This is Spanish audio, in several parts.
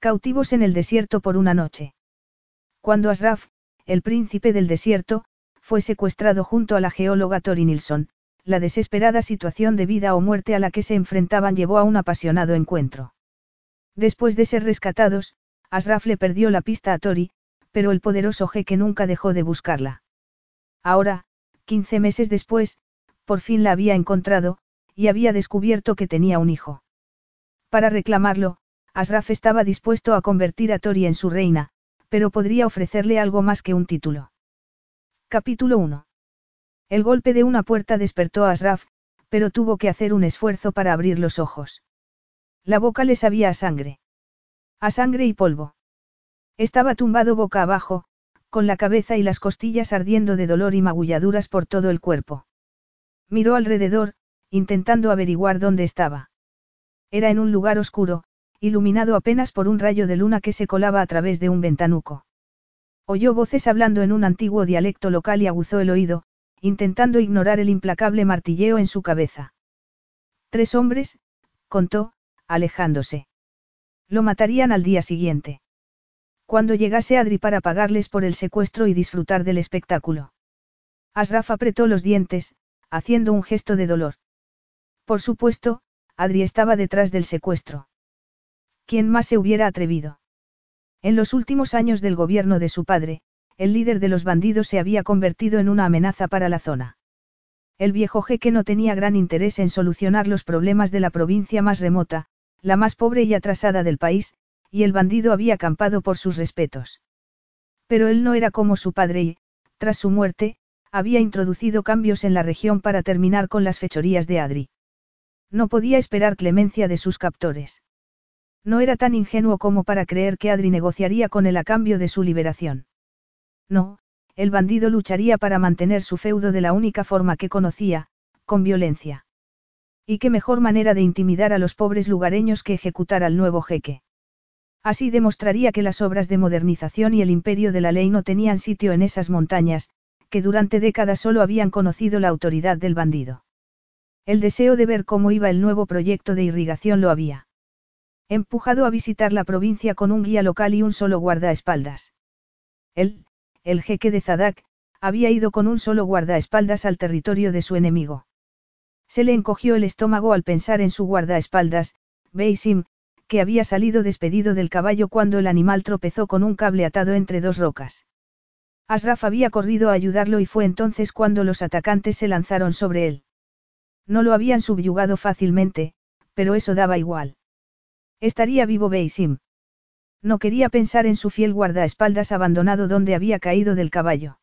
Cautivos en el desierto por una noche. Cuando Asraf, el príncipe del desierto, fue secuestrado junto a la geóloga Tori Nilsson, la desesperada situación de vida o muerte a la que se enfrentaban llevó a un apasionado encuentro. Después de ser rescatados, Asraf le perdió la pista a Tori, pero el poderoso jeque nunca dejó de buscarla. Ahora, quince meses después, por fin la había encontrado, y había descubierto que tenía un hijo. Para reclamarlo, Asraf estaba dispuesto a convertir a Tori en su reina, pero podría ofrecerle algo más que un título. Capítulo 1. El golpe de una puerta despertó a Asraf, pero tuvo que hacer un esfuerzo para abrir los ojos. La boca le sabía a sangre. A sangre y polvo. Estaba tumbado boca abajo, con la cabeza y las costillas ardiendo de dolor y magulladuras por todo el cuerpo. Miró alrededor, intentando averiguar dónde estaba. Era en un lugar oscuro, iluminado apenas por un rayo de luna que se colaba a través de un ventanuco. Oyó voces hablando en un antiguo dialecto local y aguzó el oído, intentando ignorar el implacable martilleo en su cabeza. Tres hombres, contó, alejándose. Lo matarían al día siguiente. Cuando llegase Adri para pagarles por el secuestro y disfrutar del espectáculo. Asraf apretó los dientes, haciendo un gesto de dolor. Por supuesto, Adri estaba detrás del secuestro. ¿Quién más se hubiera atrevido? En los últimos años del gobierno de su padre, el líder de los bandidos se había convertido en una amenaza para la zona. El viejo jeque no tenía gran interés en solucionar los problemas de la provincia más remota, la más pobre y atrasada del país, y el bandido había acampado por sus respetos. Pero él no era como su padre y, tras su muerte, había introducido cambios en la región para terminar con las fechorías de Adri. No podía esperar clemencia de sus captores. No era tan ingenuo como para creer que Adri negociaría con él a cambio de su liberación. No, el bandido lucharía para mantener su feudo de la única forma que conocía, con violencia. Y qué mejor manera de intimidar a los pobres lugareños que ejecutar al nuevo jeque. Así demostraría que las obras de modernización y el imperio de la ley no tenían sitio en esas montañas, que durante décadas solo habían conocido la autoridad del bandido. El deseo de ver cómo iba el nuevo proyecto de irrigación lo había. Empujado a visitar la provincia con un guía local y un solo guardaespaldas. Él, el jeque de Zadak, había ido con un solo guardaespaldas al territorio de su enemigo. Se le encogió el estómago al pensar en su guardaespaldas, Beisim, que había salido despedido del caballo cuando el animal tropezó con un cable atado entre dos rocas. Asraf había corrido a ayudarlo y fue entonces cuando los atacantes se lanzaron sobre él. No lo habían subyugado fácilmente, pero eso daba igual. Estaría vivo Beisim. No quería pensar en su fiel guardaespaldas abandonado donde había caído del caballo.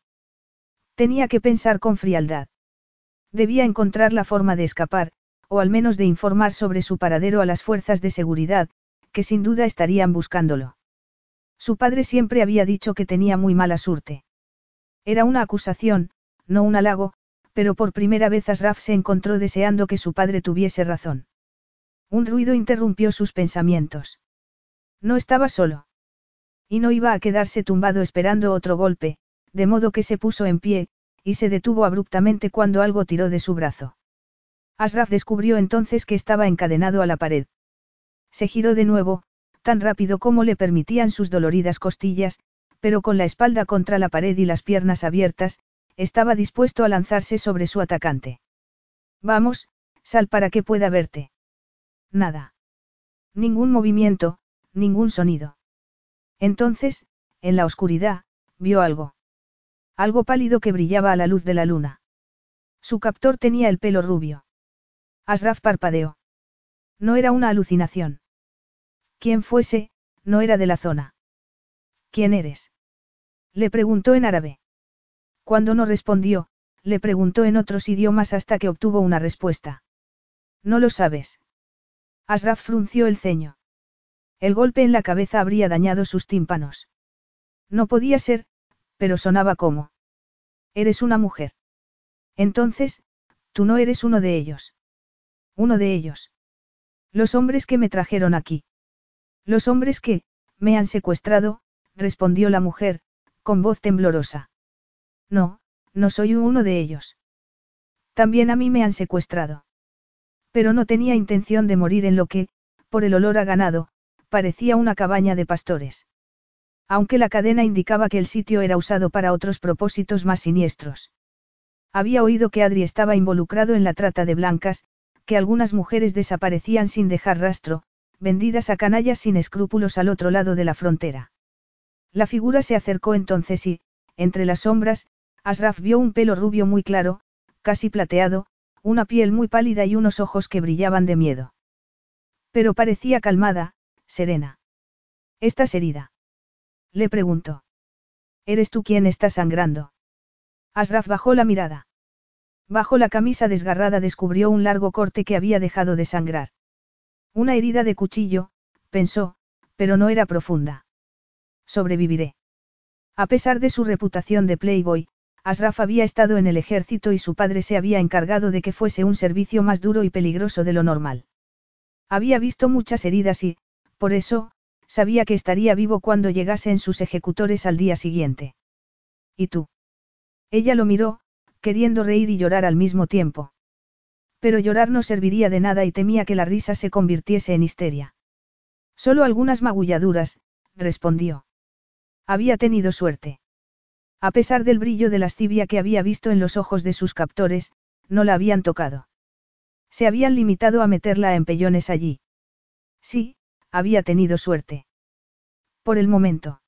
Tenía que pensar con frialdad. Debía encontrar la forma de escapar, o al menos de informar sobre su paradero a las fuerzas de seguridad, que sin duda estarían buscándolo. Su padre siempre había dicho que tenía muy mala suerte. Era una acusación, no un halago, pero por primera vez Asraf se encontró deseando que su padre tuviese razón. Un ruido interrumpió sus pensamientos. No estaba solo. Y no iba a quedarse tumbado esperando otro golpe, de modo que se puso en pie, y se detuvo abruptamente cuando algo tiró de su brazo. Asraf descubrió entonces que estaba encadenado a la pared. Se giró de nuevo, tan rápido como le permitían sus doloridas costillas, pero con la espalda contra la pared y las piernas abiertas, estaba dispuesto a lanzarse sobre su atacante. Vamos, sal para que pueda verte. Nada. Ningún movimiento, ningún sonido. Entonces, en la oscuridad, vio algo. Algo pálido que brillaba a la luz de la luna. Su captor tenía el pelo rubio. Asraf parpadeó. No era una alucinación. Quien fuese, no era de la zona. ¿Quién eres? Le preguntó en árabe. Cuando no respondió, le preguntó en otros idiomas hasta que obtuvo una respuesta. No lo sabes. Asraf frunció el ceño. El golpe en la cabeza habría dañado sus tímpanos. No podía ser, pero sonaba como. Eres una mujer. Entonces, tú no eres uno de ellos. Uno de ellos. Los hombres que me trajeron aquí. Los hombres que, me han secuestrado, respondió la mujer, con voz temblorosa. No, no soy uno de ellos. También a mí me han secuestrado. Pero no tenía intención de morir en lo que, por el olor a ganado, parecía una cabaña de pastores. Aunque la cadena indicaba que el sitio era usado para otros propósitos más siniestros. Había oído que Adri estaba involucrado en la trata de blancas, que algunas mujeres desaparecían sin dejar rastro, vendidas a canallas sin escrúpulos al otro lado de la frontera. La figura se acercó entonces y, entre las sombras, Asraf vio un pelo rubio muy claro, casi plateado, una piel muy pálida y unos ojos que brillaban de miedo. Pero parecía calmada, serena. ¿Estás herida? Le preguntó. ¿Eres tú quien está sangrando? Asraf bajó la mirada. Bajo la camisa desgarrada descubrió un largo corte que había dejado de sangrar. Una herida de cuchillo, pensó, pero no era profunda. Sobreviviré. A pesar de su reputación de playboy, Asraf había estado en el ejército y su padre se había encargado de que fuese un servicio más duro y peligroso de lo normal. Había visto muchas heridas y, por eso, sabía que estaría vivo cuando llegasen sus ejecutores al día siguiente. ¿Y tú? Ella lo miró, queriendo reír y llorar al mismo tiempo. Pero llorar no serviría de nada y temía que la risa se convirtiese en histeria. Solo algunas magulladuras, respondió. Había tenido suerte. A pesar del brillo de lascivia que había visto en los ojos de sus captores, no la habían tocado. Se habían limitado a meterla a empellones allí. Sí, había tenido suerte. Por el momento.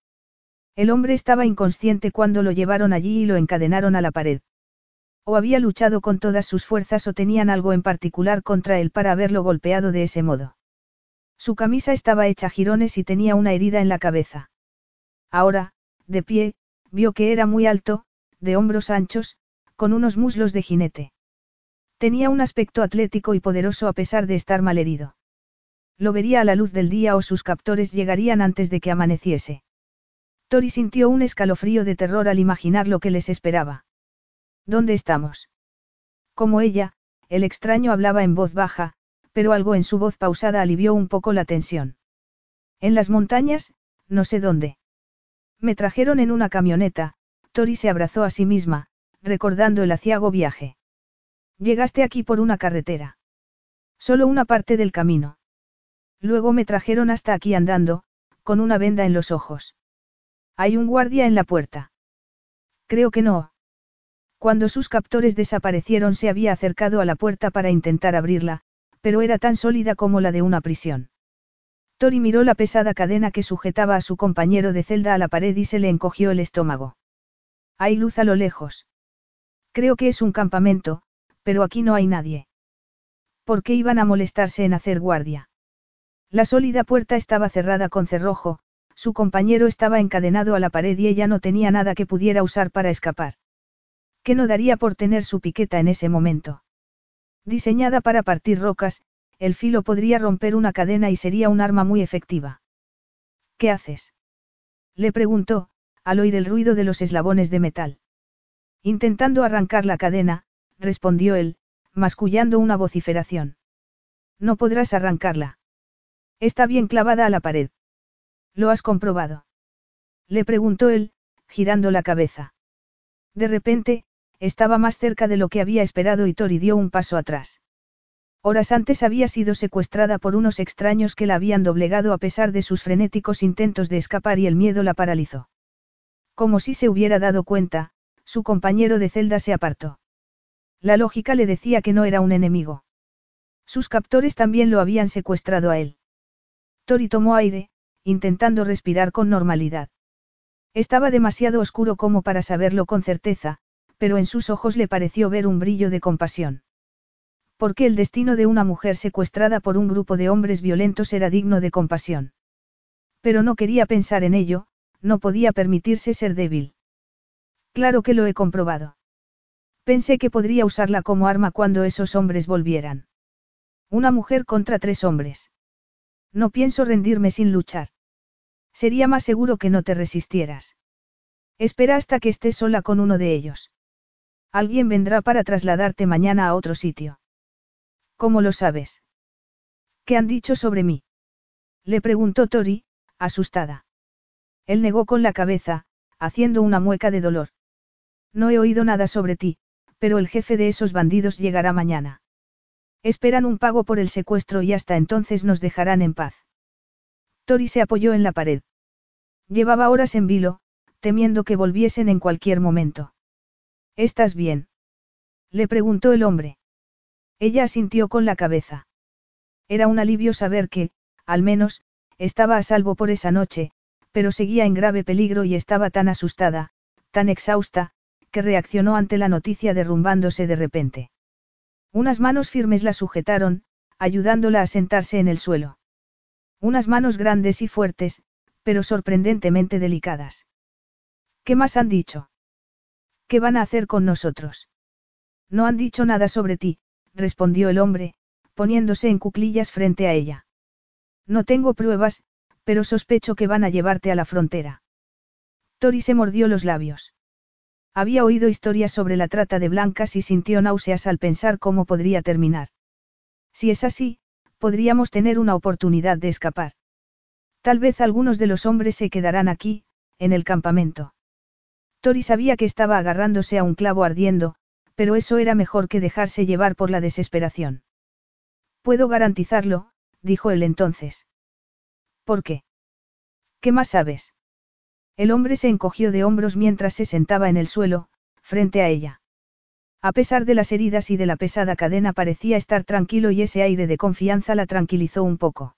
El hombre estaba inconsciente cuando lo llevaron allí y lo encadenaron a la pared. O había luchado con todas sus fuerzas o tenían algo en particular contra él para haberlo golpeado de ese modo. Su camisa estaba hecha jirones y tenía una herida en la cabeza. Ahora, de pie, vio que era muy alto, de hombros anchos, con unos muslos de jinete. Tenía un aspecto atlético y poderoso a pesar de estar malherido. Lo vería a la luz del día o sus captores llegarían antes de que amaneciese. Tori sintió un escalofrío de terror al imaginar lo que les esperaba. ¿Dónde estamos? Como ella, el extraño hablaba en voz baja, pero algo en su voz pausada alivió un poco la tensión. En las montañas, no sé dónde. Me trajeron en una camioneta, Tori se abrazó a sí misma, recordando el aciago viaje. Llegaste aquí por una carretera. Solo una parte del camino. Luego me trajeron hasta aquí andando, con una venda en los ojos. Hay un guardia en la puerta. Creo que no. Cuando sus captores desaparecieron se había acercado a la puerta para intentar abrirla, pero era tan sólida como la de una prisión. Tori miró la pesada cadena que sujetaba a su compañero de celda a la pared y se le encogió el estómago. Hay luz a lo lejos. Creo que es un campamento, pero aquí no hay nadie. ¿Por qué iban a molestarse en hacer guardia? La sólida puerta estaba cerrada con cerrojo, su compañero estaba encadenado a la pared y ella no tenía nada que pudiera usar para escapar. ¿Qué no daría por tener su piqueta en ese momento? Diseñada para partir rocas, el filo podría romper una cadena y sería un arma muy efectiva. ¿Qué haces? Le preguntó, al oír el ruido de los eslabones de metal. Intentando arrancar la cadena, respondió él, mascullando una vociferación. No podrás arrancarla. Está bien clavada a la pared. ¿Lo has comprobado? Le preguntó él, girando la cabeza. De repente, estaba más cerca de lo que había esperado y Tori dio un paso atrás. Horas antes había sido secuestrada por unos extraños que la habían doblegado a pesar de sus frenéticos intentos de escapar y el miedo la paralizó. Como si se hubiera dado cuenta, su compañero de celda se apartó. La lógica le decía que no era un enemigo. Sus captores también lo habían secuestrado a él. Tori tomó aire, intentando respirar con normalidad. Estaba demasiado oscuro como para saberlo con certeza, pero en sus ojos le pareció ver un brillo de compasión. Porque el destino de una mujer secuestrada por un grupo de hombres violentos era digno de compasión. Pero no quería pensar en ello, no podía permitirse ser débil. Claro que lo he comprobado. Pensé que podría usarla como arma cuando esos hombres volvieran. Una mujer contra tres hombres. No pienso rendirme sin luchar. Sería más seguro que no te resistieras. Espera hasta que estés sola con uno de ellos. Alguien vendrá para trasladarte mañana a otro sitio. ¿Cómo lo sabes? ¿Qué han dicho sobre mí? Le preguntó Tori, asustada. Él negó con la cabeza, haciendo una mueca de dolor. No he oído nada sobre ti, pero el jefe de esos bandidos llegará mañana. Esperan un pago por el secuestro y hasta entonces nos dejarán en paz. Tori se apoyó en la pared. Llevaba horas en vilo, temiendo que volviesen en cualquier momento. ¿Estás bien? Le preguntó el hombre. Ella asintió con la cabeza. Era un alivio saber que, al menos, estaba a salvo por esa noche, pero seguía en grave peligro y estaba tan asustada, tan exhausta, que reaccionó ante la noticia derrumbándose de repente. Unas manos firmes la sujetaron, ayudándola a sentarse en el suelo. Unas manos grandes y fuertes, pero sorprendentemente delicadas. ¿Qué más han dicho? ¿Qué van a hacer con nosotros? No han dicho nada sobre ti, respondió el hombre, poniéndose en cuclillas frente a ella. No tengo pruebas, pero sospecho que van a llevarte a la frontera. Tori se mordió los labios. Había oído historias sobre la trata de blancas y sintió náuseas al pensar cómo podría terminar. Si es así, podríamos tener una oportunidad de escapar. Tal vez algunos de los hombres se quedarán aquí, en el campamento. Tori sabía que estaba agarrándose a un clavo ardiendo, pero eso era mejor que dejarse llevar por la desesperación. Puedo garantizarlo, dijo él entonces. ¿Por qué? ¿Qué más sabes? El hombre se encogió de hombros mientras se sentaba en el suelo, frente a ella. A pesar de las heridas y de la pesada cadena parecía estar tranquilo y ese aire de confianza la tranquilizó un poco.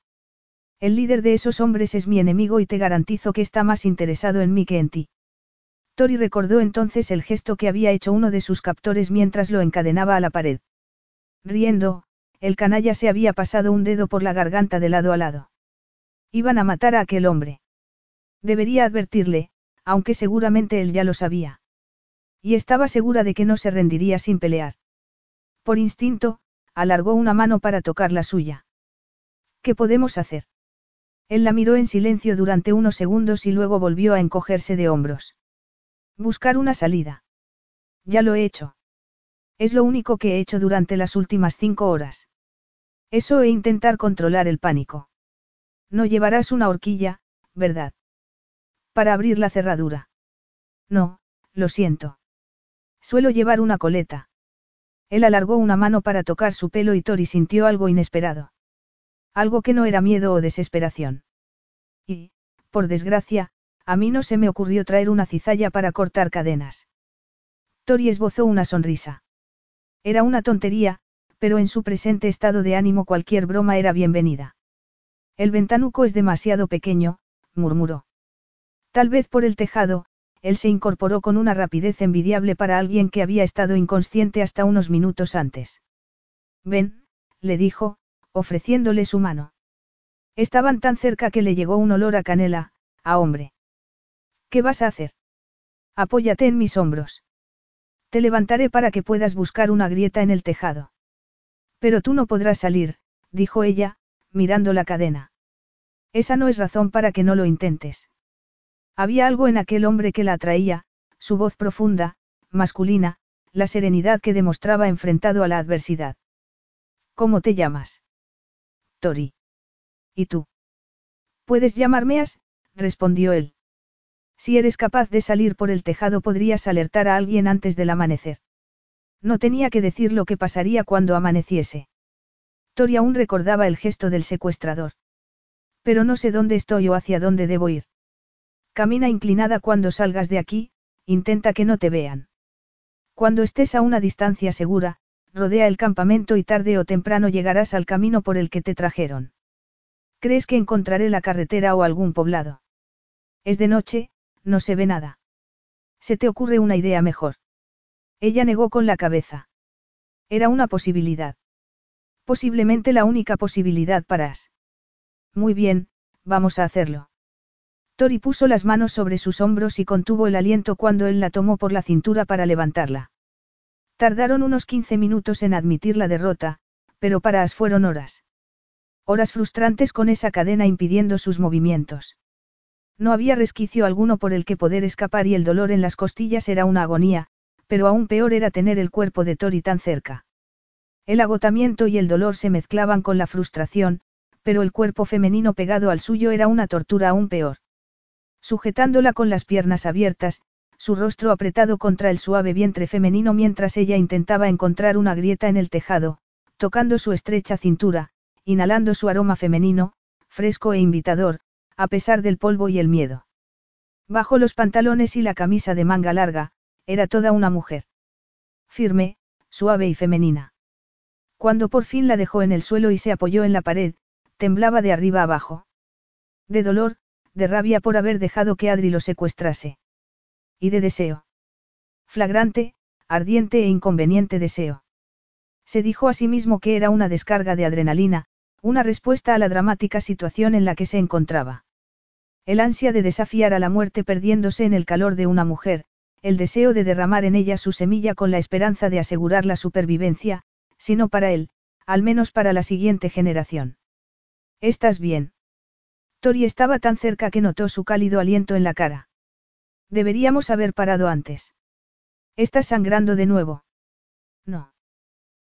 El líder de esos hombres es mi enemigo y te garantizo que está más interesado en mí que en ti. Tori recordó entonces el gesto que había hecho uno de sus captores mientras lo encadenaba a la pared. Riendo, el canalla se había pasado un dedo por la garganta de lado a lado. Iban a matar a aquel hombre. Debería advertirle, aunque seguramente él ya lo sabía. Y estaba segura de que no se rendiría sin pelear. Por instinto, alargó una mano para tocar la suya. ¿Qué podemos hacer? Él la miró en silencio durante unos segundos y luego volvió a encogerse de hombros. Buscar una salida. Ya lo he hecho. Es lo único que he hecho durante las últimas cinco horas. Eso e intentar controlar el pánico. No llevarás una horquilla, ¿verdad? Para abrir la cerradura. No, lo siento. Suelo llevar una coleta. Él alargó una mano para tocar su pelo y Tori sintió algo inesperado. Algo que no era miedo o desesperación. Y, por desgracia, a mí no se me ocurrió traer una cizalla para cortar cadenas. Tori esbozó una sonrisa. Era una tontería, pero en su presente estado de ánimo cualquier broma era bienvenida. El ventanuco es demasiado pequeño, murmuró. Tal vez por el tejado, él se incorporó con una rapidez envidiable para alguien que había estado inconsciente hasta unos minutos antes. Ven, le dijo, ofreciéndole su mano. Estaban tan cerca que le llegó un olor a canela, a hombre. ¿Qué vas a hacer? Apóyate en mis hombros. Te levantaré para que puedas buscar una grieta en el tejado. Pero tú no podrás salir, dijo ella, mirando la cadena. Esa no es razón para que no lo intentes. Había algo en aquel hombre que la atraía, su voz profunda, masculina, la serenidad que demostraba enfrentado a la adversidad. ¿Cómo te llamas? Tori. ¿Y tú? Puedes llamarme As, respondió él. Si eres capaz de salir por el tejado podrías alertar a alguien antes del amanecer. No tenía que decir lo que pasaría cuando amaneciese. Tori aún recordaba el gesto del secuestrador. Pero no sé dónde estoy o hacia dónde debo ir. Camina inclinada cuando salgas de aquí, intenta que no te vean. Cuando estés a una distancia segura, rodea el campamento y tarde o temprano llegarás al camino por el que te trajeron. ¿Crees que encontraré la carretera o algún poblado? Es de noche, no se ve nada. ¿Se te ocurre una idea mejor? Ella negó con la cabeza. Era una posibilidad. Posiblemente la única posibilidad para As. Muy bien, vamos a hacerlo. Tori puso las manos sobre sus hombros y contuvo el aliento cuando él la tomó por la cintura para levantarla. Tardaron unos 15 minutos en admitir la derrota, pero para As fueron horas. Horas frustrantes con esa cadena impidiendo sus movimientos. No había resquicio alguno por el que poder escapar y el dolor en las costillas era una agonía, pero aún peor era tener el cuerpo de Tori tan cerca. El agotamiento y el dolor se mezclaban con la frustración, pero el cuerpo femenino pegado al suyo era una tortura aún peor. Sujetándola con las piernas abiertas, su rostro apretado contra el suave vientre femenino mientras ella intentaba encontrar una grieta en el tejado, tocando su estrecha cintura, inhalando su aroma femenino, fresco e invitador, a pesar del polvo y el miedo. Bajo los pantalones y la camisa de manga larga, era toda una mujer. Firme, suave y femenina. Cuando por fin la dejó en el suelo y se apoyó en la pared, temblaba de arriba abajo. De dolor, de rabia por haber dejado que Adri lo secuestrase. Y de deseo. Flagrante, ardiente e inconveniente deseo. Se dijo a sí mismo que era una descarga de adrenalina, una respuesta a la dramática situación en la que se encontraba. El ansia de desafiar a la muerte perdiéndose en el calor de una mujer, el deseo de derramar en ella su semilla con la esperanza de asegurar la supervivencia, si no para él, al menos para la siguiente generación. ¿Estás bien? Tori estaba tan cerca que notó su cálido aliento en la cara. Deberíamos haber parado antes. ¿Estás sangrando de nuevo? No.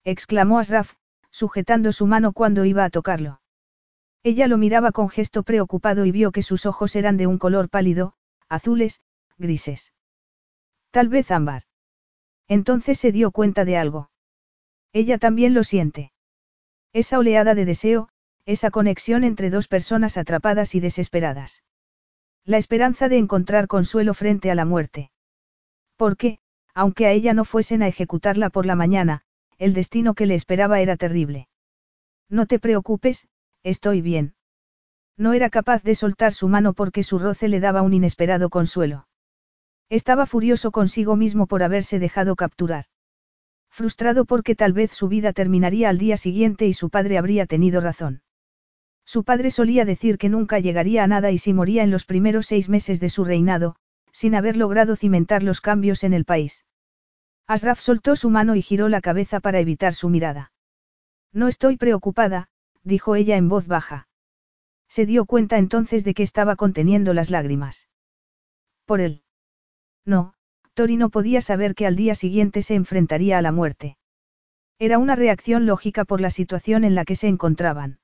exclamó Asraf, sujetando su mano cuando iba a tocarlo. Ella lo miraba con gesto preocupado y vio que sus ojos eran de un color pálido, azules, grises. Tal vez ámbar. Entonces se dio cuenta de algo. Ella también lo siente. Esa oleada de deseo, esa conexión entre dos personas atrapadas y desesperadas. La esperanza de encontrar consuelo frente a la muerte. Porque, aunque a ella no fuesen a ejecutarla por la mañana, el destino que le esperaba era terrible. No te preocupes, estoy bien. No era capaz de soltar su mano porque su roce le daba un inesperado consuelo. Estaba furioso consigo mismo por haberse dejado capturar. Frustrado porque tal vez su vida terminaría al día siguiente y su padre habría tenido razón. Su padre solía decir que nunca llegaría a nada y si moría en los primeros seis meses de su reinado, sin haber logrado cimentar los cambios en el país. Asraf soltó su mano y giró la cabeza para evitar su mirada. No estoy preocupada, dijo ella en voz baja. Se dio cuenta entonces de que estaba conteniendo las lágrimas. Por él. No, Tori no podía saber que al día siguiente se enfrentaría a la muerte. Era una reacción lógica por la situación en la que se encontraban.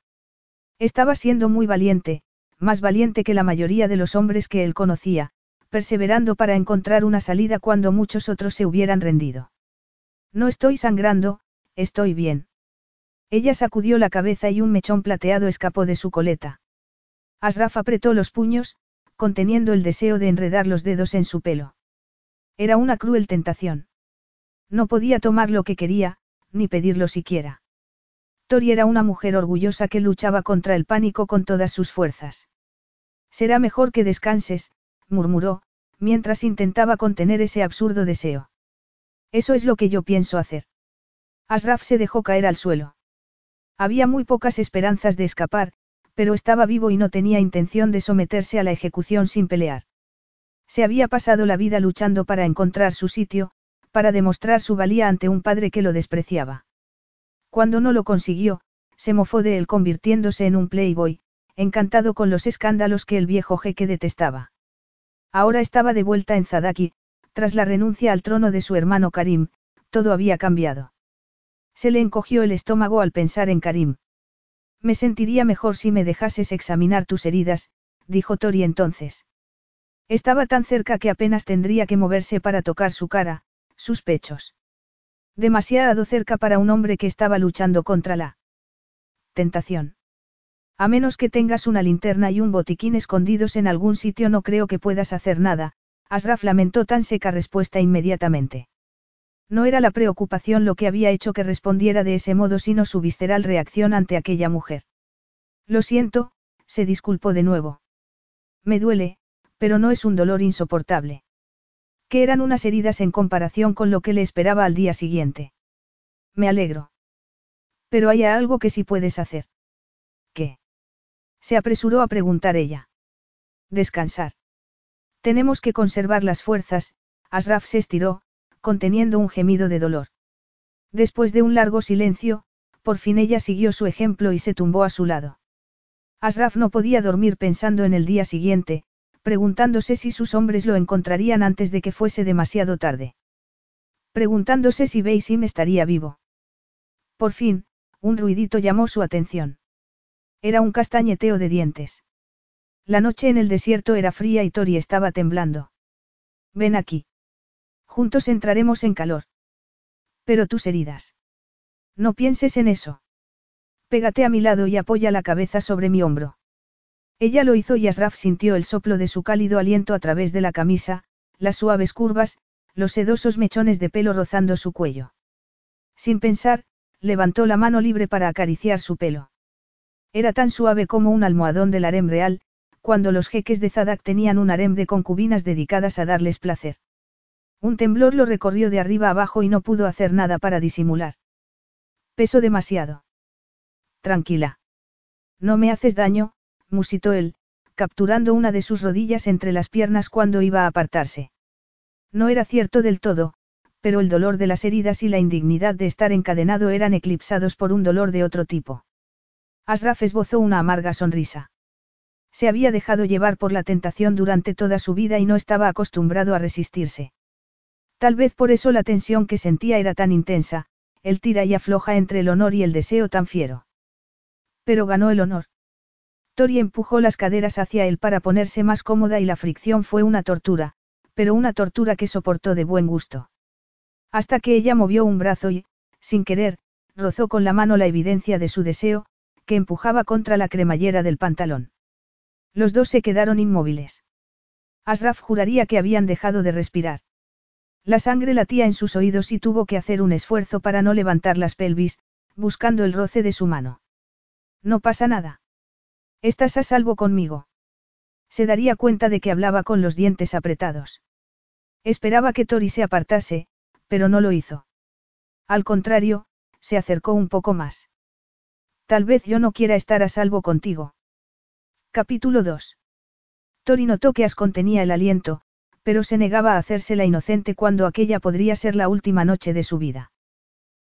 Estaba siendo muy valiente, más valiente que la mayoría de los hombres que él conocía, perseverando para encontrar una salida cuando muchos otros se hubieran rendido. No estoy sangrando, estoy bien. Ella sacudió la cabeza y un mechón plateado escapó de su coleta. Asraf apretó los puños, conteniendo el deseo de enredar los dedos en su pelo. Era una cruel tentación. No podía tomar lo que quería, ni pedirlo siquiera. Tori era una mujer orgullosa que luchaba contra el pánico con todas sus fuerzas. Será mejor que descanses, murmuró, mientras intentaba contener ese absurdo deseo. Eso es lo que yo pienso hacer. Asraf se dejó caer al suelo. Había muy pocas esperanzas de escapar, pero estaba vivo y no tenía intención de someterse a la ejecución sin pelear. Se había pasado la vida luchando para encontrar su sitio, para demostrar su valía ante un padre que lo despreciaba. Cuando no lo consiguió, se mofó de él convirtiéndose en un playboy, encantado con los escándalos que el viejo jeque detestaba. Ahora estaba de vuelta en Zadaki, tras la renuncia al trono de su hermano Karim, todo había cambiado. Se le encogió el estómago al pensar en Karim. Me sentiría mejor si me dejases examinar tus heridas, dijo Tori entonces. Estaba tan cerca que apenas tendría que moverse para tocar su cara, sus pechos. Demasiado cerca para un hombre que estaba luchando contra la tentación. A menos que tengas una linterna y un botiquín escondidos en algún sitio no creo que puedas hacer nada, Asraf lamentó tan seca respuesta inmediatamente. No era la preocupación lo que había hecho que respondiera de ese modo sino su visceral reacción ante aquella mujer. Lo siento, se disculpó de nuevo. Me duele, pero no es un dolor insoportable que eran unas heridas en comparación con lo que le esperaba al día siguiente. Me alegro. Pero hay algo que sí puedes hacer. ¿Qué? Se apresuró a preguntar ella. Descansar. Tenemos que conservar las fuerzas, Asraf se estiró, conteniendo un gemido de dolor. Después de un largo silencio, por fin ella siguió su ejemplo y se tumbó a su lado. Asraf no podía dormir pensando en el día siguiente, preguntándose si sus hombres lo encontrarían antes de que fuese demasiado tarde. Preguntándose si Beisim estaría vivo. Por fin, un ruidito llamó su atención. Era un castañeteo de dientes. La noche en el desierto era fría y Tori estaba temblando. Ven aquí. Juntos entraremos en calor. Pero tus heridas. No pienses en eso. Pégate a mi lado y apoya la cabeza sobre mi hombro. Ella lo hizo y Asraf sintió el soplo de su cálido aliento a través de la camisa, las suaves curvas, los sedosos mechones de pelo rozando su cuello. Sin pensar, levantó la mano libre para acariciar su pelo. Era tan suave como un almohadón del harem real, cuando los jeques de Zadak tenían un harem de concubinas dedicadas a darles placer. Un temblor lo recorrió de arriba abajo y no pudo hacer nada para disimular. Peso demasiado. Tranquila. No me haces daño, musitó él, capturando una de sus rodillas entre las piernas cuando iba a apartarse. No era cierto del todo, pero el dolor de las heridas y la indignidad de estar encadenado eran eclipsados por un dolor de otro tipo. Asraf esbozó una amarga sonrisa. Se había dejado llevar por la tentación durante toda su vida y no estaba acostumbrado a resistirse. Tal vez por eso la tensión que sentía era tan intensa, el tira y afloja entre el honor y el deseo tan fiero. Pero ganó el honor. Tori empujó las caderas hacia él para ponerse más cómoda y la fricción fue una tortura, pero una tortura que soportó de buen gusto. Hasta que ella movió un brazo y, sin querer, rozó con la mano la evidencia de su deseo, que empujaba contra la cremallera del pantalón. Los dos se quedaron inmóviles. Asraf juraría que habían dejado de respirar. La sangre latía en sus oídos y tuvo que hacer un esfuerzo para no levantar las pelvis, buscando el roce de su mano. No pasa nada. Estás a salvo conmigo. Se daría cuenta de que hablaba con los dientes apretados. Esperaba que Tori se apartase, pero no lo hizo. Al contrario, se acercó un poco más. Tal vez yo no quiera estar a salvo contigo. Capítulo 2. Tori notó que As contenía el aliento, pero se negaba a hacerse la inocente cuando aquella podría ser la última noche de su vida.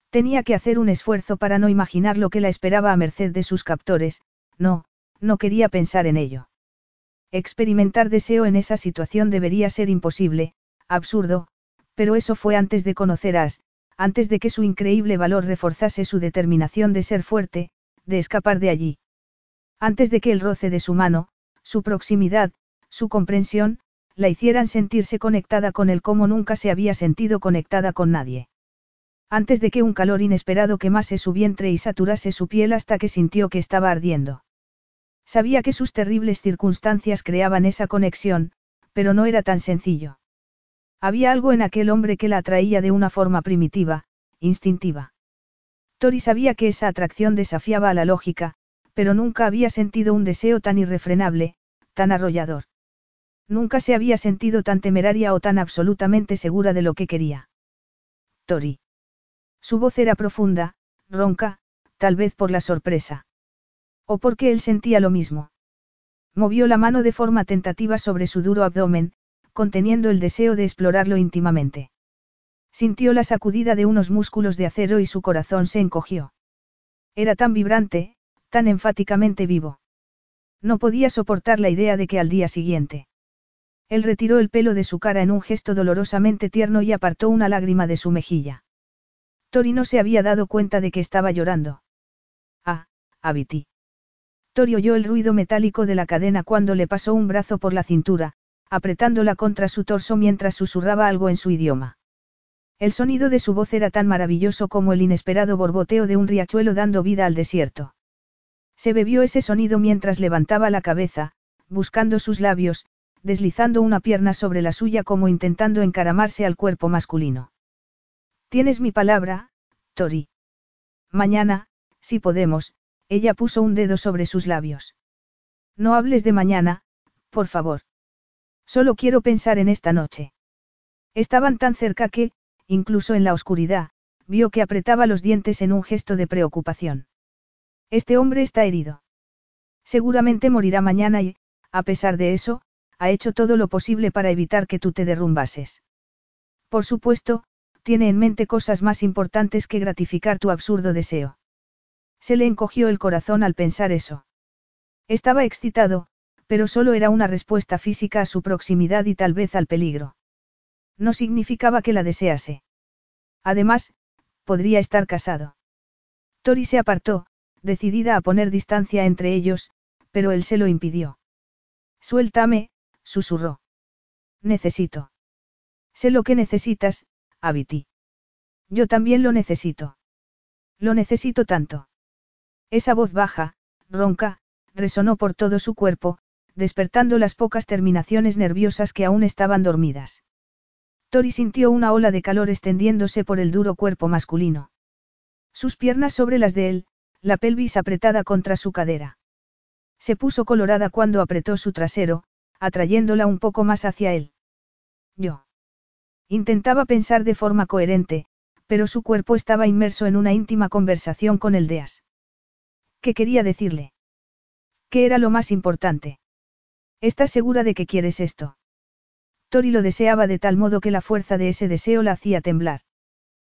Tenía que hacer un esfuerzo para no imaginar lo que la esperaba a merced de sus captores, no, no quería pensar en ello. Experimentar deseo en esa situación debería ser imposible, absurdo, pero eso fue antes de conocer a As, antes de que su increíble valor reforzase su determinación de ser fuerte, de escapar de allí. Antes de que el roce de su mano, su proximidad, su comprensión, la hicieran sentirse conectada con él como nunca se había sentido conectada con nadie. Antes de que un calor inesperado quemase su vientre y saturase su piel hasta que sintió que estaba ardiendo. Sabía que sus terribles circunstancias creaban esa conexión, pero no era tan sencillo. Había algo en aquel hombre que la atraía de una forma primitiva, instintiva. Tori sabía que esa atracción desafiaba a la lógica, pero nunca había sentido un deseo tan irrefrenable, tan arrollador. Nunca se había sentido tan temeraria o tan absolutamente segura de lo que quería. Tori. Su voz era profunda, ronca, tal vez por la sorpresa. O porque él sentía lo mismo. Movió la mano de forma tentativa sobre su duro abdomen, conteniendo el deseo de explorarlo íntimamente. Sintió la sacudida de unos músculos de acero y su corazón se encogió. Era tan vibrante, tan enfáticamente vivo. No podía soportar la idea de que al día siguiente. Él retiró el pelo de su cara en un gesto dolorosamente tierno y apartó una lágrima de su mejilla. Tori no se había dado cuenta de que estaba llorando. Ah, Abiti. Tori oyó el ruido metálico de la cadena cuando le pasó un brazo por la cintura, apretándola contra su torso mientras susurraba algo en su idioma. El sonido de su voz era tan maravilloso como el inesperado borboteo de un riachuelo dando vida al desierto. Se bebió ese sonido mientras levantaba la cabeza, buscando sus labios, deslizando una pierna sobre la suya como intentando encaramarse al cuerpo masculino. Tienes mi palabra, Tori. Mañana, si podemos, ella puso un dedo sobre sus labios. No hables de mañana, por favor. Solo quiero pensar en esta noche. Estaban tan cerca que, incluso en la oscuridad, vio que apretaba los dientes en un gesto de preocupación. Este hombre está herido. Seguramente morirá mañana y, a pesar de eso, ha hecho todo lo posible para evitar que tú te derrumbases. Por supuesto, tiene en mente cosas más importantes que gratificar tu absurdo deseo. Se le encogió el corazón al pensar eso. Estaba excitado, pero solo era una respuesta física a su proximidad y tal vez al peligro. No significaba que la desease. Además, podría estar casado. Tori se apartó, decidida a poner distancia entre ellos, pero él se lo impidió. Suéltame, susurró. Necesito. Sé lo que necesitas, Abiti. Yo también lo necesito. Lo necesito tanto. Esa voz baja, ronca, resonó por todo su cuerpo, despertando las pocas terminaciones nerviosas que aún estaban dormidas. Tori sintió una ola de calor extendiéndose por el duro cuerpo masculino. Sus piernas sobre las de él, la pelvis apretada contra su cadera. Se puso colorada cuando apretó su trasero, atrayéndola un poco más hacia él. Yo. Intentaba pensar de forma coherente, pero su cuerpo estaba inmerso en una íntima conversación con el Deas. ¿Qué quería decirle? ¿Qué era lo más importante? ¿Estás segura de que quieres esto? Tori lo deseaba de tal modo que la fuerza de ese deseo la hacía temblar.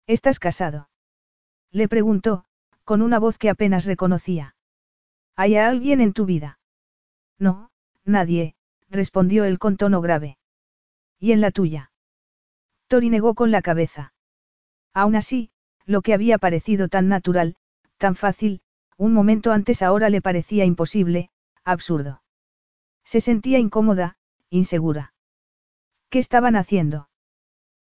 ¿Estás casado? Le preguntó, con una voz que apenas reconocía. ¿Hay alguien en tu vida? No, nadie, respondió él con tono grave. ¿Y en la tuya? Tori negó con la cabeza. Aún así, lo que había parecido tan natural, tan fácil, un momento antes ahora le parecía imposible, absurdo. Se sentía incómoda, insegura. ¿Qué estaban haciendo?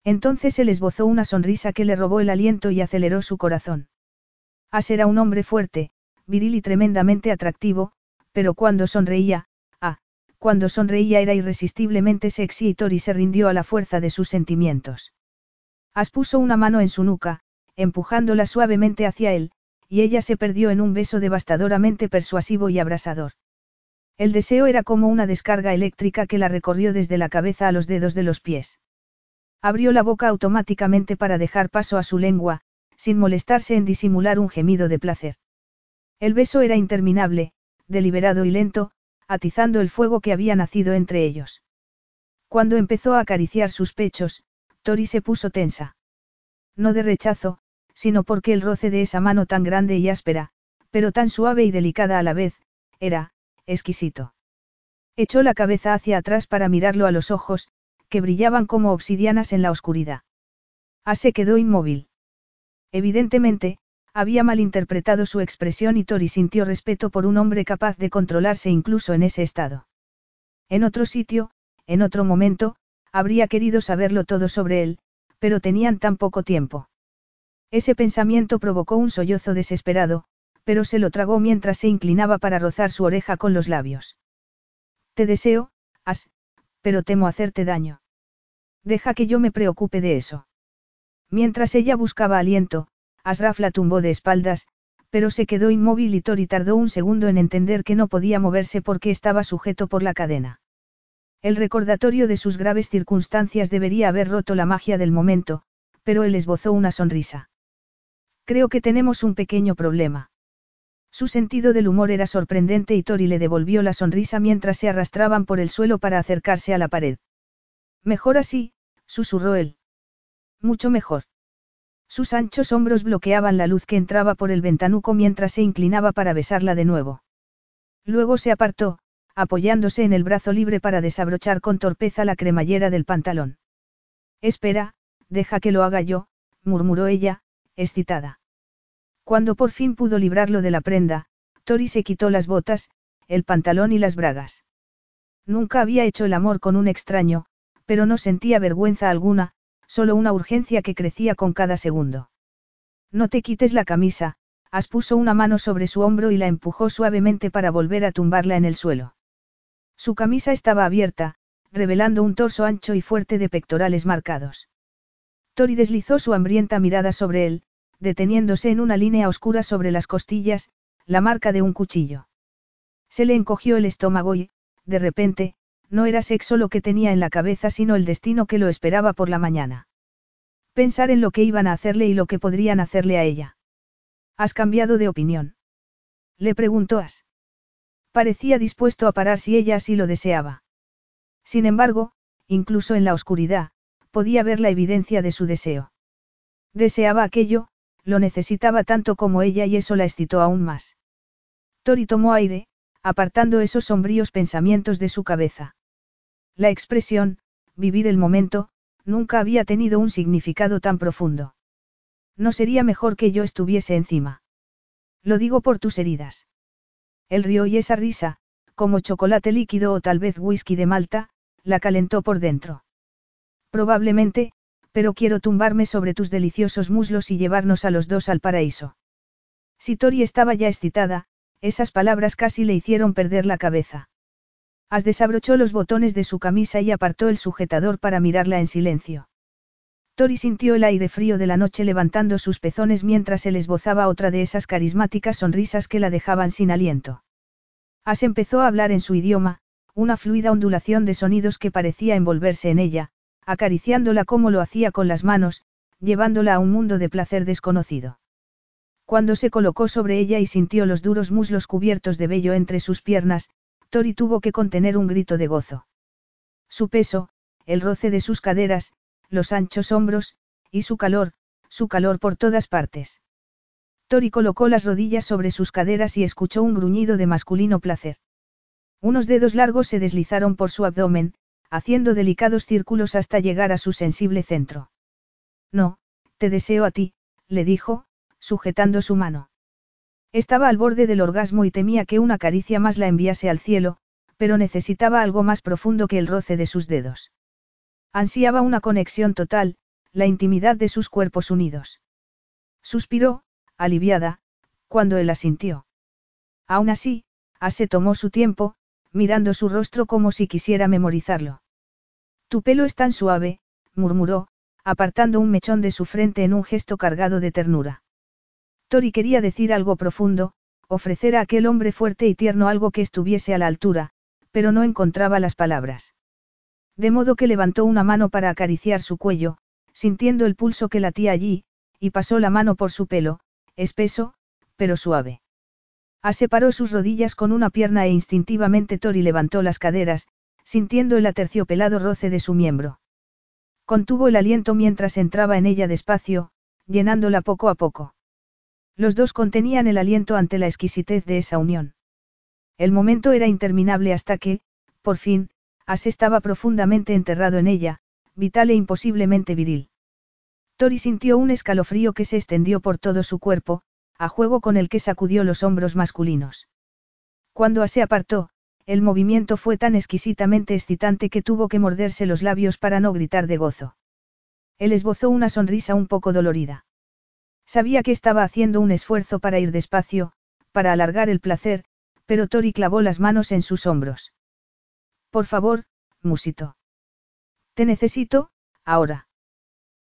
Entonces él esbozó una sonrisa que le robó el aliento y aceleró su corazón. As era un hombre fuerte, viril y tremendamente atractivo, pero cuando sonreía, cuando sonreía era irresistiblemente sexy y Tori se rindió a la fuerza de sus sentimientos. As puso una mano en su nuca, empujándola suavemente hacia él, y ella se perdió en un beso devastadoramente persuasivo y abrasador. El deseo era como una descarga eléctrica que la recorrió desde la cabeza a los dedos de los pies. Abrió la boca automáticamente para dejar paso a su lengua, sin molestarse en disimular un gemido de placer. El beso era interminable, deliberado y lento, atizando el fuego que había nacido entre ellos. Cuando empezó a acariciar sus pechos, Tori se puso tensa. No de rechazo, sino porque el roce de esa mano tan grande y áspera, pero tan suave y delicada a la vez, era, exquisito. Echó la cabeza hacia atrás para mirarlo a los ojos, que brillaban como obsidianas en la oscuridad. A se quedó inmóvil. Evidentemente, había malinterpretado su expresión y Tori sintió respeto por un hombre capaz de controlarse incluso en ese estado. En otro sitio, en otro momento, habría querido saberlo todo sobre él, pero tenían tan poco tiempo. Ese pensamiento provocó un sollozo desesperado, pero se lo tragó mientras se inclinaba para rozar su oreja con los labios. Te deseo, As, pero temo hacerte daño. Deja que yo me preocupe de eso. Mientras ella buscaba aliento, Asraf la tumbó de espaldas, pero se quedó inmóvil y Tori tardó un segundo en entender que no podía moverse porque estaba sujeto por la cadena. El recordatorio de sus graves circunstancias debería haber roto la magia del momento, pero él esbozó una sonrisa. Creo que tenemos un pequeño problema. Su sentido del humor era sorprendente y Tori le devolvió la sonrisa mientras se arrastraban por el suelo para acercarse a la pared. Mejor así, susurró él. Mucho mejor. Sus anchos hombros bloqueaban la luz que entraba por el ventanuco mientras se inclinaba para besarla de nuevo. Luego se apartó, apoyándose en el brazo libre para desabrochar con torpeza la cremallera del pantalón. Espera, deja que lo haga yo, murmuró ella, excitada. Cuando por fin pudo librarlo de la prenda, Tori se quitó las botas, el pantalón y las bragas. Nunca había hecho el amor con un extraño, pero no sentía vergüenza alguna, solo una urgencia que crecía con cada segundo. No te quites la camisa, As puso una mano sobre su hombro y la empujó suavemente para volver a tumbarla en el suelo. Su camisa estaba abierta, revelando un torso ancho y fuerte de pectorales marcados. Tori deslizó su hambrienta mirada sobre él, deteniéndose en una línea oscura sobre las costillas, la marca de un cuchillo. Se le encogió el estómago y, de repente, no era sexo lo que tenía en la cabeza sino el destino que lo esperaba por la mañana. Pensar en lo que iban a hacerle y lo que podrían hacerle a ella. ¿Has cambiado de opinión? Le preguntó As. Parecía dispuesto a parar si ella así lo deseaba. Sin embargo, incluso en la oscuridad, podía ver la evidencia de su deseo. Deseaba aquello, lo necesitaba tanto como ella y eso la excitó aún más. Tori tomó aire, apartando esos sombríos pensamientos de su cabeza. La expresión, vivir el momento, nunca había tenido un significado tan profundo. No sería mejor que yo estuviese encima. Lo digo por tus heridas. El río y esa risa, como chocolate líquido o tal vez whisky de Malta, la calentó por dentro. Probablemente, pero quiero tumbarme sobre tus deliciosos muslos y llevarnos a los dos al paraíso. Si Tori estaba ya excitada, esas palabras casi le hicieron perder la cabeza. As desabrochó los botones de su camisa y apartó el sujetador para mirarla en silencio. Tori sintió el aire frío de la noche levantando sus pezones mientras él esbozaba otra de esas carismáticas sonrisas que la dejaban sin aliento. As empezó a hablar en su idioma, una fluida ondulación de sonidos que parecía envolverse en ella, acariciándola como lo hacía con las manos, llevándola a un mundo de placer desconocido. Cuando se colocó sobre ella y sintió los duros muslos cubiertos de vello entre sus piernas, Tori tuvo que contener un grito de gozo. Su peso, el roce de sus caderas, los anchos hombros, y su calor, su calor por todas partes. Tori colocó las rodillas sobre sus caderas y escuchó un gruñido de masculino placer. Unos dedos largos se deslizaron por su abdomen, haciendo delicados círculos hasta llegar a su sensible centro. No, te deseo a ti, le dijo, sujetando su mano. Estaba al borde del orgasmo y temía que una caricia más la enviase al cielo, pero necesitaba algo más profundo que el roce de sus dedos. Ansiaba una conexión total, la intimidad de sus cuerpos unidos. Suspiró, aliviada, cuando él asintió. Aún así, Ase tomó su tiempo, mirando su rostro como si quisiera memorizarlo. Tu pelo es tan suave, murmuró, apartando un mechón de su frente en un gesto cargado de ternura. Tori quería decir algo profundo, ofrecer a aquel hombre fuerte y tierno algo que estuviese a la altura, pero no encontraba las palabras. De modo que levantó una mano para acariciar su cuello, sintiendo el pulso que latía allí, y pasó la mano por su pelo, espeso, pero suave. Aseparó sus rodillas con una pierna e instintivamente Tori levantó las caderas, sintiendo el aterciopelado roce de su miembro. Contuvo el aliento mientras entraba en ella despacio, llenándola poco a poco. Los dos contenían el aliento ante la exquisitez de esa unión. El momento era interminable hasta que, por fin, As estaba profundamente enterrado en ella, vital e imposiblemente viril. Tori sintió un escalofrío que se extendió por todo su cuerpo, a juego con el que sacudió los hombros masculinos. Cuando As se apartó, el movimiento fue tan exquisitamente excitante que tuvo que morderse los labios para no gritar de gozo. Él esbozó una sonrisa un poco dolorida. Sabía que estaba haciendo un esfuerzo para ir despacio, para alargar el placer, pero Tori clavó las manos en sus hombros. Por favor, musito. Te necesito, ahora.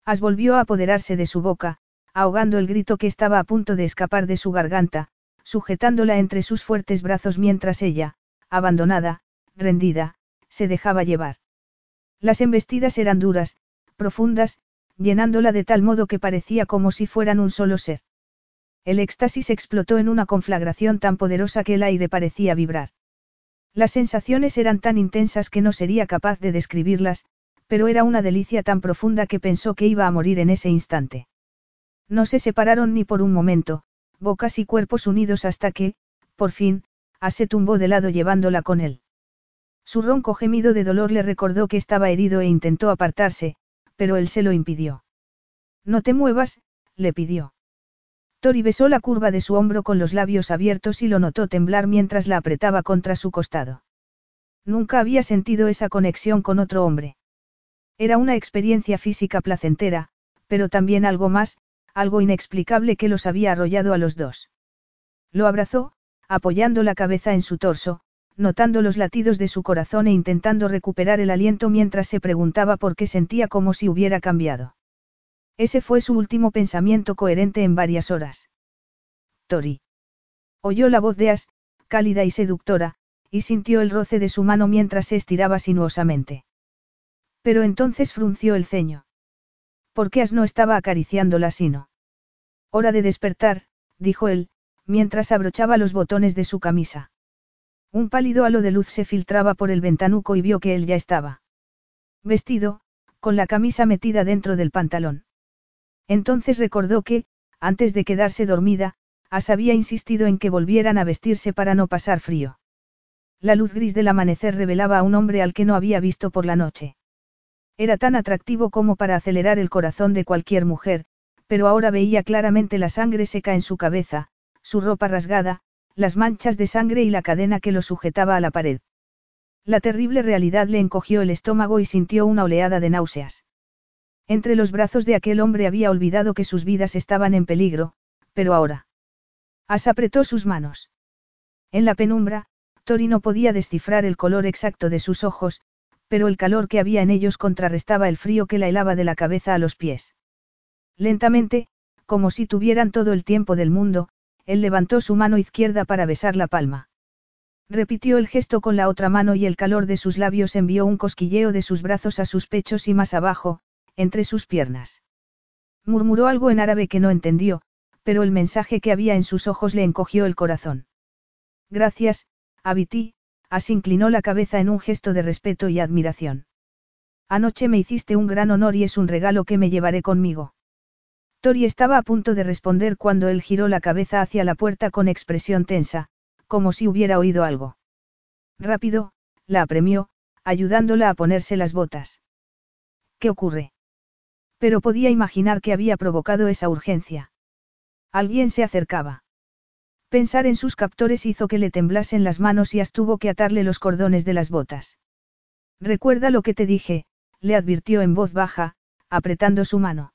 As volvió a apoderarse de su boca, ahogando el grito que estaba a punto de escapar de su garganta, sujetándola entre sus fuertes brazos mientras ella, abandonada, rendida, se dejaba llevar. Las embestidas eran duras, profundas, llenándola de tal modo que parecía como si fueran un solo ser. El éxtasis explotó en una conflagración tan poderosa que el aire parecía vibrar. Las sensaciones eran tan intensas que no sería capaz de describirlas, pero era una delicia tan profunda que pensó que iba a morir en ese instante. No se separaron ni por un momento, bocas y cuerpos unidos hasta que, por fin, A se tumbó de lado llevándola con él. Su ronco gemido de dolor le recordó que estaba herido e intentó apartarse, pero él se lo impidió. No te muevas, le pidió. Tori besó la curva de su hombro con los labios abiertos y lo notó temblar mientras la apretaba contra su costado. Nunca había sentido esa conexión con otro hombre. Era una experiencia física placentera, pero también algo más, algo inexplicable que los había arrollado a los dos. Lo abrazó, apoyando la cabeza en su torso, notando los latidos de su corazón e intentando recuperar el aliento mientras se preguntaba por qué sentía como si hubiera cambiado. Ese fue su último pensamiento coherente en varias horas. Tori. Oyó la voz de As, cálida y seductora, y sintió el roce de su mano mientras se estiraba sinuosamente. Pero entonces frunció el ceño. ¿Por qué As no estaba acariciándola sino? Hora de despertar, dijo él, mientras abrochaba los botones de su camisa. Un pálido halo de luz se filtraba por el ventanuco y vio que él ya estaba. Vestido, con la camisa metida dentro del pantalón. Entonces recordó que, antes de quedarse dormida, As había insistido en que volvieran a vestirse para no pasar frío. La luz gris del amanecer revelaba a un hombre al que no había visto por la noche. Era tan atractivo como para acelerar el corazón de cualquier mujer, pero ahora veía claramente la sangre seca en su cabeza, su ropa rasgada, las manchas de sangre y la cadena que lo sujetaba a la pared. La terrible realidad le encogió el estómago y sintió una oleada de náuseas. Entre los brazos de aquel hombre había olvidado que sus vidas estaban en peligro, pero ahora. As apretó sus manos. En la penumbra, Tori no podía descifrar el color exacto de sus ojos, pero el calor que había en ellos contrarrestaba el frío que la helaba de la cabeza a los pies. Lentamente, como si tuvieran todo el tiempo del mundo, él levantó su mano izquierda para besar la palma. Repitió el gesto con la otra mano y el calor de sus labios envió un cosquilleo de sus brazos a sus pechos y más abajo, entre sus piernas. Murmuró algo en árabe que no entendió, pero el mensaje que había en sus ojos le encogió el corazón. Gracias, Abiti, As inclinó la cabeza en un gesto de respeto y admiración. Anoche me hiciste un gran honor y es un regalo que me llevaré conmigo. Tori estaba a punto de responder cuando él giró la cabeza hacia la puerta con expresión tensa, como si hubiera oído algo. Rápido, la apremió, ayudándola a ponerse las botas. ¿Qué ocurre? Pero podía imaginar que había provocado esa urgencia. Alguien se acercaba. Pensar en sus captores hizo que le temblasen las manos y tuvo que atarle los cordones de las botas. Recuerda lo que te dije, le advirtió en voz baja, apretando su mano.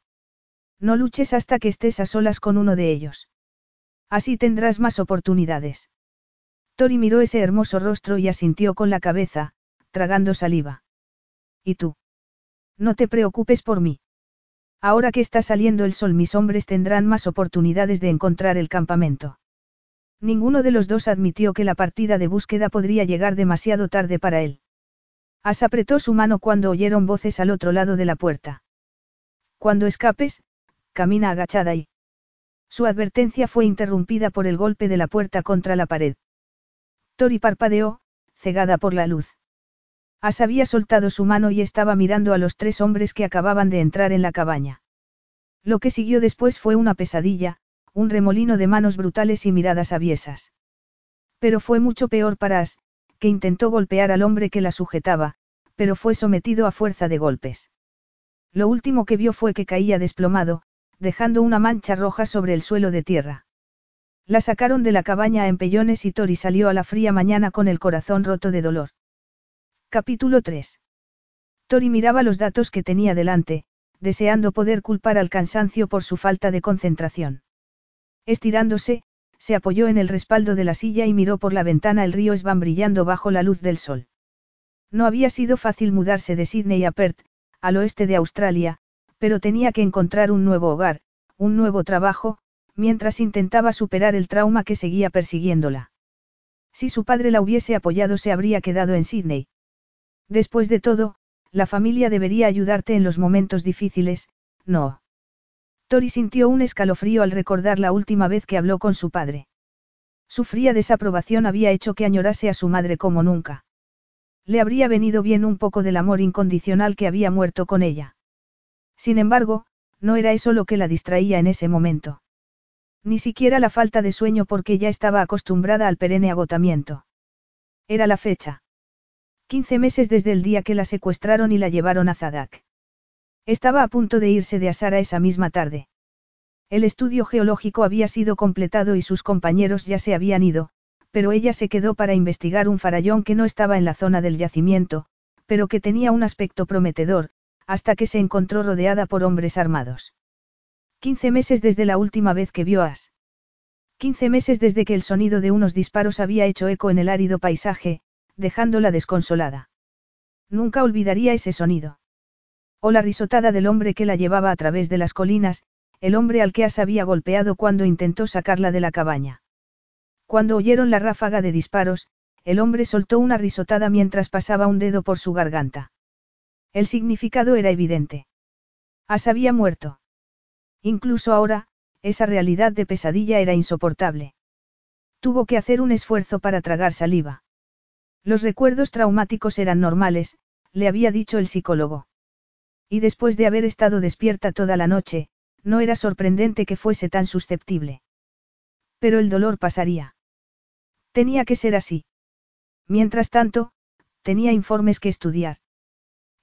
No luches hasta que estés a solas con uno de ellos. Así tendrás más oportunidades. Tori miró ese hermoso rostro y asintió con la cabeza, tragando saliva. ¿Y tú? No te preocupes por mí. Ahora que está saliendo el sol mis hombres tendrán más oportunidades de encontrar el campamento. Ninguno de los dos admitió que la partida de búsqueda podría llegar demasiado tarde para él. As apretó su mano cuando oyeron voces al otro lado de la puerta. Cuando escapes, camina agachada y... Su advertencia fue interrumpida por el golpe de la puerta contra la pared. Tori parpadeó, cegada por la luz. As había soltado su mano y estaba mirando a los tres hombres que acababan de entrar en la cabaña. Lo que siguió después fue una pesadilla, un remolino de manos brutales y miradas aviesas. Pero fue mucho peor para As, que intentó golpear al hombre que la sujetaba, pero fue sometido a fuerza de golpes. Lo último que vio fue que caía desplomado, dejando una mancha roja sobre el suelo de tierra. La sacaron de la cabaña a empellones y Tori salió a la fría mañana con el corazón roto de dolor. Capítulo 3. Tori miraba los datos que tenía delante, deseando poder culpar al cansancio por su falta de concentración. Estirándose, se apoyó en el respaldo de la silla y miró por la ventana el río Svan brillando bajo la luz del sol. No había sido fácil mudarse de Sydney a Perth, al oeste de Australia, pero tenía que encontrar un nuevo hogar, un nuevo trabajo, mientras intentaba superar el trauma que seguía persiguiéndola. Si su padre la hubiese apoyado se habría quedado en Sydney. Después de todo, la familia debería ayudarte en los momentos difíciles, no. Tori sintió un escalofrío al recordar la última vez que habló con su padre. Su fría desaprobación había hecho que añorase a su madre como nunca. Le habría venido bien un poco del amor incondicional que había muerto con ella. Sin embargo, no era eso lo que la distraía en ese momento. Ni siquiera la falta de sueño porque ya estaba acostumbrada al perenne agotamiento. Era la fecha. Quince meses desde el día que la secuestraron y la llevaron a Zadak. Estaba a punto de irse de Asara esa misma tarde. El estudio geológico había sido completado y sus compañeros ya se habían ido, pero ella se quedó para investigar un farallón que no estaba en la zona del yacimiento, pero que tenía un aspecto prometedor, hasta que se encontró rodeada por hombres armados. Quince meses desde la última vez que vio a As. Quince meses desde que el sonido de unos disparos había hecho eco en el árido paisaje, dejándola desconsolada. Nunca olvidaría ese sonido. O la risotada del hombre que la llevaba a través de las colinas, el hombre al que As había golpeado cuando intentó sacarla de la cabaña. Cuando oyeron la ráfaga de disparos, el hombre soltó una risotada mientras pasaba un dedo por su garganta. El significado era evidente. As había muerto. Incluso ahora, esa realidad de pesadilla era insoportable. Tuvo que hacer un esfuerzo para tragar saliva. Los recuerdos traumáticos eran normales, le había dicho el psicólogo. Y después de haber estado despierta toda la noche, no era sorprendente que fuese tan susceptible. Pero el dolor pasaría. Tenía que ser así. Mientras tanto, tenía informes que estudiar.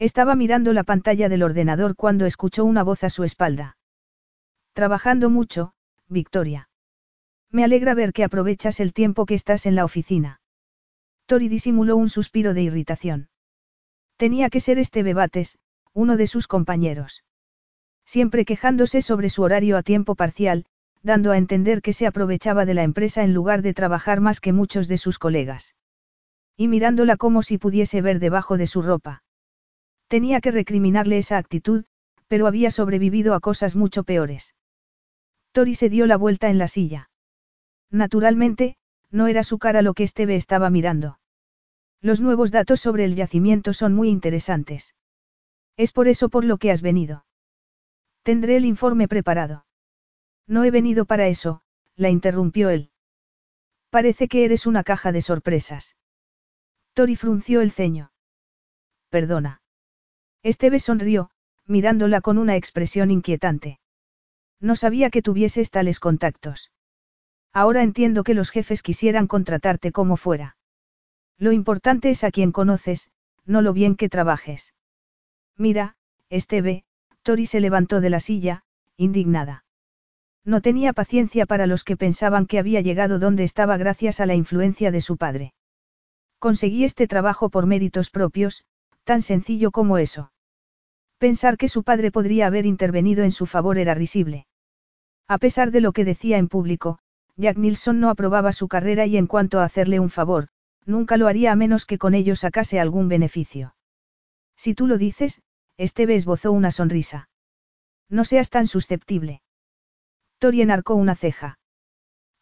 Estaba mirando la pantalla del ordenador cuando escuchó una voz a su espalda. Trabajando mucho, Victoria. Me alegra ver que aprovechas el tiempo que estás en la oficina. Tori disimuló un suspiro de irritación. Tenía que ser este Bebates, uno de sus compañeros. Siempre quejándose sobre su horario a tiempo parcial, dando a entender que se aprovechaba de la empresa en lugar de trabajar más que muchos de sus colegas. Y mirándola como si pudiese ver debajo de su ropa. Tenía que recriminarle esa actitud, pero había sobrevivido a cosas mucho peores. Tori se dio la vuelta en la silla. Naturalmente, no era su cara lo que Esteve estaba mirando. Los nuevos datos sobre el yacimiento son muy interesantes. Es por eso por lo que has venido. Tendré el informe preparado. No he venido para eso, la interrumpió él. Parece que eres una caja de sorpresas. Tori frunció el ceño. Perdona. Esteve sonrió, mirándola con una expresión inquietante. No sabía que tuvieses tales contactos. Ahora entiendo que los jefes quisieran contratarte como fuera. Lo importante es a quien conoces, no lo bien que trabajes. Mira, Esteve, Tori se levantó de la silla, indignada. No tenía paciencia para los que pensaban que había llegado donde estaba gracias a la influencia de su padre. Conseguí este trabajo por méritos propios, tan sencillo como eso. Pensar que su padre podría haber intervenido en su favor era risible. A pesar de lo que decía en público, Jack Nilsson no aprobaba su carrera y en cuanto a hacerle un favor, nunca lo haría a menos que con ello sacase algún beneficio. Si tú lo dices, Esteve esbozó una sonrisa. No seas tan susceptible. Tori enarcó una ceja.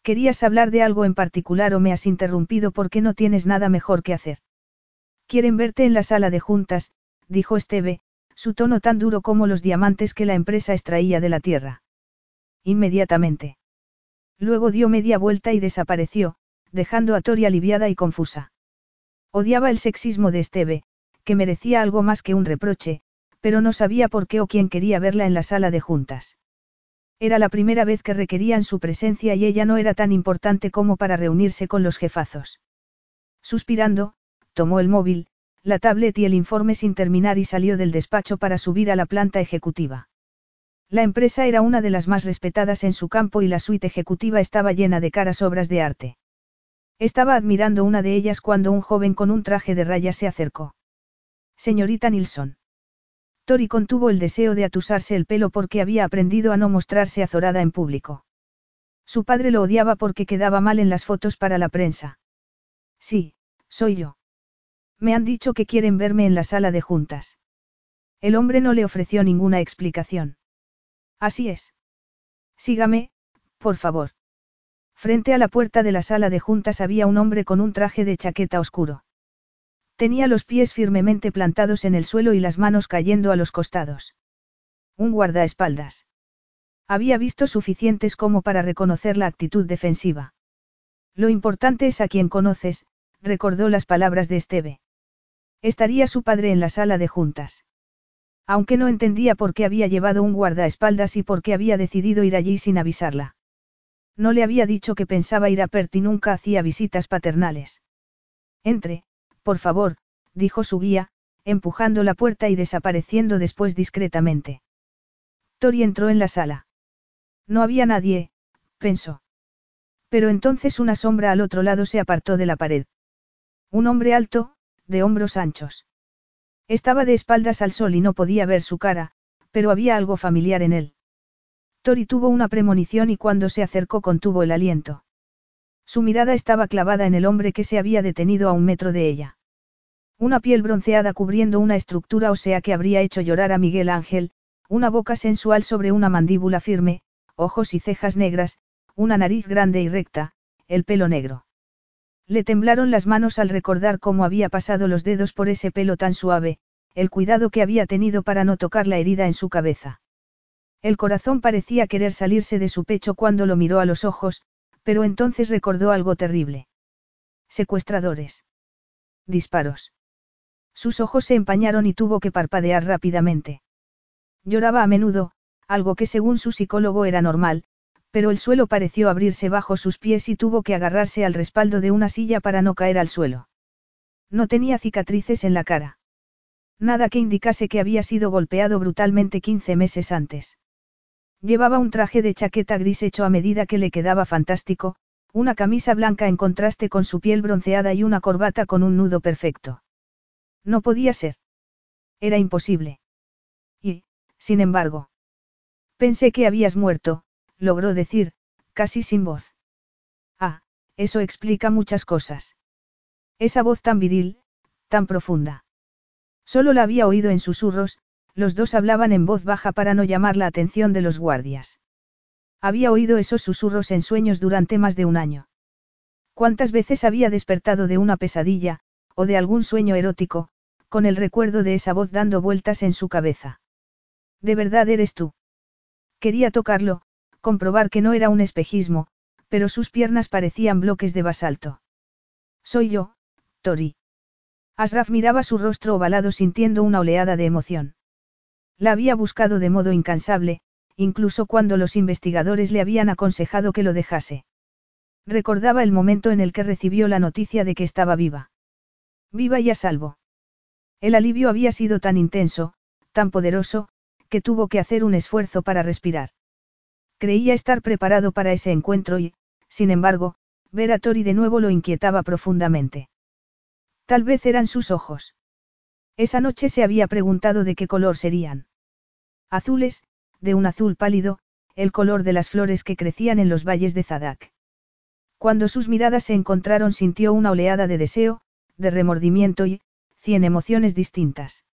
¿Querías hablar de algo en particular o me has interrumpido porque no tienes nada mejor que hacer? Quieren verte en la sala de juntas, dijo Esteve, su tono tan duro como los diamantes que la empresa extraía de la tierra. Inmediatamente. Luego dio media vuelta y desapareció, dejando a Tori aliviada y confusa. Odiaba el sexismo de Esteve, que merecía algo más que un reproche, pero no sabía por qué o quién quería verla en la sala de juntas. Era la primera vez que requerían su presencia y ella no era tan importante como para reunirse con los jefazos. Suspirando, tomó el móvil, la tablet y el informe sin terminar y salió del despacho para subir a la planta ejecutiva. La empresa era una de las más respetadas en su campo y la suite ejecutiva estaba llena de caras obras de arte. Estaba admirando una de ellas cuando un joven con un traje de rayas se acercó. Señorita Nilsson. Tori contuvo el deseo de atusarse el pelo porque había aprendido a no mostrarse azorada en público. Su padre lo odiaba porque quedaba mal en las fotos para la prensa. Sí, soy yo. Me han dicho que quieren verme en la sala de juntas. El hombre no le ofreció ninguna explicación. Así es. Sígame, por favor. Frente a la puerta de la sala de juntas había un hombre con un traje de chaqueta oscuro. Tenía los pies firmemente plantados en el suelo y las manos cayendo a los costados. Un guardaespaldas. Había visto suficientes como para reconocer la actitud defensiva. Lo importante es a quien conoces, recordó las palabras de Esteve. Estaría su padre en la sala de juntas. Aunque no entendía por qué había llevado un guardaespaldas y por qué había decidido ir allí sin avisarla. No le había dicho que pensaba ir a Perth y nunca hacía visitas paternales. Entre, por favor, dijo su guía, empujando la puerta y desapareciendo después discretamente. Tori entró en la sala. No había nadie, pensó. Pero entonces una sombra al otro lado se apartó de la pared. Un hombre alto, de hombros anchos. Estaba de espaldas al sol y no podía ver su cara, pero había algo familiar en él. Tori tuvo una premonición y cuando se acercó contuvo el aliento. Su mirada estaba clavada en el hombre que se había detenido a un metro de ella. Una piel bronceada cubriendo una estructura ósea que habría hecho llorar a Miguel Ángel, una boca sensual sobre una mandíbula firme, ojos y cejas negras, una nariz grande y recta, el pelo negro. Le temblaron las manos al recordar cómo había pasado los dedos por ese pelo tan suave, el cuidado que había tenido para no tocar la herida en su cabeza. El corazón parecía querer salirse de su pecho cuando lo miró a los ojos, pero entonces recordó algo terrible. Secuestradores. Disparos. Sus ojos se empañaron y tuvo que parpadear rápidamente. Lloraba a menudo, algo que según su psicólogo era normal, pero el suelo pareció abrirse bajo sus pies y tuvo que agarrarse al respaldo de una silla para no caer al suelo. No tenía cicatrices en la cara. Nada que indicase que había sido golpeado brutalmente 15 meses antes. Llevaba un traje de chaqueta gris hecho a medida que le quedaba fantástico, una camisa blanca en contraste con su piel bronceada y una corbata con un nudo perfecto. No podía ser. Era imposible. Y, sin embargo. Pensé que habías muerto, logró decir, casi sin voz. Ah, eso explica muchas cosas. Esa voz tan viril, tan profunda. Solo la había oído en susurros, los dos hablaban en voz baja para no llamar la atención de los guardias. Había oído esos susurros en sueños durante más de un año. ¿Cuántas veces había despertado de una pesadilla, o de algún sueño erótico, con el recuerdo de esa voz dando vueltas en su cabeza? ¿De verdad eres tú? Quería tocarlo, comprobar que no era un espejismo, pero sus piernas parecían bloques de basalto. Soy yo, Tori. Asraf miraba su rostro ovalado sintiendo una oleada de emoción. La había buscado de modo incansable, incluso cuando los investigadores le habían aconsejado que lo dejase. Recordaba el momento en el que recibió la noticia de que estaba viva. Viva y a salvo. El alivio había sido tan intenso, tan poderoso, que tuvo que hacer un esfuerzo para respirar. Creía estar preparado para ese encuentro y, sin embargo, ver a Tori de nuevo lo inquietaba profundamente. Tal vez eran sus ojos. Esa noche se había preguntado de qué color serían. Azules, de un azul pálido, el color de las flores que crecían en los valles de Zadak. Cuando sus miradas se encontraron sintió una oleada de deseo, de remordimiento y, cien emociones distintas.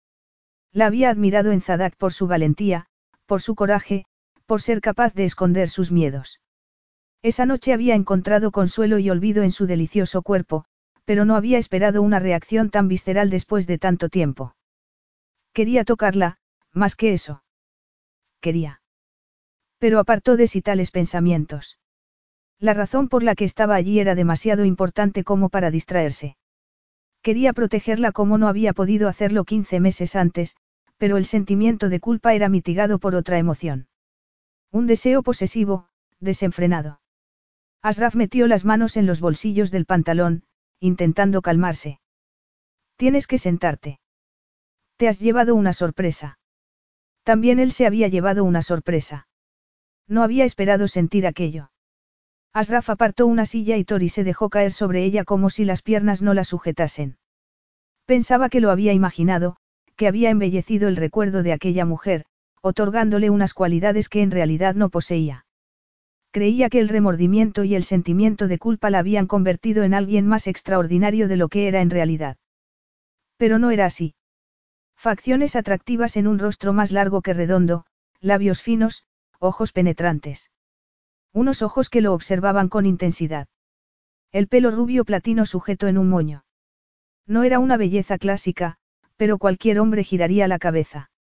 La había admirado en Zadak por su valentía, por su coraje, por ser capaz de esconder sus miedos. Esa noche había encontrado consuelo y olvido en su delicioso cuerpo, pero no había esperado una reacción tan visceral después de tanto tiempo. Quería tocarla, más que eso quería. Pero apartó de sí tales pensamientos. La razón por la que estaba allí era demasiado importante como para distraerse. Quería protegerla como no había podido hacerlo 15 meses antes, pero el sentimiento de culpa era mitigado por otra emoción. Un deseo posesivo, desenfrenado. Asraf metió las manos en los bolsillos del pantalón, intentando calmarse. Tienes que sentarte. Te has llevado una sorpresa. También él se había llevado una sorpresa. No había esperado sentir aquello. Asraf apartó una silla y Tori se dejó caer sobre ella como si las piernas no la sujetasen. Pensaba que lo había imaginado, que había embellecido el recuerdo de aquella mujer, otorgándole unas cualidades que en realidad no poseía. Creía que el remordimiento y el sentimiento de culpa la habían convertido en alguien más extraordinario de lo que era en realidad. Pero no era así. Facciones atractivas en un rostro más largo que redondo, labios finos, ojos penetrantes. Unos ojos que lo observaban con intensidad. El pelo rubio platino sujeto en un moño. No era una belleza clásica, pero cualquier hombre giraría la cabeza.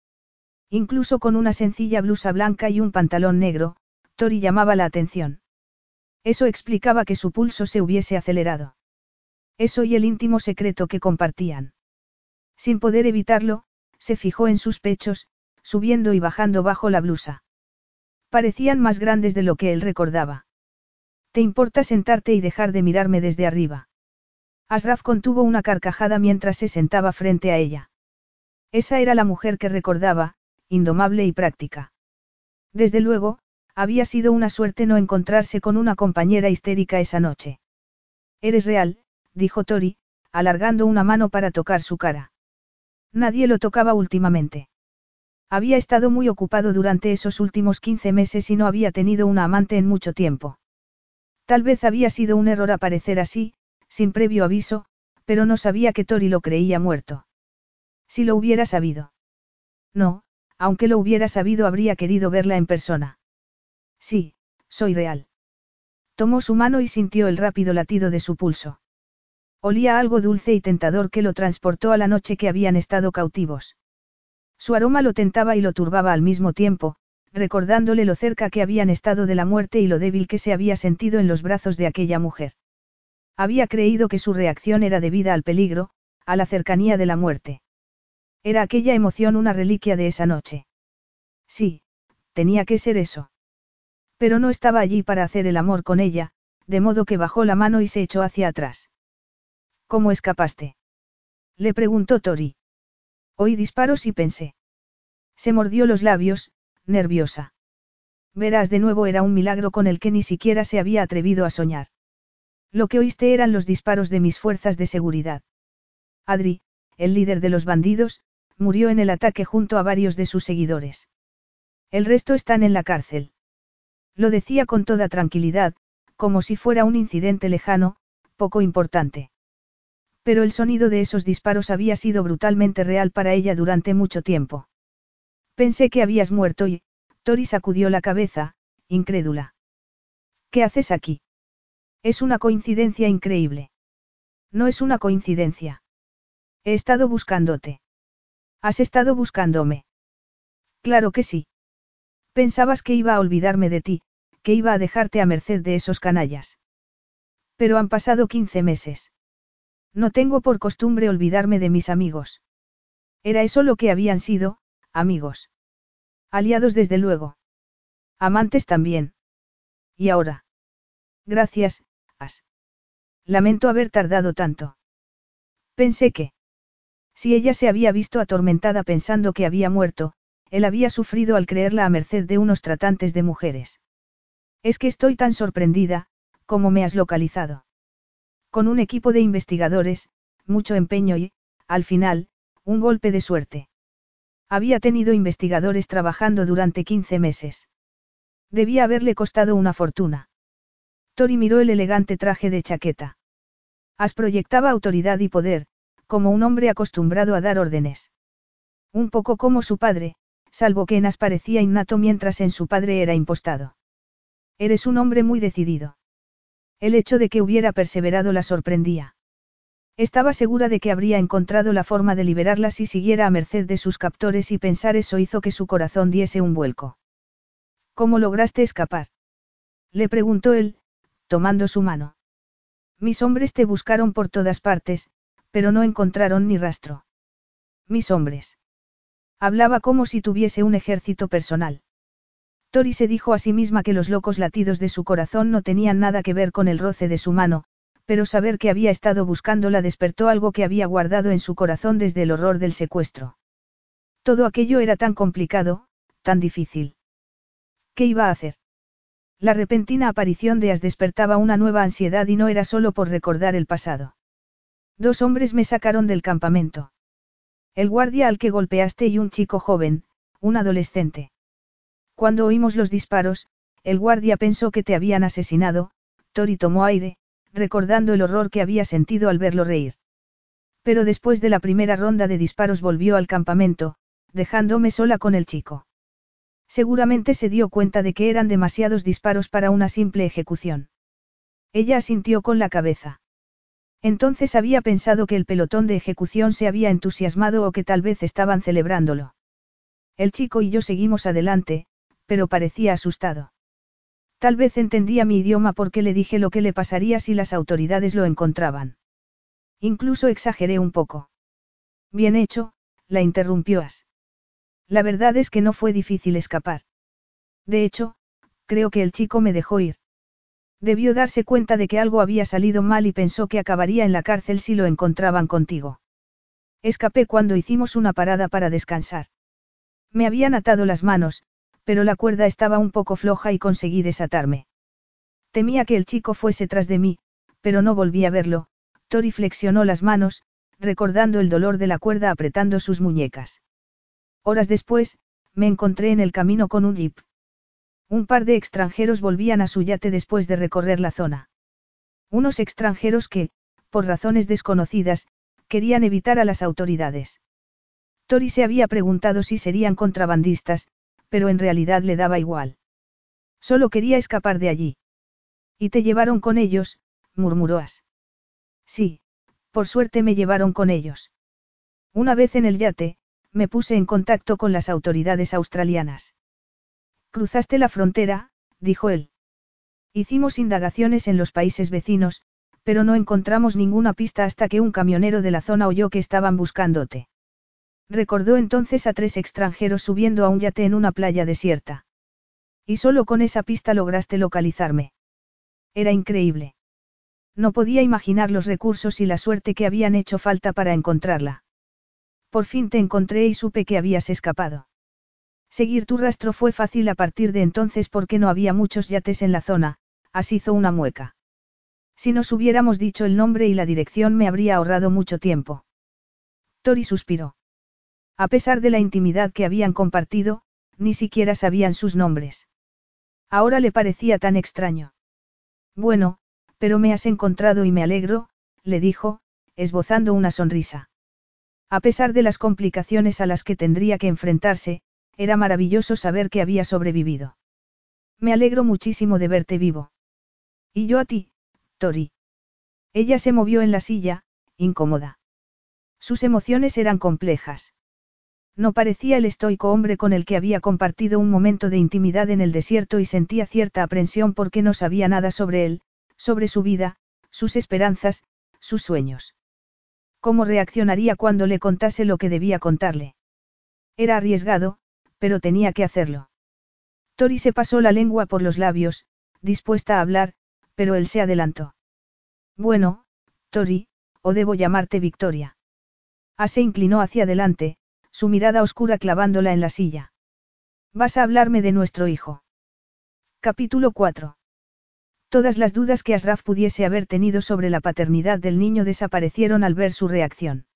Incluso con una sencilla blusa blanca y un pantalón negro, Tori llamaba la atención. Eso explicaba que su pulso se hubiese acelerado. Eso y el íntimo secreto que compartían. Sin poder evitarlo, se fijó en sus pechos, subiendo y bajando bajo la blusa. Parecían más grandes de lo que él recordaba. ¿Te importa sentarte y dejar de mirarme desde arriba? Asraf contuvo una carcajada mientras se sentaba frente a ella. Esa era la mujer que recordaba, indomable y práctica. Desde luego, había sido una suerte no encontrarse con una compañera histérica esa noche. Eres real, dijo Tori, alargando una mano para tocar su cara. Nadie lo tocaba últimamente. Había estado muy ocupado durante esos últimos 15 meses y no había tenido una amante en mucho tiempo. Tal vez había sido un error aparecer así, sin previo aviso, pero no sabía que Tori lo creía muerto. Si lo hubiera sabido. No, aunque lo hubiera sabido habría querido verla en persona. Sí, soy real. Tomó su mano y sintió el rápido latido de su pulso. Olía algo dulce y tentador que lo transportó a la noche que habían estado cautivos. Su aroma lo tentaba y lo turbaba al mismo tiempo, recordándole lo cerca que habían estado de la muerte y lo débil que se había sentido en los brazos de aquella mujer. Había creído que su reacción era debida al peligro, a la cercanía de la muerte. Era aquella emoción una reliquia de esa noche. Sí, tenía que ser eso. Pero no estaba allí para hacer el amor con ella, de modo que bajó la mano y se echó hacia atrás. ¿Cómo escapaste? Le preguntó Tori. Oí disparos y pensé. Se mordió los labios, nerviosa. Verás de nuevo era un milagro con el que ni siquiera se había atrevido a soñar. Lo que oíste eran los disparos de mis fuerzas de seguridad. Adri, el líder de los bandidos, murió en el ataque junto a varios de sus seguidores. El resto están en la cárcel. Lo decía con toda tranquilidad, como si fuera un incidente lejano, poco importante. Pero el sonido de esos disparos había sido brutalmente real para ella durante mucho tiempo. Pensé que habías muerto y, Tori sacudió la cabeza, incrédula. ¿Qué haces aquí? Es una coincidencia increíble. No es una coincidencia. He estado buscándote. ¿Has estado buscándome? Claro que sí. Pensabas que iba a olvidarme de ti, que iba a dejarte a merced de esos canallas. Pero han pasado 15 meses. No tengo por costumbre olvidarme de mis amigos. Era eso lo que habían sido, amigos. Aliados desde luego. Amantes también. ¿Y ahora? Gracias, As. Lamento haber tardado tanto. Pensé que. Si ella se había visto atormentada pensando que había muerto, él había sufrido al creerla a merced de unos tratantes de mujeres. Es que estoy tan sorprendida, como me has localizado. Con un equipo de investigadores, mucho empeño y, al final, un golpe de suerte. Había tenido investigadores trabajando durante 15 meses. Debía haberle costado una fortuna. Tori miró el elegante traje de chaqueta. As proyectaba autoridad y poder, como un hombre acostumbrado a dar órdenes. Un poco como su padre, salvo que en parecía innato mientras en su padre era impostado. Eres un hombre muy decidido. El hecho de que hubiera perseverado la sorprendía. Estaba segura de que habría encontrado la forma de liberarla si siguiera a merced de sus captores y pensar eso hizo que su corazón diese un vuelco. ¿Cómo lograste escapar? Le preguntó él, tomando su mano. Mis hombres te buscaron por todas partes, pero no encontraron ni rastro. Mis hombres. Hablaba como si tuviese un ejército personal. Tori se dijo a sí misma que los locos latidos de su corazón no tenían nada que ver con el roce de su mano, pero saber que había estado buscándola despertó algo que había guardado en su corazón desde el horror del secuestro. Todo aquello era tan complicado, tan difícil. ¿Qué iba a hacer? La repentina aparición de As despertaba una nueva ansiedad y no era solo por recordar el pasado. Dos hombres me sacaron del campamento. El guardia al que golpeaste y un chico joven, un adolescente. Cuando oímos los disparos, el guardia pensó que te habían asesinado, Tori tomó aire, recordando el horror que había sentido al verlo reír. Pero después de la primera ronda de disparos volvió al campamento, dejándome sola con el chico. Seguramente se dio cuenta de que eran demasiados disparos para una simple ejecución. Ella asintió con la cabeza. Entonces había pensado que el pelotón de ejecución se había entusiasmado o que tal vez estaban celebrándolo. El chico y yo seguimos adelante, pero parecía asustado. Tal vez entendía mi idioma porque le dije lo que le pasaría si las autoridades lo encontraban. Incluso exageré un poco. Bien hecho, la interrumpió As. La verdad es que no fue difícil escapar. De hecho, creo que el chico me dejó ir. Debió darse cuenta de que algo había salido mal y pensó que acabaría en la cárcel si lo encontraban contigo. Escapé cuando hicimos una parada para descansar. Me habían atado las manos, pero la cuerda estaba un poco floja y conseguí desatarme. Temía que el chico fuese tras de mí, pero no volví a verlo, Tori flexionó las manos, recordando el dolor de la cuerda apretando sus muñecas. Horas después, me encontré en el camino con un jeep. Un par de extranjeros volvían a su yate después de recorrer la zona. Unos extranjeros que, por razones desconocidas, querían evitar a las autoridades. Tori se había preguntado si serían contrabandistas, pero en realidad le daba igual. Solo quería escapar de allí. Y te llevaron con ellos, murmuró As. Sí, por suerte me llevaron con ellos. Una vez en el yate, me puse en contacto con las autoridades australianas. Cruzaste la frontera, dijo él. Hicimos indagaciones en los países vecinos, pero no encontramos ninguna pista hasta que un camionero de la zona oyó que estaban buscándote. Recordó entonces a tres extranjeros subiendo a un yate en una playa desierta. Y solo con esa pista lograste localizarme. Era increíble. No podía imaginar los recursos y la suerte que habían hecho falta para encontrarla. Por fin te encontré y supe que habías escapado. Seguir tu rastro fue fácil a partir de entonces porque no había muchos yates en la zona, así hizo una mueca. Si nos hubiéramos dicho el nombre y la dirección me habría ahorrado mucho tiempo. Tori suspiró. A pesar de la intimidad que habían compartido, ni siquiera sabían sus nombres. Ahora le parecía tan extraño. Bueno, pero me has encontrado y me alegro, le dijo, esbozando una sonrisa. A pesar de las complicaciones a las que tendría que enfrentarse, era maravilloso saber que había sobrevivido. Me alegro muchísimo de verte vivo. Y yo a ti, Tori. Ella se movió en la silla, incómoda. Sus emociones eran complejas. No parecía el estoico hombre con el que había compartido un momento de intimidad en el desierto y sentía cierta aprensión porque no sabía nada sobre él, sobre su vida, sus esperanzas, sus sueños. ¿Cómo reaccionaría cuando le contase lo que debía contarle? Era arriesgado, pero tenía que hacerlo. Tori se pasó la lengua por los labios, dispuesta a hablar, pero él se adelantó. Bueno, Tori, o debo llamarte Victoria. A se inclinó hacia adelante, su mirada oscura clavándola en la silla. Vas a hablarme de nuestro hijo. Capítulo 4. Todas las dudas que Asraf pudiese haber tenido sobre la paternidad del niño desaparecieron al ver su reacción.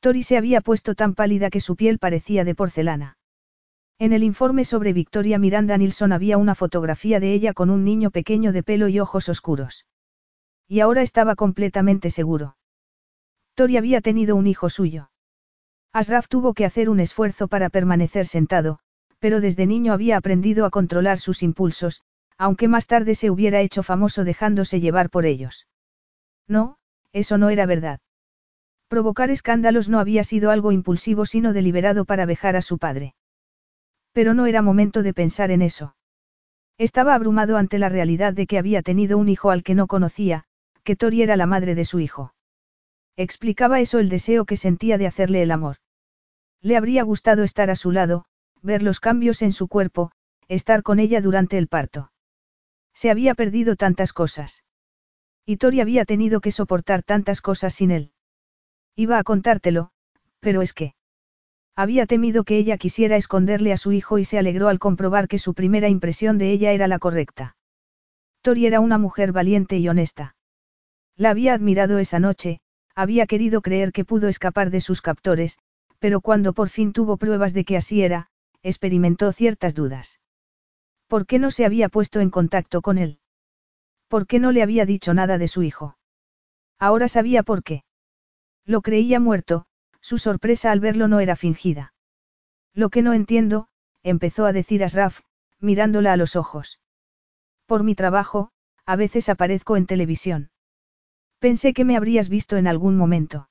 Tori se había puesto tan pálida que su piel parecía de porcelana. En el informe sobre Victoria Miranda Nilsson había una fotografía de ella con un niño pequeño de pelo y ojos oscuros. Y ahora estaba completamente seguro. Tori había tenido un hijo suyo. Asraf tuvo que hacer un esfuerzo para permanecer sentado, pero desde niño había aprendido a controlar sus impulsos, aunque más tarde se hubiera hecho famoso dejándose llevar por ellos. No, eso no era verdad. Provocar escándalos no había sido algo impulsivo sino deliberado para vejar a su padre. Pero no era momento de pensar en eso. Estaba abrumado ante la realidad de que había tenido un hijo al que no conocía, que Tori era la madre de su hijo. Explicaba eso el deseo que sentía de hacerle el amor. Le habría gustado estar a su lado, ver los cambios en su cuerpo, estar con ella durante el parto. Se había perdido tantas cosas. Y Tori había tenido que soportar tantas cosas sin él. Iba a contártelo, pero es que... Había temido que ella quisiera esconderle a su hijo y se alegró al comprobar que su primera impresión de ella era la correcta. Tori era una mujer valiente y honesta. La había admirado esa noche, había querido creer que pudo escapar de sus captores, pero cuando por fin tuvo pruebas de que así era, experimentó ciertas dudas. ¿Por qué no se había puesto en contacto con él? ¿Por qué no le había dicho nada de su hijo? Ahora sabía por qué. Lo creía muerto, su sorpresa al verlo no era fingida. Lo que no entiendo, empezó a decir Asraf, mirándola a los ojos. Por mi trabajo, a veces aparezco en televisión. Pensé que me habrías visto en algún momento.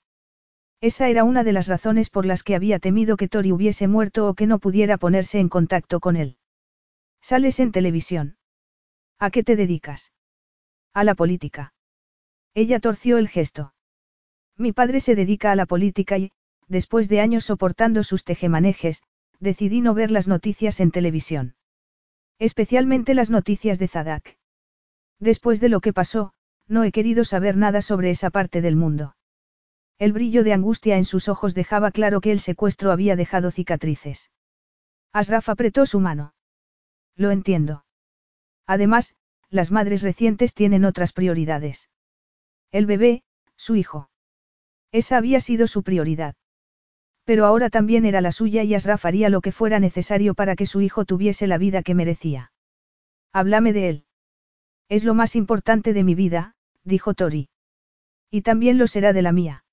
Esa era una de las razones por las que había temido que Tori hubiese muerto o que no pudiera ponerse en contacto con él. Sales en televisión. ¿A qué te dedicas? A la política. Ella torció el gesto. Mi padre se dedica a la política y, después de años soportando sus tejemanejes, decidí no ver las noticias en televisión. Especialmente las noticias de Zadak. Después de lo que pasó, no he querido saber nada sobre esa parte del mundo. El brillo de angustia en sus ojos dejaba claro que el secuestro había dejado cicatrices. Asraf apretó su mano. Lo entiendo. Además, las madres recientes tienen otras prioridades. El bebé, su hijo. Esa había sido su prioridad. Pero ahora también era la suya y Asraf haría lo que fuera necesario para que su hijo tuviese la vida que merecía. Háblame de él. Es lo más importante de mi vida, dijo Tori. Y también lo será de la mía.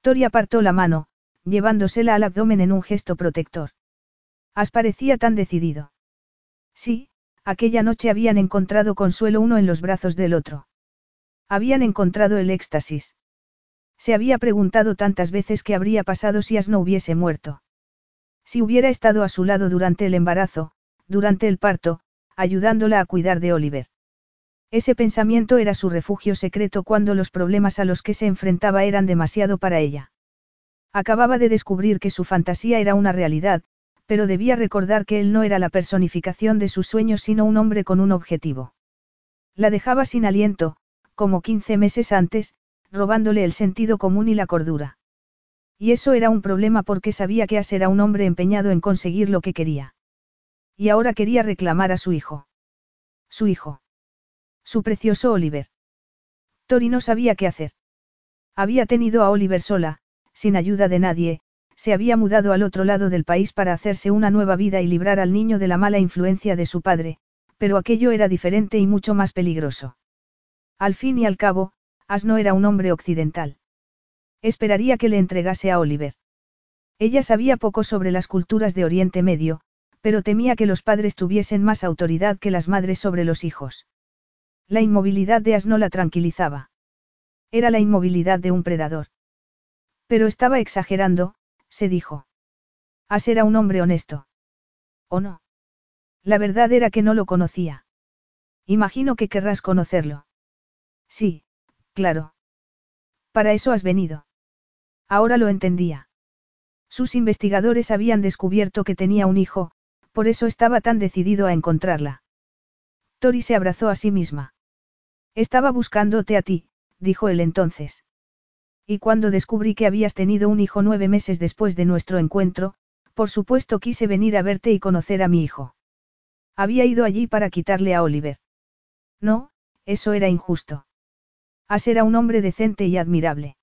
Tori apartó la mano, llevándosela al abdomen en un gesto protector. As parecía tan decidido. Sí, aquella noche habían encontrado consuelo uno en los brazos del otro. Habían encontrado el éxtasis. Se había preguntado tantas veces qué habría pasado si As no hubiese muerto. Si hubiera estado a su lado durante el embarazo, durante el parto, ayudándola a cuidar de Oliver. Ese pensamiento era su refugio secreto cuando los problemas a los que se enfrentaba eran demasiado para ella. Acababa de descubrir que su fantasía era una realidad, pero debía recordar que él no era la personificación de sus sueños sino un hombre con un objetivo. La dejaba sin aliento, como 15 meses antes, robándole el sentido común y la cordura. Y eso era un problema porque sabía que As era un hombre empeñado en conseguir lo que quería. Y ahora quería reclamar a su hijo. Su hijo. Su precioso Oliver. Tori no sabía qué hacer. Había tenido a Oliver sola, sin ayuda de nadie, se había mudado al otro lado del país para hacerse una nueva vida y librar al niño de la mala influencia de su padre, pero aquello era diferente y mucho más peligroso. Al fin y al cabo, As no era un hombre occidental. Esperaría que le entregase a Oliver. Ella sabía poco sobre las culturas de Oriente Medio, pero temía que los padres tuviesen más autoridad que las madres sobre los hijos. La inmovilidad de As no la tranquilizaba. Era la inmovilidad de un predador. Pero estaba exagerando, se dijo. As era un hombre honesto. ¿O no? La verdad era que no lo conocía. Imagino que querrás conocerlo. Sí, claro. Para eso has venido. Ahora lo entendía. Sus investigadores habían descubierto que tenía un hijo, por eso estaba tan decidido a encontrarla. Tori se abrazó a sí misma. Estaba buscándote a ti, dijo él entonces. Y cuando descubrí que habías tenido un hijo nueve meses después de nuestro encuentro, por supuesto quise venir a verte y conocer a mi hijo. Había ido allí para quitarle a Oliver. No, eso era injusto. As era un hombre decente y admirable.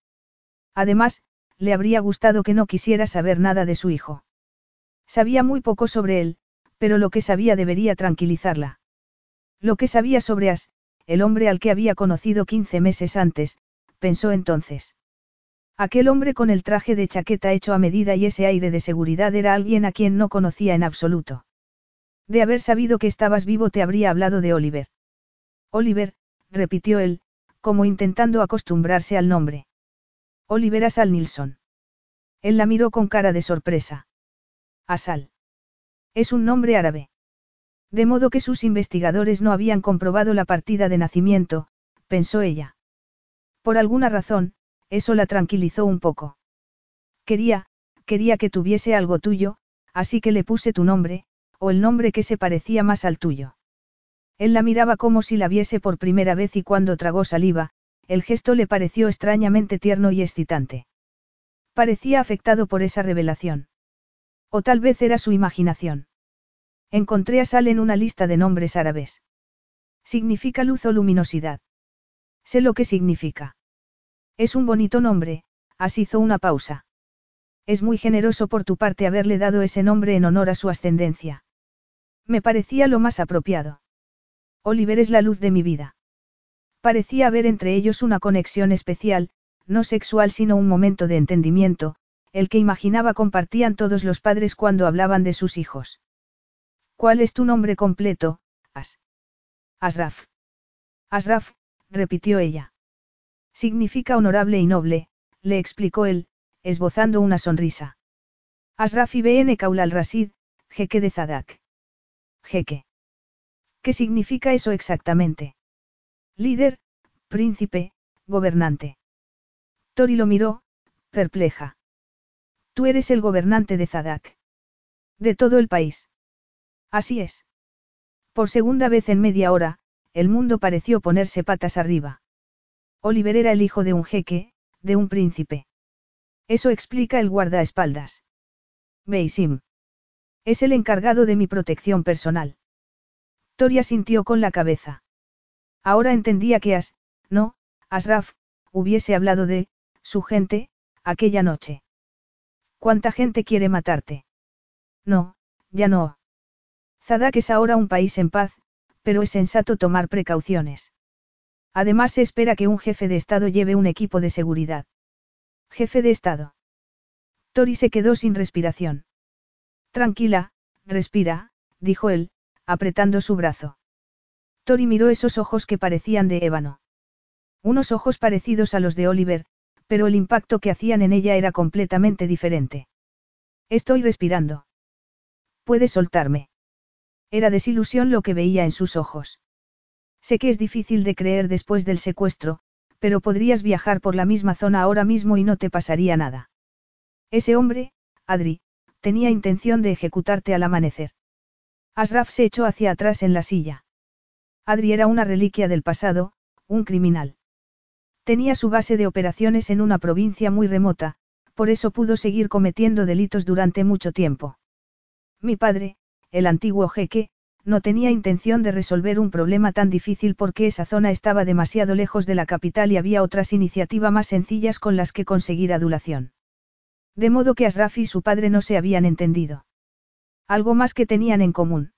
Además, le habría gustado que no quisiera saber nada de su hijo. Sabía muy poco sobre él, pero lo que sabía debería tranquilizarla. Lo que sabía sobre As, el hombre al que había conocido 15 meses antes, pensó entonces. Aquel hombre con el traje de chaqueta hecho a medida y ese aire de seguridad era alguien a quien no conocía en absoluto. De haber sabido que estabas vivo te habría hablado de Oliver. Oliver, repitió él, como intentando acostumbrarse al nombre. Oliver Asal Nilsson. Él la miró con cara de sorpresa. Asal. Es un nombre árabe. De modo que sus investigadores no habían comprobado la partida de nacimiento, pensó ella. Por alguna razón, eso la tranquilizó un poco. Quería, quería que tuviese algo tuyo, así que le puse tu nombre, o el nombre que se parecía más al tuyo. Él la miraba como si la viese por primera vez y cuando tragó saliva, el gesto le pareció extrañamente tierno y excitante. Parecía afectado por esa revelación. O tal vez era su imaginación. Encontré a Sal en una lista de nombres árabes. Significa luz o luminosidad. Sé lo que significa. Es un bonito nombre, As hizo una pausa. Es muy generoso por tu parte haberle dado ese nombre en honor a su ascendencia. Me parecía lo más apropiado. Oliver es la luz de mi vida. Parecía haber entre ellos una conexión especial, no sexual sino un momento de entendimiento, el que imaginaba compartían todos los padres cuando hablaban de sus hijos. ¿Cuál es tu nombre completo, As? Asraf. Asraf, repitió ella. Significa honorable y noble, le explicó él, esbozando una sonrisa. Asraf ibn Kaul al-Rasid, jeque de Zadak. Jeque. ¿Qué significa eso exactamente? Líder, príncipe, gobernante. Tori lo miró, perpleja. Tú eres el gobernante de Zadak. De todo el país. Así es. Por segunda vez en media hora, el mundo pareció ponerse patas arriba. Oliver era el hijo de un jeque, de un príncipe. Eso explica el guardaespaldas. Beisim. Es el encargado de mi protección personal. Toria sintió con la cabeza. Ahora entendía que As, no, Asraf, hubiese hablado de, su gente, aquella noche. ¿Cuánta gente quiere matarte? No, ya no. Zadak es ahora un país en paz, pero es sensato tomar precauciones. Además se espera que un jefe de Estado lleve un equipo de seguridad. Jefe de Estado. Tori se quedó sin respiración. Tranquila, respira, dijo él, apretando su brazo. Tori miró esos ojos que parecían de ébano. Unos ojos parecidos a los de Oliver, pero el impacto que hacían en ella era completamente diferente. Estoy respirando. ¿Puedes soltarme? Era desilusión lo que veía en sus ojos. Sé que es difícil de creer después del secuestro, pero podrías viajar por la misma zona ahora mismo y no te pasaría nada. Ese hombre, Adri, tenía intención de ejecutarte al amanecer. Asraf se echó hacia atrás en la silla. Adri era una reliquia del pasado, un criminal. Tenía su base de operaciones en una provincia muy remota, por eso pudo seguir cometiendo delitos durante mucho tiempo. Mi padre, el antiguo jeque, no tenía intención de resolver un problema tan difícil porque esa zona estaba demasiado lejos de la capital y había otras iniciativas más sencillas con las que conseguir adulación. De modo que Asraf y su padre no se habían entendido. Algo más que tenían en común.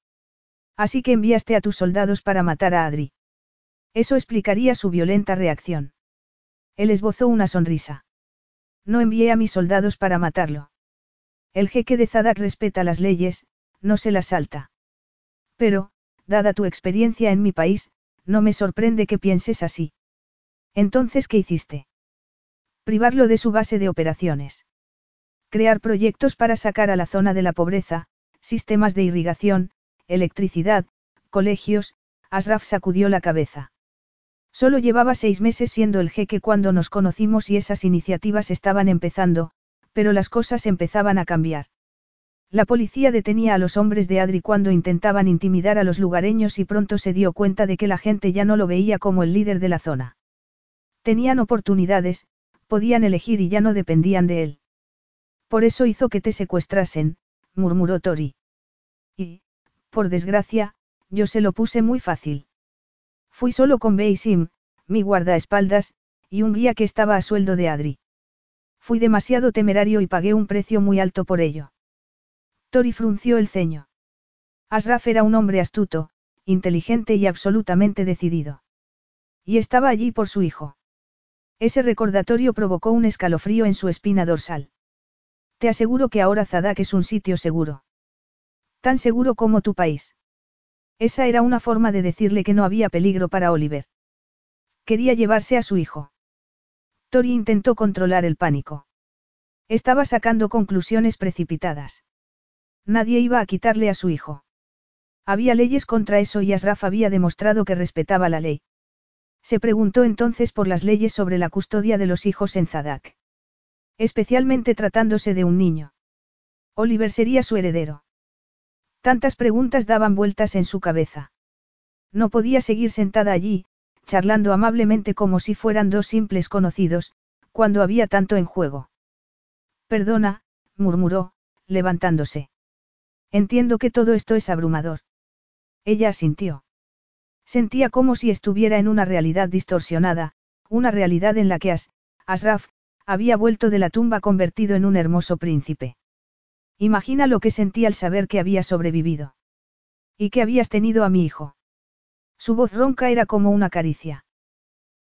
Así que enviaste a tus soldados para matar a Adri. Eso explicaría su violenta reacción. Él esbozó una sonrisa. No envié a mis soldados para matarlo. El jeque de Zadak respeta las leyes, no se las salta. Pero, dada tu experiencia en mi país, no me sorprende que pienses así. Entonces, ¿qué hiciste? Privarlo de su base de operaciones. Crear proyectos para sacar a la zona de la pobreza, sistemas de irrigación, electricidad, colegios, Asraf sacudió la cabeza. Solo llevaba seis meses siendo el jeque cuando nos conocimos y esas iniciativas estaban empezando, pero las cosas empezaban a cambiar. La policía detenía a los hombres de Adri cuando intentaban intimidar a los lugareños y pronto se dio cuenta de que la gente ya no lo veía como el líder de la zona. Tenían oportunidades, podían elegir y ya no dependían de él. Por eso hizo que te secuestrasen, murmuró Tori. Y, por desgracia, yo se lo puse muy fácil. Fui solo con Beisim, mi guardaespaldas, y un guía que estaba a sueldo de Adri. Fui demasiado temerario y pagué un precio muy alto por ello. Tori frunció el ceño. Asraf era un hombre astuto, inteligente y absolutamente decidido. Y estaba allí por su hijo. Ese recordatorio provocó un escalofrío en su espina dorsal. Te aseguro que ahora Zadak es un sitio seguro. Tan seguro como tu país. Esa era una forma de decirle que no había peligro para Oliver. Quería llevarse a su hijo. Tori intentó controlar el pánico. Estaba sacando conclusiones precipitadas. Nadie iba a quitarle a su hijo. Había leyes contra eso y Asraf había demostrado que respetaba la ley. Se preguntó entonces por las leyes sobre la custodia de los hijos en Zadak. Especialmente tratándose de un niño. Oliver sería su heredero. Tantas preguntas daban vueltas en su cabeza. No podía seguir sentada allí, charlando amablemente como si fueran dos simples conocidos, cuando había tanto en juego. Perdona, murmuró, levantándose. Entiendo que todo esto es abrumador. Ella asintió. Sentía como si estuviera en una realidad distorsionada, una realidad en la que As, Asraf, había vuelto de la tumba convertido en un hermoso príncipe. Imagina lo que sentía al saber que había sobrevivido. Y que habías tenido a mi hijo. Su voz ronca era como una caricia.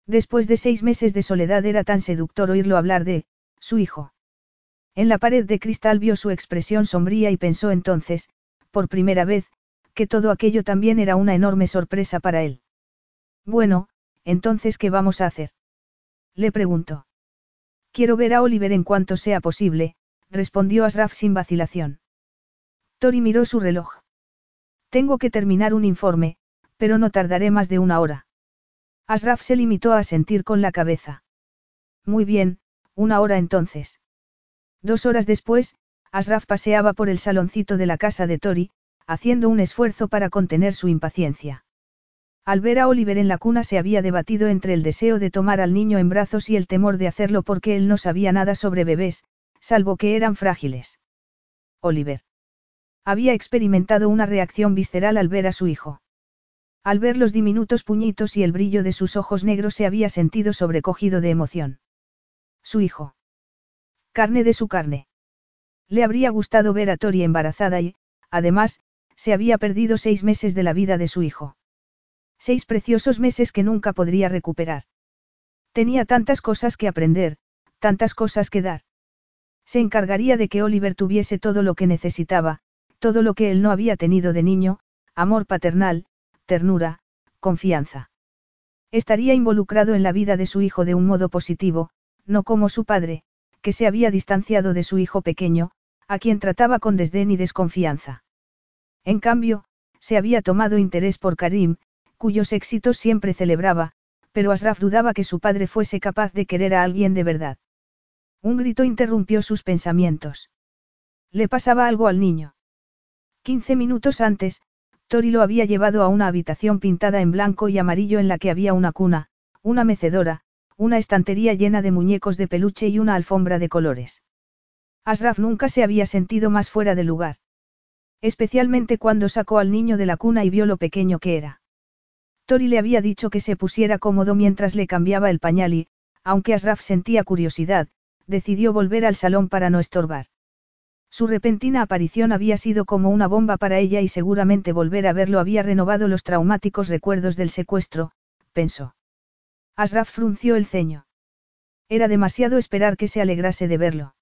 Después de seis meses de soledad era tan seductor oírlo hablar de, su hijo. En la pared de cristal vio su expresión sombría y pensó entonces, por primera vez, que todo aquello también era una enorme sorpresa para él. Bueno, entonces, ¿qué vamos a hacer? Le preguntó. Quiero ver a Oliver en cuanto sea posible, respondió Asraf sin vacilación. Tori miró su reloj. Tengo que terminar un informe, pero no tardaré más de una hora. Asraf se limitó a sentir con la cabeza. Muy bien, una hora entonces. Dos horas después, Asraf paseaba por el saloncito de la casa de Tori, haciendo un esfuerzo para contener su impaciencia. Al ver a Oliver en la cuna se había debatido entre el deseo de tomar al niño en brazos y el temor de hacerlo porque él no sabía nada sobre bebés, salvo que eran frágiles. Oliver. Había experimentado una reacción visceral al ver a su hijo. Al ver los diminutos puñitos y el brillo de sus ojos negros se había sentido sobrecogido de emoción. Su hijo. Carne de su carne. Le habría gustado ver a Tori embarazada y, además, se había perdido seis meses de la vida de su hijo. Seis preciosos meses que nunca podría recuperar. Tenía tantas cosas que aprender, tantas cosas que dar. Se encargaría de que Oliver tuviese todo lo que necesitaba, todo lo que él no había tenido de niño, amor paternal, ternura, confianza. Estaría involucrado en la vida de su hijo de un modo positivo, no como su padre, que se había distanciado de su hijo pequeño, a quien trataba con desdén y desconfianza. En cambio, se había tomado interés por Karim, cuyos éxitos siempre celebraba, pero Asraf dudaba que su padre fuese capaz de querer a alguien de verdad. Un grito interrumpió sus pensamientos. Le pasaba algo al niño. Quince minutos antes, Tori lo había llevado a una habitación pintada en blanco y amarillo en la que había una cuna, una mecedora, una estantería llena de muñecos de peluche y una alfombra de colores. Asraf nunca se había sentido más fuera de lugar. Especialmente cuando sacó al niño de la cuna y vio lo pequeño que era. Tori le había dicho que se pusiera cómodo mientras le cambiaba el pañal y, aunque Asraf sentía curiosidad, decidió volver al salón para no estorbar. Su repentina aparición había sido como una bomba para ella y seguramente volver a verlo había renovado los traumáticos recuerdos del secuestro, pensó. Asraf frunció el ceño. Era demasiado esperar que se alegrase de verlo.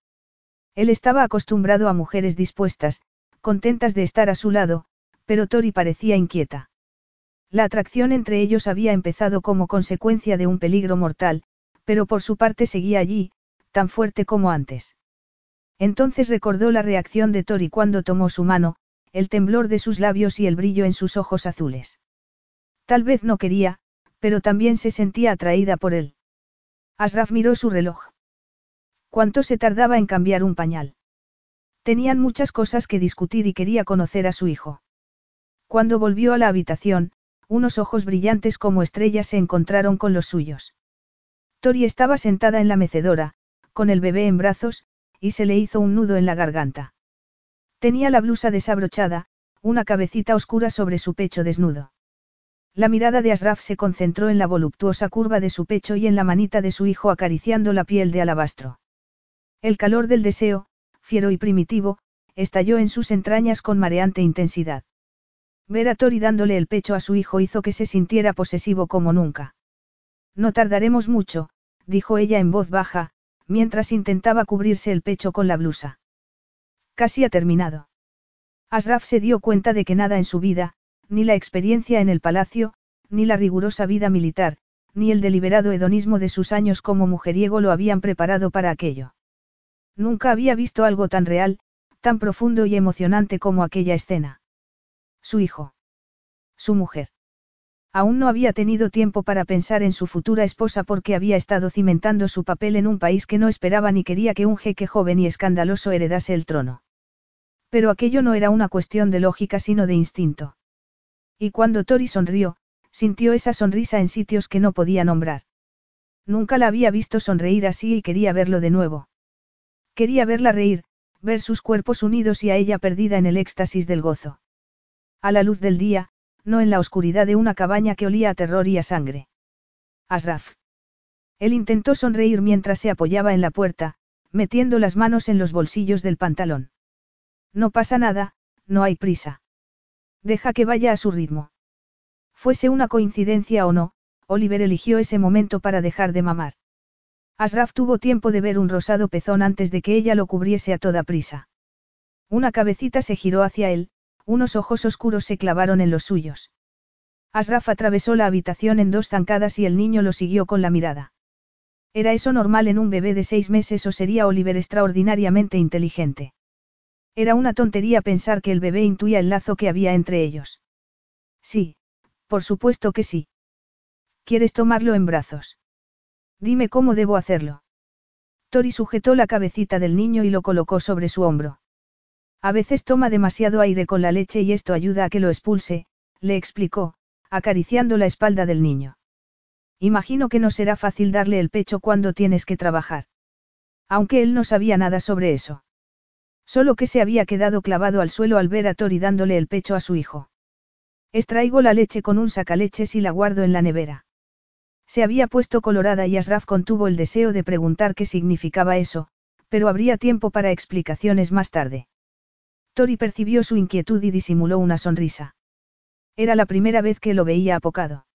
Él estaba acostumbrado a mujeres dispuestas, contentas de estar a su lado, pero Tori parecía inquieta. La atracción entre ellos había empezado como consecuencia de un peligro mortal, pero por su parte seguía allí, tan fuerte como antes. Entonces recordó la reacción de Tori cuando tomó su mano, el temblor de sus labios y el brillo en sus ojos azules. Tal vez no quería, pero también se sentía atraída por él. Asraf miró su reloj. ¿Cuánto se tardaba en cambiar un pañal? Tenían muchas cosas que discutir y quería conocer a su hijo. Cuando volvió a la habitación, unos ojos brillantes como estrellas se encontraron con los suyos. Tori estaba sentada en la mecedora, con el bebé en brazos, y se le hizo un nudo en la garganta. Tenía la blusa desabrochada, una cabecita oscura sobre su pecho desnudo. La mirada de Asraf se concentró en la voluptuosa curva de su pecho y en la manita de su hijo acariciando la piel de alabastro. El calor del deseo, fiero y primitivo, estalló en sus entrañas con mareante intensidad. Ver a Tori dándole el pecho a su hijo hizo que se sintiera posesivo como nunca. No tardaremos mucho, dijo ella en voz baja, mientras intentaba cubrirse el pecho con la blusa. Casi ha terminado. Asraf se dio cuenta de que nada en su vida, ni la experiencia en el palacio, ni la rigurosa vida militar, ni el deliberado hedonismo de sus años como mujeriego lo habían preparado para aquello. Nunca había visto algo tan real, tan profundo y emocionante como aquella escena. Su hijo. Su mujer. Aún no había tenido tiempo para pensar en su futura esposa porque había estado cimentando su papel en un país que no esperaba ni quería que un jeque joven y escandaloso heredase el trono. Pero aquello no era una cuestión de lógica sino de instinto. Y cuando Tori sonrió, sintió esa sonrisa en sitios que no podía nombrar. Nunca la había visto sonreír así y quería verlo de nuevo. Quería verla reír, ver sus cuerpos unidos y a ella perdida en el éxtasis del gozo. A la luz del día, no en la oscuridad de una cabaña que olía a terror y a sangre. Asraf. Él intentó sonreír mientras se apoyaba en la puerta, metiendo las manos en los bolsillos del pantalón. No pasa nada, no hay prisa. Deja que vaya a su ritmo. Fuese una coincidencia o no, Oliver eligió ese momento para dejar de mamar. Asraf tuvo tiempo de ver un rosado pezón antes de que ella lo cubriese a toda prisa. Una cabecita se giró hacia él, unos ojos oscuros se clavaron en los suyos. Asraf atravesó la habitación en dos zancadas y el niño lo siguió con la mirada. ¿Era eso normal en un bebé de seis meses o sería Oliver extraordinariamente inteligente? Era una tontería pensar que el bebé intuía el lazo que había entre ellos. Sí, por supuesto que sí. ¿Quieres tomarlo en brazos? Dime cómo debo hacerlo. Tori sujetó la cabecita del niño y lo colocó sobre su hombro. A veces toma demasiado aire con la leche y esto ayuda a que lo expulse, le explicó, acariciando la espalda del niño. Imagino que no será fácil darle el pecho cuando tienes que trabajar. Aunque él no sabía nada sobre eso. Solo que se había quedado clavado al suelo al ver a Tori dándole el pecho a su hijo. Extraigo la leche con un sacaleches y la guardo en la nevera. Se había puesto colorada y Asraf contuvo el deseo de preguntar qué significaba eso, pero habría tiempo para explicaciones más tarde. Tori percibió su inquietud y disimuló una sonrisa. Era la primera vez que lo veía apocado.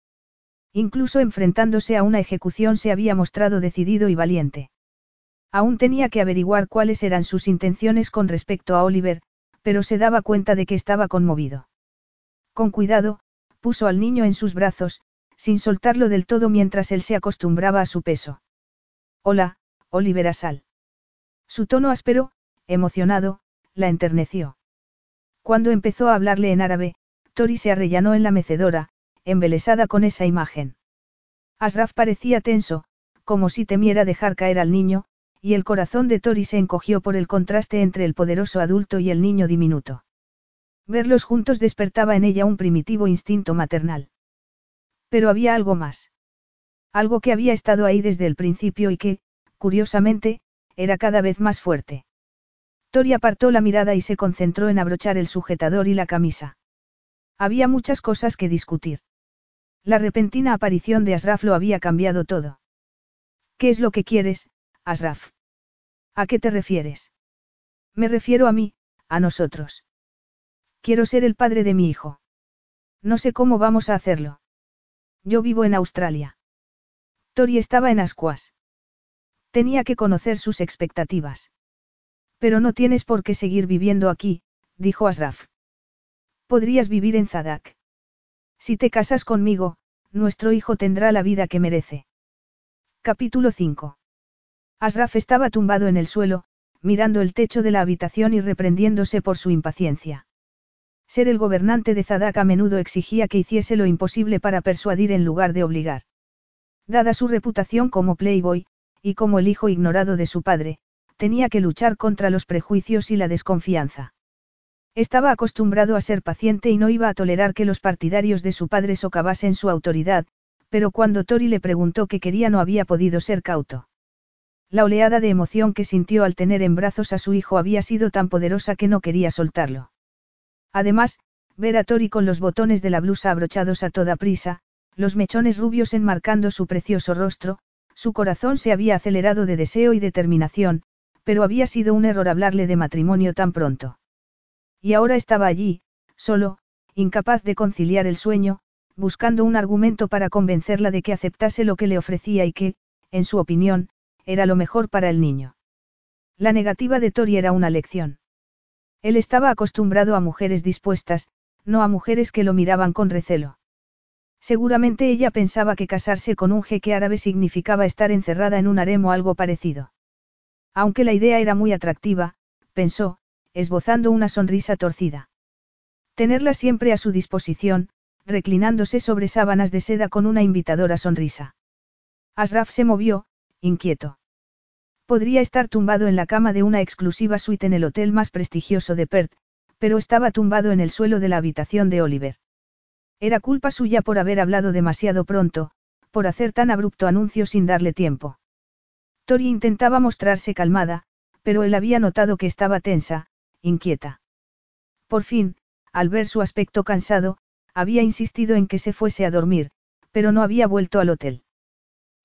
Incluso enfrentándose a una ejecución se había mostrado decidido y valiente. Aún tenía que averiguar cuáles eran sus intenciones con respecto a Oliver, pero se daba cuenta de que estaba conmovido. Con cuidado, puso al niño en sus brazos, sin soltarlo del todo mientras él se acostumbraba a su peso. Hola, Oliver Asal. Su tono áspero, emocionado, la enterneció. Cuando empezó a hablarle en árabe, Tori se arrellanó en la mecedora, embelesada con esa imagen. Asraf parecía tenso, como si temiera dejar caer al niño, y el corazón de Tori se encogió por el contraste entre el poderoso adulto y el niño diminuto. Verlos juntos despertaba en ella un primitivo instinto maternal. Pero había algo más. Algo que había estado ahí desde el principio y que, curiosamente, era cada vez más fuerte. Tori apartó la mirada y se concentró en abrochar el sujetador y la camisa. Había muchas cosas que discutir. La repentina aparición de Asraf lo había cambiado todo. ¿Qué es lo que quieres, Asraf? ¿A qué te refieres? Me refiero a mí, a nosotros. Quiero ser el padre de mi hijo. No sé cómo vamos a hacerlo. Yo vivo en Australia. Tori estaba en Ascuas. Tenía que conocer sus expectativas. Pero no tienes por qué seguir viviendo aquí, dijo Asraf. Podrías vivir en Zadak. Si te casas conmigo, nuestro hijo tendrá la vida que merece. Capítulo 5. Asraf estaba tumbado en el suelo, mirando el techo de la habitación y reprendiéndose por su impaciencia. Ser el gobernante de Zadak a menudo exigía que hiciese lo imposible para persuadir en lugar de obligar. Dada su reputación como playboy, y como el hijo ignorado de su padre, tenía que luchar contra los prejuicios y la desconfianza. Estaba acostumbrado a ser paciente y no iba a tolerar que los partidarios de su padre socavasen su autoridad, pero cuando Tori le preguntó qué quería no había podido ser cauto. La oleada de emoción que sintió al tener en brazos a su hijo había sido tan poderosa que no quería soltarlo. Además, ver a Tori con los botones de la blusa abrochados a toda prisa, los mechones rubios enmarcando su precioso rostro, su corazón se había acelerado de deseo y determinación, pero había sido un error hablarle de matrimonio tan pronto. Y ahora estaba allí, solo, incapaz de conciliar el sueño, buscando un argumento para convencerla de que aceptase lo que le ofrecía y que, en su opinión, era lo mejor para el niño. La negativa de Tori era una lección. Él estaba acostumbrado a mujeres dispuestas, no a mujeres que lo miraban con recelo. Seguramente ella pensaba que casarse con un jeque árabe significaba estar encerrada en un harem o algo parecido. Aunque la idea era muy atractiva, pensó, esbozando una sonrisa torcida. Tenerla siempre a su disposición, reclinándose sobre sábanas de seda con una invitadora sonrisa. Asraf se movió, inquieto. Podría estar tumbado en la cama de una exclusiva suite en el hotel más prestigioso de Perth, pero estaba tumbado en el suelo de la habitación de Oliver. Era culpa suya por haber hablado demasiado pronto, por hacer tan abrupto anuncio sin darle tiempo. Tori intentaba mostrarse calmada, pero él había notado que estaba tensa, inquieta. Por fin, al ver su aspecto cansado, había insistido en que se fuese a dormir, pero no había vuelto al hotel.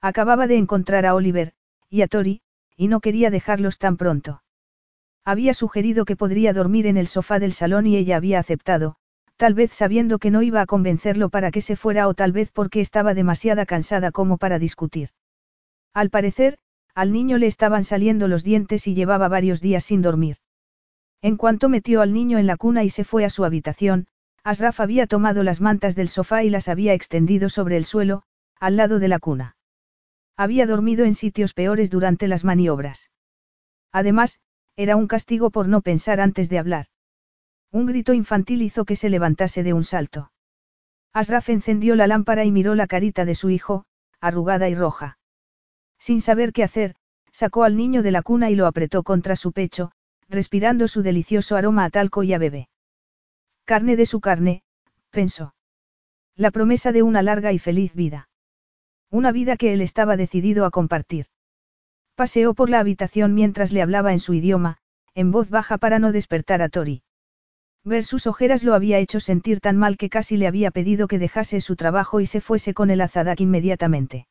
Acababa de encontrar a Oliver, y a Tori, y no quería dejarlos tan pronto. Había sugerido que podría dormir en el sofá del salón y ella había aceptado, tal vez sabiendo que no iba a convencerlo para que se fuera o tal vez porque estaba demasiada cansada como para discutir. Al parecer, al niño le estaban saliendo los dientes y llevaba varios días sin dormir. En cuanto metió al niño en la cuna y se fue a su habitación, Asraf había tomado las mantas del sofá y las había extendido sobre el suelo, al lado de la cuna. Había dormido en sitios peores durante las maniobras. Además, era un castigo por no pensar antes de hablar. Un grito infantil hizo que se levantase de un salto. Asraf encendió la lámpara y miró la carita de su hijo, arrugada y roja. Sin saber qué hacer, sacó al niño de la cuna y lo apretó contra su pecho, respirando su delicioso aroma a talco y a bebé. Carne de su carne, pensó. La promesa de una larga y feliz vida. Una vida que él estaba decidido a compartir. Paseó por la habitación mientras le hablaba en su idioma, en voz baja para no despertar a Tori. Ver sus ojeras lo había hecho sentir tan mal que casi le había pedido que dejase su trabajo y se fuese con el Azadak inmediatamente.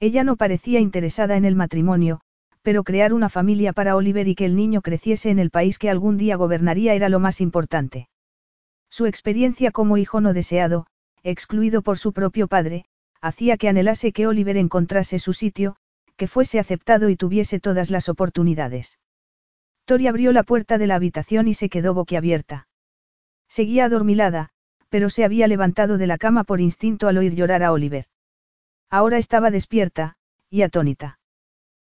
Ella no parecía interesada en el matrimonio, pero crear una familia para Oliver y que el niño creciese en el país que algún día gobernaría era lo más importante. Su experiencia como hijo no deseado, excluido por su propio padre, hacía que anhelase que Oliver encontrase su sitio, que fuese aceptado y tuviese todas las oportunidades. Tori abrió la puerta de la habitación y se quedó boquiabierta. Seguía adormilada, pero se había levantado de la cama por instinto al oír llorar a Oliver. Ahora estaba despierta, y atónita.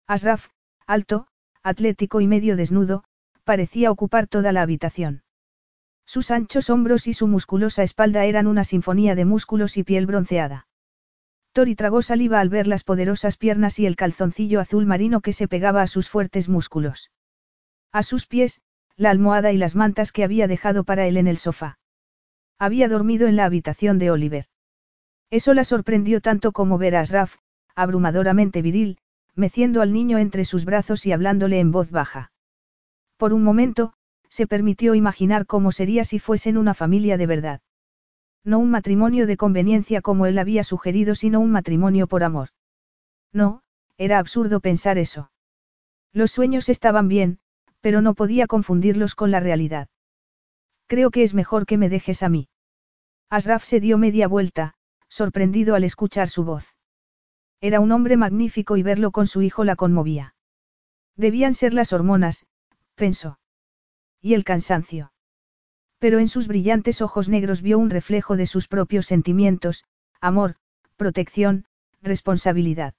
Asraf, alto, atlético y medio desnudo, parecía ocupar toda la habitación. Sus anchos hombros y su musculosa espalda eran una sinfonía de músculos y piel bronceada. Tori tragó saliva al ver las poderosas piernas y el calzoncillo azul marino que se pegaba a sus fuertes músculos. A sus pies, la almohada y las mantas que había dejado para él en el sofá. Había dormido en la habitación de Oliver. Eso la sorprendió tanto como ver a Asraf, abrumadoramente viril, meciendo al niño entre sus brazos y hablándole en voz baja. Por un momento, se permitió imaginar cómo sería si fuesen una familia de verdad. No un matrimonio de conveniencia como él había sugerido, sino un matrimonio por amor. No, era absurdo pensar eso. Los sueños estaban bien, pero no podía confundirlos con la realidad. Creo que es mejor que me dejes a mí. Asraf se dio media vuelta, sorprendido al escuchar su voz. Era un hombre magnífico y verlo con su hijo la conmovía. Debían ser las hormonas, pensó. Y el cansancio. Pero en sus brillantes ojos negros vio un reflejo de sus propios sentimientos, amor, protección, responsabilidad.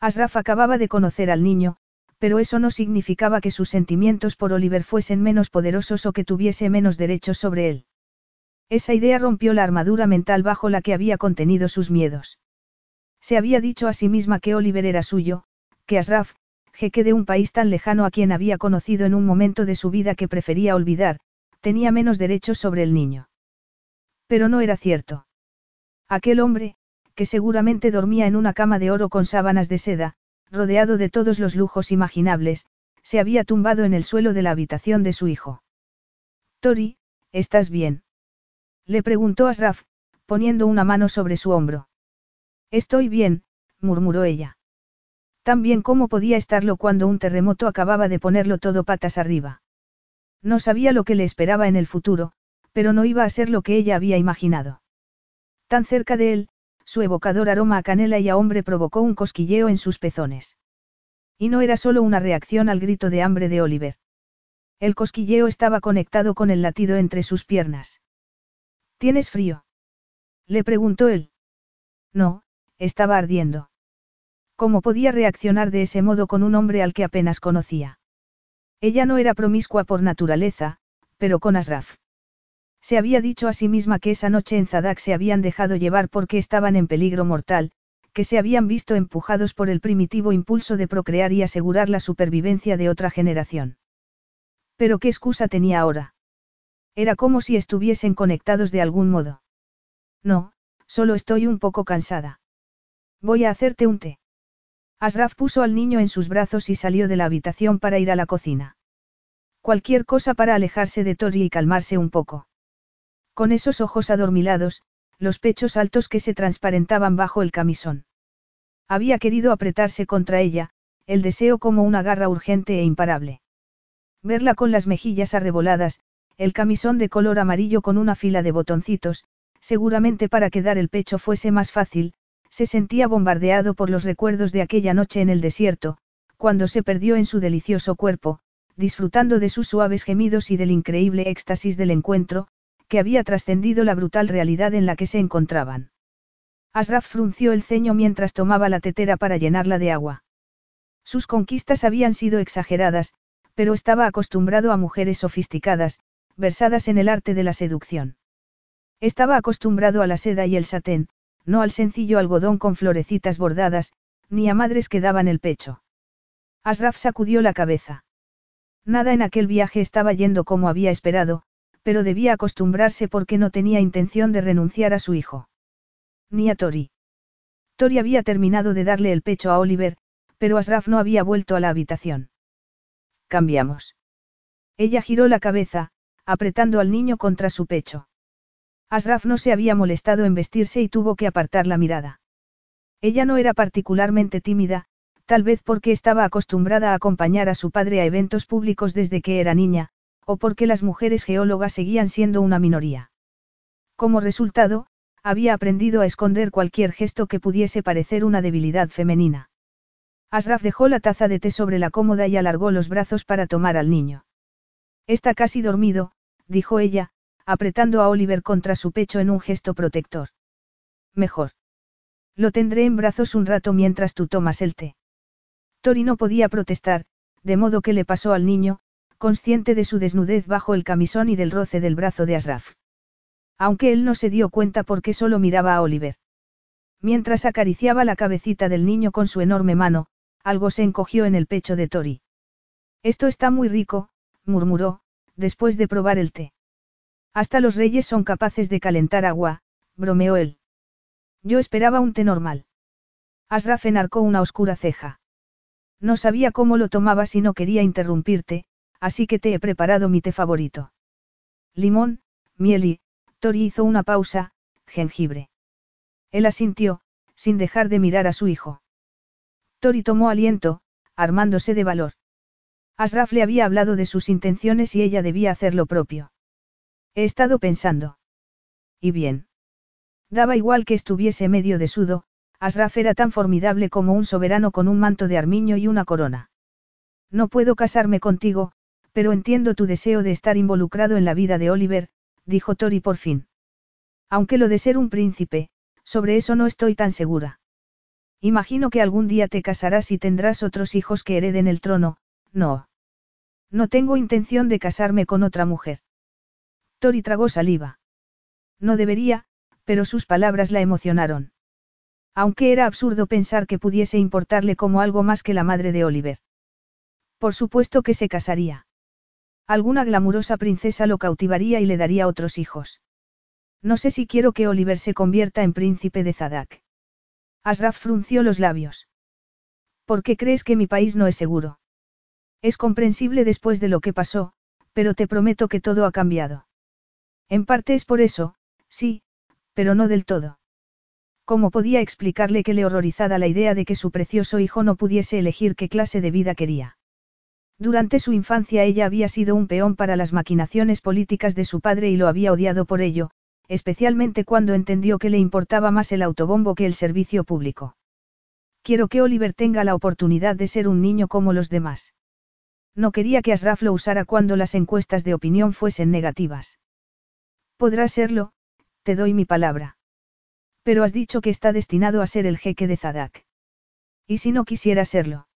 Asraf acababa de conocer al niño, pero eso no significaba que sus sentimientos por Oliver fuesen menos poderosos o que tuviese menos derechos sobre él. Esa idea rompió la armadura mental bajo la que había contenido sus miedos. Se había dicho a sí misma que Oliver era suyo, que Asraf, jeque de un país tan lejano a quien había conocido en un momento de su vida que prefería olvidar, tenía menos derechos sobre el niño. Pero no era cierto. Aquel hombre, que seguramente dormía en una cama de oro con sábanas de seda, rodeado de todos los lujos imaginables, se había tumbado en el suelo de la habitación de su hijo. Tori, ¿estás bien? Le preguntó Asraf, poniendo una mano sobre su hombro. Estoy bien, murmuró ella. Tan bien como podía estarlo cuando un terremoto acababa de ponerlo todo patas arriba. No sabía lo que le esperaba en el futuro, pero no iba a ser lo que ella había imaginado. Tan cerca de él, su evocador aroma a canela y a hombre provocó un cosquilleo en sus pezones. Y no era solo una reacción al grito de hambre de Oliver. El cosquilleo estaba conectado con el latido entre sus piernas. ¿Tienes frío? Le preguntó él. No, estaba ardiendo. ¿Cómo podía reaccionar de ese modo con un hombre al que apenas conocía? Ella no era promiscua por naturaleza, pero con Asraf. Se había dicho a sí misma que esa noche en Zadak se habían dejado llevar porque estaban en peligro mortal, que se habían visto empujados por el primitivo impulso de procrear y asegurar la supervivencia de otra generación. Pero ¿qué excusa tenía ahora? Era como si estuviesen conectados de algún modo. No, solo estoy un poco cansada. Voy a hacerte un té. Asraf puso al niño en sus brazos y salió de la habitación para ir a la cocina. Cualquier cosa para alejarse de Tori y calmarse un poco. Con esos ojos adormilados, los pechos altos que se transparentaban bajo el camisón. Había querido apretarse contra ella, el deseo como una garra urgente e imparable. Verla con las mejillas arreboladas, el camisón de color amarillo con una fila de botoncitos, seguramente para que dar el pecho fuese más fácil, se sentía bombardeado por los recuerdos de aquella noche en el desierto, cuando se perdió en su delicioso cuerpo, disfrutando de sus suaves gemidos y del increíble éxtasis del encuentro, que había trascendido la brutal realidad en la que se encontraban. Asraf frunció el ceño mientras tomaba la tetera para llenarla de agua. Sus conquistas habían sido exageradas, pero estaba acostumbrado a mujeres sofisticadas, versadas en el arte de la seducción. Estaba acostumbrado a la seda y el satén, no al sencillo algodón con florecitas bordadas, ni a madres que daban el pecho. Asraf sacudió la cabeza. Nada en aquel viaje estaba yendo como había esperado, pero debía acostumbrarse porque no tenía intención de renunciar a su hijo. Ni a Tori. Tori había terminado de darle el pecho a Oliver, pero Asraf no había vuelto a la habitación. Cambiamos. Ella giró la cabeza, apretando al niño contra su pecho. Asraf no se había molestado en vestirse y tuvo que apartar la mirada. Ella no era particularmente tímida, tal vez porque estaba acostumbrada a acompañar a su padre a eventos públicos desde que era niña, o porque las mujeres geólogas seguían siendo una minoría. Como resultado, había aprendido a esconder cualquier gesto que pudiese parecer una debilidad femenina. Asraf dejó la taza de té sobre la cómoda y alargó los brazos para tomar al niño. Está casi dormido, dijo ella, apretando a Oliver contra su pecho en un gesto protector. Mejor. Lo tendré en brazos un rato mientras tú tomas el té. Tori no podía protestar, de modo que le pasó al niño, consciente de su desnudez bajo el camisón y del roce del brazo de Asraf. Aunque él no se dio cuenta porque solo miraba a Oliver. Mientras acariciaba la cabecita del niño con su enorme mano, algo se encogió en el pecho de Tori. Esto está muy rico, murmuró, después de probar el té. Hasta los reyes son capaces de calentar agua, bromeó él. Yo esperaba un té normal. Asraf enarcó una oscura ceja. No sabía cómo lo tomabas y no quería interrumpirte, así que te he preparado mi té favorito. Limón, miel y, Tori hizo una pausa, jengibre. Él asintió, sin dejar de mirar a su hijo. Tori tomó aliento, armándose de valor. Asraf le había hablado de sus intenciones y ella debía hacer lo propio. He estado pensando. ¿Y bien? Daba igual que estuviese medio de sudo, Asraf era tan formidable como un soberano con un manto de armiño y una corona. No puedo casarme contigo, pero entiendo tu deseo de estar involucrado en la vida de Oliver, dijo Tori por fin. Aunque lo de ser un príncipe, sobre eso no estoy tan segura. Imagino que algún día te casarás y tendrás otros hijos que hereden el trono, no. No tengo intención de casarme con otra mujer. Tori tragó saliva. No debería, pero sus palabras la emocionaron. Aunque era absurdo pensar que pudiese importarle como algo más que la madre de Oliver. Por supuesto que se casaría. Alguna glamurosa princesa lo cautivaría y le daría otros hijos. No sé si quiero que Oliver se convierta en príncipe de Zadak. Asraf frunció los labios. ¿Por qué crees que mi país no es seguro? Es comprensible después de lo que pasó, pero te prometo que todo ha cambiado. En parte es por eso, sí, pero no del todo. ¿Cómo podía explicarle que le horrorizada la idea de que su precioso hijo no pudiese elegir qué clase de vida quería? Durante su infancia ella había sido un peón para las maquinaciones políticas de su padre y lo había odiado por ello, especialmente cuando entendió que le importaba más el autobombo que el servicio público. Quiero que Oliver tenga la oportunidad de ser un niño como los demás. No quería que Asraf lo usara cuando las encuestas de opinión fuesen negativas. Podrá serlo, te doy mi palabra. Pero has dicho que está destinado a ser el jeque de Zadak. ¿Y si no quisiera serlo?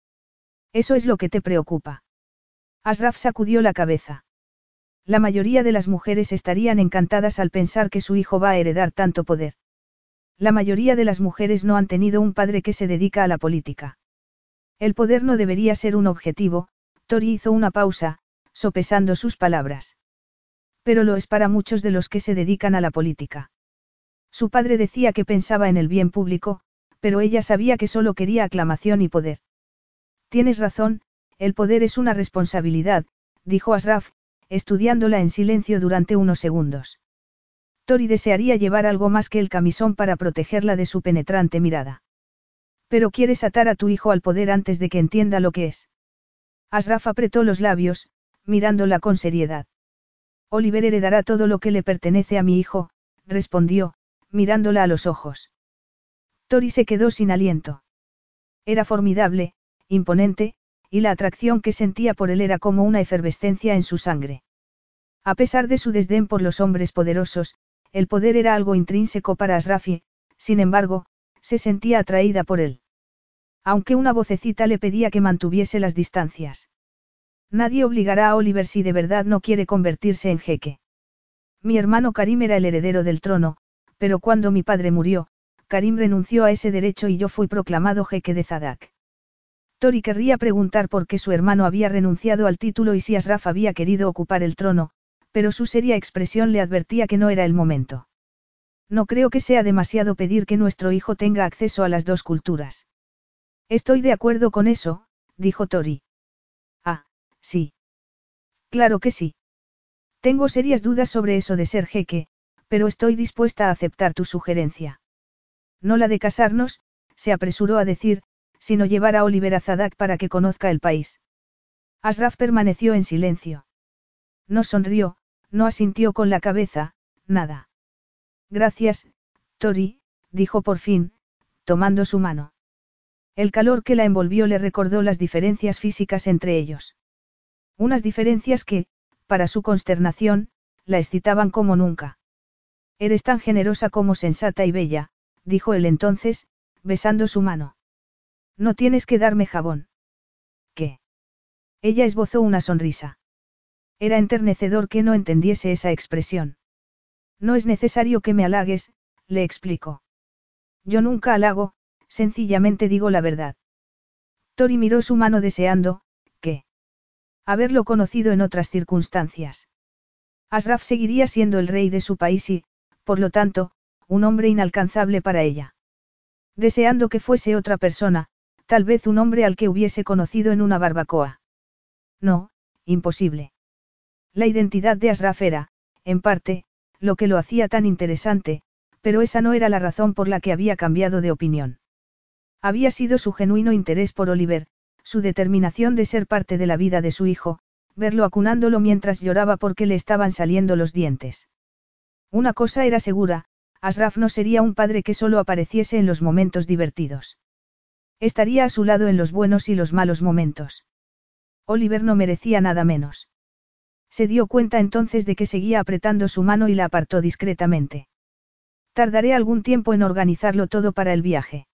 Eso es lo que te preocupa. Asraf sacudió la cabeza. La mayoría de las mujeres estarían encantadas al pensar que su hijo va a heredar tanto poder. La mayoría de las mujeres no han tenido un padre que se dedica a la política. El poder no debería ser un objetivo, Tori hizo una pausa, sopesando sus palabras. Pero lo es para muchos de los que se dedican a la política. Su padre decía que pensaba en el bien público, pero ella sabía que solo quería aclamación y poder. Tienes razón, el poder es una responsabilidad, dijo Asraf, estudiándola en silencio durante unos segundos. Tori desearía llevar algo más que el camisón para protegerla de su penetrante mirada. Pero quieres atar a tu hijo al poder antes de que entienda lo que es. Asraf apretó los labios, mirándola con seriedad. Oliver heredará todo lo que le pertenece a mi hijo, respondió, mirándola a los ojos. Tori se quedó sin aliento. Era formidable, imponente, y la atracción que sentía por él era como una efervescencia en su sangre. A pesar de su desdén por los hombres poderosos, el poder era algo intrínseco para Asrafi, sin embargo, se sentía atraída por él. Aunque una vocecita le pedía que mantuviese las distancias. Nadie obligará a Oliver si de verdad no quiere convertirse en jeque. Mi hermano Karim era el heredero del trono, pero cuando mi padre murió, Karim renunció a ese derecho y yo fui proclamado jeque de Zadak. Tori querría preguntar por qué su hermano había renunciado al título y si Asraf había querido ocupar el trono, pero su seria expresión le advertía que no era el momento. No creo que sea demasiado pedir que nuestro hijo tenga acceso a las dos culturas. Estoy de acuerdo con eso, dijo Tori. Ah, sí. Claro que sí. Tengo serias dudas sobre eso de ser jeque, pero estoy dispuesta a aceptar tu sugerencia. No la de casarnos, se apresuró a decir, sino llevar a Oliver a Zadak para que conozca el país. Asraf permaneció en silencio. No sonrió, no asintió con la cabeza, nada. Gracias, Tori, dijo por fin, tomando su mano. El calor que la envolvió le recordó las diferencias físicas entre ellos. Unas diferencias que, para su consternación, la excitaban como nunca. Eres tan generosa como sensata y bella, dijo él entonces, besando su mano. No tienes que darme jabón. ¿Qué? Ella esbozó una sonrisa. Era enternecedor que no entendiese esa expresión. No es necesario que me halagues, le explicó. Yo nunca halago, sencillamente digo la verdad. Tori miró su mano deseando, que. Haberlo conocido en otras circunstancias. Asraf seguiría siendo el rey de su país y, por lo tanto, un hombre inalcanzable para ella. Deseando que fuese otra persona, tal vez un hombre al que hubiese conocido en una barbacoa. No, imposible. La identidad de Asraf era, en parte, lo que lo hacía tan interesante, pero esa no era la razón por la que había cambiado de opinión. Había sido su genuino interés por Oliver, su determinación de ser parte de la vida de su hijo, verlo acunándolo mientras lloraba porque le estaban saliendo los dientes. Una cosa era segura, Asraf no sería un padre que solo apareciese en los momentos divertidos. Estaría a su lado en los buenos y los malos momentos. Oliver no merecía nada menos. Se dio cuenta entonces de que seguía apretando su mano y la apartó discretamente. Tardaré algún tiempo en organizarlo todo para el viaje.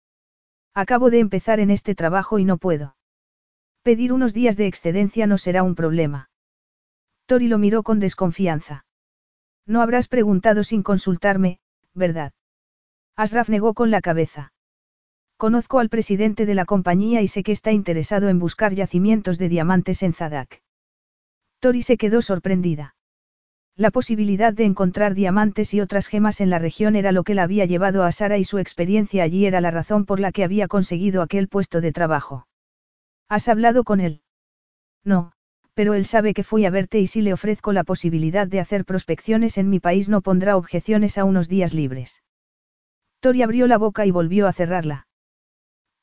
Acabo de empezar en este trabajo y no puedo. Pedir unos días de excedencia no será un problema. Tori lo miró con desconfianza. No habrás preguntado sin consultarme, ¿verdad? Asraf negó con la cabeza. Conozco al presidente de la compañía y sé que está interesado en buscar yacimientos de diamantes en Zadak. Tori se quedó sorprendida. La posibilidad de encontrar diamantes y otras gemas en la región era lo que la había llevado a Sara y su experiencia allí era la razón por la que había conseguido aquel puesto de trabajo. ¿Has hablado con él? No, pero él sabe que fui a verte y si le ofrezco la posibilidad de hacer prospecciones en mi país no pondrá objeciones a unos días libres. Tori abrió la boca y volvió a cerrarla.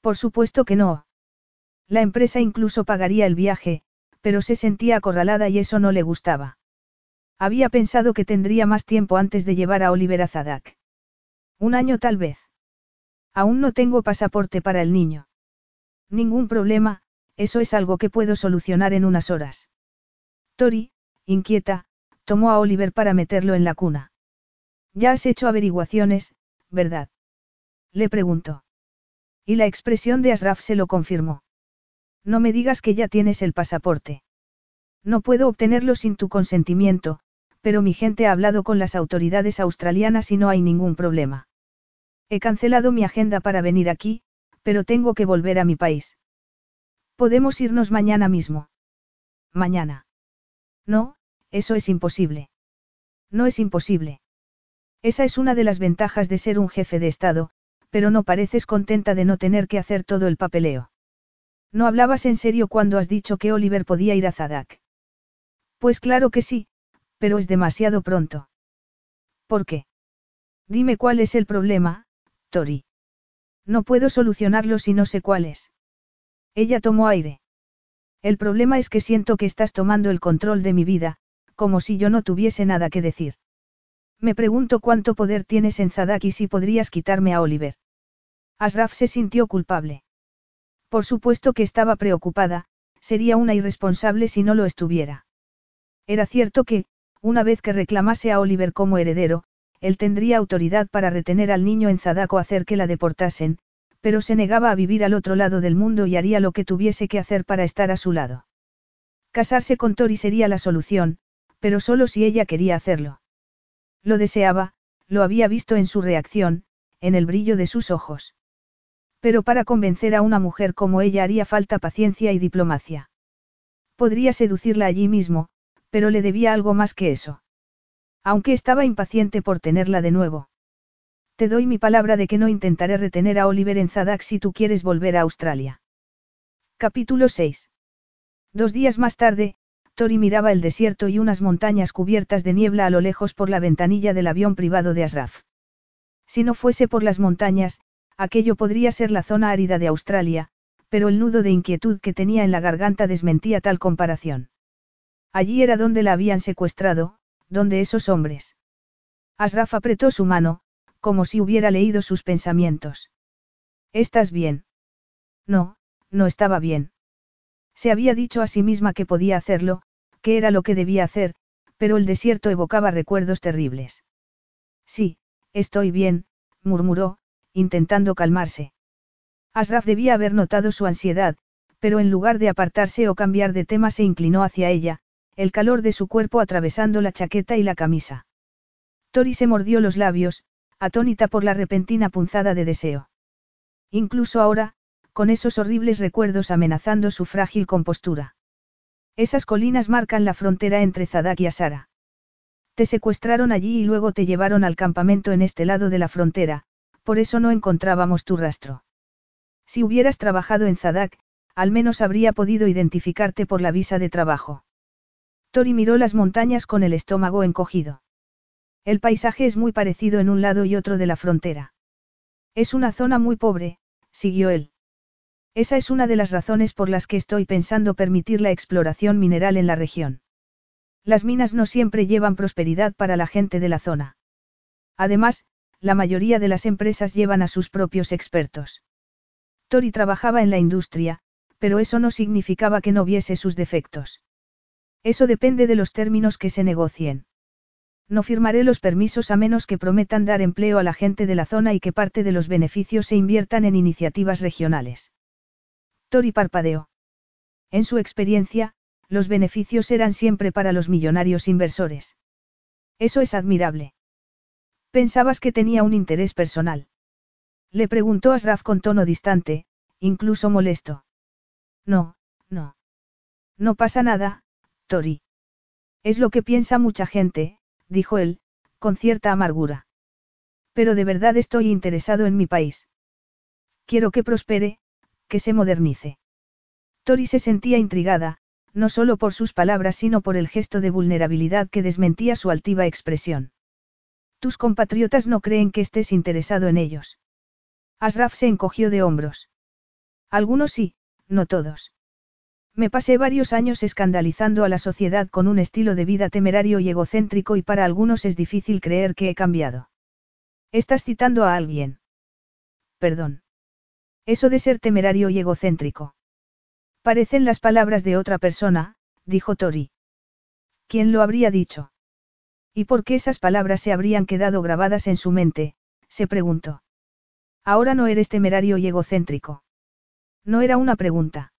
Por supuesto que no. La empresa incluso pagaría el viaje, pero se sentía acorralada y eso no le gustaba. Había pensado que tendría más tiempo antes de llevar a Oliver a Zadak. Un año tal vez. Aún no tengo pasaporte para el niño. Ningún problema, eso es algo que puedo solucionar en unas horas. Tori, inquieta, tomó a Oliver para meterlo en la cuna. Ya has hecho averiguaciones, ¿verdad? Le preguntó. Y la expresión de Asraf se lo confirmó. No me digas que ya tienes el pasaporte. No puedo obtenerlo sin tu consentimiento, pero mi gente ha hablado con las autoridades australianas y no hay ningún problema. He cancelado mi agenda para venir aquí, pero tengo que volver a mi país. Podemos irnos mañana mismo. Mañana. No, eso es imposible. No es imposible. Esa es una de las ventajas de ser un jefe de Estado, pero no pareces contenta de no tener que hacer todo el papeleo. No hablabas en serio cuando has dicho que Oliver podía ir a Zadak. Pues claro que sí, pero es demasiado pronto. ¿Por qué? Dime cuál es el problema, Tori. No puedo solucionarlo si no sé cuál es. Ella tomó aire. El problema es que siento que estás tomando el control de mi vida, como si yo no tuviese nada que decir. Me pregunto cuánto poder tienes en Zadak y si podrías quitarme a Oliver. Asraf se sintió culpable. Por supuesto que estaba preocupada, sería una irresponsable si no lo estuviera. Era cierto que, una vez que reclamase a Oliver como heredero, él tendría autoridad para retener al niño en Zadak o hacer que la deportasen, pero se negaba a vivir al otro lado del mundo y haría lo que tuviese que hacer para estar a su lado. Casarse con Tori sería la solución, pero solo si ella quería hacerlo. Lo deseaba, lo había visto en su reacción, en el brillo de sus ojos. Pero para convencer a una mujer como ella haría falta paciencia y diplomacia. Podría seducirla allí mismo, pero le debía algo más que eso. Aunque estaba impaciente por tenerla de nuevo. Te doy mi palabra de que no intentaré retener a Oliver en Zadak si tú quieres volver a Australia. Capítulo 6. Dos días más tarde, Tori miraba el desierto y unas montañas cubiertas de niebla a lo lejos por la ventanilla del avión privado de Asraf. Si no fuese por las montañas, aquello podría ser la zona árida de Australia, pero el nudo de inquietud que tenía en la garganta desmentía tal comparación. Allí era donde la habían secuestrado, donde esos hombres. Asraf apretó su mano, como si hubiera leído sus pensamientos. ¿Estás bien? No, no estaba bien. Se había dicho a sí misma que podía hacerlo, que era lo que debía hacer, pero el desierto evocaba recuerdos terribles. Sí, estoy bien, murmuró, intentando calmarse. Asraf debía haber notado su ansiedad, pero en lugar de apartarse o cambiar de tema se inclinó hacia ella, el calor de su cuerpo atravesando la chaqueta y la camisa. Tori se mordió los labios, atónita por la repentina punzada de deseo. Incluso ahora, con esos horribles recuerdos amenazando su frágil compostura. Esas colinas marcan la frontera entre Zadak y Asara. Te secuestraron allí y luego te llevaron al campamento en este lado de la frontera, por eso no encontrábamos tu rastro. Si hubieras trabajado en Zadak, al menos habría podido identificarte por la visa de trabajo. Tori miró las montañas con el estómago encogido. El paisaje es muy parecido en un lado y otro de la frontera. Es una zona muy pobre, siguió él. Esa es una de las razones por las que estoy pensando permitir la exploración mineral en la región. Las minas no siempre llevan prosperidad para la gente de la zona. Además, la mayoría de las empresas llevan a sus propios expertos. Tori trabajaba en la industria, pero eso no significaba que no viese sus defectos. Eso depende de los términos que se negocien. No firmaré los permisos a menos que prometan dar empleo a la gente de la zona y que parte de los beneficios se inviertan en iniciativas regionales. Tori parpadeó. En su experiencia, los beneficios eran siempre para los millonarios inversores. Eso es admirable. Pensabas que tenía un interés personal. Le preguntó Asraf con tono distante, incluso molesto. No, no. No pasa nada, Tori. Es lo que piensa mucha gente, dijo él, con cierta amargura. Pero de verdad estoy interesado en mi país. Quiero que prospere, que se modernice. Tori se sentía intrigada, no solo por sus palabras sino por el gesto de vulnerabilidad que desmentía su altiva expresión. Tus compatriotas no creen que estés interesado en ellos. Asraf se encogió de hombros. Algunos sí, no todos. Me pasé varios años escandalizando a la sociedad con un estilo de vida temerario y egocéntrico y para algunos es difícil creer que he cambiado. ¿Estás citando a alguien? Perdón. Eso de ser temerario y egocéntrico. Parecen las palabras de otra persona, dijo Tori. ¿Quién lo habría dicho? ¿Y por qué esas palabras se habrían quedado grabadas en su mente? se preguntó. Ahora no eres temerario y egocéntrico. No era una pregunta.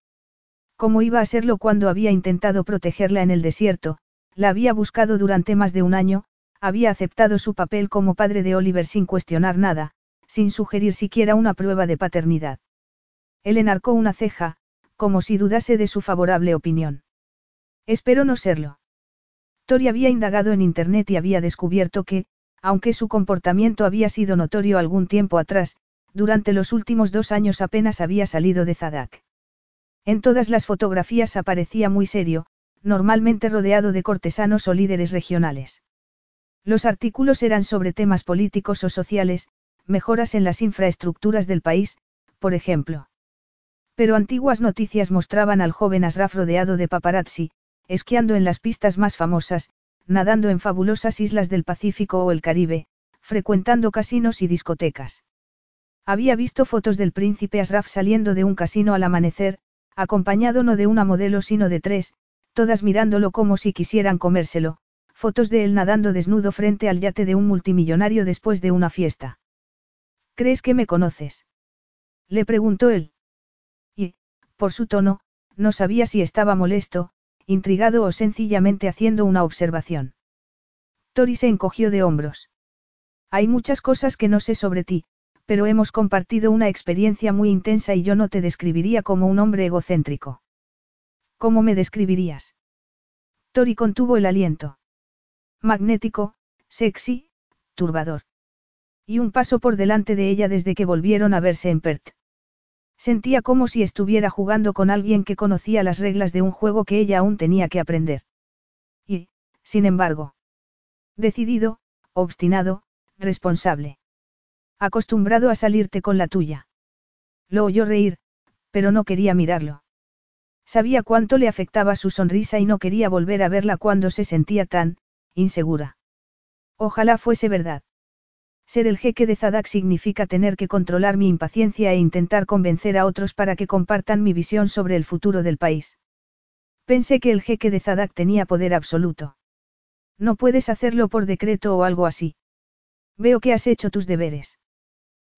¿Cómo iba a serlo cuando había intentado protegerla en el desierto? La había buscado durante más de un año, había aceptado su papel como padre de Oliver sin cuestionar nada, sin sugerir siquiera una prueba de paternidad. Él enarcó una ceja, como si dudase de su favorable opinión. Espero no serlo. Tori había indagado en Internet y había descubierto que, aunque su comportamiento había sido notorio algún tiempo atrás, durante los últimos dos años apenas había salido de Zadak. En todas las fotografías aparecía muy serio, normalmente rodeado de cortesanos o líderes regionales. Los artículos eran sobre temas políticos o sociales, mejoras en las infraestructuras del país, por ejemplo. Pero antiguas noticias mostraban al joven Asraf rodeado de paparazzi, esquiando en las pistas más famosas, nadando en fabulosas islas del Pacífico o el Caribe, frecuentando casinos y discotecas. Había visto fotos del príncipe Asraf saliendo de un casino al amanecer, acompañado no de una modelo sino de tres, todas mirándolo como si quisieran comérselo, fotos de él nadando desnudo frente al yate de un multimillonario después de una fiesta. ¿Crees que me conoces? Le preguntó él. Y, por su tono, no sabía si estaba molesto, intrigado o sencillamente haciendo una observación. Tori se encogió de hombros. Hay muchas cosas que no sé sobre ti, pero hemos compartido una experiencia muy intensa y yo no te describiría como un hombre egocéntrico. ¿Cómo me describirías? Tori contuvo el aliento. Magnético, sexy, turbador. Y un paso por delante de ella desde que volvieron a verse en Perth. Sentía como si estuviera jugando con alguien que conocía las reglas de un juego que ella aún tenía que aprender. Y, sin embargo, decidido, obstinado, responsable. Acostumbrado a salirte con la tuya. Lo oyó reír, pero no quería mirarlo. Sabía cuánto le afectaba su sonrisa y no quería volver a verla cuando se sentía tan, insegura. Ojalá fuese verdad. Ser el jeque de Zadak significa tener que controlar mi impaciencia e intentar convencer a otros para que compartan mi visión sobre el futuro del país. Pensé que el jeque de Zadak tenía poder absoluto. No puedes hacerlo por decreto o algo así. Veo que has hecho tus deberes.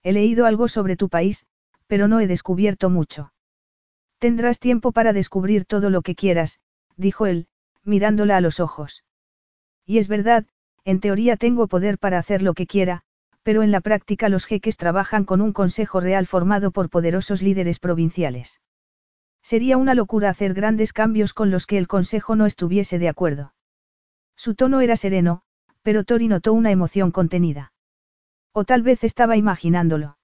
He leído algo sobre tu país, pero no he descubierto mucho. Tendrás tiempo para descubrir todo lo que quieras, dijo él, mirándola a los ojos. Y es verdad, en teoría tengo poder para hacer lo que quiera, pero en la práctica los jeques trabajan con un consejo real formado por poderosos líderes provinciales. Sería una locura hacer grandes cambios con los que el consejo no estuviese de acuerdo. Su tono era sereno, pero Tori notó una emoción contenida. O tal vez estaba imaginándolo.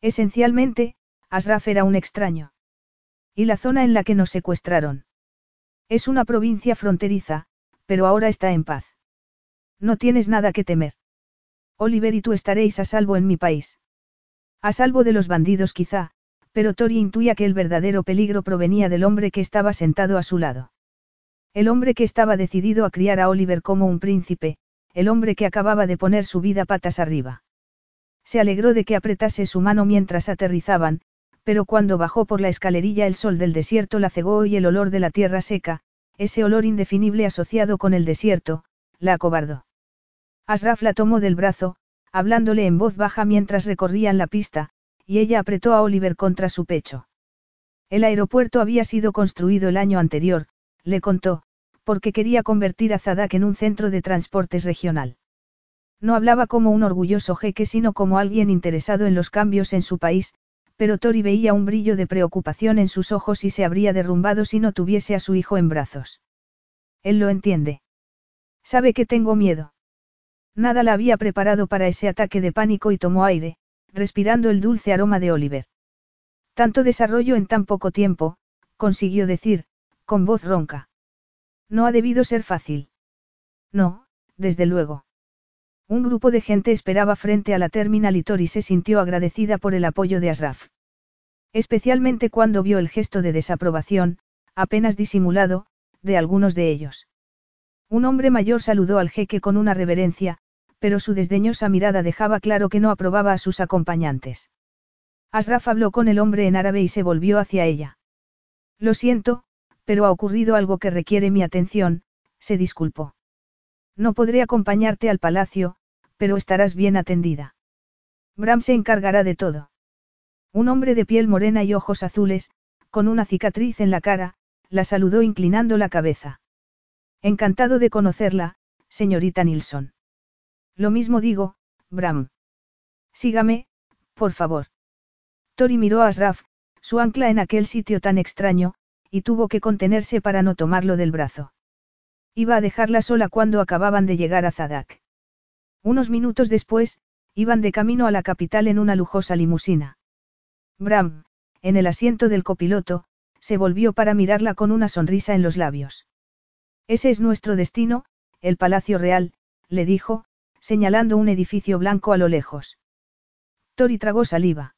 Esencialmente, Asraf era un extraño. ¿Y la zona en la que nos secuestraron? Es una provincia fronteriza, pero ahora está en paz. No tienes nada que temer. Oliver y tú estaréis a salvo en mi país. A salvo de los bandidos quizá, pero Tori intuía que el verdadero peligro provenía del hombre que estaba sentado a su lado. El hombre que estaba decidido a criar a Oliver como un príncipe, el hombre que acababa de poner su vida patas arriba. Se alegró de que apretase su mano mientras aterrizaban, pero cuando bajó por la escalerilla el sol del desierto la cegó y el olor de la tierra seca, ese olor indefinible asociado con el desierto, la acobardó. Asraf la tomó del brazo, hablándole en voz baja mientras recorrían la pista, y ella apretó a Oliver contra su pecho. El aeropuerto había sido construido el año anterior, le contó, porque quería convertir a Zadak en un centro de transportes regional. No hablaba como un orgulloso jeque sino como alguien interesado en los cambios en su país, pero Tori veía un brillo de preocupación en sus ojos y se habría derrumbado si no tuviese a su hijo en brazos. Él lo entiende. Sabe que tengo miedo. Nada la había preparado para ese ataque de pánico y tomó aire, respirando el dulce aroma de Oliver. Tanto desarrollo en tan poco tiempo, consiguió decir, con voz ronca. No ha debido ser fácil. No, desde luego. Un grupo de gente esperaba frente a la terminal y Tori se sintió agradecida por el apoyo de Asraf. Especialmente cuando vio el gesto de desaprobación, apenas disimulado, de algunos de ellos. Un hombre mayor saludó al jeque con una reverencia, pero su desdeñosa mirada dejaba claro que no aprobaba a sus acompañantes. Asraf habló con el hombre en árabe y se volvió hacia ella. Lo siento, pero ha ocurrido algo que requiere mi atención, se disculpó. No podré acompañarte al palacio, pero estarás bien atendida. Bram se encargará de todo. Un hombre de piel morena y ojos azules, con una cicatriz en la cara, la saludó inclinando la cabeza. Encantado de conocerla, señorita Nilsson. Lo mismo digo, Bram. Sígame, por favor. Tori miró a Asraf, su ancla en aquel sitio tan extraño, y tuvo que contenerse para no tomarlo del brazo. Iba a dejarla sola cuando acababan de llegar a Zadak. Unos minutos después, iban de camino a la capital en una lujosa limusina. Bram, en el asiento del copiloto, se volvió para mirarla con una sonrisa en los labios. Ese es nuestro destino, el Palacio Real, le dijo, señalando un edificio blanco a lo lejos. Tori tragó saliva.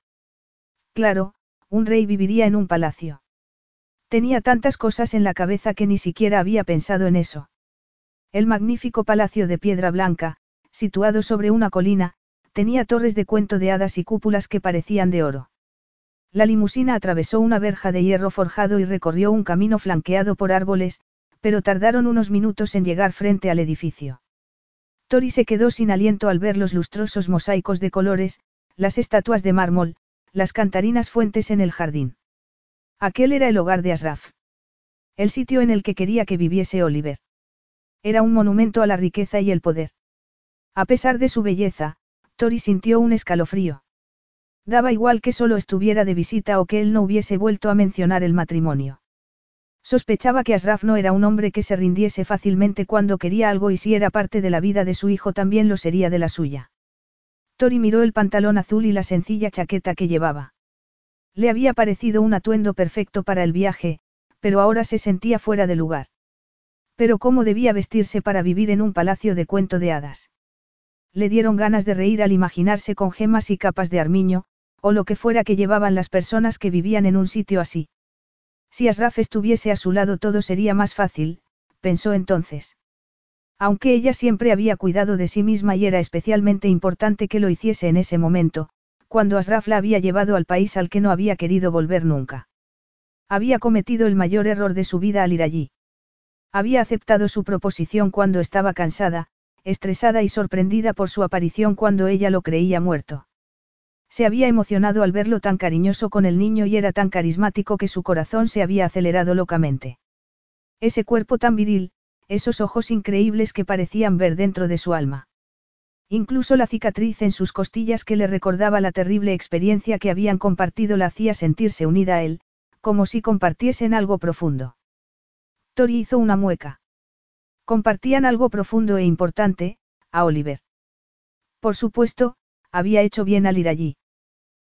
Claro, un rey viviría en un palacio. Tenía tantas cosas en la cabeza que ni siquiera había pensado en eso. El magnífico palacio de piedra blanca, situado sobre una colina, tenía torres de cuento de hadas y cúpulas que parecían de oro. La limusina atravesó una verja de hierro forjado y recorrió un camino flanqueado por árboles, pero tardaron unos minutos en llegar frente al edificio. Tori se quedó sin aliento al ver los lustrosos mosaicos de colores, las estatuas de mármol, las cantarinas fuentes en el jardín. Aquel era el hogar de Asraf. El sitio en el que quería que viviese Oliver. Era un monumento a la riqueza y el poder. A pesar de su belleza, Tori sintió un escalofrío. Daba igual que solo estuviera de visita o que él no hubiese vuelto a mencionar el matrimonio. Sospechaba que Asraf no era un hombre que se rindiese fácilmente cuando quería algo y si era parte de la vida de su hijo también lo sería de la suya. Tori miró el pantalón azul y la sencilla chaqueta que llevaba. Le había parecido un atuendo perfecto para el viaje, pero ahora se sentía fuera de lugar. Pero cómo debía vestirse para vivir en un palacio de cuento de hadas. Le dieron ganas de reír al imaginarse con gemas y capas de armiño, o lo que fuera que llevaban las personas que vivían en un sitio así. Si Asraf estuviese a su lado todo sería más fácil, pensó entonces. Aunque ella siempre había cuidado de sí misma y era especialmente importante que lo hiciese en ese momento, cuando Asraf la había llevado al país al que no había querido volver nunca. Había cometido el mayor error de su vida al ir allí. Había aceptado su proposición cuando estaba cansada, estresada y sorprendida por su aparición cuando ella lo creía muerto. Se había emocionado al verlo tan cariñoso con el niño y era tan carismático que su corazón se había acelerado locamente. Ese cuerpo tan viril, esos ojos increíbles que parecían ver dentro de su alma. Incluso la cicatriz en sus costillas que le recordaba la terrible experiencia que habían compartido la hacía sentirse unida a él, como si compartiesen algo profundo. Tori hizo una mueca. Compartían algo profundo e importante, a Oliver. Por supuesto, había hecho bien al ir allí.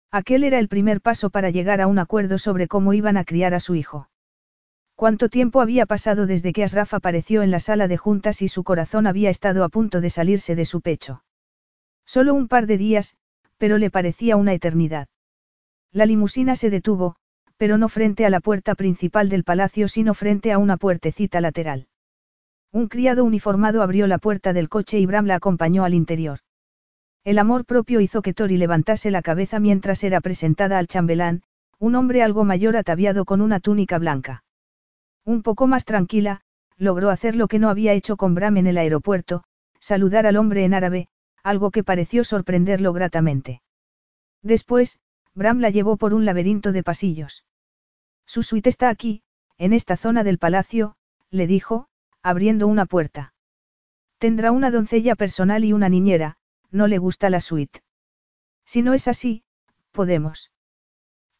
Aquel era el primer paso para llegar a un acuerdo sobre cómo iban a criar a su hijo. ¿Cuánto tiempo había pasado desde que Asraf apareció en la sala de juntas y su corazón había estado a punto de salirse de su pecho? Solo un par de días, pero le parecía una eternidad. La limusina se detuvo, pero no frente a la puerta principal del palacio sino frente a una puertecita lateral. Un criado uniformado abrió la puerta del coche y Bram la acompañó al interior. El amor propio hizo que Tori levantase la cabeza mientras era presentada al chambelán, un hombre algo mayor ataviado con una túnica blanca. Un poco más tranquila, logró hacer lo que no había hecho con Bram en el aeropuerto, saludar al hombre en árabe, algo que pareció sorprenderlo gratamente. Después, Bram la llevó por un laberinto de pasillos. Su suite está aquí, en esta zona del palacio, le dijo, abriendo una puerta. Tendrá una doncella personal y una niñera, no le gusta la suite. Si no es así, podemos.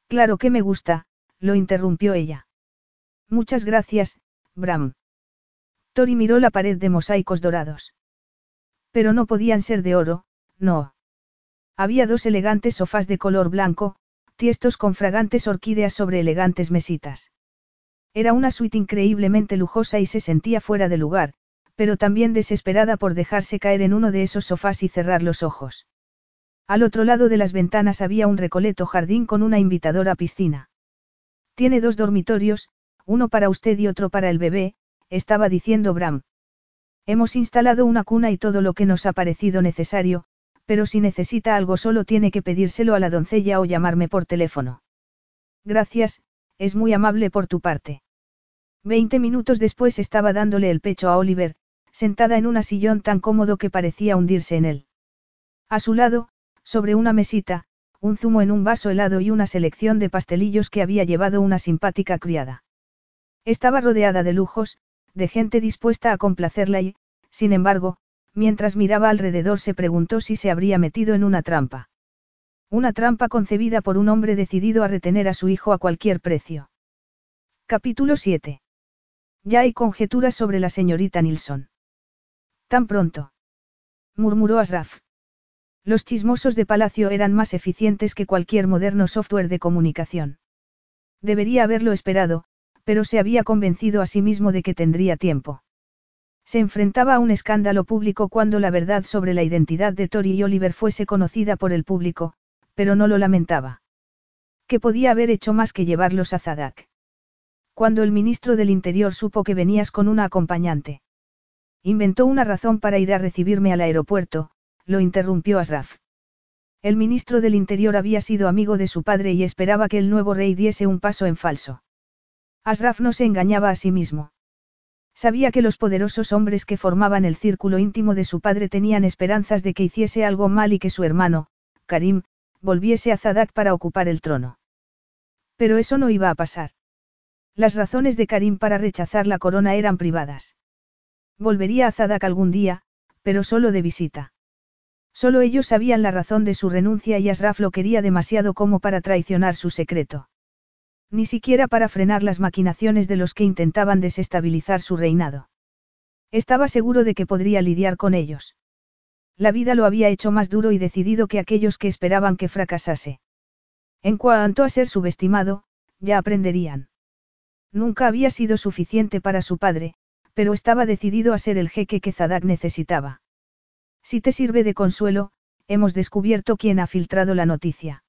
Claro que me gusta, lo interrumpió ella. Muchas gracias, Bram. Tori miró la pared de mosaicos dorados. Pero no podían ser de oro, no. Había dos elegantes sofás de color blanco, tiestos con fragantes orquídeas sobre elegantes mesitas. Era una suite increíblemente lujosa y se sentía fuera de lugar, pero también desesperada por dejarse caer en uno de esos sofás y cerrar los ojos. Al otro lado de las ventanas había un recoleto jardín con una invitadora piscina. Tiene dos dormitorios, uno para usted y otro para el bebé, estaba diciendo Bram. Hemos instalado una cuna y todo lo que nos ha parecido necesario, pero si necesita algo solo tiene que pedírselo a la doncella o llamarme por teléfono. Gracias, es muy amable por tu parte. Veinte minutos después estaba dándole el pecho a Oliver, sentada en un sillón tan cómodo que parecía hundirse en él. A su lado, sobre una mesita, un zumo en un vaso helado y una selección de pastelillos que había llevado una simpática criada. Estaba rodeada de lujos, de gente dispuesta a complacerla y, sin embargo, mientras miraba alrededor se preguntó si se habría metido en una trampa. Una trampa concebida por un hombre decidido a retener a su hijo a cualquier precio. Capítulo 7. Ya hay conjeturas sobre la señorita Nilsson. Tan pronto. murmuró Asraf. Los chismosos de palacio eran más eficientes que cualquier moderno software de comunicación. Debería haberlo esperado, pero se había convencido a sí mismo de que tendría tiempo. Se enfrentaba a un escándalo público cuando la verdad sobre la identidad de Tori y Oliver fuese conocida por el público, pero no lo lamentaba. ¿Qué podía haber hecho más que llevarlos a Zadak? Cuando el ministro del Interior supo que venías con una acompañante. Inventó una razón para ir a recibirme al aeropuerto, lo interrumpió Asraf. El ministro del Interior había sido amigo de su padre y esperaba que el nuevo rey diese un paso en falso. Asraf no se engañaba a sí mismo. Sabía que los poderosos hombres que formaban el círculo íntimo de su padre tenían esperanzas de que hiciese algo mal y que su hermano, Karim, volviese a Zadak para ocupar el trono. Pero eso no iba a pasar. Las razones de Karim para rechazar la corona eran privadas. Volvería a Zadak algún día, pero solo de visita. Solo ellos sabían la razón de su renuncia y Asraf lo quería demasiado como para traicionar su secreto. Ni siquiera para frenar las maquinaciones de los que intentaban desestabilizar su reinado. Estaba seguro de que podría lidiar con ellos. La vida lo había hecho más duro y decidido que aquellos que esperaban que fracasase. En cuanto a ser subestimado, ya aprenderían. Nunca había sido suficiente para su padre, pero estaba decidido a ser el jeque que Zadak necesitaba. Si te sirve de consuelo, hemos descubierto quién ha filtrado la noticia.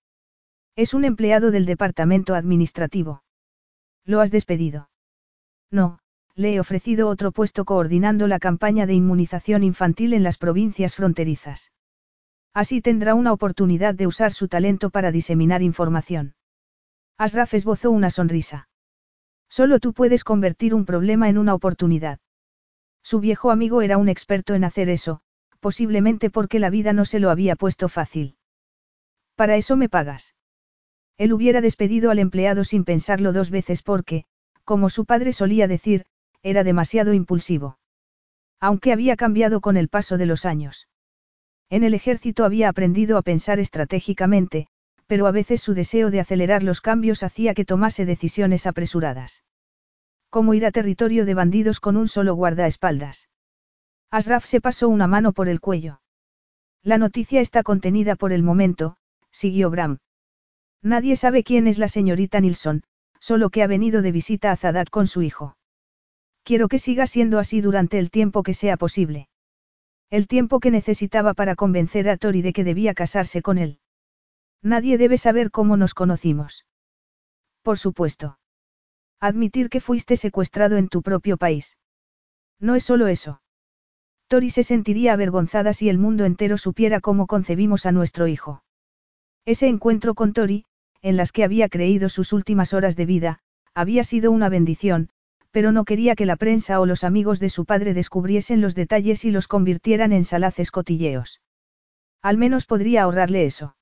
Es un empleado del departamento administrativo. ¿Lo has despedido? No, le he ofrecido otro puesto coordinando la campaña de inmunización infantil en las provincias fronterizas. Así tendrá una oportunidad de usar su talento para diseminar información. Asraf esbozó una sonrisa. Solo tú puedes convertir un problema en una oportunidad. Su viejo amigo era un experto en hacer eso, posiblemente porque la vida no se lo había puesto fácil. Para eso me pagas. Él hubiera despedido al empleado sin pensarlo dos veces porque, como su padre solía decir, era demasiado impulsivo. Aunque había cambiado con el paso de los años. En el ejército había aprendido a pensar estratégicamente, pero a veces su deseo de acelerar los cambios hacía que tomase decisiones apresuradas. Como ir a territorio de bandidos con un solo guardaespaldas. Asraf se pasó una mano por el cuello. La noticia está contenida por el momento, siguió Bram. Nadie sabe quién es la señorita Nilsson, solo que ha venido de visita a Zadat con su hijo. Quiero que siga siendo así durante el tiempo que sea posible. El tiempo que necesitaba para convencer a Tori de que debía casarse con él. Nadie debe saber cómo nos conocimos. Por supuesto. Admitir que fuiste secuestrado en tu propio país. No es solo eso. Tori se sentiría avergonzada si el mundo entero supiera cómo concebimos a nuestro hijo. Ese encuentro con Tori, en las que había creído sus últimas horas de vida, había sido una bendición, pero no quería que la prensa o los amigos de su padre descubriesen los detalles y los convirtieran en salaces cotilleos. Al menos podría ahorrarle eso.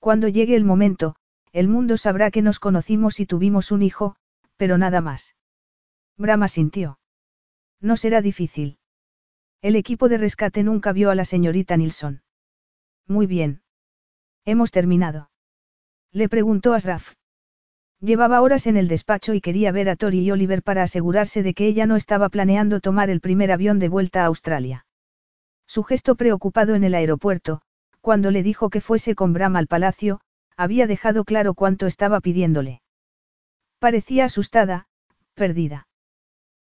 Cuando llegue el momento, el mundo sabrá que nos conocimos y tuvimos un hijo, pero nada más. Brahma sintió. No será difícil. El equipo de rescate nunca vio a la señorita Nilsson. Muy bien. Hemos terminado. Le preguntó Asraf. Llevaba horas en el despacho y quería ver a Tori y Oliver para asegurarse de que ella no estaba planeando tomar el primer avión de vuelta a Australia. Su gesto preocupado en el aeropuerto, cuando le dijo que fuese con Bram al palacio, había dejado claro cuánto estaba pidiéndole. Parecía asustada, perdida.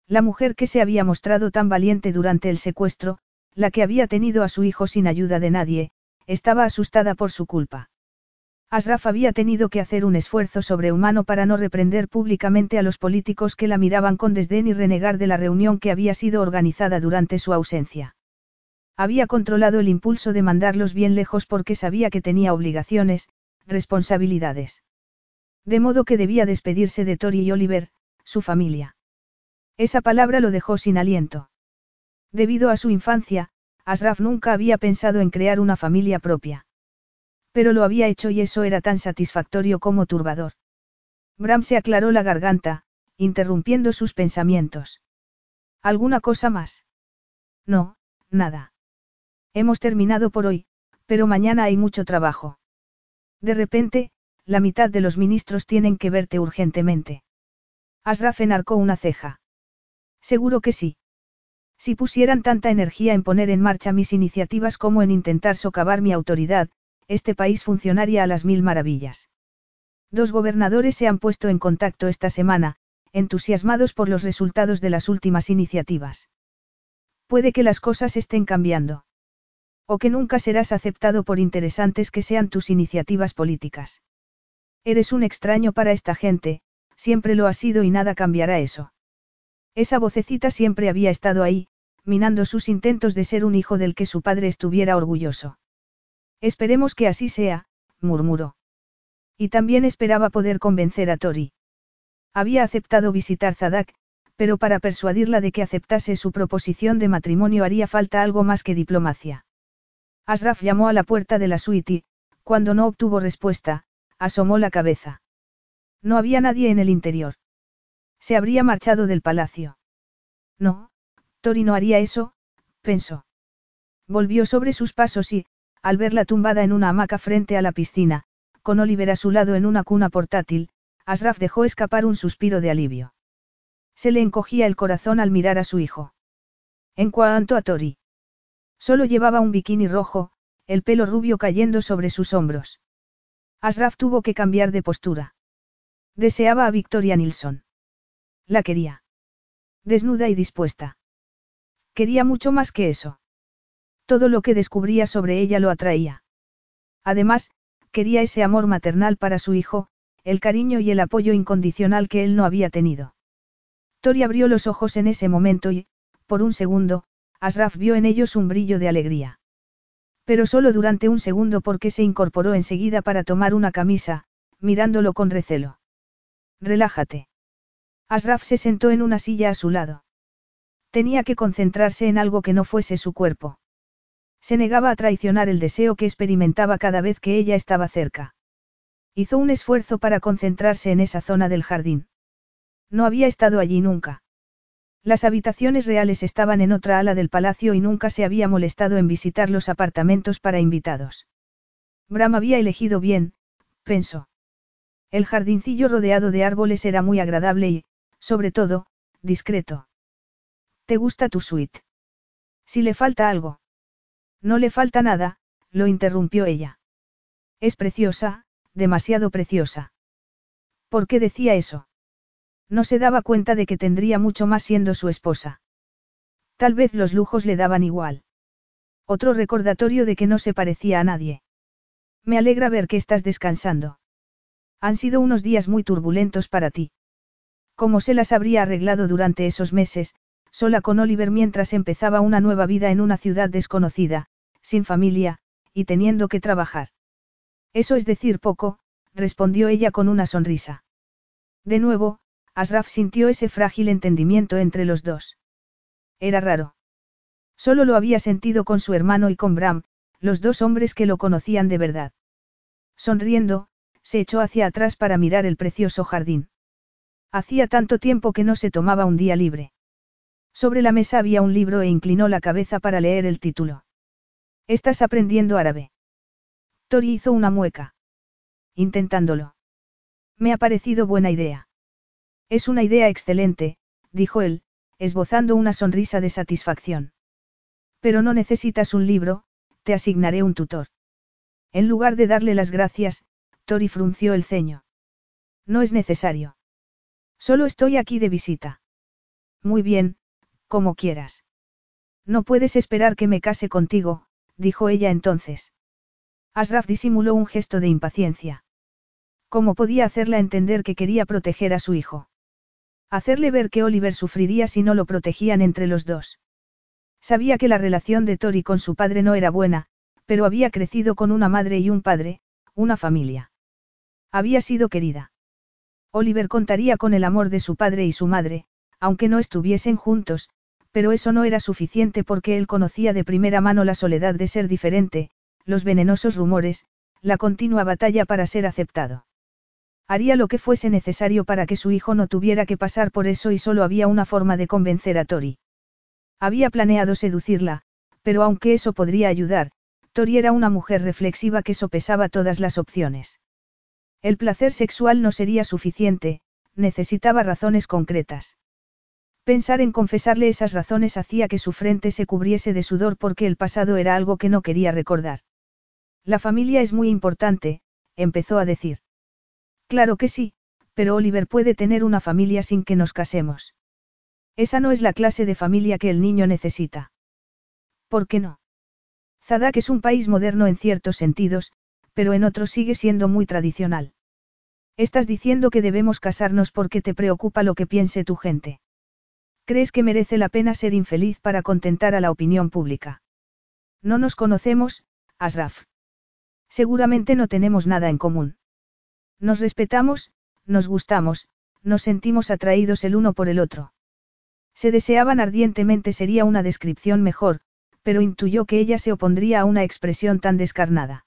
La mujer que se había mostrado tan valiente durante el secuestro, la que había tenido a su hijo sin ayuda de nadie, estaba asustada por su culpa. Asraf había tenido que hacer un esfuerzo sobrehumano para no reprender públicamente a los políticos que la miraban con desdén y renegar de la reunión que había sido organizada durante su ausencia. Había controlado el impulso de mandarlos bien lejos porque sabía que tenía obligaciones, responsabilidades. De modo que debía despedirse de Tori y Oliver, su familia. Esa palabra lo dejó sin aliento. Debido a su infancia, Asraf nunca había pensado en crear una familia propia. Pero lo había hecho y eso era tan satisfactorio como turbador. Bram se aclaró la garganta, interrumpiendo sus pensamientos. ¿Alguna cosa más? No, nada. Hemos terminado por hoy, pero mañana hay mucho trabajo. De repente, la mitad de los ministros tienen que verte urgentemente. Asraf enarcó una ceja. Seguro que sí. Si pusieran tanta energía en poner en marcha mis iniciativas como en intentar socavar mi autoridad, este país funcionaría a las mil maravillas. Dos gobernadores se han puesto en contacto esta semana, entusiasmados por los resultados de las últimas iniciativas. Puede que las cosas estén cambiando. O que nunca serás aceptado por interesantes que sean tus iniciativas políticas. Eres un extraño para esta gente, siempre lo has sido y nada cambiará eso. Esa vocecita siempre había estado ahí, minando sus intentos de ser un hijo del que su padre estuviera orgulloso. Esperemos que así sea, murmuró. Y también esperaba poder convencer a Tori. Había aceptado visitar Zadak, pero para persuadirla de que aceptase su proposición de matrimonio haría falta algo más que diplomacia. Asraf llamó a la puerta de la suite y, cuando no obtuvo respuesta, asomó la cabeza. No había nadie en el interior. Se habría marchado del palacio. No, Tori no haría eso, pensó. Volvió sobre sus pasos y, al verla tumbada en una hamaca frente a la piscina, con Oliver a su lado en una cuna portátil, Asraf dejó escapar un suspiro de alivio. Se le encogía el corazón al mirar a su hijo. En cuanto a Tori. Solo llevaba un bikini rojo, el pelo rubio cayendo sobre sus hombros. Asraf tuvo que cambiar de postura. Deseaba a Victoria Nilsson. La quería. Desnuda y dispuesta. Quería mucho más que eso. Todo lo que descubría sobre ella lo atraía. Además, quería ese amor maternal para su hijo, el cariño y el apoyo incondicional que él no había tenido. Tori abrió los ojos en ese momento y, por un segundo, Asraf vio en ellos un brillo de alegría. Pero solo durante un segundo porque se incorporó enseguida para tomar una camisa, mirándolo con recelo. Relájate. Asraf se sentó en una silla a su lado. Tenía que concentrarse en algo que no fuese su cuerpo. Se negaba a traicionar el deseo que experimentaba cada vez que ella estaba cerca. Hizo un esfuerzo para concentrarse en esa zona del jardín. No había estado allí nunca. Las habitaciones reales estaban en otra ala del palacio y nunca se había molestado en visitar los apartamentos para invitados. Bram había elegido bien, pensó. El jardincillo rodeado de árboles era muy agradable y, sobre todo, discreto. ¿Te gusta tu suite? Si le falta algo. No le falta nada, lo interrumpió ella. Es preciosa, demasiado preciosa. ¿Por qué decía eso? No se daba cuenta de que tendría mucho más siendo su esposa. Tal vez los lujos le daban igual. Otro recordatorio de que no se parecía a nadie. Me alegra ver que estás descansando. Han sido unos días muy turbulentos para ti. ¿Cómo se las habría arreglado durante esos meses, sola con Oliver mientras empezaba una nueva vida en una ciudad desconocida, sin familia, y teniendo que trabajar? Eso es decir poco, respondió ella con una sonrisa. De nuevo, Asraf sintió ese frágil entendimiento entre los dos. Era raro. Solo lo había sentido con su hermano y con Bram, los dos hombres que lo conocían de verdad. Sonriendo, se echó hacia atrás para mirar el precioso jardín. Hacía tanto tiempo que no se tomaba un día libre. Sobre la mesa había un libro e inclinó la cabeza para leer el título. ¿Estás aprendiendo árabe? Tori hizo una mueca. Intentándolo. Me ha parecido buena idea. Es una idea excelente, dijo él, esbozando una sonrisa de satisfacción. Pero no necesitas un libro, te asignaré un tutor. En lugar de darle las gracias, Tori frunció el ceño. No es necesario. Solo estoy aquí de visita. Muy bien, como quieras. No puedes esperar que me case contigo, dijo ella entonces. Asraf disimuló un gesto de impaciencia. ¿Cómo podía hacerla entender que quería proteger a su hijo? Hacerle ver que Oliver sufriría si no lo protegían entre los dos. Sabía que la relación de Tori con su padre no era buena, pero había crecido con una madre y un padre, una familia. Había sido querida. Oliver contaría con el amor de su padre y su madre, aunque no estuviesen juntos, pero eso no era suficiente porque él conocía de primera mano la soledad de ser diferente, los venenosos rumores, la continua batalla para ser aceptado. Haría lo que fuese necesario para que su hijo no tuviera que pasar por eso y solo había una forma de convencer a Tori. Había planeado seducirla, pero aunque eso podría ayudar, Tori era una mujer reflexiva que sopesaba todas las opciones. El placer sexual no sería suficiente, necesitaba razones concretas. Pensar en confesarle esas razones hacía que su frente se cubriese de sudor porque el pasado era algo que no quería recordar. La familia es muy importante, empezó a decir. Claro que sí, pero Oliver puede tener una familia sin que nos casemos. Esa no es la clase de familia que el niño necesita. ¿Por qué no? Zadak es un país moderno en ciertos sentidos, pero en otros sigue siendo muy tradicional. Estás diciendo que debemos casarnos porque te preocupa lo que piense tu gente. ¿Crees que merece la pena ser infeliz para contentar a la opinión pública? No nos conocemos, Asraf. Seguramente no tenemos nada en común. Nos respetamos, nos gustamos, nos sentimos atraídos el uno por el otro. Se deseaban ardientemente sería una descripción mejor, pero intuyó que ella se opondría a una expresión tan descarnada.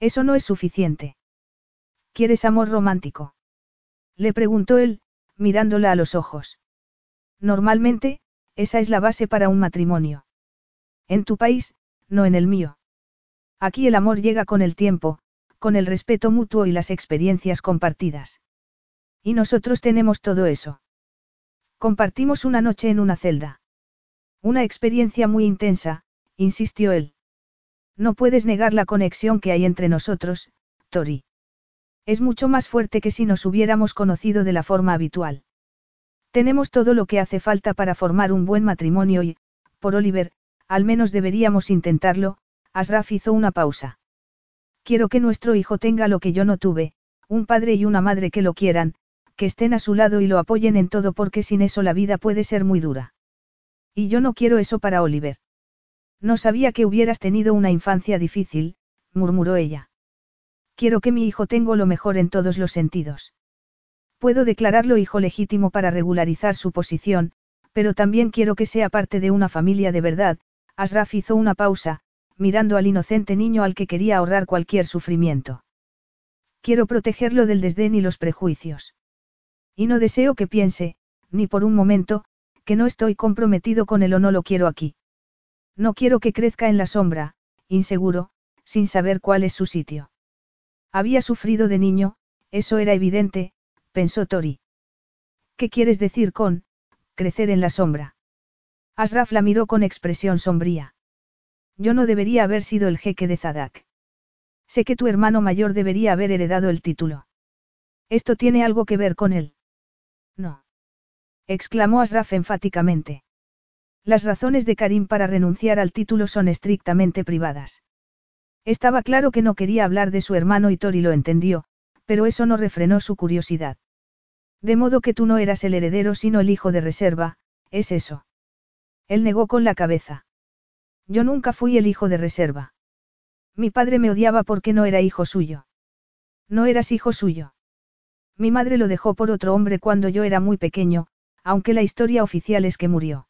Eso no es suficiente. ¿Quieres amor romántico? Le preguntó él, mirándola a los ojos. Normalmente, esa es la base para un matrimonio. En tu país, no en el mío. Aquí el amor llega con el tiempo, con el respeto mutuo y las experiencias compartidas. Y nosotros tenemos todo eso. Compartimos una noche en una celda. Una experiencia muy intensa, insistió él. No puedes negar la conexión que hay entre nosotros, Tori. Es mucho más fuerte que si nos hubiéramos conocido de la forma habitual. Tenemos todo lo que hace falta para formar un buen matrimonio y, por Oliver, al menos deberíamos intentarlo, Asraf hizo una pausa. Quiero que nuestro hijo tenga lo que yo no tuve, un padre y una madre que lo quieran, que estén a su lado y lo apoyen en todo porque sin eso la vida puede ser muy dura. Y yo no quiero eso para Oliver. No sabía que hubieras tenido una infancia difícil, murmuró ella. Quiero que mi hijo tenga lo mejor en todos los sentidos. Puedo declararlo hijo legítimo para regularizar su posición, pero también quiero que sea parte de una familia de verdad. Asraf hizo una pausa, mirando al inocente niño al que quería ahorrar cualquier sufrimiento. Quiero protegerlo del desdén y los prejuicios. Y no deseo que piense, ni por un momento, que no estoy comprometido con él o no lo quiero aquí. No quiero que crezca en la sombra, inseguro, sin saber cuál es su sitio. Había sufrido de niño, eso era evidente, pensó Tori. ¿Qué quieres decir con, crecer en la sombra? Asraf la miró con expresión sombría. Yo no debería haber sido el jeque de Zadak. Sé que tu hermano mayor debería haber heredado el título. ¿Esto tiene algo que ver con él? No. exclamó Asraf enfáticamente. Las razones de Karim para renunciar al título son estrictamente privadas. Estaba claro que no quería hablar de su hermano y Tori lo entendió, pero eso no refrenó su curiosidad. De modo que tú no eras el heredero sino el hijo de reserva, ¿es eso? Él negó con la cabeza. Yo nunca fui el hijo de reserva. Mi padre me odiaba porque no era hijo suyo. No eras hijo suyo. Mi madre lo dejó por otro hombre cuando yo era muy pequeño, aunque la historia oficial es que murió.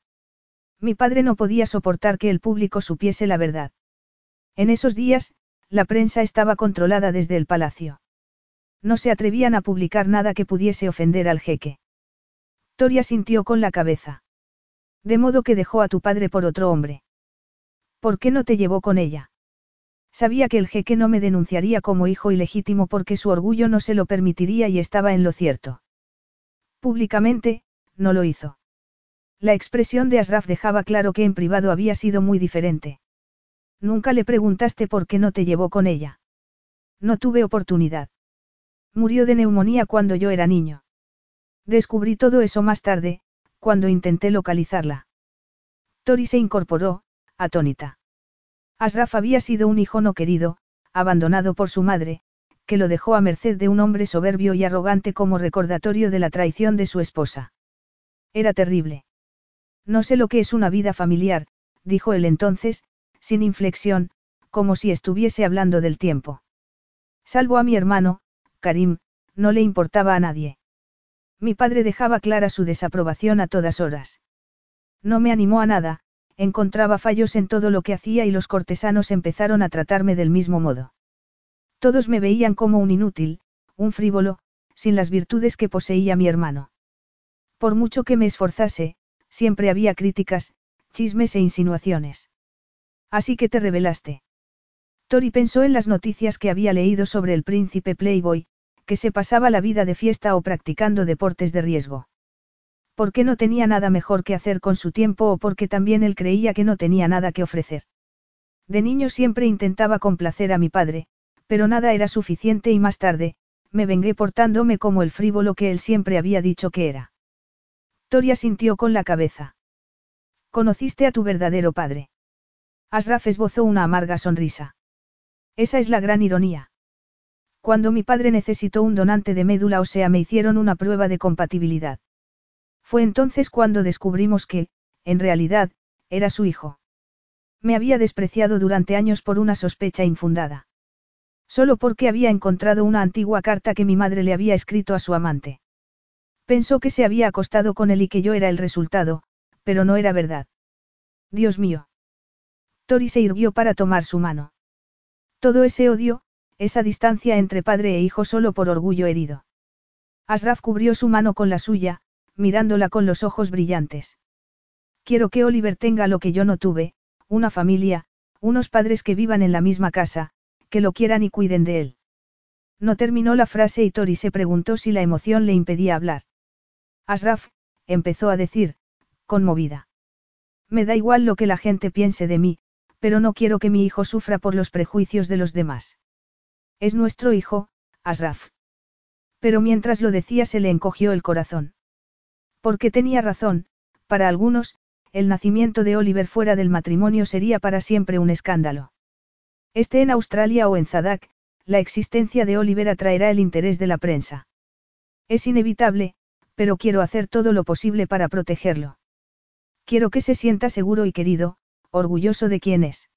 Mi padre no podía soportar que el público supiese la verdad. En esos días, la prensa estaba controlada desde el palacio. No se atrevían a publicar nada que pudiese ofender al jeque. Toria sintió con la cabeza. De modo que dejó a tu padre por otro hombre. ¿Por qué no te llevó con ella? Sabía que el jeque no me denunciaría como hijo ilegítimo porque su orgullo no se lo permitiría y estaba en lo cierto. Públicamente, no lo hizo. La expresión de Asraf dejaba claro que en privado había sido muy diferente. Nunca le preguntaste por qué no te llevó con ella. No tuve oportunidad. Murió de neumonía cuando yo era niño. Descubrí todo eso más tarde, cuando intenté localizarla. Tori se incorporó, atónita. Asraf había sido un hijo no querido, abandonado por su madre, que lo dejó a merced de un hombre soberbio y arrogante como recordatorio de la traición de su esposa. Era terrible. No sé lo que es una vida familiar, dijo él entonces, sin inflexión, como si estuviese hablando del tiempo. Salvo a mi hermano, Karim, no le importaba a nadie. Mi padre dejaba clara su desaprobación a todas horas. No me animó a nada, encontraba fallos en todo lo que hacía y los cortesanos empezaron a tratarme del mismo modo. Todos me veían como un inútil, un frívolo, sin las virtudes que poseía mi hermano. Por mucho que me esforzase, siempre había críticas, chismes e insinuaciones. Así que te rebelaste. Tori pensó en las noticias que había leído sobre el príncipe Playboy, que se pasaba la vida de fiesta o practicando deportes de riesgo. Porque no tenía nada mejor que hacer con su tiempo o porque también él creía que no tenía nada que ofrecer. De niño siempre intentaba complacer a mi padre, pero nada era suficiente y más tarde, me vengué portándome como el frívolo que él siempre había dicho que era. Toria sintió con la cabeza. Conociste a tu verdadero padre. Asraf esbozó una amarga sonrisa. Esa es la gran ironía. Cuando mi padre necesitó un donante de médula ósea me hicieron una prueba de compatibilidad. Fue entonces cuando descubrimos que, en realidad, era su hijo. Me había despreciado durante años por una sospecha infundada. Solo porque había encontrado una antigua carta que mi madre le había escrito a su amante. Pensó que se había acostado con él y que yo era el resultado, pero no era verdad. Dios mío. Tori se irguió para tomar su mano. Todo ese odio, esa distancia entre padre e hijo solo por orgullo herido. Asraf cubrió su mano con la suya, mirándola con los ojos brillantes. Quiero que Oliver tenga lo que yo no tuve, una familia, unos padres que vivan en la misma casa, que lo quieran y cuiden de él. No terminó la frase y Tori se preguntó si la emoción le impedía hablar. Asraf, empezó a decir, conmovida. Me da igual lo que la gente piense de mí, pero no quiero que mi hijo sufra por los prejuicios de los demás. Es nuestro hijo, Asraf. Pero mientras lo decía se le encogió el corazón. Porque tenía razón, para algunos, el nacimiento de Oliver fuera del matrimonio sería para siempre un escándalo. Esté en Australia o en Zadak, la existencia de Oliver atraerá el interés de la prensa. Es inevitable, pero quiero hacer todo lo posible para protegerlo. Quiero que se sienta seguro y querido, orgulloso de quién es.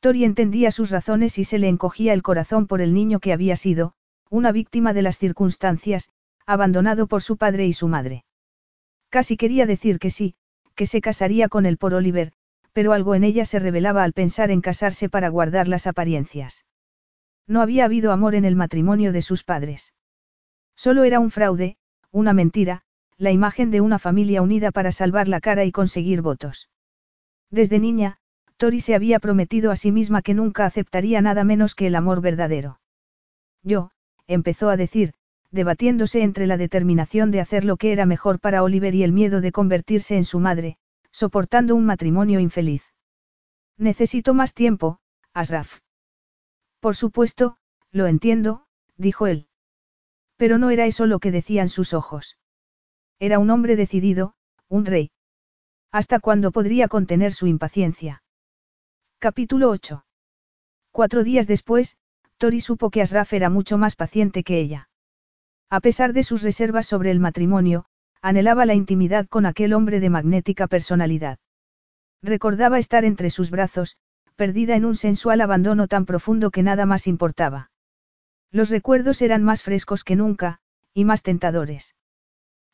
Tori entendía sus razones y se le encogía el corazón por el niño que había sido, una víctima de las circunstancias, abandonado por su padre y su madre. Casi quería decir que sí, que se casaría con él por Oliver, pero algo en ella se revelaba al pensar en casarse para guardar las apariencias. No había habido amor en el matrimonio de sus padres. Solo era un fraude, una mentira, la imagen de una familia unida para salvar la cara y conseguir votos. Desde niña, Tori se había prometido a sí misma que nunca aceptaría nada menos que el amor verdadero. Yo, empezó a decir, debatiéndose entre la determinación de hacer lo que era mejor para Oliver y el miedo de convertirse en su madre, soportando un matrimonio infeliz. Necesito más tiempo, Asraf. Por supuesto, lo entiendo, dijo él. Pero no era eso lo que decían sus ojos. Era un hombre decidido, un rey. ¿Hasta cuándo podría contener su impaciencia? Capítulo 8. Cuatro días después, Tori supo que Asraf era mucho más paciente que ella. A pesar de sus reservas sobre el matrimonio, anhelaba la intimidad con aquel hombre de magnética personalidad. Recordaba estar entre sus brazos, perdida en un sensual abandono tan profundo que nada más importaba. Los recuerdos eran más frescos que nunca, y más tentadores.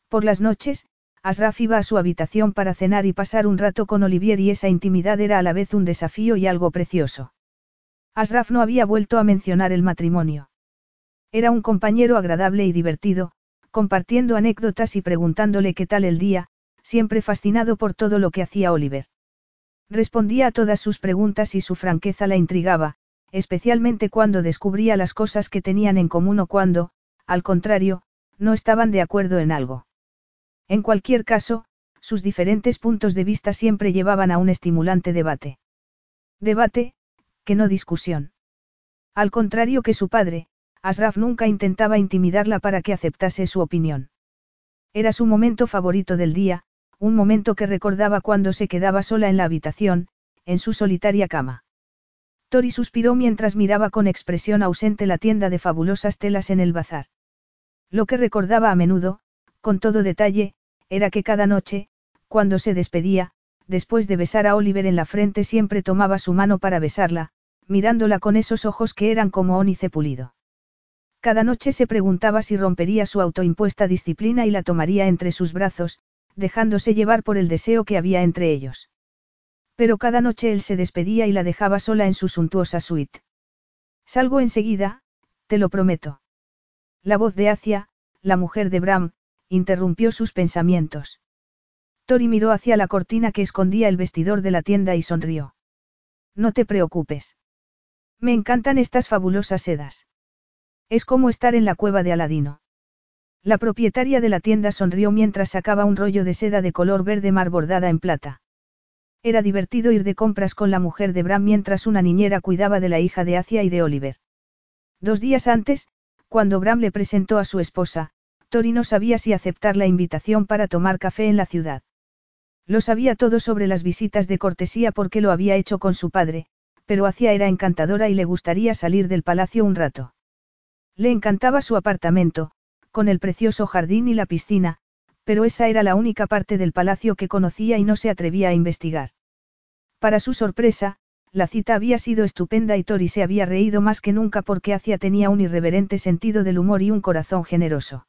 Por las noches, Asraf iba a su habitación para cenar y pasar un rato con Olivier y esa intimidad era a la vez un desafío y algo precioso. Asraf no había vuelto a mencionar el matrimonio. Era un compañero agradable y divertido, compartiendo anécdotas y preguntándole qué tal el día, siempre fascinado por todo lo que hacía Oliver. Respondía a todas sus preguntas y su franqueza la intrigaba, especialmente cuando descubría las cosas que tenían en común o cuando, al contrario, no estaban de acuerdo en algo. En cualquier caso, sus diferentes puntos de vista siempre llevaban a un estimulante debate. Debate, que no discusión. Al contrario que su padre, Asraf nunca intentaba intimidarla para que aceptase su opinión. Era su momento favorito del día, un momento que recordaba cuando se quedaba sola en la habitación, en su solitaria cama. Tori suspiró mientras miraba con expresión ausente la tienda de fabulosas telas en el bazar. Lo que recordaba a menudo, con todo detalle, era que cada noche, cuando se despedía, después de besar a Oliver en la frente siempre tomaba su mano para besarla, mirándola con esos ojos que eran como ónice pulido. Cada noche se preguntaba si rompería su autoimpuesta disciplina y la tomaría entre sus brazos, dejándose llevar por el deseo que había entre ellos. Pero cada noche él se despedía y la dejaba sola en su suntuosa suite. Salgo enseguida, te lo prometo. La voz de Acia, la mujer de Bram, interrumpió sus pensamientos. Tori miró hacia la cortina que escondía el vestidor de la tienda y sonrió. No te preocupes. Me encantan estas fabulosas sedas. Es como estar en la cueva de Aladino. La propietaria de la tienda sonrió mientras sacaba un rollo de seda de color verde mar bordada en plata. Era divertido ir de compras con la mujer de Bram mientras una niñera cuidaba de la hija de Acia y de Oliver. Dos días antes, cuando Bram le presentó a su esposa, Tori no sabía si aceptar la invitación para tomar café en la ciudad. Lo sabía todo sobre las visitas de cortesía porque lo había hecho con su padre, pero Acia era encantadora y le gustaría salir del palacio un rato. Le encantaba su apartamento, con el precioso jardín y la piscina, pero esa era la única parte del palacio que conocía y no se atrevía a investigar. Para su sorpresa, la cita había sido estupenda y Tori se había reído más que nunca porque Acia tenía un irreverente sentido del humor y un corazón generoso.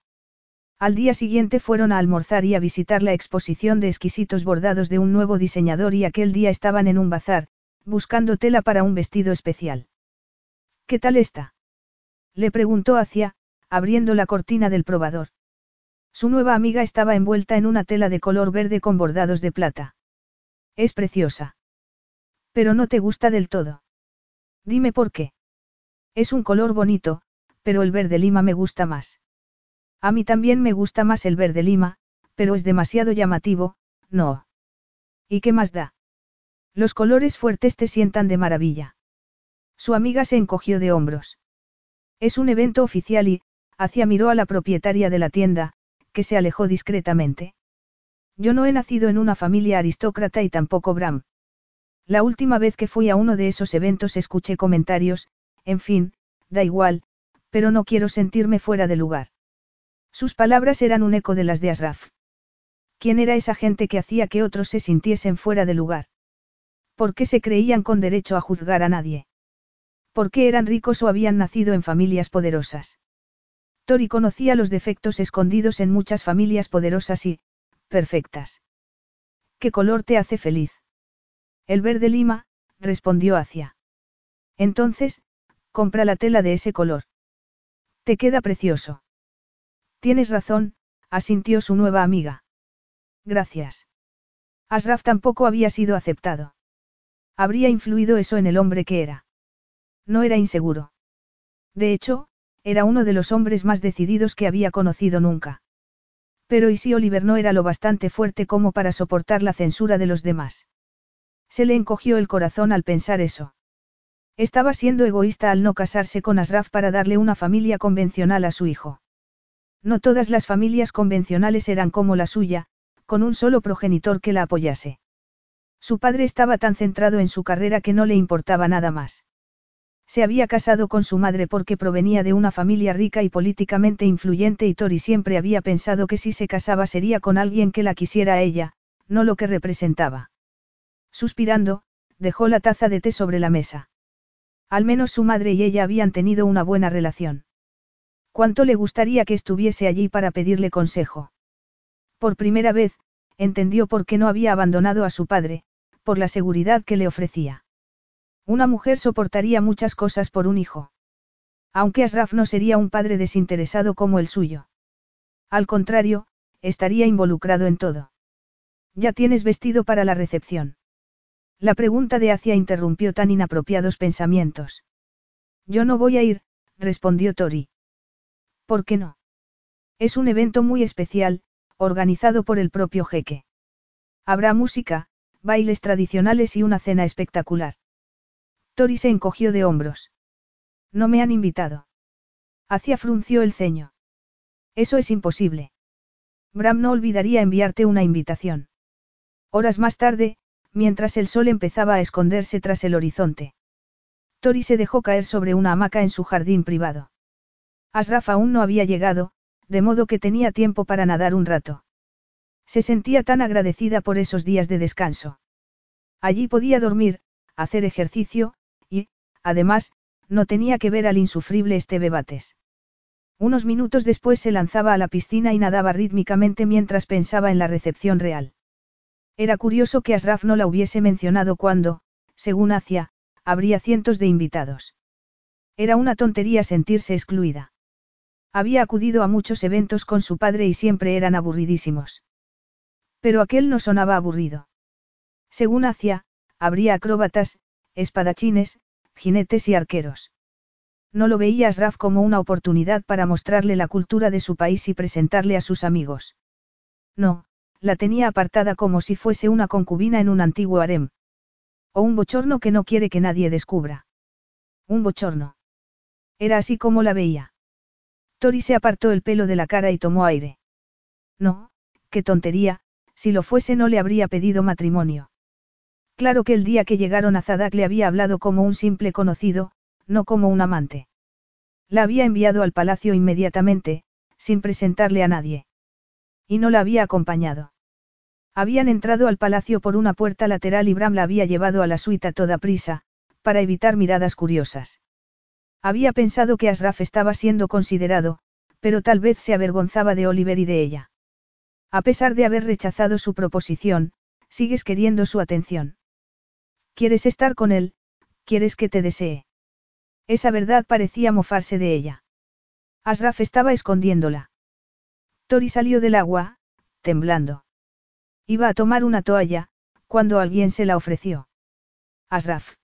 Al día siguiente fueron a almorzar y a visitar la exposición de exquisitos bordados de un nuevo diseñador y aquel día estaban en un bazar, buscando tela para un vestido especial. ¿Qué tal está? Le preguntó Acia, abriendo la cortina del probador. Su nueva amiga estaba envuelta en una tela de color verde con bordados de plata. Es preciosa. Pero no te gusta del todo. Dime por qué. Es un color bonito, pero el verde lima me gusta más. A mí también me gusta más el verde lima, pero es demasiado llamativo, no. ¿Y qué más da? Los colores fuertes te sientan de maravilla. Su amiga se encogió de hombros. Es un evento oficial y, Hacia miró a la propietaria de la tienda, que se alejó discretamente. Yo no he nacido en una familia aristócrata y tampoco Bram. La última vez que fui a uno de esos eventos escuché comentarios, en fin, da igual, pero no quiero sentirme fuera de lugar. Sus palabras eran un eco de las de Asraf. ¿Quién era esa gente que hacía que otros se sintiesen fuera de lugar? ¿Por qué se creían con derecho a juzgar a nadie? ¿Por qué eran ricos o habían nacido en familias poderosas? Tori conocía los defectos escondidos en muchas familias poderosas y, perfectas. ¿Qué color te hace feliz? El verde lima, respondió Acia. Entonces, compra la tela de ese color. Te queda precioso. Tienes razón, asintió su nueva amiga. Gracias. Asraf tampoco había sido aceptado. Habría influido eso en el hombre que era. No era inseguro. De hecho, era uno de los hombres más decididos que había conocido nunca. Pero ¿y si Oliver no era lo bastante fuerte como para soportar la censura de los demás? Se le encogió el corazón al pensar eso. Estaba siendo egoísta al no casarse con Asraf para darle una familia convencional a su hijo. No todas las familias convencionales eran como la suya, con un solo progenitor que la apoyase. Su padre estaba tan centrado en su carrera que no le importaba nada más. Se había casado con su madre porque provenía de una familia rica y políticamente influyente y Tori siempre había pensado que si se casaba sería con alguien que la quisiera a ella, no lo que representaba. Suspirando, dejó la taza de té sobre la mesa. Al menos su madre y ella habían tenido una buena relación. ¿Cuánto le gustaría que estuviese allí para pedirle consejo? Por primera vez, entendió por qué no había abandonado a su padre, por la seguridad que le ofrecía. Una mujer soportaría muchas cosas por un hijo. Aunque Asraf no sería un padre desinteresado como el suyo. Al contrario, estaría involucrado en todo. ¿Ya tienes vestido para la recepción? La pregunta de Acia interrumpió tan inapropiados pensamientos. Yo no voy a ir, respondió Tori. ¿Por qué no? Es un evento muy especial, organizado por el propio jeque. Habrá música, bailes tradicionales y una cena espectacular. Tori se encogió de hombros. No me han invitado. Hacia frunció el ceño. Eso es imposible. Bram no olvidaría enviarte una invitación. Horas más tarde, mientras el sol empezaba a esconderse tras el horizonte. Tori se dejó caer sobre una hamaca en su jardín privado. Asraf aún no había llegado, de modo que tenía tiempo para nadar un rato. Se sentía tan agradecida por esos días de descanso. Allí podía dormir, hacer ejercicio, Además, no tenía que ver al insufrible Esteve Bates. Unos minutos después se lanzaba a la piscina y nadaba rítmicamente mientras pensaba en la recepción real. Era curioso que Asraf no la hubiese mencionado cuando, según hacía, habría cientos de invitados. Era una tontería sentirse excluida. Había acudido a muchos eventos con su padre y siempre eran aburridísimos. Pero aquel no sonaba aburrido. Según hacía, habría acróbatas, espadachines, jinetes y arqueros. No lo veía Asraf como una oportunidad para mostrarle la cultura de su país y presentarle a sus amigos. No, la tenía apartada como si fuese una concubina en un antiguo harem. O un bochorno que no quiere que nadie descubra. Un bochorno. Era así como la veía. Tori se apartó el pelo de la cara y tomó aire. No, qué tontería, si lo fuese no le habría pedido matrimonio. Claro que el día que llegaron a Zadak le había hablado como un simple conocido, no como un amante. La había enviado al palacio inmediatamente, sin presentarle a nadie. Y no la había acompañado. Habían entrado al palacio por una puerta lateral y Bram la había llevado a la suite a toda prisa, para evitar miradas curiosas. Había pensado que Asraf estaba siendo considerado, pero tal vez se avergonzaba de Oliver y de ella. A pesar de haber rechazado su proposición, sigues queriendo su atención. Quieres estar con él, quieres que te desee. Esa verdad parecía mofarse de ella. Asraf estaba escondiéndola. Tori salió del agua, temblando. Iba a tomar una toalla, cuando alguien se la ofreció. Asraf.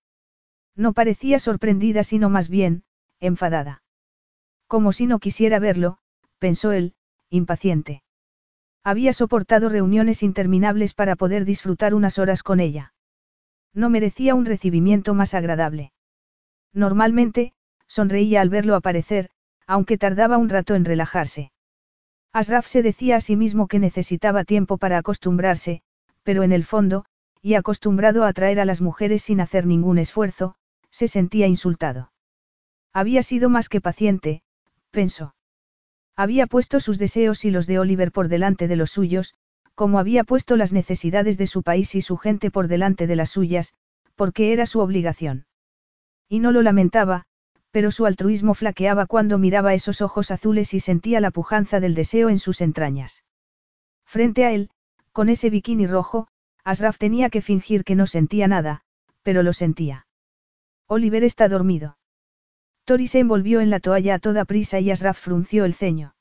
No parecía sorprendida sino más bien, enfadada. Como si no quisiera verlo, pensó él, impaciente. Había soportado reuniones interminables para poder disfrutar unas horas con ella. No merecía un recibimiento más agradable. Normalmente, sonreía al verlo aparecer, aunque tardaba un rato en relajarse. Asraf se decía a sí mismo que necesitaba tiempo para acostumbrarse, pero en el fondo, y acostumbrado a atraer a las mujeres sin hacer ningún esfuerzo, se sentía insultado. Había sido más que paciente, pensó. Había puesto sus deseos y los de Oliver por delante de los suyos, como había puesto las necesidades de su país y su gente por delante de las suyas, porque era su obligación. Y no lo lamentaba, pero su altruismo flaqueaba cuando miraba esos ojos azules y sentía la pujanza del deseo en sus entrañas. Frente a él, con ese bikini rojo, Asraf tenía que fingir que no sentía nada, pero lo sentía. Oliver está dormido. Tori se envolvió en la toalla a toda prisa y Asraf frunció el ceño.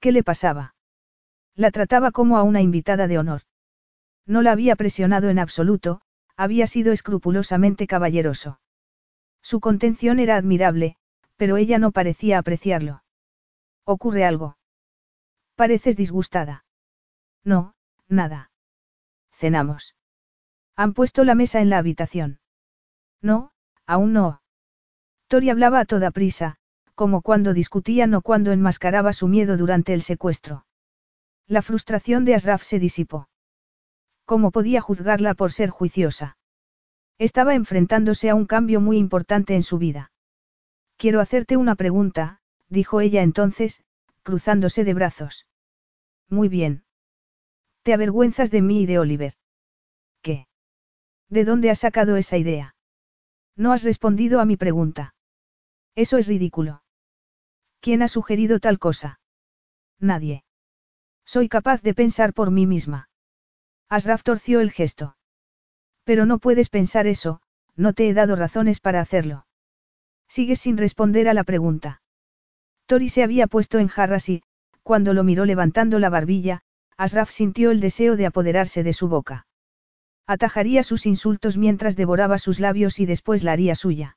¿Qué le pasaba? La trataba como a una invitada de honor. No la había presionado en absoluto, había sido escrupulosamente caballeroso. Su contención era admirable, pero ella no parecía apreciarlo. ¿Ocurre algo? Pareces disgustada. No, nada. Cenamos. Han puesto la mesa en la habitación. No, aún no. Tori hablaba a toda prisa, como cuando discutían o cuando enmascaraba su miedo durante el secuestro. La frustración de Asraf se disipó. ¿Cómo podía juzgarla por ser juiciosa? Estaba enfrentándose a un cambio muy importante en su vida. Quiero hacerte una pregunta, dijo ella entonces, cruzándose de brazos. Muy bien. ¿Te avergüenzas de mí y de Oliver? ¿Qué? ¿De dónde has sacado esa idea? No has respondido a mi pregunta. Eso es ridículo. ¿Quién ha sugerido tal cosa? Nadie. Soy capaz de pensar por mí misma. Asraf torció el gesto. Pero no puedes pensar eso, no te he dado razones para hacerlo. Sigues sin responder a la pregunta. Tori se había puesto en jarras y, cuando lo miró levantando la barbilla, Asraf sintió el deseo de apoderarse de su boca. Atajaría sus insultos mientras devoraba sus labios y después la haría suya.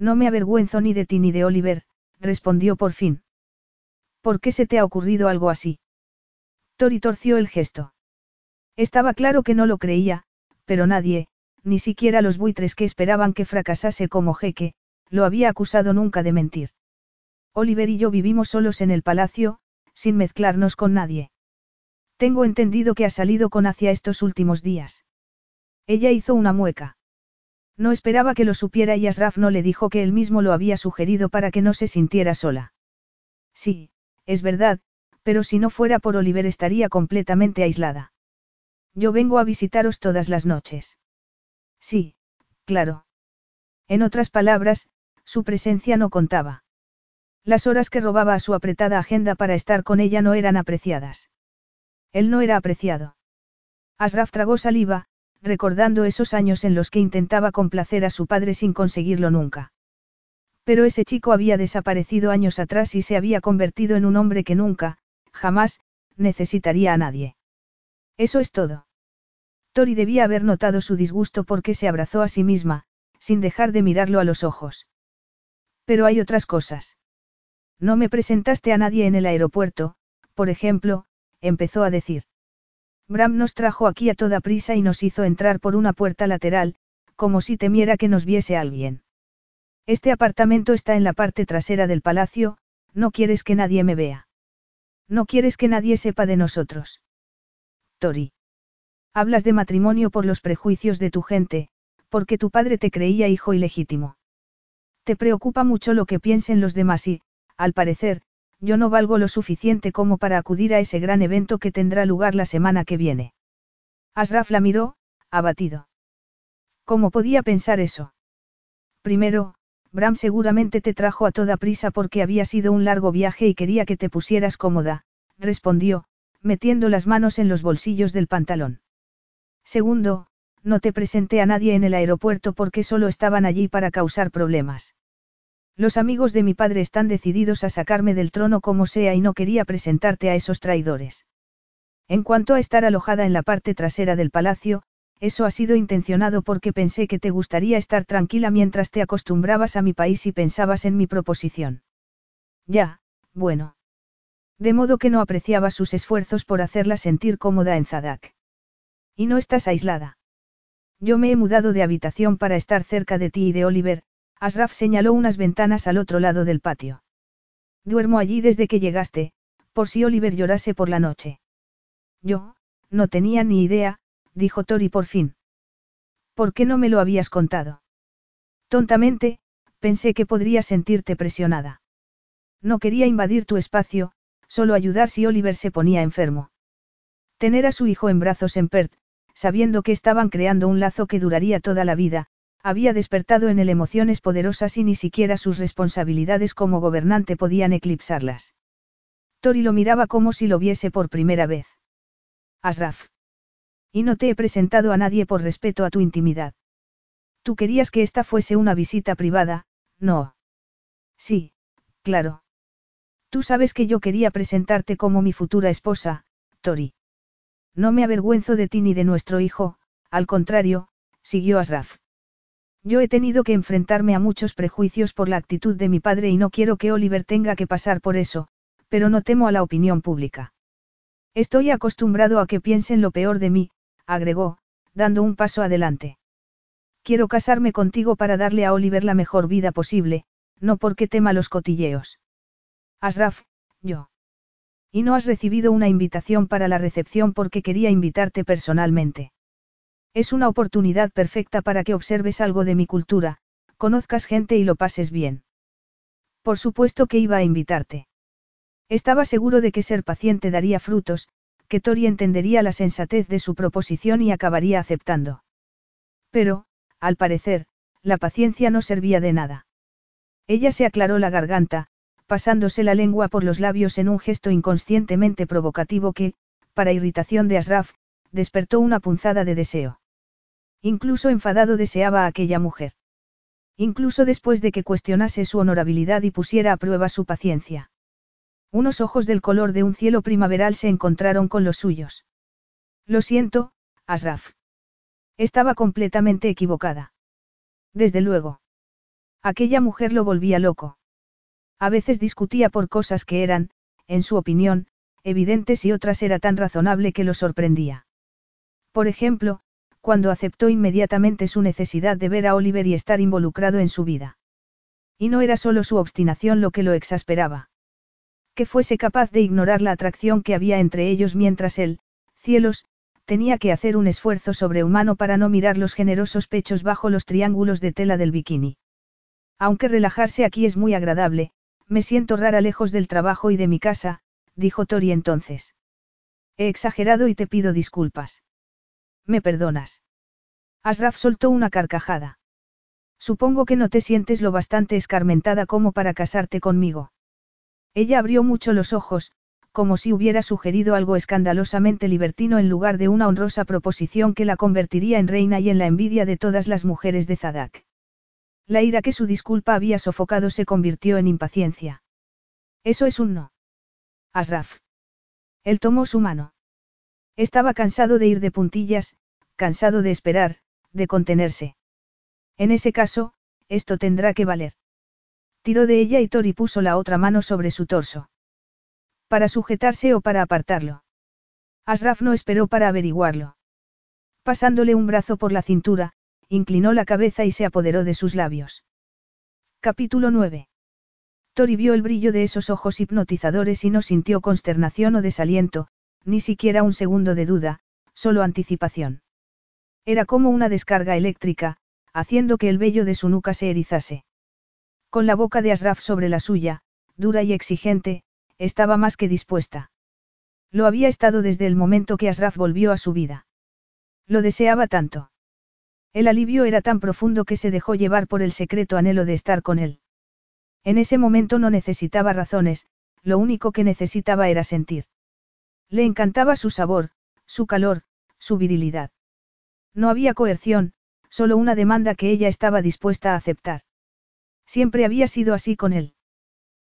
No me avergüenzo ni de ti ni de Oliver, respondió por fin. ¿Por qué se te ha ocurrido algo así? Tori torció el gesto. Estaba claro que no lo creía, pero nadie, ni siquiera los buitres que esperaban que fracasase como jeque, lo había acusado nunca de mentir. Oliver y yo vivimos solos en el palacio, sin mezclarnos con nadie. Tengo entendido que ha salido con hacia estos últimos días. Ella hizo una mueca. No esperaba que lo supiera y Asraf no le dijo que él mismo lo había sugerido para que no se sintiera sola. Sí, es verdad, pero si no fuera por Oliver estaría completamente aislada. Yo vengo a visitaros todas las noches. Sí, claro. En otras palabras, su presencia no contaba. Las horas que robaba a su apretada agenda para estar con ella no eran apreciadas. Él no era apreciado. Asraf tragó saliva, recordando esos años en los que intentaba complacer a su padre sin conseguirlo nunca. Pero ese chico había desaparecido años atrás y se había convertido en un hombre que nunca, jamás, necesitaría a nadie. Eso es todo. Tori debía haber notado su disgusto porque se abrazó a sí misma, sin dejar de mirarlo a los ojos. Pero hay otras cosas. No me presentaste a nadie en el aeropuerto, por ejemplo, empezó a decir. Bram nos trajo aquí a toda prisa y nos hizo entrar por una puerta lateral, como si temiera que nos viese alguien. Este apartamento está en la parte trasera del palacio, no quieres que nadie me vea. No quieres que nadie sepa de nosotros. Tori. Hablas de matrimonio por los prejuicios de tu gente, porque tu padre te creía hijo ilegítimo. Te preocupa mucho lo que piensen los demás y, al parecer, yo no valgo lo suficiente como para acudir a ese gran evento que tendrá lugar la semana que viene. Asraf la miró, abatido. ¿Cómo podía pensar eso? Primero, Bram seguramente te trajo a toda prisa porque había sido un largo viaje y quería que te pusieras cómoda, respondió, metiendo las manos en los bolsillos del pantalón. Segundo, no te presenté a nadie en el aeropuerto porque solo estaban allí para causar problemas. Los amigos de mi padre están decididos a sacarme del trono como sea y no quería presentarte a esos traidores. En cuanto a estar alojada en la parte trasera del palacio, eso ha sido intencionado porque pensé que te gustaría estar tranquila mientras te acostumbrabas a mi país y pensabas en mi proposición. Ya, bueno. De modo que no apreciaba sus esfuerzos por hacerla sentir cómoda en Zadak. Y no estás aislada. Yo me he mudado de habitación para estar cerca de ti y de Oliver, Asraf señaló unas ventanas al otro lado del patio. Duermo allí desde que llegaste, por si Oliver llorase por la noche. Yo, no tenía ni idea, dijo Tori por fin. ¿Por qué no me lo habías contado? Tontamente, pensé que podría sentirte presionada. No quería invadir tu espacio, solo ayudar si Oliver se ponía enfermo. Tener a su hijo en brazos en Perth, sabiendo que estaban creando un lazo que duraría toda la vida, había despertado en él emociones poderosas y ni siquiera sus responsabilidades como gobernante podían eclipsarlas. Tori lo miraba como si lo viese por primera vez. Asraf. Y no te he presentado a nadie por respeto a tu intimidad. Tú querías que esta fuese una visita privada, no. Sí, claro. Tú sabes que yo quería presentarte como mi futura esposa, Tori. No me avergüenzo de ti ni de nuestro hijo, al contrario, siguió Asraf. Yo he tenido que enfrentarme a muchos prejuicios por la actitud de mi padre y no quiero que Oliver tenga que pasar por eso, pero no temo a la opinión pública. Estoy acostumbrado a que piensen lo peor de mí, agregó, dando un paso adelante. Quiero casarme contigo para darle a Oliver la mejor vida posible, no porque tema los cotilleos. Asraf, yo. Y no has recibido una invitación para la recepción porque quería invitarte personalmente. Es una oportunidad perfecta para que observes algo de mi cultura, conozcas gente y lo pases bien. Por supuesto que iba a invitarte. Estaba seguro de que ser paciente daría frutos, que Tori entendería la sensatez de su proposición y acabaría aceptando. Pero, al parecer, la paciencia no servía de nada. Ella se aclaró la garganta, pasándose la lengua por los labios en un gesto inconscientemente provocativo que, para irritación de Asraf, despertó una punzada de deseo. Incluso enfadado deseaba a aquella mujer. Incluso después de que cuestionase su honorabilidad y pusiera a prueba su paciencia. Unos ojos del color de un cielo primaveral se encontraron con los suyos. Lo siento, Asraf. Estaba completamente equivocada. Desde luego. Aquella mujer lo volvía loco. A veces discutía por cosas que eran, en su opinión, evidentes y otras era tan razonable que lo sorprendía. Por ejemplo, cuando aceptó inmediatamente su necesidad de ver a Oliver y estar involucrado en su vida. Y no era solo su obstinación lo que lo exasperaba. Que fuese capaz de ignorar la atracción que había entre ellos mientras él, cielos, tenía que hacer un esfuerzo sobrehumano para no mirar los generosos pechos bajo los triángulos de tela del bikini. Aunque relajarse aquí es muy agradable, me siento rara lejos del trabajo y de mi casa, dijo Tori entonces. He exagerado y te pido disculpas. ¿Me perdonas? Asraf soltó una carcajada. Supongo que no te sientes lo bastante escarmentada como para casarte conmigo. Ella abrió mucho los ojos, como si hubiera sugerido algo escandalosamente libertino en lugar de una honrosa proposición que la convertiría en reina y en la envidia de todas las mujeres de Zadak. La ira que su disculpa había sofocado se convirtió en impaciencia. Eso es un no. Asraf. Él tomó su mano. Estaba cansado de ir de puntillas, cansado de esperar, de contenerse. En ese caso, esto tendrá que valer. Tiró de ella y Tori puso la otra mano sobre su torso. Para sujetarse o para apartarlo. Asraf no esperó para averiguarlo. Pasándole un brazo por la cintura, inclinó la cabeza y se apoderó de sus labios. Capítulo 9. Tori vio el brillo de esos ojos hipnotizadores y no sintió consternación o desaliento, ni siquiera un segundo de duda, solo anticipación. Era como una descarga eléctrica, haciendo que el vello de su nuca se erizase. Con la boca de Asraf sobre la suya, dura y exigente, estaba más que dispuesta. Lo había estado desde el momento que Asraf volvió a su vida. Lo deseaba tanto. El alivio era tan profundo que se dejó llevar por el secreto anhelo de estar con él. En ese momento no necesitaba razones, lo único que necesitaba era sentir. Le encantaba su sabor, su calor, su virilidad. No había coerción, solo una demanda que ella estaba dispuesta a aceptar. Siempre había sido así con él.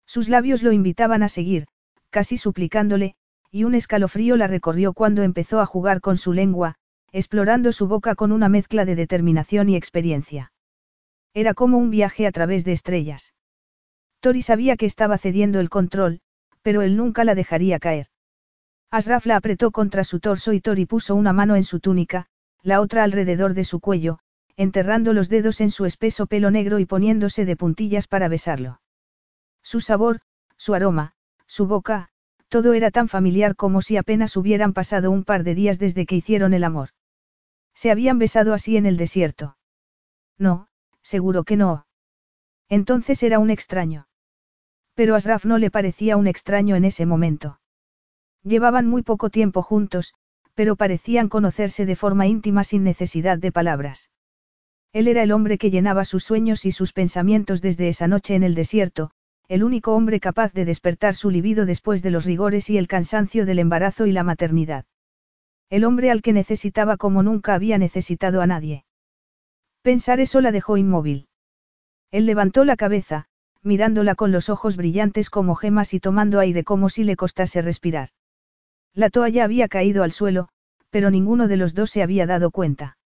Sus labios lo invitaban a seguir, casi suplicándole, y un escalofrío la recorrió cuando empezó a jugar con su lengua, explorando su boca con una mezcla de determinación y experiencia. Era como un viaje a través de estrellas. Tori sabía que estaba cediendo el control, pero él nunca la dejaría caer. Asraf la apretó contra su torso y Tori puso una mano en su túnica, la otra alrededor de su cuello, enterrando los dedos en su espeso pelo negro y poniéndose de puntillas para besarlo. Su sabor, su aroma, su boca, todo era tan familiar como si apenas hubieran pasado un par de días desde que hicieron el amor. Se habían besado así en el desierto. No, seguro que no. Entonces era un extraño. Pero Asraf no le parecía un extraño en ese momento. Llevaban muy poco tiempo juntos, pero parecían conocerse de forma íntima sin necesidad de palabras. Él era el hombre que llenaba sus sueños y sus pensamientos desde esa noche en el desierto, el único hombre capaz de despertar su libido después de los rigores y el cansancio del embarazo y la maternidad. El hombre al que necesitaba como nunca había necesitado a nadie. Pensar eso la dejó inmóvil. Él levantó la cabeza, mirándola con los ojos brillantes como gemas y tomando aire como si le costase respirar. La toalla había caído al suelo, pero ninguno de los dos se había dado cuenta.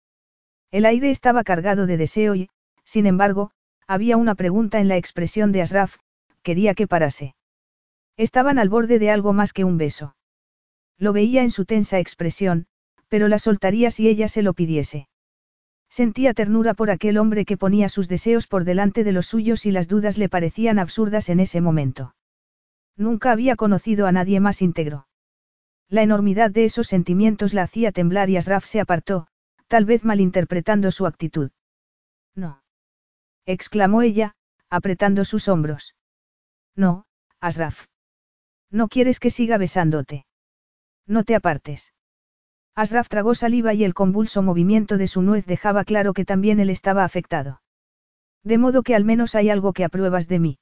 El aire estaba cargado de deseo y, sin embargo, había una pregunta en la expresión de Asraf, quería que parase. Estaban al borde de algo más que un beso. Lo veía en su tensa expresión, pero la soltaría si ella se lo pidiese. Sentía ternura por aquel hombre que ponía sus deseos por delante de los suyos y las dudas le parecían absurdas en ese momento. Nunca había conocido a nadie más íntegro. La enormidad de esos sentimientos la hacía temblar y Asraf se apartó, tal vez malinterpretando su actitud. No. exclamó ella, apretando sus hombros. No, Asraf. No quieres que siga besándote. No te apartes. Asraf tragó saliva y el convulso movimiento de su nuez dejaba claro que también él estaba afectado. De modo que al menos hay algo que apruebas de mí.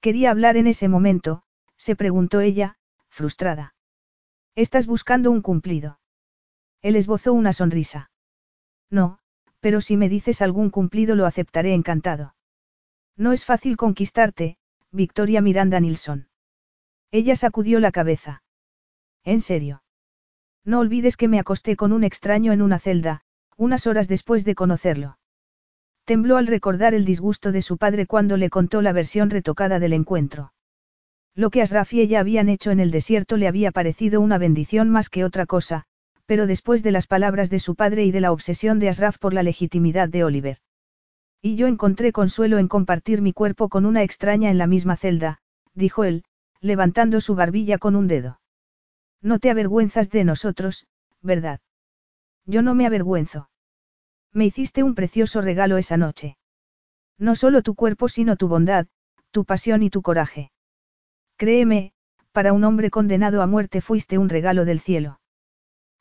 Quería hablar en ese momento, se preguntó ella, frustrada. Estás buscando un cumplido. Él esbozó una sonrisa. No, pero si me dices algún cumplido lo aceptaré encantado. No es fácil conquistarte, Victoria Miranda Nilsson. Ella sacudió la cabeza. ¿En serio? No olvides que me acosté con un extraño en una celda, unas horas después de conocerlo. Tembló al recordar el disgusto de su padre cuando le contó la versión retocada del encuentro. Lo que Asraf y ella habían hecho en el desierto le había parecido una bendición más que otra cosa, pero después de las palabras de su padre y de la obsesión de Asraf por la legitimidad de Oliver. Y yo encontré consuelo en compartir mi cuerpo con una extraña en la misma celda, dijo él, levantando su barbilla con un dedo. No te avergüenzas de nosotros, ¿verdad? Yo no me avergüenzo. Me hiciste un precioso regalo esa noche. No solo tu cuerpo, sino tu bondad, tu pasión y tu coraje. Créeme, para un hombre condenado a muerte fuiste un regalo del cielo.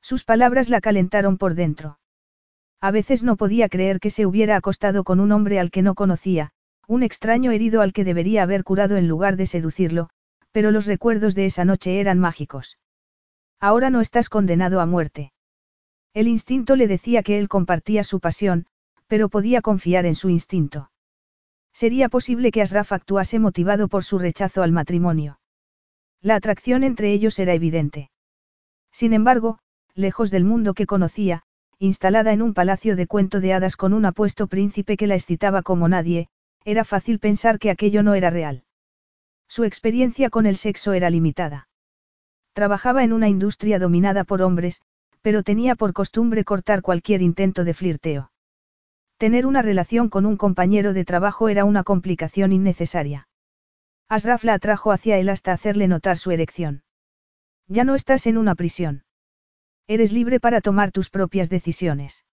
Sus palabras la calentaron por dentro. A veces no podía creer que se hubiera acostado con un hombre al que no conocía, un extraño herido al que debería haber curado en lugar de seducirlo, pero los recuerdos de esa noche eran mágicos. Ahora no estás condenado a muerte. El instinto le decía que él compartía su pasión, pero podía confiar en su instinto. Sería posible que Asraf actuase motivado por su rechazo al matrimonio. La atracción entre ellos era evidente. Sin embargo, lejos del mundo que conocía, instalada en un palacio de cuento de hadas con un apuesto príncipe que la excitaba como nadie, era fácil pensar que aquello no era real. Su experiencia con el sexo era limitada. Trabajaba en una industria dominada por hombres, pero tenía por costumbre cortar cualquier intento de flirteo. Tener una relación con un compañero de trabajo era una complicación innecesaria. Asraf la atrajo hacia él hasta hacerle notar su erección. Ya no estás en una prisión. Eres libre para tomar tus propias decisiones.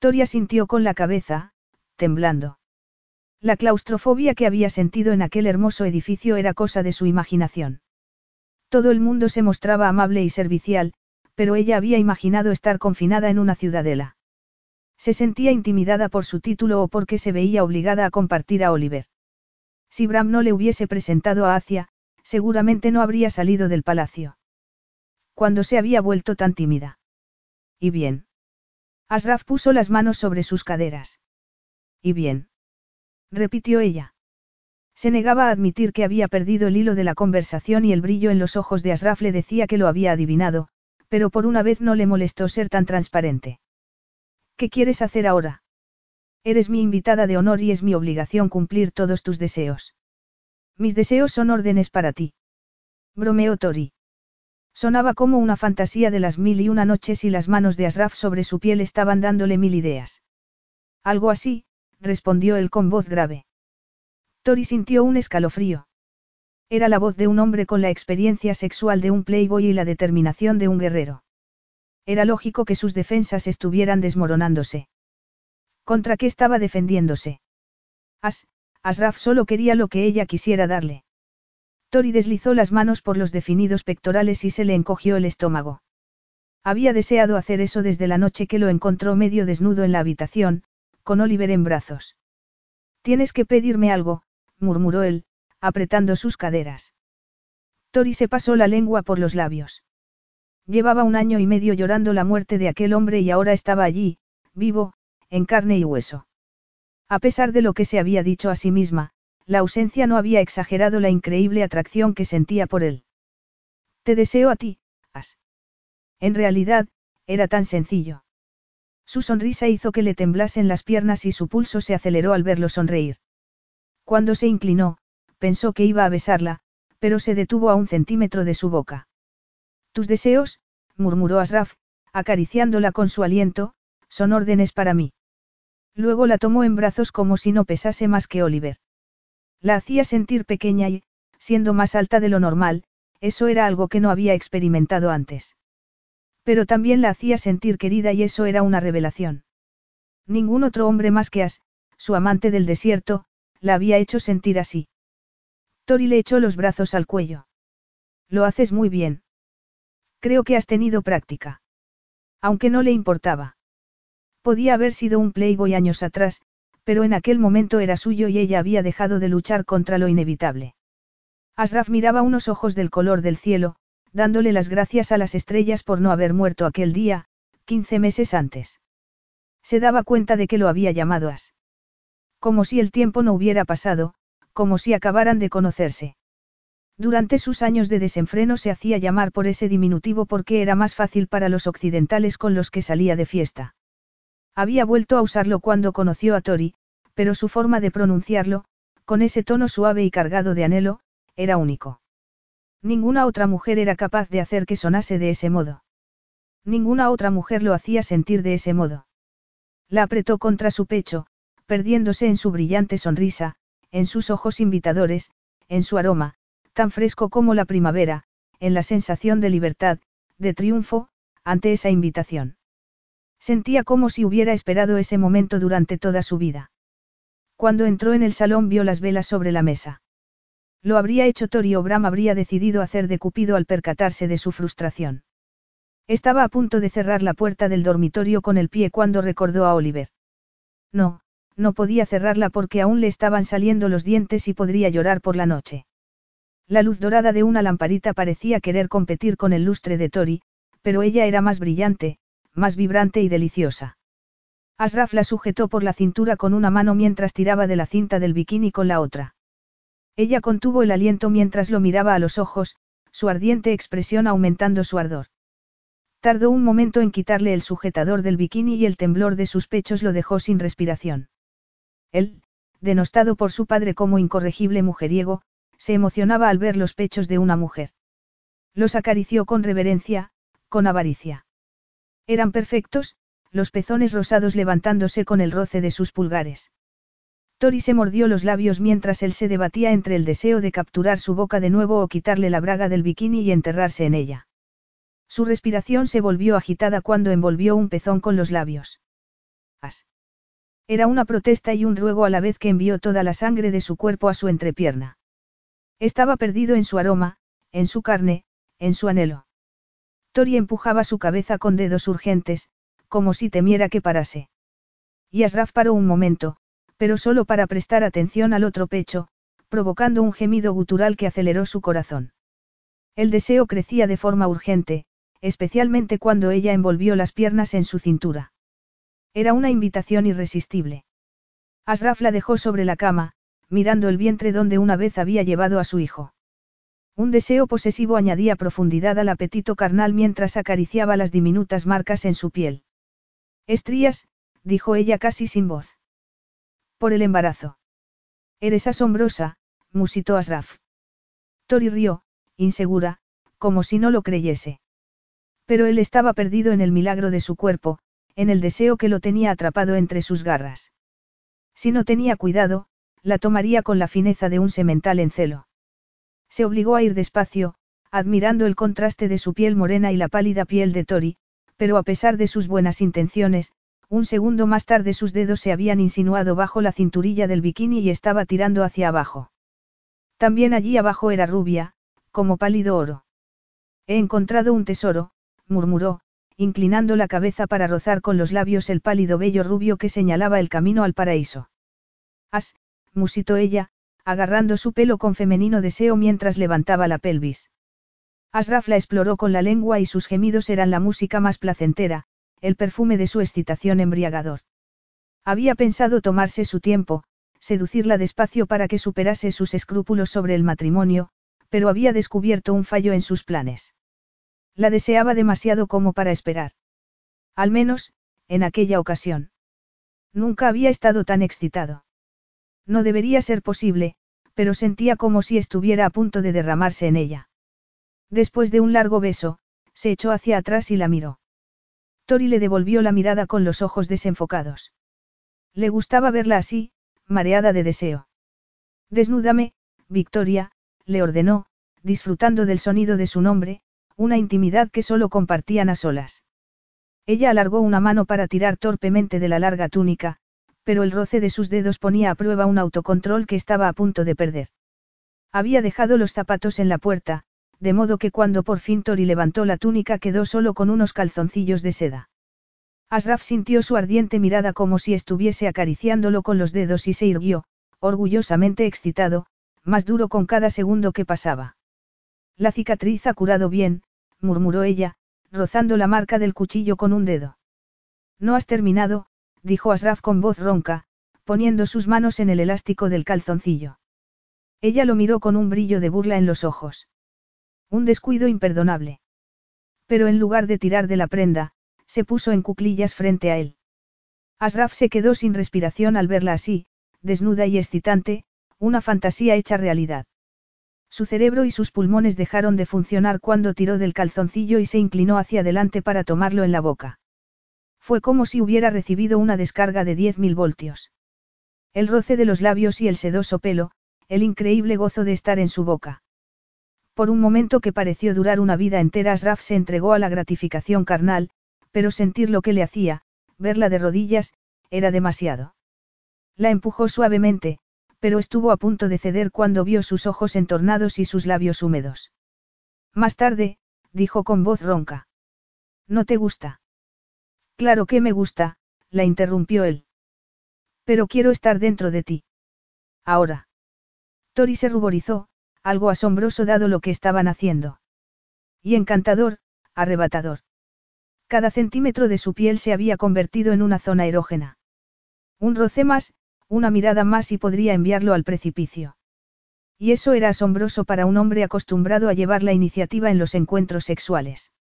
Toria sintió con la cabeza, temblando. La claustrofobia que había sentido en aquel hermoso edificio era cosa de su imaginación. Todo el mundo se mostraba amable y servicial, pero ella había imaginado estar confinada en una ciudadela. Se sentía intimidada por su título o porque se veía obligada a compartir a Oliver. Si Bram no le hubiese presentado a Acia, seguramente no habría salido del palacio. Cuando se había vuelto tan tímida. ¿Y bien? Asraf puso las manos sobre sus caderas. ¿Y bien? repitió ella. Se negaba a admitir que había perdido el hilo de la conversación y el brillo en los ojos de Asraf le decía que lo había adivinado, pero por una vez no le molestó ser tan transparente. ¿Qué quieres hacer ahora? Eres mi invitada de honor y es mi obligación cumplir todos tus deseos. Mis deseos son órdenes para ti. Bromeó Tori. Sonaba como una fantasía de las mil y una noches y las manos de Asraf sobre su piel estaban dándole mil ideas. Algo así, respondió él con voz grave. Tori sintió un escalofrío. Era la voz de un hombre con la experiencia sexual de un playboy y la determinación de un guerrero. Era lógico que sus defensas estuvieran desmoronándose. ¿Contra qué estaba defendiéndose? As, Asraf solo quería lo que ella quisiera darle. Tori deslizó las manos por los definidos pectorales y se le encogió el estómago. Había deseado hacer eso desde la noche que lo encontró medio desnudo en la habitación, con Oliver en brazos. Tienes que pedirme algo, murmuró él, apretando sus caderas. Tori se pasó la lengua por los labios. Llevaba un año y medio llorando la muerte de aquel hombre y ahora estaba allí, vivo, en carne y hueso. A pesar de lo que se había dicho a sí misma, la ausencia no había exagerado la increíble atracción que sentía por él. Te deseo a ti, As. En realidad, era tan sencillo. Su sonrisa hizo que le temblasen las piernas y su pulso se aceleró al verlo sonreír. Cuando se inclinó, pensó que iba a besarla, pero se detuvo a un centímetro de su boca. Tus deseos, murmuró Asraf, acariciándola con su aliento, son órdenes para mí. Luego la tomó en brazos como si no pesase más que Oliver. La hacía sentir pequeña y, siendo más alta de lo normal, eso era algo que no había experimentado antes. Pero también la hacía sentir querida y eso era una revelación. Ningún otro hombre más que As, su amante del desierto, la había hecho sentir así. Tori le echó los brazos al cuello. Lo haces muy bien. Creo que has tenido práctica. Aunque no le importaba. Podía haber sido un playboy años atrás, pero en aquel momento era suyo y ella había dejado de luchar contra lo inevitable. Asraf miraba unos ojos del color del cielo, dándole las gracias a las estrellas por no haber muerto aquel día, quince meses antes. Se daba cuenta de que lo había llamado As. Como si el tiempo no hubiera pasado, como si acabaran de conocerse. Durante sus años de desenfreno se hacía llamar por ese diminutivo porque era más fácil para los occidentales con los que salía de fiesta. Había vuelto a usarlo cuando conoció a Tori, pero su forma de pronunciarlo, con ese tono suave y cargado de anhelo, era único. Ninguna otra mujer era capaz de hacer que sonase de ese modo. Ninguna otra mujer lo hacía sentir de ese modo. La apretó contra su pecho, perdiéndose en su brillante sonrisa, en sus ojos invitadores, en su aroma, tan fresco como la primavera, en la sensación de libertad, de triunfo, ante esa invitación. Sentía como si hubiera esperado ese momento durante toda su vida. Cuando entró en el salón vio las velas sobre la mesa. Lo habría hecho Tori o Bram habría decidido hacer de Cupido al percatarse de su frustración. Estaba a punto de cerrar la puerta del dormitorio con el pie cuando recordó a Oliver. No, no podía cerrarla porque aún le estaban saliendo los dientes y podría llorar por la noche. La luz dorada de una lamparita parecía querer competir con el lustre de Tori, pero ella era más brillante, más vibrante y deliciosa. Asraf la sujetó por la cintura con una mano mientras tiraba de la cinta del bikini con la otra. Ella contuvo el aliento mientras lo miraba a los ojos, su ardiente expresión aumentando su ardor. Tardó un momento en quitarle el sujetador del bikini y el temblor de sus pechos lo dejó sin respiración. Él, denostado por su padre como incorregible mujeriego, se emocionaba al ver los pechos de una mujer. Los acarició con reverencia, con avaricia. Eran perfectos, los pezones rosados levantándose con el roce de sus pulgares. Tori se mordió los labios mientras él se debatía entre el deseo de capturar su boca de nuevo o quitarle la braga del bikini y enterrarse en ella. Su respiración se volvió agitada cuando envolvió un pezón con los labios. As. Era una protesta y un ruego a la vez que envió toda la sangre de su cuerpo a su entrepierna. Estaba perdido en su aroma, en su carne, en su anhelo. Tori empujaba su cabeza con dedos urgentes, como si temiera que parase. Y Asraf paró un momento, pero solo para prestar atención al otro pecho, provocando un gemido gutural que aceleró su corazón. El deseo crecía de forma urgente, especialmente cuando ella envolvió las piernas en su cintura. Era una invitación irresistible. Asraf la dejó sobre la cama, mirando el vientre donde una vez había llevado a su hijo. Un deseo posesivo añadía profundidad al apetito carnal mientras acariciaba las diminutas marcas en su piel. Estrías, dijo ella casi sin voz. Por el embarazo. Eres asombrosa, musitó Asraf. Tori rió, insegura, como si no lo creyese. Pero él estaba perdido en el milagro de su cuerpo, en el deseo que lo tenía atrapado entre sus garras. Si no tenía cuidado, la tomaría con la fineza de un semental en celo. Se obligó a ir despacio, admirando el contraste de su piel morena y la pálida piel de Tori, pero a pesar de sus buenas intenciones, un segundo más tarde sus dedos se habían insinuado bajo la cinturilla del bikini y estaba tirando hacia abajo. También allí abajo era rubia, como pálido oro. He encontrado un tesoro, murmuró, inclinando la cabeza para rozar con los labios el pálido vello rubio que señalaba el camino al paraíso. As, musitó ella, agarrando su pelo con femenino deseo mientras levantaba la pelvis. Asraf la exploró con la lengua y sus gemidos eran la música más placentera, el perfume de su excitación embriagador. Había pensado tomarse su tiempo, seducirla despacio para que superase sus escrúpulos sobre el matrimonio, pero había descubierto un fallo en sus planes. La deseaba demasiado como para esperar. Al menos, en aquella ocasión. Nunca había estado tan excitado. No debería ser posible, pero sentía como si estuviera a punto de derramarse en ella. Después de un largo beso, se echó hacia atrás y la miró. Tori le devolvió la mirada con los ojos desenfocados. Le gustaba verla así, mareada de deseo. Desnúdame, Victoria, le ordenó, disfrutando del sonido de su nombre, una intimidad que solo compartían a solas. Ella alargó una mano para tirar torpemente de la larga túnica, pero el roce de sus dedos ponía a prueba un autocontrol que estaba a punto de perder. Había dejado los zapatos en la puerta, de modo que cuando por fin Tori levantó la túnica quedó solo con unos calzoncillos de seda. Asraf sintió su ardiente mirada como si estuviese acariciándolo con los dedos y se irguió, orgullosamente excitado, más duro con cada segundo que pasaba. La cicatriz ha curado bien, murmuró ella, rozando la marca del cuchillo con un dedo. No has terminado, dijo Asraf con voz ronca, poniendo sus manos en el elástico del calzoncillo. Ella lo miró con un brillo de burla en los ojos. Un descuido imperdonable. Pero en lugar de tirar de la prenda, se puso en cuclillas frente a él. Asraf se quedó sin respiración al verla así, desnuda y excitante, una fantasía hecha realidad. Su cerebro y sus pulmones dejaron de funcionar cuando tiró del calzoncillo y se inclinó hacia adelante para tomarlo en la boca. Fue como si hubiera recibido una descarga de 10.000 voltios. El roce de los labios y el sedoso pelo, el increíble gozo de estar en su boca. Por un momento que pareció durar una vida entera, Asraf se entregó a la gratificación carnal, pero sentir lo que le hacía, verla de rodillas, era demasiado. La empujó suavemente, pero estuvo a punto de ceder cuando vio sus ojos entornados y sus labios húmedos. Más tarde, dijo con voz ronca. ¿No te gusta? Claro que me gusta, la interrumpió él. Pero quiero estar dentro de ti. Ahora. Tori se ruborizó, algo asombroso dado lo que estaban haciendo. Y encantador, arrebatador. Cada centímetro de su piel se había convertido en una zona erógena. Un roce más, una mirada más y podría enviarlo al precipicio. Y eso era asombroso para un hombre acostumbrado a llevar la iniciativa en los encuentros sexuales.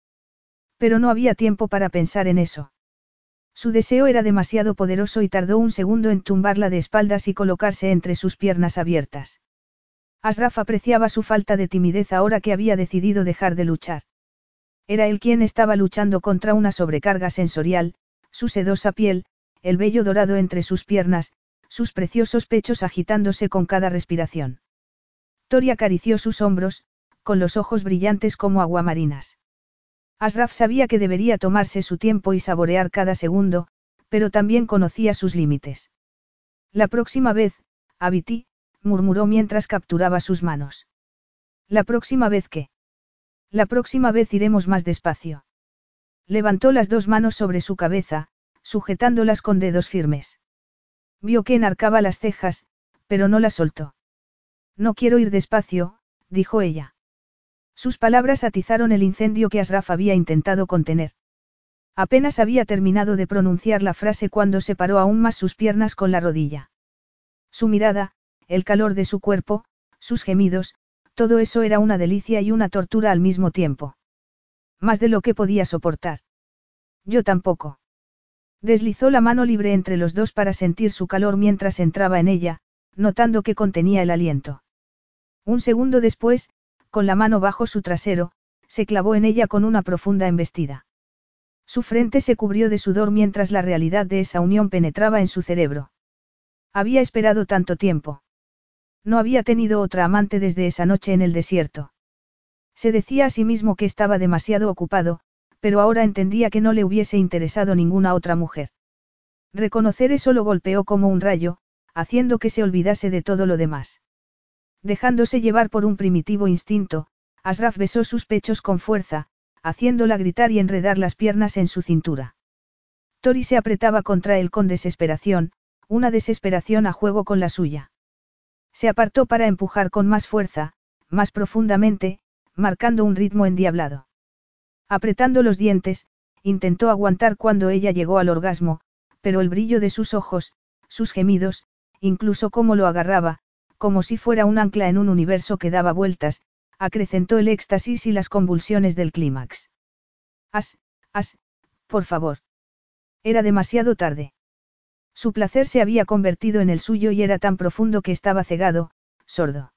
Pero no había tiempo para pensar en eso. Su deseo era demasiado poderoso y tardó un segundo en tumbarla de espaldas y colocarse entre sus piernas abiertas. Asraf apreciaba su falta de timidez ahora que había decidido dejar de luchar. Era él quien estaba luchando contra una sobrecarga sensorial, su sedosa piel, el vello dorado entre sus piernas, sus preciosos pechos agitándose con cada respiración. Tori acarició sus hombros, con los ojos brillantes como aguamarinas. Asraf sabía que debería tomarse su tiempo y saborear cada segundo, pero también conocía sus límites. La próxima vez, Abiti, murmuró mientras capturaba sus manos. La próxima vez que. La próxima vez iremos más despacio. Levantó las dos manos sobre su cabeza, sujetándolas con dedos firmes. Vio que enarcaba las cejas, pero no las soltó. No quiero ir despacio, dijo ella. Sus palabras atizaron el incendio que Asraf había intentado contener. Apenas había terminado de pronunciar la frase cuando separó aún más sus piernas con la rodilla. Su mirada, el calor de su cuerpo, sus gemidos, todo eso era una delicia y una tortura al mismo tiempo. Más de lo que podía soportar. Yo tampoco. Deslizó la mano libre entre los dos para sentir su calor mientras entraba en ella, notando que contenía el aliento. Un segundo después, con la mano bajo su trasero, se clavó en ella con una profunda embestida. Su frente se cubrió de sudor mientras la realidad de esa unión penetraba en su cerebro. Había esperado tanto tiempo. No había tenido otra amante desde esa noche en el desierto. Se decía a sí mismo que estaba demasiado ocupado, pero ahora entendía que no le hubiese interesado ninguna otra mujer. Reconocer eso lo golpeó como un rayo, haciendo que se olvidase de todo lo demás. Dejándose llevar por un primitivo instinto, Asraf besó sus pechos con fuerza, haciéndola gritar y enredar las piernas en su cintura. Tori se apretaba contra él con desesperación, una desesperación a juego con la suya. Se apartó para empujar con más fuerza, más profundamente, marcando un ritmo endiablado. Apretando los dientes, intentó aguantar cuando ella llegó al orgasmo, pero el brillo de sus ojos, sus gemidos, incluso cómo lo agarraba, como si fuera un ancla en un universo que daba vueltas, acrecentó el éxtasis y las convulsiones del clímax. As, as, por favor. Era demasiado tarde. Su placer se había convertido en el suyo y era tan profundo que estaba cegado, sordo.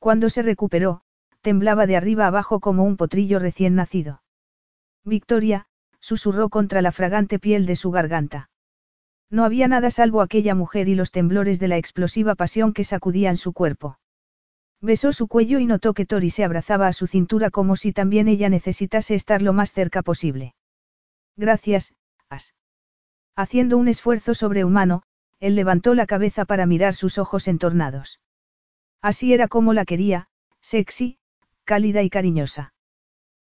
Cuando se recuperó, temblaba de arriba abajo como un potrillo recién nacido. Victoria, susurró contra la fragante piel de su garganta. No había nada salvo aquella mujer y los temblores de la explosiva pasión que sacudían su cuerpo. Besó su cuello y notó que Tori se abrazaba a su cintura como si también ella necesitase estar lo más cerca posible. Gracias, As. Haciendo un esfuerzo sobrehumano, él levantó la cabeza para mirar sus ojos entornados. Así era como la quería, sexy, cálida y cariñosa.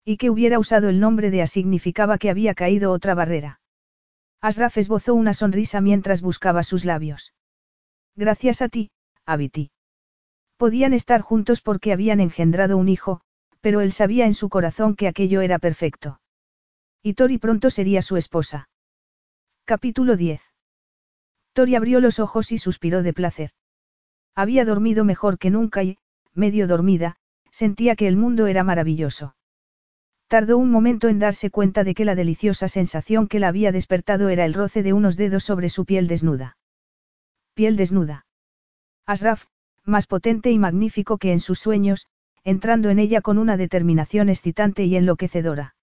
Y que hubiera usado el nombre de A significaba que había caído otra barrera. Asraf esbozó una sonrisa mientras buscaba sus labios. Gracias a ti, Abiti. Podían estar juntos porque habían engendrado un hijo, pero él sabía en su corazón que aquello era perfecto. Y Tori pronto sería su esposa. Capítulo 10. Tori abrió los ojos y suspiró de placer. Había dormido mejor que nunca y, medio dormida, sentía que el mundo era maravilloso. Tardó un momento en darse cuenta de que la deliciosa sensación que la había despertado era el roce de unos dedos sobre su piel desnuda. Piel desnuda. Asraf, más potente y magnífico que en sus sueños, entrando en ella con una determinación excitante y enloquecedora.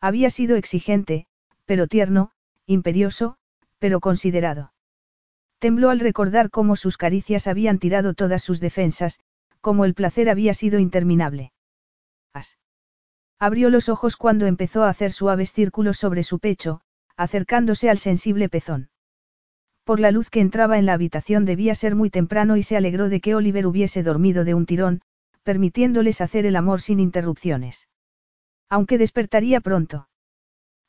Había sido exigente, pero tierno, imperioso, pero considerado. Tembló al recordar cómo sus caricias habían tirado todas sus defensas, cómo el placer había sido interminable. As. Abrió los ojos cuando empezó a hacer suaves círculos sobre su pecho, acercándose al sensible pezón. Por la luz que entraba en la habitación debía ser muy temprano y se alegró de que Oliver hubiese dormido de un tirón, permitiéndoles hacer el amor sin interrupciones. Aunque despertaría pronto.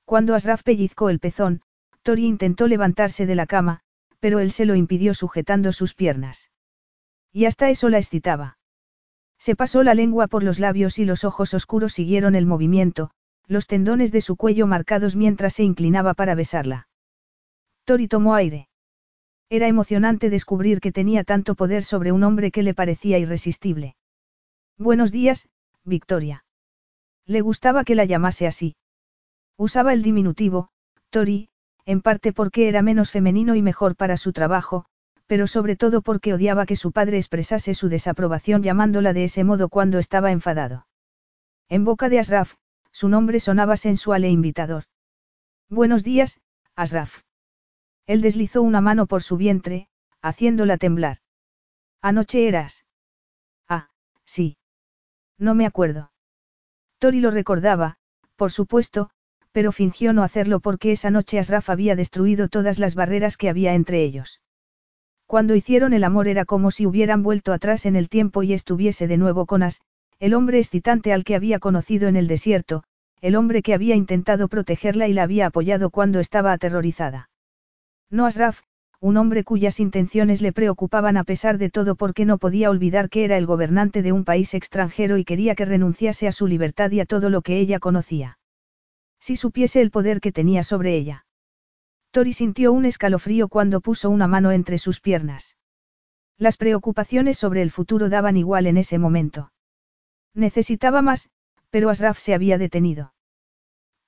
Cuando Asraf pellizcó el pezón, Tori intentó levantarse de la cama, pero él se lo impidió sujetando sus piernas. Y hasta eso la excitaba. Se pasó la lengua por los labios y los ojos oscuros siguieron el movimiento, los tendones de su cuello marcados mientras se inclinaba para besarla. Tori tomó aire. Era emocionante descubrir que tenía tanto poder sobre un hombre que le parecía irresistible. Buenos días, Victoria. Le gustaba que la llamase así. Usaba el diminutivo, Tori, en parte porque era menos femenino y mejor para su trabajo, pero sobre todo porque odiaba que su padre expresase su desaprobación llamándola de ese modo cuando estaba enfadado. En boca de Asraf, su nombre sonaba sensual e invitador. Buenos días, Asraf. Él deslizó una mano por su vientre, haciéndola temblar. Anoche eras. Ah, sí. No me acuerdo. Tori lo recordaba, por supuesto, pero fingió no hacerlo porque esa noche Asraf había destruido todas las barreras que había entre ellos. Cuando hicieron el amor era como si hubieran vuelto atrás en el tiempo y estuviese de nuevo con As, el hombre excitante al que había conocido en el desierto, el hombre que había intentado protegerla y la había apoyado cuando estaba aterrorizada. No Asraf, un hombre cuyas intenciones le preocupaban a pesar de todo porque no podía olvidar que era el gobernante de un país extranjero y quería que renunciase a su libertad y a todo lo que ella conocía. Si supiese el poder que tenía sobre ella. Tori sintió un escalofrío cuando puso una mano entre sus piernas. Las preocupaciones sobre el futuro daban igual en ese momento. Necesitaba más, pero Asraf se había detenido.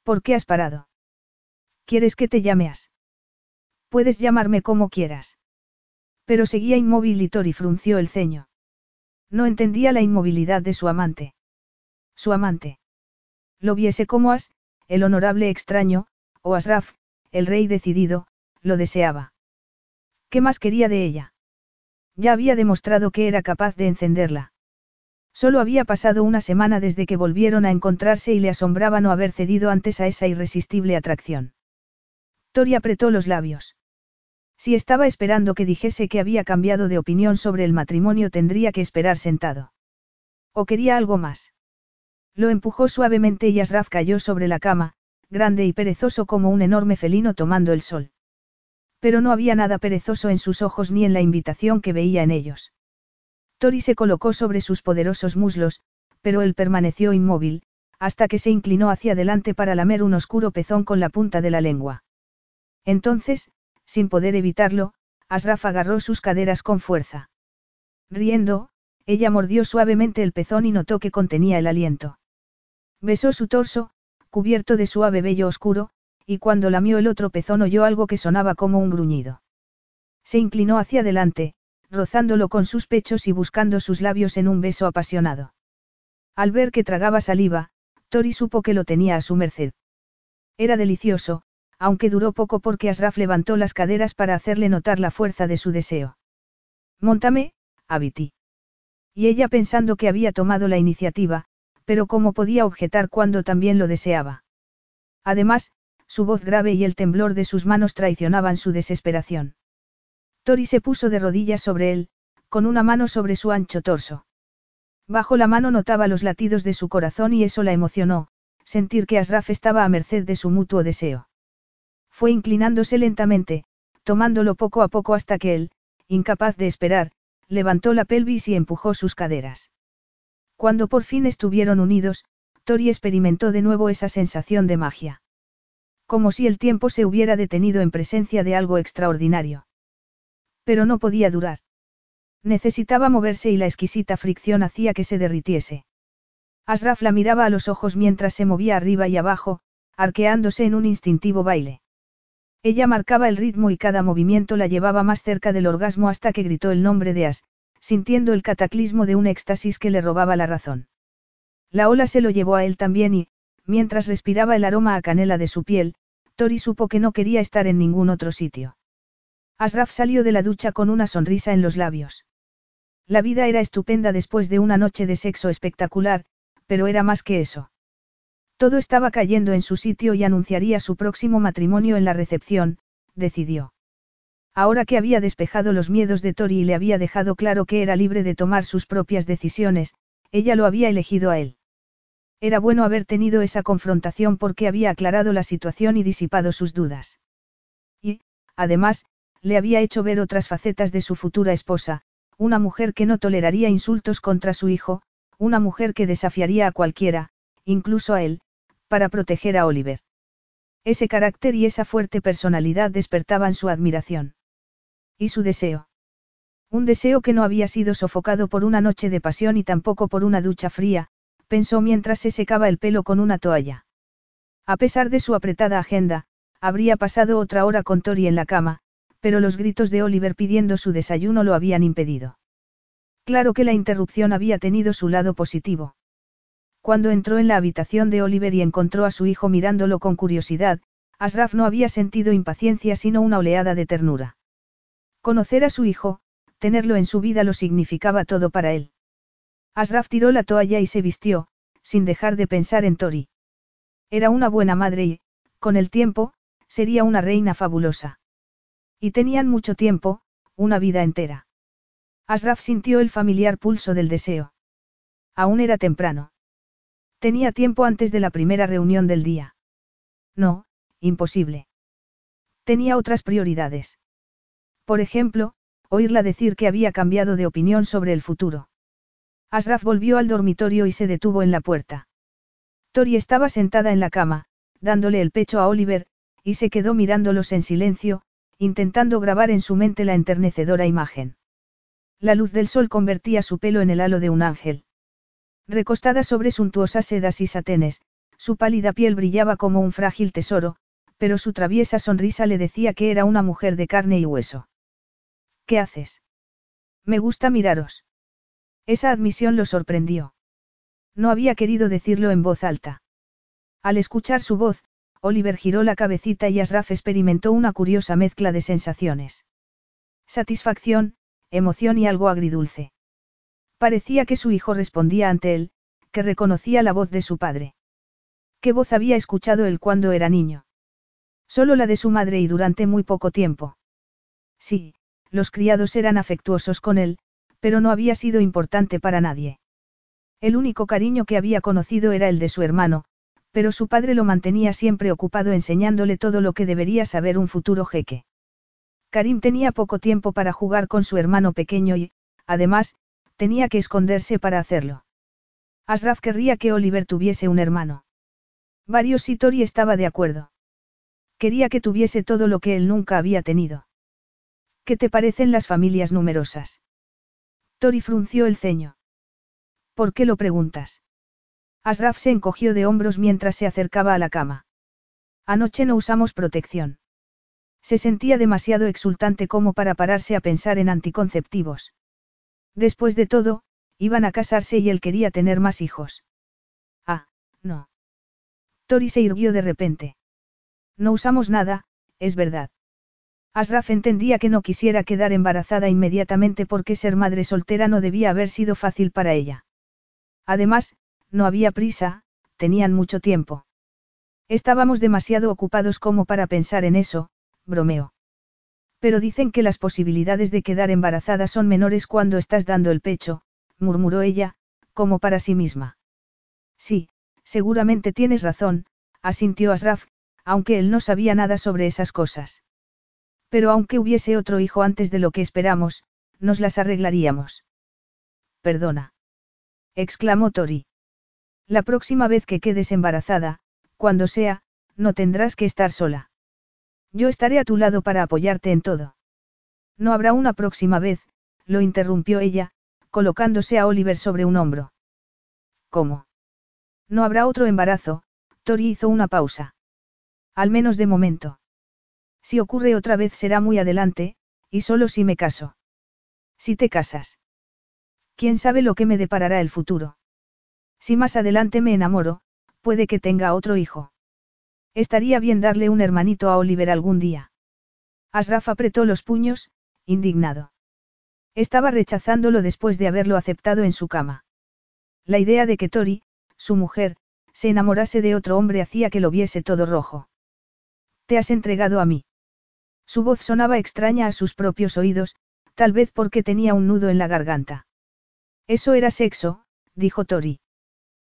¿Por qué has parado? ¿Quieres que te llameas? Puedes llamarme como quieras. Pero seguía inmóvil y Tori frunció el ceño. No entendía la inmovilidad de su amante. Su amante. Lo viese como As, el honorable extraño, o Asraf, el rey decidido, lo deseaba. ¿Qué más quería de ella? Ya había demostrado que era capaz de encenderla. Solo había pasado una semana desde que volvieron a encontrarse y le asombraba no haber cedido antes a esa irresistible atracción. Tori apretó los labios. Si estaba esperando que dijese que había cambiado de opinión sobre el matrimonio tendría que esperar sentado. ¿O quería algo más? Lo empujó suavemente y Asraf cayó sobre la cama, grande y perezoso como un enorme felino tomando el sol. Pero no había nada perezoso en sus ojos ni en la invitación que veía en ellos. Tori se colocó sobre sus poderosos muslos, pero él permaneció inmóvil, hasta que se inclinó hacia adelante para lamer un oscuro pezón con la punta de la lengua. Entonces, sin poder evitarlo, Asraf agarró sus caderas con fuerza. Riendo, ella mordió suavemente el pezón y notó que contenía el aliento. Besó su torso, cubierto de suave vello oscuro, y cuando lamió el otro pezón oyó algo que sonaba como un gruñido. Se inclinó hacia adelante, rozándolo con sus pechos y buscando sus labios en un beso apasionado. Al ver que tragaba saliva, Tori supo que lo tenía a su merced. Era delicioso, aunque duró poco porque Asraf levantó las caderas para hacerle notar la fuerza de su deseo. Móntame, Abiti. Y ella pensando que había tomado la iniciativa, pero cómo podía objetar cuando también lo deseaba. Además, su voz grave y el temblor de sus manos traicionaban su desesperación. Tori se puso de rodillas sobre él, con una mano sobre su ancho torso. Bajo la mano notaba los latidos de su corazón y eso la emocionó, sentir que Asraf estaba a merced de su mutuo deseo. Fue inclinándose lentamente, tomándolo poco a poco hasta que él, incapaz de esperar, levantó la pelvis y empujó sus caderas. Cuando por fin estuvieron unidos, Tori experimentó de nuevo esa sensación de magia. Como si el tiempo se hubiera detenido en presencia de algo extraordinario. Pero no podía durar. Necesitaba moverse y la exquisita fricción hacía que se derritiese. Asraf la miraba a los ojos mientras se movía arriba y abajo, arqueándose en un instintivo baile. Ella marcaba el ritmo y cada movimiento la llevaba más cerca del orgasmo hasta que gritó el nombre de As, sintiendo el cataclismo de un éxtasis que le robaba la razón. La ola se lo llevó a él también y, mientras respiraba el aroma a canela de su piel, Tori supo que no quería estar en ningún otro sitio. Asraf salió de la ducha con una sonrisa en los labios. La vida era estupenda después de una noche de sexo espectacular, pero era más que eso. Todo estaba cayendo en su sitio y anunciaría su próximo matrimonio en la recepción, decidió. Ahora que había despejado los miedos de Tori y le había dejado claro que era libre de tomar sus propias decisiones, ella lo había elegido a él. Era bueno haber tenido esa confrontación porque había aclarado la situación y disipado sus dudas. Y, además, le había hecho ver otras facetas de su futura esposa, una mujer que no toleraría insultos contra su hijo, una mujer que desafiaría a cualquiera, incluso a él, para proteger a Oliver. Ese carácter y esa fuerte personalidad despertaban su admiración. Y su deseo. Un deseo que no había sido sofocado por una noche de pasión y tampoco por una ducha fría, pensó mientras se secaba el pelo con una toalla. A pesar de su apretada agenda, habría pasado otra hora con Tori en la cama, pero los gritos de Oliver pidiendo su desayuno lo habían impedido. Claro que la interrupción había tenido su lado positivo. Cuando entró en la habitación de Oliver y encontró a su hijo mirándolo con curiosidad, Asraf no había sentido impaciencia sino una oleada de ternura. Conocer a su hijo, tenerlo en su vida lo significaba todo para él. Asraf tiró la toalla y se vistió, sin dejar de pensar en Tori. Era una buena madre y, con el tiempo, sería una reina fabulosa. Y tenían mucho tiempo, una vida entera. Asraf sintió el familiar pulso del deseo. Aún era temprano. Tenía tiempo antes de la primera reunión del día. No, imposible. Tenía otras prioridades. Por ejemplo, oírla decir que había cambiado de opinión sobre el futuro. Asraf volvió al dormitorio y se detuvo en la puerta. Tori estaba sentada en la cama, dándole el pecho a Oliver, y se quedó mirándolos en silencio, intentando grabar en su mente la enternecedora imagen. La luz del sol convertía su pelo en el halo de un ángel. Recostada sobre suntuosas sedas y satenes, su pálida piel brillaba como un frágil tesoro, pero su traviesa sonrisa le decía que era una mujer de carne y hueso. ¿Qué haces? Me gusta miraros. Esa admisión lo sorprendió. No había querido decirlo en voz alta. Al escuchar su voz, Oliver giró la cabecita y Asraf experimentó una curiosa mezcla de sensaciones. Satisfacción, emoción y algo agridulce. Parecía que su hijo respondía ante él, que reconocía la voz de su padre. ¿Qué voz había escuchado él cuando era niño? Solo la de su madre y durante muy poco tiempo. Sí, los criados eran afectuosos con él, pero no había sido importante para nadie. El único cariño que había conocido era el de su hermano, pero su padre lo mantenía siempre ocupado enseñándole todo lo que debería saber un futuro jeque. Karim tenía poco tiempo para jugar con su hermano pequeño y, además, tenía que esconderse para hacerlo. Asraf querría que Oliver tuviese un hermano. Varios y Tori estaba de acuerdo. Quería que tuviese todo lo que él nunca había tenido. ¿Qué te parecen las familias numerosas? Tori frunció el ceño. ¿Por qué lo preguntas? Asraf se encogió de hombros mientras se acercaba a la cama. Anoche no usamos protección. Se sentía demasiado exultante como para pararse a pensar en anticonceptivos. Después de todo, iban a casarse y él quería tener más hijos. Ah, no. Tori se irguió de repente. No usamos nada, es verdad. Asraf entendía que no quisiera quedar embarazada inmediatamente porque ser madre soltera no debía haber sido fácil para ella. Además, no había prisa, tenían mucho tiempo. Estábamos demasiado ocupados como para pensar en eso, bromeó. Pero dicen que las posibilidades de quedar embarazada son menores cuando estás dando el pecho, murmuró ella, como para sí misma. Sí, seguramente tienes razón, asintió Asraf, aunque él no sabía nada sobre esas cosas. Pero aunque hubiese otro hijo antes de lo que esperamos, nos las arreglaríamos. Perdona. exclamó Tori. La próxima vez que quedes embarazada, cuando sea, no tendrás que estar sola. Yo estaré a tu lado para apoyarte en todo. No habrá una próxima vez, lo interrumpió ella, colocándose a Oliver sobre un hombro. ¿Cómo? No habrá otro embarazo, Tori hizo una pausa. Al menos de momento. Si ocurre otra vez será muy adelante, y solo si me caso. Si te casas. ¿Quién sabe lo que me deparará el futuro? Si más adelante me enamoro, puede que tenga otro hijo. Estaría bien darle un hermanito a Oliver algún día. Asraf apretó los puños, indignado. Estaba rechazándolo después de haberlo aceptado en su cama. La idea de que Tori, su mujer, se enamorase de otro hombre hacía que lo viese todo rojo. Te has entregado a mí. Su voz sonaba extraña a sus propios oídos, tal vez porque tenía un nudo en la garganta. Eso era sexo, dijo Tori.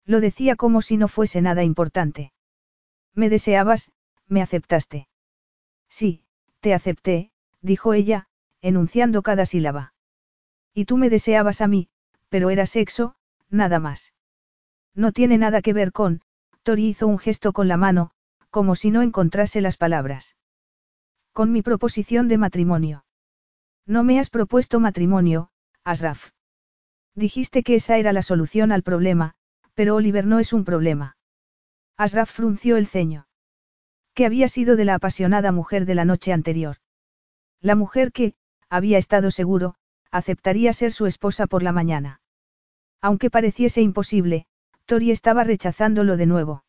Lo decía como si no fuese nada importante. Me deseabas, me aceptaste. Sí, te acepté, dijo ella, enunciando cada sílaba. Y tú me deseabas a mí, pero era sexo, nada más. No tiene nada que ver con, Tori hizo un gesto con la mano, como si no encontrase las palabras. Con mi proposición de matrimonio. No me has propuesto matrimonio, Asraf. Dijiste que esa era la solución al problema, pero Oliver no es un problema. Asraf frunció el ceño. ¿Qué había sido de la apasionada mujer de la noche anterior? La mujer que, había estado seguro, aceptaría ser su esposa por la mañana. Aunque pareciese imposible, Tori estaba rechazándolo de nuevo.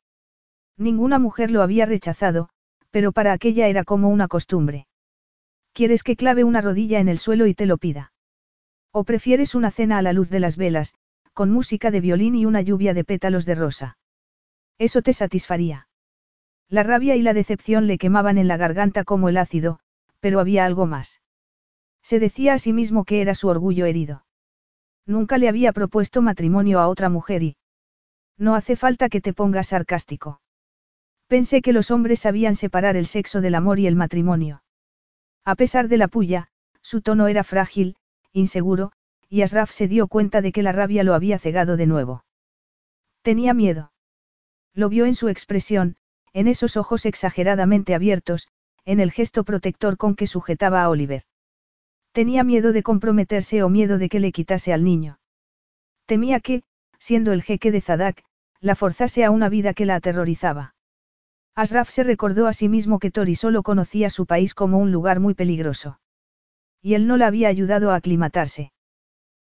Ninguna mujer lo había rechazado, pero para aquella era como una costumbre. ¿Quieres que clave una rodilla en el suelo y te lo pida? ¿O prefieres una cena a la luz de las velas, con música de violín y una lluvia de pétalos de rosa? Eso te satisfaría. La rabia y la decepción le quemaban en la garganta como el ácido, pero había algo más. Se decía a sí mismo que era su orgullo herido. Nunca le había propuesto matrimonio a otra mujer y... No hace falta que te pongas sarcástico. Pensé que los hombres sabían separar el sexo del amor y el matrimonio. A pesar de la puya, su tono era frágil, inseguro, y Asraf se dio cuenta de que la rabia lo había cegado de nuevo. Tenía miedo. Lo vio en su expresión, en esos ojos exageradamente abiertos, en el gesto protector con que sujetaba a Oliver. Tenía miedo de comprometerse o miedo de que le quitase al niño. Temía que, siendo el jeque de Zadak, la forzase a una vida que la aterrorizaba. Asraf se recordó a sí mismo que Tori solo conocía su país como un lugar muy peligroso. Y él no la había ayudado a aclimatarse.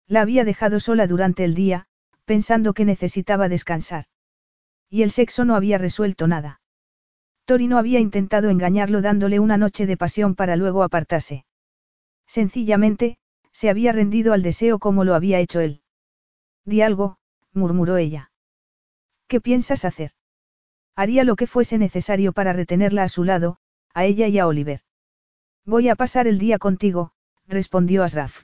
La había dejado sola durante el día, pensando que necesitaba descansar. Y el sexo no había resuelto nada. Tori no había intentado engañarlo dándole una noche de pasión para luego apartarse. Sencillamente, se había rendido al deseo como lo había hecho él. Di algo, murmuró ella. ¿Qué piensas hacer? Haría lo que fuese necesario para retenerla a su lado, a ella y a Oliver. Voy a pasar el día contigo, respondió Asraf.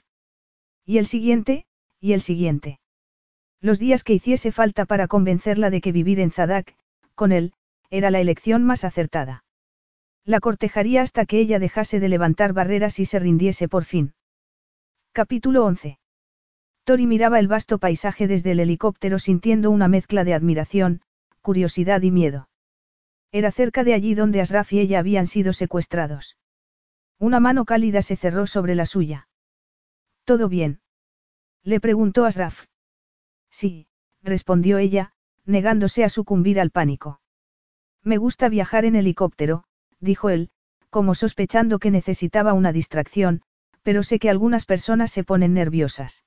Y el siguiente, y el siguiente. Los días que hiciese falta para convencerla de que vivir en Zadak, con él, era la elección más acertada. La cortejaría hasta que ella dejase de levantar barreras y se rindiese por fin. Capítulo 11. Tori miraba el vasto paisaje desde el helicóptero sintiendo una mezcla de admiración, curiosidad y miedo. Era cerca de allí donde Asraf y ella habían sido secuestrados. Una mano cálida se cerró sobre la suya. ¿Todo bien? Le preguntó Asraf. Sí, respondió ella, negándose a sucumbir al pánico. Me gusta viajar en helicóptero, dijo él, como sospechando que necesitaba una distracción, pero sé que algunas personas se ponen nerviosas.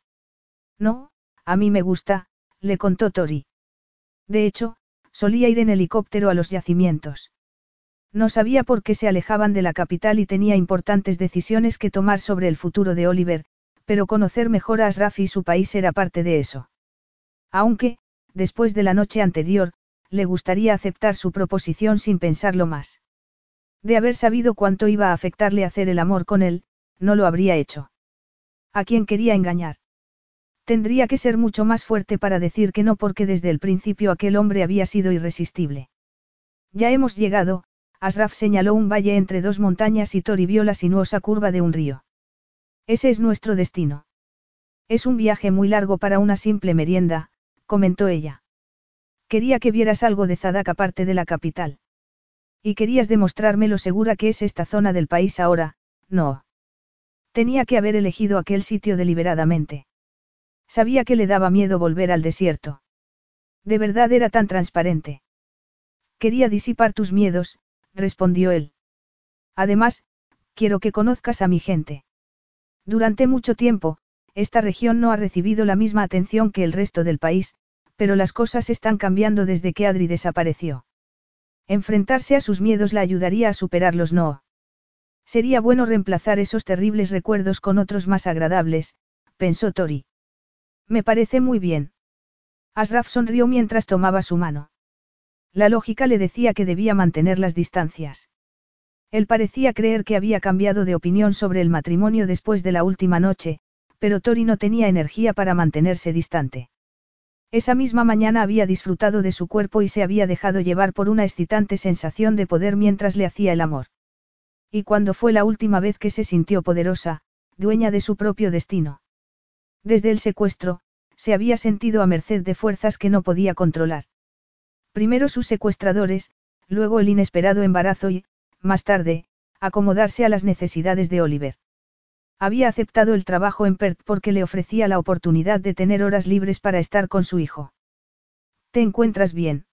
No, a mí me gusta, le contó Tori. De hecho, solía ir en helicóptero a los yacimientos. No sabía por qué se alejaban de la capital y tenía importantes decisiones que tomar sobre el futuro de Oliver, pero conocer mejor a Asraf y su país era parte de eso. Aunque, después de la noche anterior, le gustaría aceptar su proposición sin pensarlo más. De haber sabido cuánto iba a afectarle hacer el amor con él, no lo habría hecho. ¿A quién quería engañar? Tendría que ser mucho más fuerte para decir que no porque desde el principio aquel hombre había sido irresistible. Ya hemos llegado, Asraf señaló un valle entre dos montañas y Tori vio la sinuosa curva de un río. Ese es nuestro destino. Es un viaje muy largo para una simple merienda, comentó ella. Quería que vieras algo de Zadak aparte de la capital. Y querías demostrarme lo segura que es esta zona del país ahora, no. Tenía que haber elegido aquel sitio deliberadamente. Sabía que le daba miedo volver al desierto. De verdad era tan transparente. Quería disipar tus miedos, respondió él. Además, quiero que conozcas a mi gente. Durante mucho tiempo, esta región no ha recibido la misma atención que el resto del país, pero las cosas están cambiando desde que Adri desapareció. Enfrentarse a sus miedos la ayudaría a superarlos no. Sería bueno reemplazar esos terribles recuerdos con otros más agradables, pensó Tori. Me parece muy bien. Asraf sonrió mientras tomaba su mano. La lógica le decía que debía mantener las distancias. Él parecía creer que había cambiado de opinión sobre el matrimonio después de la última noche, pero Tori no tenía energía para mantenerse distante. Esa misma mañana había disfrutado de su cuerpo y se había dejado llevar por una excitante sensación de poder mientras le hacía el amor. Y cuando fue la última vez que se sintió poderosa, dueña de su propio destino. Desde el secuestro, se había sentido a merced de fuerzas que no podía controlar. Primero sus secuestradores, luego el inesperado embarazo y, más tarde, acomodarse a las necesidades de Oliver. Había aceptado el trabajo en Perth porque le ofrecía la oportunidad de tener horas libres para estar con su hijo. ¿Te encuentras bien?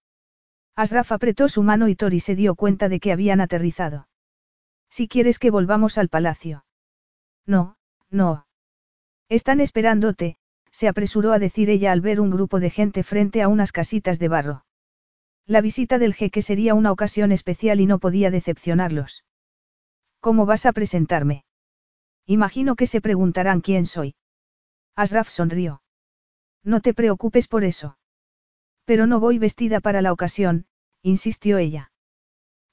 Asraf apretó su mano y Tori se dio cuenta de que habían aterrizado. Si quieres que volvamos al palacio. No, no. Están esperándote, se apresuró a decir ella al ver un grupo de gente frente a unas casitas de barro. La visita del jeque sería una ocasión especial y no podía decepcionarlos. ¿Cómo vas a presentarme? Imagino que se preguntarán quién soy. Asraf sonrió. No te preocupes por eso. Pero no voy vestida para la ocasión, insistió ella.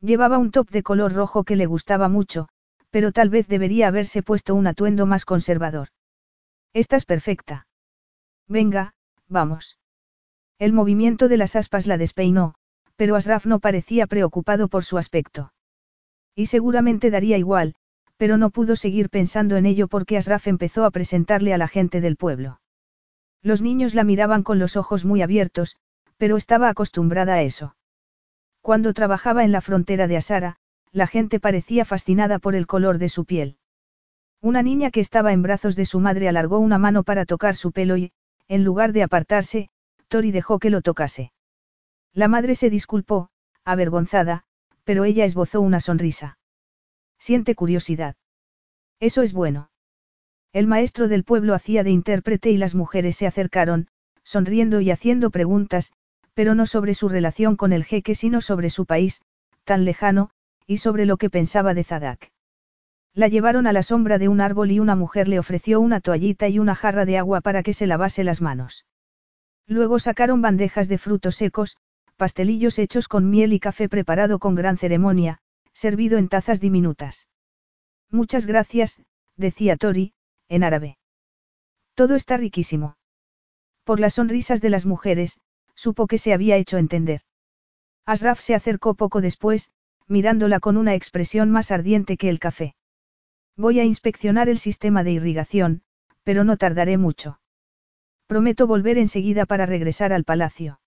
Llevaba un top de color rojo que le gustaba mucho, pero tal vez debería haberse puesto un atuendo más conservador. Estás perfecta. Venga, vamos. El movimiento de las aspas la despeinó, pero Asraf no parecía preocupado por su aspecto. Y seguramente daría igual, pero no pudo seguir pensando en ello porque Asraf empezó a presentarle a la gente del pueblo. Los niños la miraban con los ojos muy abiertos, pero estaba acostumbrada a eso. Cuando trabajaba en la frontera de Asara, la gente parecía fascinada por el color de su piel. Una niña que estaba en brazos de su madre alargó una mano para tocar su pelo y, en lugar de apartarse, Tori dejó que lo tocase. La madre se disculpó, avergonzada, pero ella esbozó una sonrisa. Siente curiosidad. Eso es bueno. El maestro del pueblo hacía de intérprete y las mujeres se acercaron, sonriendo y haciendo preguntas, pero no sobre su relación con el jeque sino sobre su país, tan lejano, y sobre lo que pensaba de Zadak. La llevaron a la sombra de un árbol y una mujer le ofreció una toallita y una jarra de agua para que se lavase las manos. Luego sacaron bandejas de frutos secos, pastelillos hechos con miel y café preparado con gran ceremonia, servido en tazas diminutas. Muchas gracias, decía Tori, en árabe. Todo está riquísimo. Por las sonrisas de las mujeres, supo que se había hecho entender. Asraf se acercó poco después, mirándola con una expresión más ardiente que el café. Voy a inspeccionar el sistema de irrigación, pero no tardaré mucho. Prometo volver enseguida para regresar al palacio.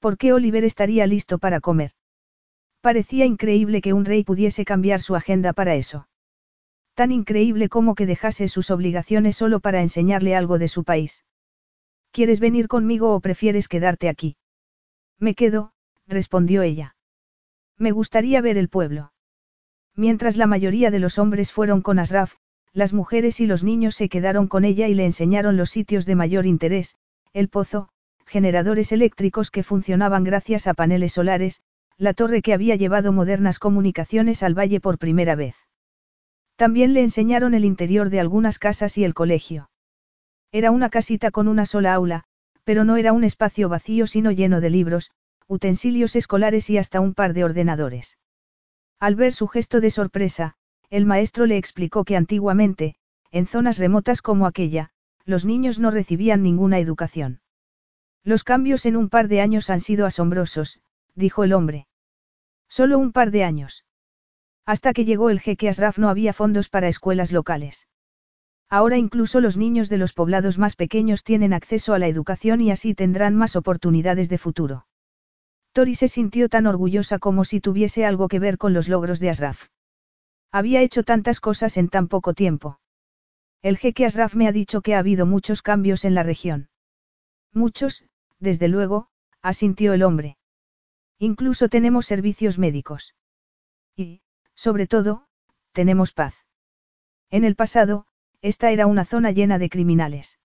¿Por qué Oliver estaría listo para comer? Parecía increíble que un rey pudiese cambiar su agenda para eso. Tan increíble como que dejase sus obligaciones solo para enseñarle algo de su país. ¿Quieres venir conmigo o prefieres quedarte aquí? Me quedo, respondió ella. Me gustaría ver el pueblo. Mientras la mayoría de los hombres fueron con Asraf, las mujeres y los niños se quedaron con ella y le enseñaron los sitios de mayor interés, el pozo, generadores eléctricos que funcionaban gracias a paneles solares, la torre que había llevado modernas comunicaciones al valle por primera vez. También le enseñaron el interior de algunas casas y el colegio. Era una casita con una sola aula, pero no era un espacio vacío sino lleno de libros, utensilios escolares y hasta un par de ordenadores. Al ver su gesto de sorpresa, el maestro le explicó que antiguamente, en zonas remotas como aquella, los niños no recibían ninguna educación. Los cambios en un par de años han sido asombrosos, dijo el hombre. Solo un par de años. Hasta que llegó el jeque Asraf no había fondos para escuelas locales. Ahora incluso los niños de los poblados más pequeños tienen acceso a la educación y así tendrán más oportunidades de futuro. Tori se sintió tan orgullosa como si tuviese algo que ver con los logros de Asraf. Había hecho tantas cosas en tan poco tiempo. El jeque Asraf me ha dicho que ha habido muchos cambios en la región. Muchos, desde luego, asintió el hombre. Incluso tenemos servicios médicos. Y, sobre todo, tenemos paz. En el pasado, esta era una zona llena de criminales.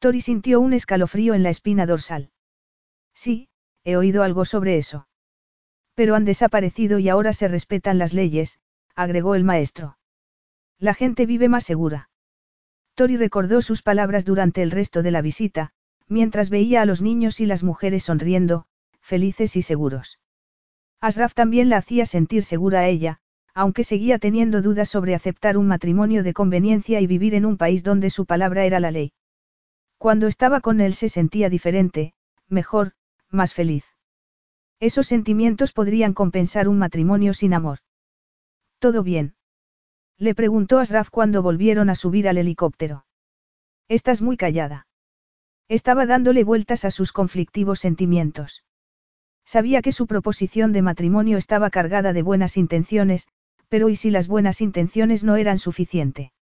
Tori sintió un escalofrío en la espina dorsal. Sí, he oído algo sobre eso. Pero han desaparecido y ahora se respetan las leyes, agregó el maestro. La gente vive más segura. Tori recordó sus palabras durante el resto de la visita, mientras veía a los niños y las mujeres sonriendo, felices y seguros. Asraf también la hacía sentir segura a ella, aunque seguía teniendo dudas sobre aceptar un matrimonio de conveniencia y vivir en un país donde su palabra era la ley. Cuando estaba con él se sentía diferente, mejor, más feliz. Esos sentimientos podrían compensar un matrimonio sin amor. ¿Todo bien? Le preguntó Asraf cuando volvieron a subir al helicóptero. Estás muy callada. Estaba dándole vueltas a sus conflictivos sentimientos. Sabía que su proposición de matrimonio estaba cargada de buenas intenciones, pero ¿y si las buenas intenciones no eran suficiente?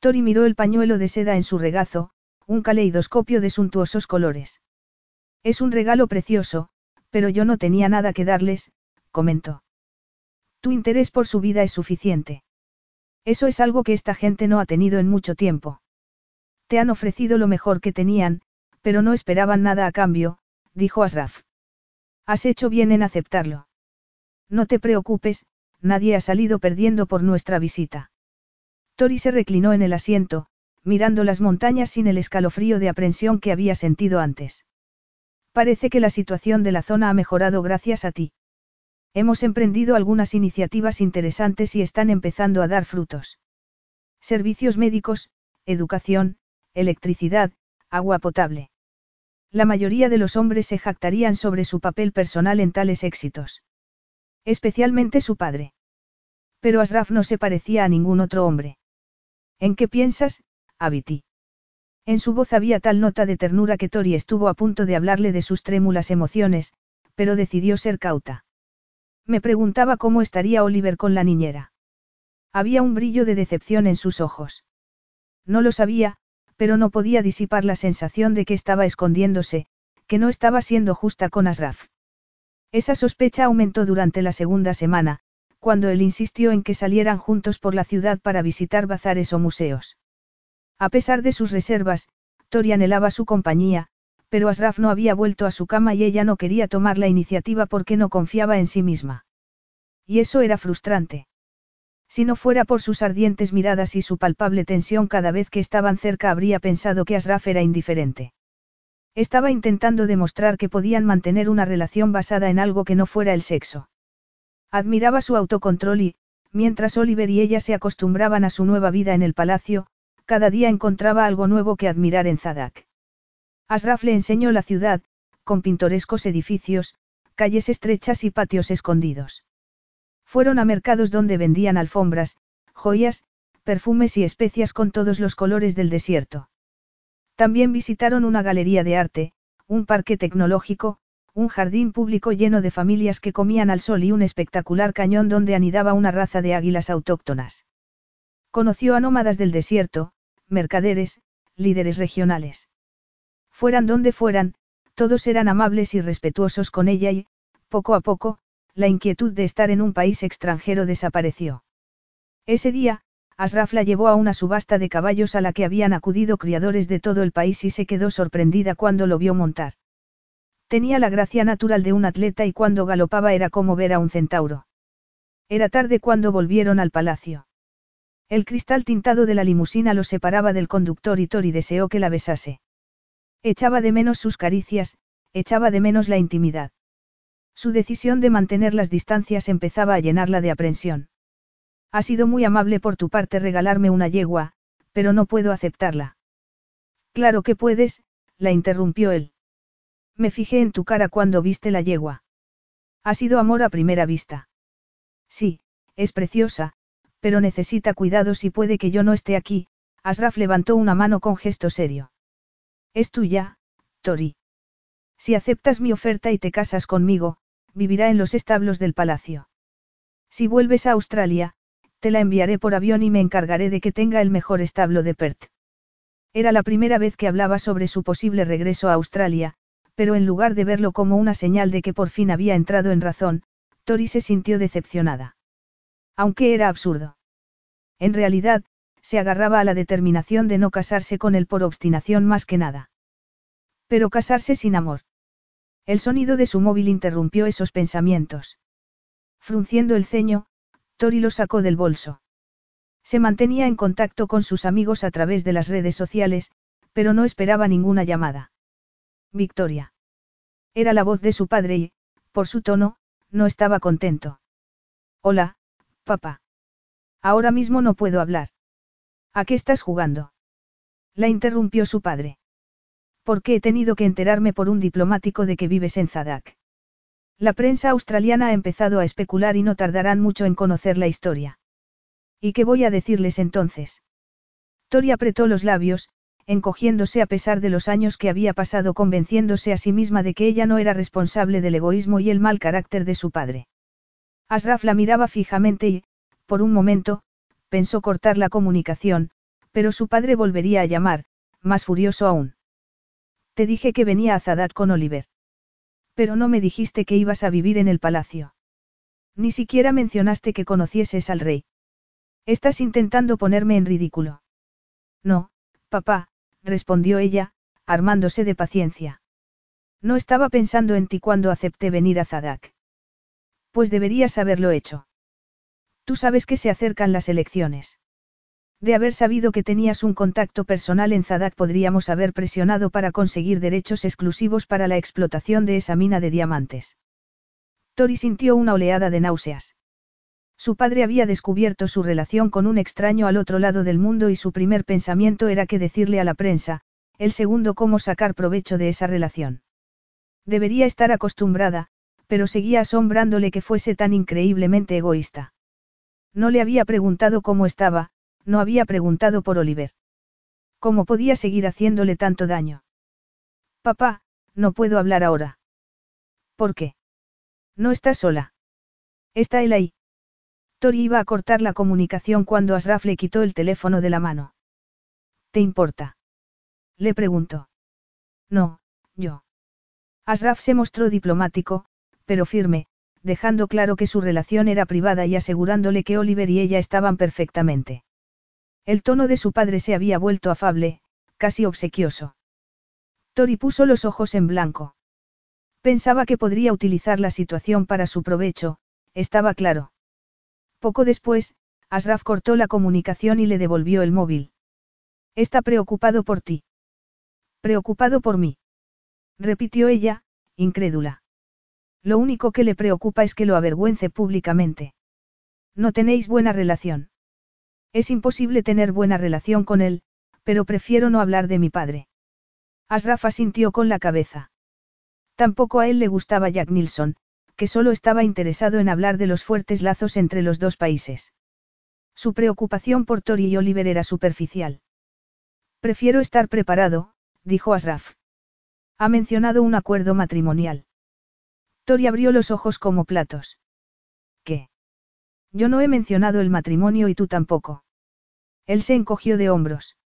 Tori miró el pañuelo de seda en su regazo, un caleidoscopio de suntuosos colores. Es un regalo precioso, pero yo no tenía nada que darles, comentó. Tu interés por su vida es suficiente. Eso es algo que esta gente no ha tenido en mucho tiempo. Te han ofrecido lo mejor que tenían, pero no esperaban nada a cambio, dijo Asraf. Has hecho bien en aceptarlo. No te preocupes, nadie ha salido perdiendo por nuestra visita. Tori se reclinó en el asiento, mirando las montañas sin el escalofrío de aprensión que había sentido antes. Parece que la situación de la zona ha mejorado gracias a ti. Hemos emprendido algunas iniciativas interesantes y están empezando a dar frutos. Servicios médicos, educación, electricidad, agua potable. La mayoría de los hombres se jactarían sobre su papel personal en tales éxitos. Especialmente su padre. Pero Asraf no se parecía a ningún otro hombre. ¿En qué piensas, Abiti? En su voz había tal nota de ternura que Tori estuvo a punto de hablarle de sus trémulas emociones, pero decidió ser cauta. Me preguntaba cómo estaría Oliver con la niñera. Había un brillo de decepción en sus ojos. No lo sabía, pero no podía disipar la sensación de que estaba escondiéndose, que no estaba siendo justa con Asraf. Esa sospecha aumentó durante la segunda semana, cuando él insistió en que salieran juntos por la ciudad para visitar bazares o museos. A pesar de sus reservas, Tori anhelaba su compañía, pero Asraf no había vuelto a su cama y ella no quería tomar la iniciativa porque no confiaba en sí misma. Y eso era frustrante. Si no fuera por sus ardientes miradas y su palpable tensión cada vez que estaban cerca habría pensado que Asraf era indiferente. Estaba intentando demostrar que podían mantener una relación basada en algo que no fuera el sexo. Admiraba su autocontrol y, mientras Oliver y ella se acostumbraban a su nueva vida en el palacio, cada día encontraba algo nuevo que admirar en Zadak. Asraf le enseñó la ciudad, con pintorescos edificios, calles estrechas y patios escondidos. Fueron a mercados donde vendían alfombras, joyas, perfumes y especias con todos los colores del desierto. También visitaron una galería de arte, un parque tecnológico, un jardín público lleno de familias que comían al sol y un espectacular cañón donde anidaba una raza de águilas autóctonas. Conoció a nómadas del desierto, mercaderes, líderes regionales. Fueran donde fueran, todos eran amables y respetuosos con ella y, poco a poco, la inquietud de estar en un país extranjero desapareció. Ese día, Asraf la llevó a una subasta de caballos a la que habían acudido criadores de todo el país y se quedó sorprendida cuando lo vio montar. Tenía la gracia natural de un atleta y cuando galopaba era como ver a un centauro. Era tarde cuando volvieron al palacio. El cristal tintado de la limusina los separaba del conductor y Tori deseó que la besase. Echaba de menos sus caricias, echaba de menos la intimidad. Su decisión de mantener las distancias empezaba a llenarla de aprensión. Ha sido muy amable por tu parte regalarme una yegua, pero no puedo aceptarla. Claro que puedes, la interrumpió él. Me fijé en tu cara cuando viste la yegua. Ha sido amor a primera vista. Sí, es preciosa, pero necesita cuidados y puede que yo no esté aquí, Asraf levantó una mano con gesto serio. Es tuya, Tori. Si aceptas mi oferta y te casas conmigo, vivirá en los establos del palacio. Si vuelves a Australia, te la enviaré por avión y me encargaré de que tenga el mejor establo de Perth. Era la primera vez que hablaba sobre su posible regreso a Australia, pero en lugar de verlo como una señal de que por fin había entrado en razón, Tori se sintió decepcionada. Aunque era absurdo. En realidad, se agarraba a la determinación de no casarse con él por obstinación más que nada. Pero casarse sin amor. El sonido de su móvil interrumpió esos pensamientos. Frunciendo el ceño, Tori lo sacó del bolso. Se mantenía en contacto con sus amigos a través de las redes sociales, pero no esperaba ninguna llamada. Victoria. Era la voz de su padre y, por su tono, no estaba contento. Hola, papá. Ahora mismo no puedo hablar. ¿A qué estás jugando? La interrumpió su padre. Porque he tenido que enterarme por un diplomático de que vives en Zadak. La prensa australiana ha empezado a especular y no tardarán mucho en conocer la historia. ¿Y qué voy a decirles entonces? Tori apretó los labios, encogiéndose a pesar de los años que había pasado convenciéndose a sí misma de que ella no era responsable del egoísmo y el mal carácter de su padre. Asraf la miraba fijamente y, por un momento, pensó cortar la comunicación, pero su padre volvería a llamar, más furioso aún. Te dije que venía a Zadat con Oliver. Pero no me dijiste que ibas a vivir en el palacio. Ni siquiera mencionaste que conocieses al rey. Estás intentando ponerme en ridículo. No, papá, respondió ella, armándose de paciencia. No estaba pensando en ti cuando acepté venir a Zadak. Pues deberías haberlo hecho. Tú sabes que se acercan las elecciones. De haber sabido que tenías un contacto personal en Zadak podríamos haber presionado para conseguir derechos exclusivos para la explotación de esa mina de diamantes. Tori sintió una oleada de náuseas. Su padre había descubierto su relación con un extraño al otro lado del mundo y su primer pensamiento era qué decirle a la prensa, el segundo cómo sacar provecho de esa relación. Debería estar acostumbrada, pero seguía asombrándole que fuese tan increíblemente egoísta. No le había preguntado cómo estaba, no había preguntado por Oliver. ¿Cómo podía seguir haciéndole tanto daño? Papá, no puedo hablar ahora. ¿Por qué? No está sola. Está él ahí. Tori iba a cortar la comunicación cuando Asraf le quitó el teléfono de la mano. ¿Te importa? Le preguntó. No, yo. Asraf se mostró diplomático, pero firme, dejando claro que su relación era privada y asegurándole que Oliver y ella estaban perfectamente. El tono de su padre se había vuelto afable, casi obsequioso. Tori puso los ojos en blanco. Pensaba que podría utilizar la situación para su provecho, estaba claro. Poco después, Asraf cortó la comunicación y le devolvió el móvil. Está preocupado por ti. Preocupado por mí. Repitió ella, incrédula. Lo único que le preocupa es que lo avergüence públicamente. No tenéis buena relación. Es imposible tener buena relación con él, pero prefiero no hablar de mi padre. Asraf asintió con la cabeza. Tampoco a él le gustaba Jack Nilsson, que solo estaba interesado en hablar de los fuertes lazos entre los dos países. Su preocupación por Tori y Oliver era superficial. Prefiero estar preparado, dijo Asraf. Ha mencionado un acuerdo matrimonial. Tori abrió los ojos como platos. ¿Qué? Yo no he mencionado el matrimonio y tú tampoco. Él se encogió de hombros.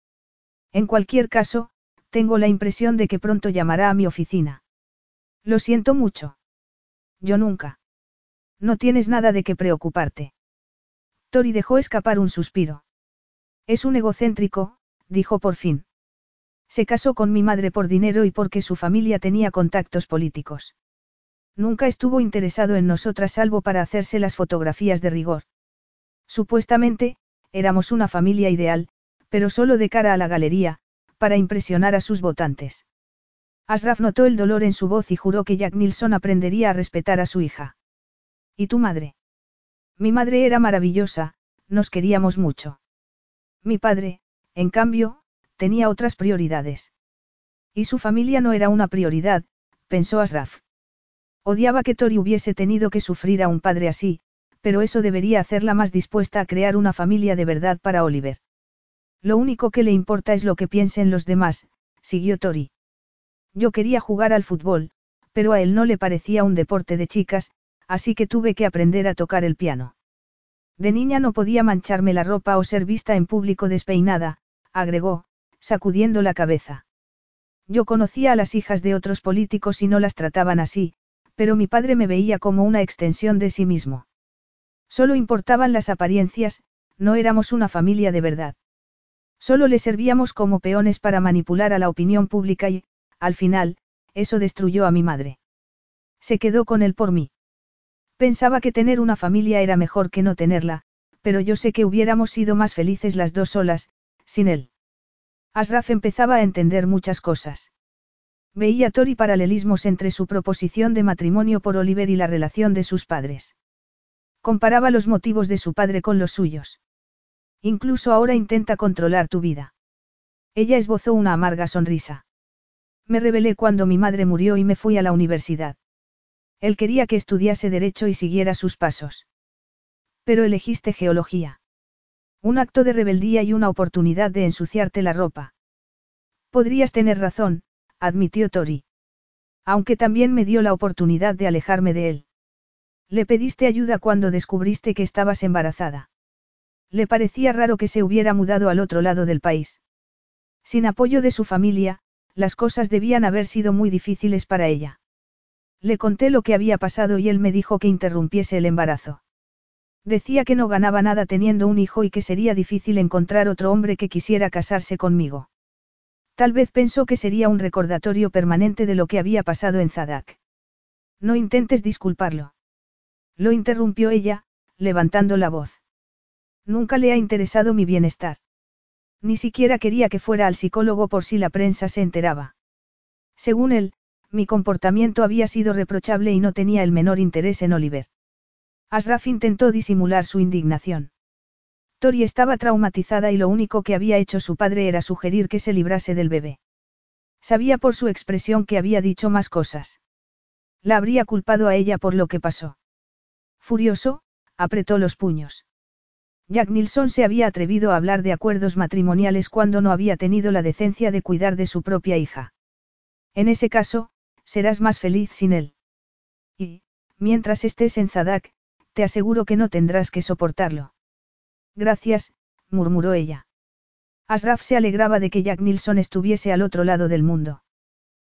En cualquier caso, tengo la impresión de que pronto llamará a mi oficina. Lo siento mucho. Yo nunca. No tienes nada de qué preocuparte. Tori dejó escapar un suspiro. Es un egocéntrico, dijo por fin. Se casó con mi madre por dinero y porque su familia tenía contactos políticos. Nunca estuvo interesado en nosotras salvo para hacerse las fotografías de rigor. Supuestamente, éramos una familia ideal, pero solo de cara a la galería, para impresionar a sus votantes. Asraf notó el dolor en su voz y juró que Jack Nilsson aprendería a respetar a su hija. ¿Y tu madre? Mi madre era maravillosa, nos queríamos mucho. Mi padre, en cambio, tenía otras prioridades. Y su familia no era una prioridad, pensó Asraf. Odiaba que Tori hubiese tenido que sufrir a un padre así, pero eso debería hacerla más dispuesta a crear una familia de verdad para Oliver. Lo único que le importa es lo que piensen los demás, siguió Tori. Yo quería jugar al fútbol, pero a él no le parecía un deporte de chicas, así que tuve que aprender a tocar el piano. De niña no podía mancharme la ropa o ser vista en público despeinada, agregó, sacudiendo la cabeza. Yo conocía a las hijas de otros políticos y no las trataban así, pero mi padre me veía como una extensión de sí mismo. Solo importaban las apariencias, no éramos una familia de verdad. Solo le servíamos como peones para manipular a la opinión pública y, al final, eso destruyó a mi madre. Se quedó con él por mí. Pensaba que tener una familia era mejor que no tenerla, pero yo sé que hubiéramos sido más felices las dos solas, sin él. Asraf empezaba a entender muchas cosas. Veía Tori paralelismos entre su proposición de matrimonio por Oliver y la relación de sus padres. Comparaba los motivos de su padre con los suyos. Incluso ahora intenta controlar tu vida. Ella esbozó una amarga sonrisa. Me rebelé cuando mi madre murió y me fui a la universidad. Él quería que estudiase derecho y siguiera sus pasos. Pero elegiste geología. Un acto de rebeldía y una oportunidad de ensuciarte la ropa. Podrías tener razón, admitió Tori. Aunque también me dio la oportunidad de alejarme de él. Le pediste ayuda cuando descubriste que estabas embarazada. Le parecía raro que se hubiera mudado al otro lado del país. Sin apoyo de su familia, las cosas debían haber sido muy difíciles para ella. Le conté lo que había pasado y él me dijo que interrumpiese el embarazo. Decía que no ganaba nada teniendo un hijo y que sería difícil encontrar otro hombre que quisiera casarse conmigo. Tal vez pensó que sería un recordatorio permanente de lo que había pasado en Zadak. No intentes disculparlo. Lo interrumpió ella, levantando la voz. Nunca le ha interesado mi bienestar. Ni siquiera quería que fuera al psicólogo por si la prensa se enteraba. Según él, mi comportamiento había sido reprochable y no tenía el menor interés en Oliver. Asraf intentó disimular su indignación. Tori estaba traumatizada y lo único que había hecho su padre era sugerir que se librase del bebé. Sabía por su expresión que había dicho más cosas. La habría culpado a ella por lo que pasó. Furioso, apretó los puños. Jack Nilsson se había atrevido a hablar de acuerdos matrimoniales cuando no había tenido la decencia de cuidar de su propia hija. En ese caso, serás más feliz sin él. Y, mientras estés en Zadak, te aseguro que no tendrás que soportarlo. Gracias, murmuró ella. Asraf se alegraba de que Jack Nilsson estuviese al otro lado del mundo.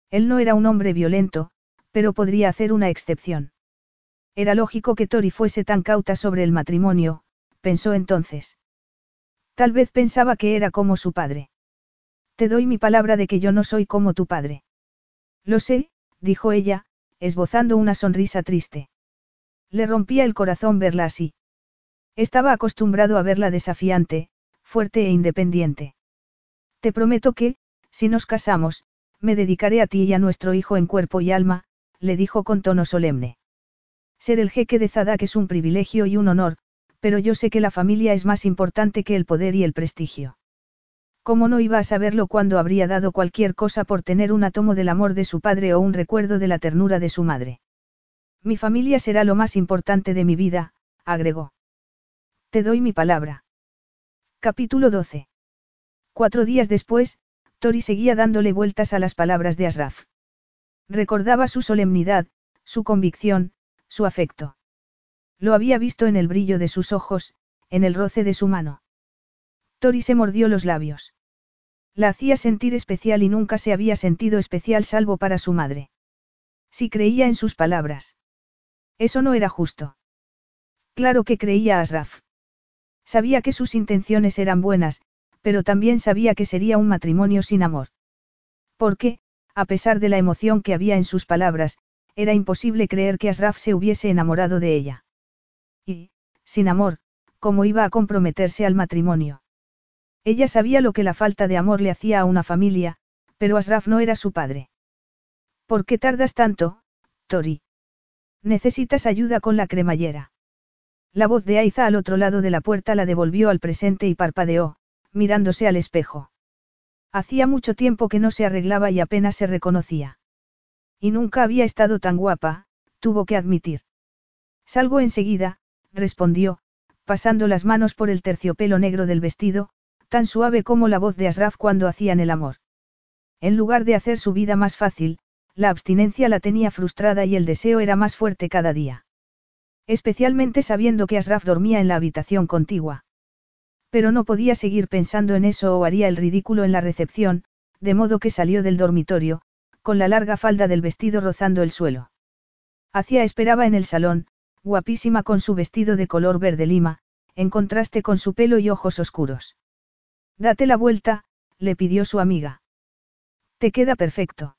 Él no era un hombre violento, pero podría hacer una excepción. Era lógico que Tori fuese tan cauta sobre el matrimonio, pensó entonces. Tal vez pensaba que era como su padre. Te doy mi palabra de que yo no soy como tu padre. Lo sé, dijo ella, esbozando una sonrisa triste. Le rompía el corazón verla así. Estaba acostumbrado a verla desafiante, fuerte e independiente. Te prometo que, si nos casamos, me dedicaré a ti y a nuestro hijo en cuerpo y alma, le dijo con tono solemne. Ser el jeque de Zadak es un privilegio y un honor, pero yo sé que la familia es más importante que el poder y el prestigio. ¿Cómo no iba a saberlo cuando habría dado cualquier cosa por tener un átomo del amor de su padre o un recuerdo de la ternura de su madre? Mi familia será lo más importante de mi vida, agregó. Te doy mi palabra. Capítulo 12. Cuatro días después, Tori seguía dándole vueltas a las palabras de Asraf. Recordaba su solemnidad, su convicción, su afecto. Lo había visto en el brillo de sus ojos, en el roce de su mano. Tori se mordió los labios. La hacía sentir especial y nunca se había sentido especial salvo para su madre. Si creía en sus palabras. Eso no era justo. Claro que creía a Asraf. Sabía que sus intenciones eran buenas, pero también sabía que sería un matrimonio sin amor. Porque, a pesar de la emoción que había en sus palabras, era imposible creer que Asraf se hubiese enamorado de ella. Y, sin amor, ¿cómo iba a comprometerse al matrimonio? Ella sabía lo que la falta de amor le hacía a una familia, pero Asraf no era su padre. ¿Por qué tardas tanto, Tori? Necesitas ayuda con la cremallera. La voz de Aiza al otro lado de la puerta la devolvió al presente y parpadeó, mirándose al espejo. Hacía mucho tiempo que no se arreglaba y apenas se reconocía. Y nunca había estado tan guapa, tuvo que admitir. Salgo enseguida, respondió, pasando las manos por el terciopelo negro del vestido, tan suave como la voz de Asraf cuando hacían el amor. En lugar de hacer su vida más fácil, la abstinencia la tenía frustrada y el deseo era más fuerte cada día. Especialmente sabiendo que Asraf dormía en la habitación contigua. Pero no podía seguir pensando en eso o haría el ridículo en la recepción, de modo que salió del dormitorio, con la larga falda del vestido rozando el suelo. Hacia esperaba en el salón, guapísima con su vestido de color verde lima, en contraste con su pelo y ojos oscuros. Date la vuelta, le pidió su amiga. Te queda perfecto.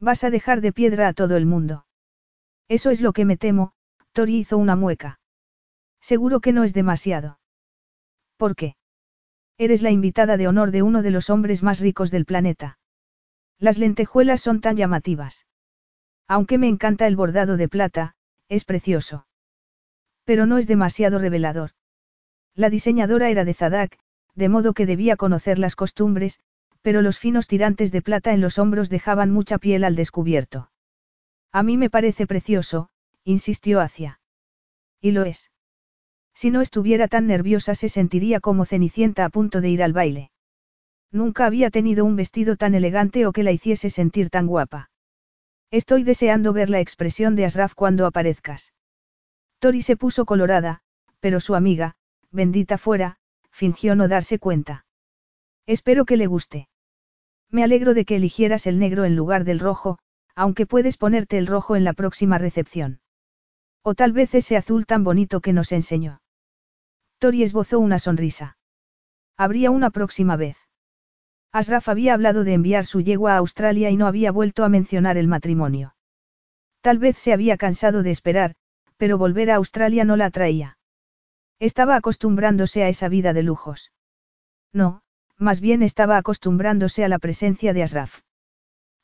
Vas a dejar de piedra a todo el mundo. Eso es lo que me temo, Tori hizo una mueca. Seguro que no es demasiado. ¿Por qué? Eres la invitada de honor de uno de los hombres más ricos del planeta. Las lentejuelas son tan llamativas. Aunque me encanta el bordado de plata, es precioso. Pero no es demasiado revelador. La diseñadora era de Zadak, de modo que debía conocer las costumbres, pero los finos tirantes de plata en los hombros dejaban mucha piel al descubierto. A mí me parece precioso, insistió hacia. Y lo es. Si no estuviera tan nerviosa se sentiría como Cenicienta a punto de ir al baile. Nunca había tenido un vestido tan elegante o que la hiciese sentir tan guapa. Estoy deseando ver la expresión de Asraf cuando aparezcas. Tori se puso colorada, pero su amiga, bendita fuera, fingió no darse cuenta. Espero que le guste. Me alegro de que eligieras el negro en lugar del rojo, aunque puedes ponerte el rojo en la próxima recepción. O tal vez ese azul tan bonito que nos enseñó. Tori esbozó una sonrisa. Habría una próxima vez. Asraf había hablado de enviar su yegua a Australia y no había vuelto a mencionar el matrimonio. Tal vez se había cansado de esperar, pero volver a Australia no la atraía. Estaba acostumbrándose a esa vida de lujos. No, más bien estaba acostumbrándose a la presencia de Asraf.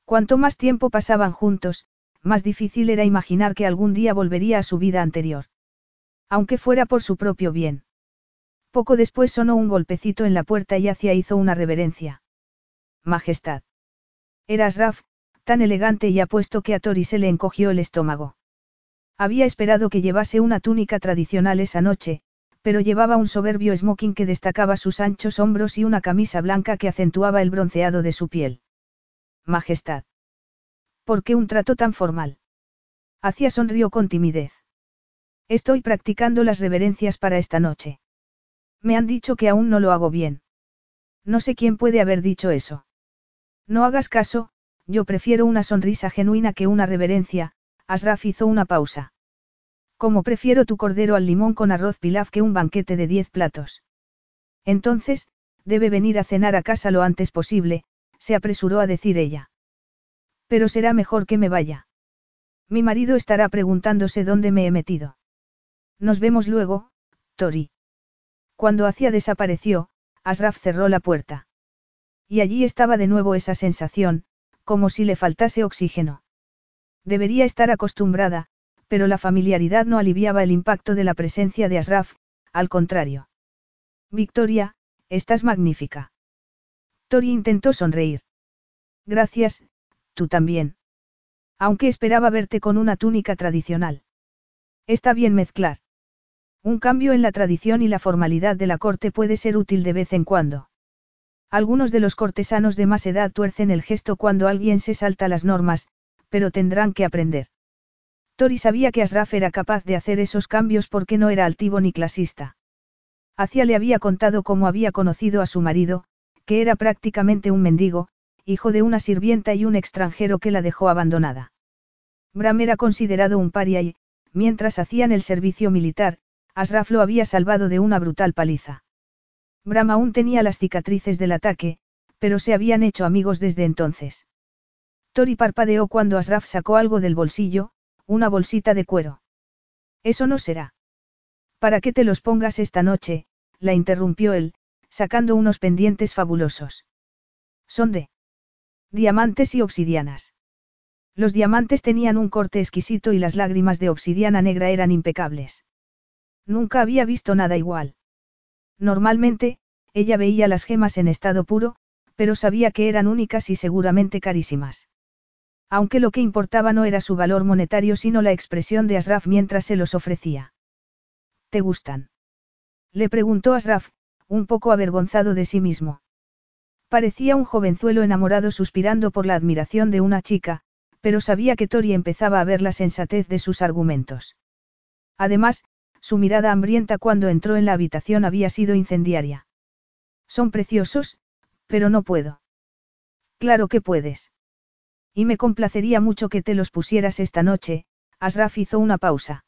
Cuanto más tiempo pasaban juntos, más difícil era imaginar que algún día volvería a su vida anterior. Aunque fuera por su propio bien. Poco después sonó un golpecito en la puerta y hacia hizo una reverencia. Majestad. Era Asraf, tan elegante y apuesto que a Tori se le encogió el estómago. Había esperado que llevase una túnica tradicional esa noche, pero llevaba un soberbio smoking que destacaba sus anchos hombros y una camisa blanca que acentuaba el bronceado de su piel. Majestad. ¿Por qué un trato tan formal? Hacía sonrió con timidez. Estoy practicando las reverencias para esta noche. Me han dicho que aún no lo hago bien. No sé quién puede haber dicho eso. No hagas caso, yo prefiero una sonrisa genuina que una reverencia, Asraf hizo una pausa. Como prefiero tu cordero al limón con arroz pilaf que un banquete de diez platos. Entonces, debe venir a cenar a casa lo antes posible, se apresuró a decir ella. Pero será mejor que me vaya. Mi marido estará preguntándose dónde me he metido. Nos vemos luego, Tori. Cuando hacía desapareció, Asraf cerró la puerta. Y allí estaba de nuevo esa sensación, como si le faltase oxígeno. Debería estar acostumbrada, pero la familiaridad no aliviaba el impacto de la presencia de Asraf, al contrario. Victoria, estás magnífica. Tori intentó sonreír. Gracias, tú también. Aunque esperaba verte con una túnica tradicional. Está bien mezclar. Un cambio en la tradición y la formalidad de la corte puede ser útil de vez en cuando. Algunos de los cortesanos de más edad tuercen el gesto cuando alguien se salta las normas, pero tendrán que aprender. Tori sabía que Asraf era capaz de hacer esos cambios porque no era altivo ni clasista. Hacia le había contado cómo había conocido a su marido, que era prácticamente un mendigo, hijo de una sirvienta y un extranjero que la dejó abandonada. Bram era considerado un paria y, mientras hacían el servicio militar, Asraf lo había salvado de una brutal paliza. Bram aún tenía las cicatrices del ataque, pero se habían hecho amigos desde entonces. Tori parpadeó cuando Asraf sacó algo del bolsillo, una bolsita de cuero. Eso no será. ¿Para qué te los pongas esta noche? la interrumpió él, sacando unos pendientes fabulosos. Son de diamantes y obsidianas. Los diamantes tenían un corte exquisito y las lágrimas de obsidiana negra eran impecables. Nunca había visto nada igual. Normalmente, ella veía las gemas en estado puro, pero sabía que eran únicas y seguramente carísimas. Aunque lo que importaba no era su valor monetario sino la expresión de Asraf mientras se los ofrecía. ¿Te gustan? Le preguntó Asraf, un poco avergonzado de sí mismo. Parecía un jovenzuelo enamorado suspirando por la admiración de una chica, pero sabía que Tori empezaba a ver la sensatez de sus argumentos. Además, su mirada hambrienta cuando entró en la habitación había sido incendiaria. Son preciosos, pero no puedo. Claro que puedes. Y me complacería mucho que te los pusieras esta noche, Asraf hizo una pausa.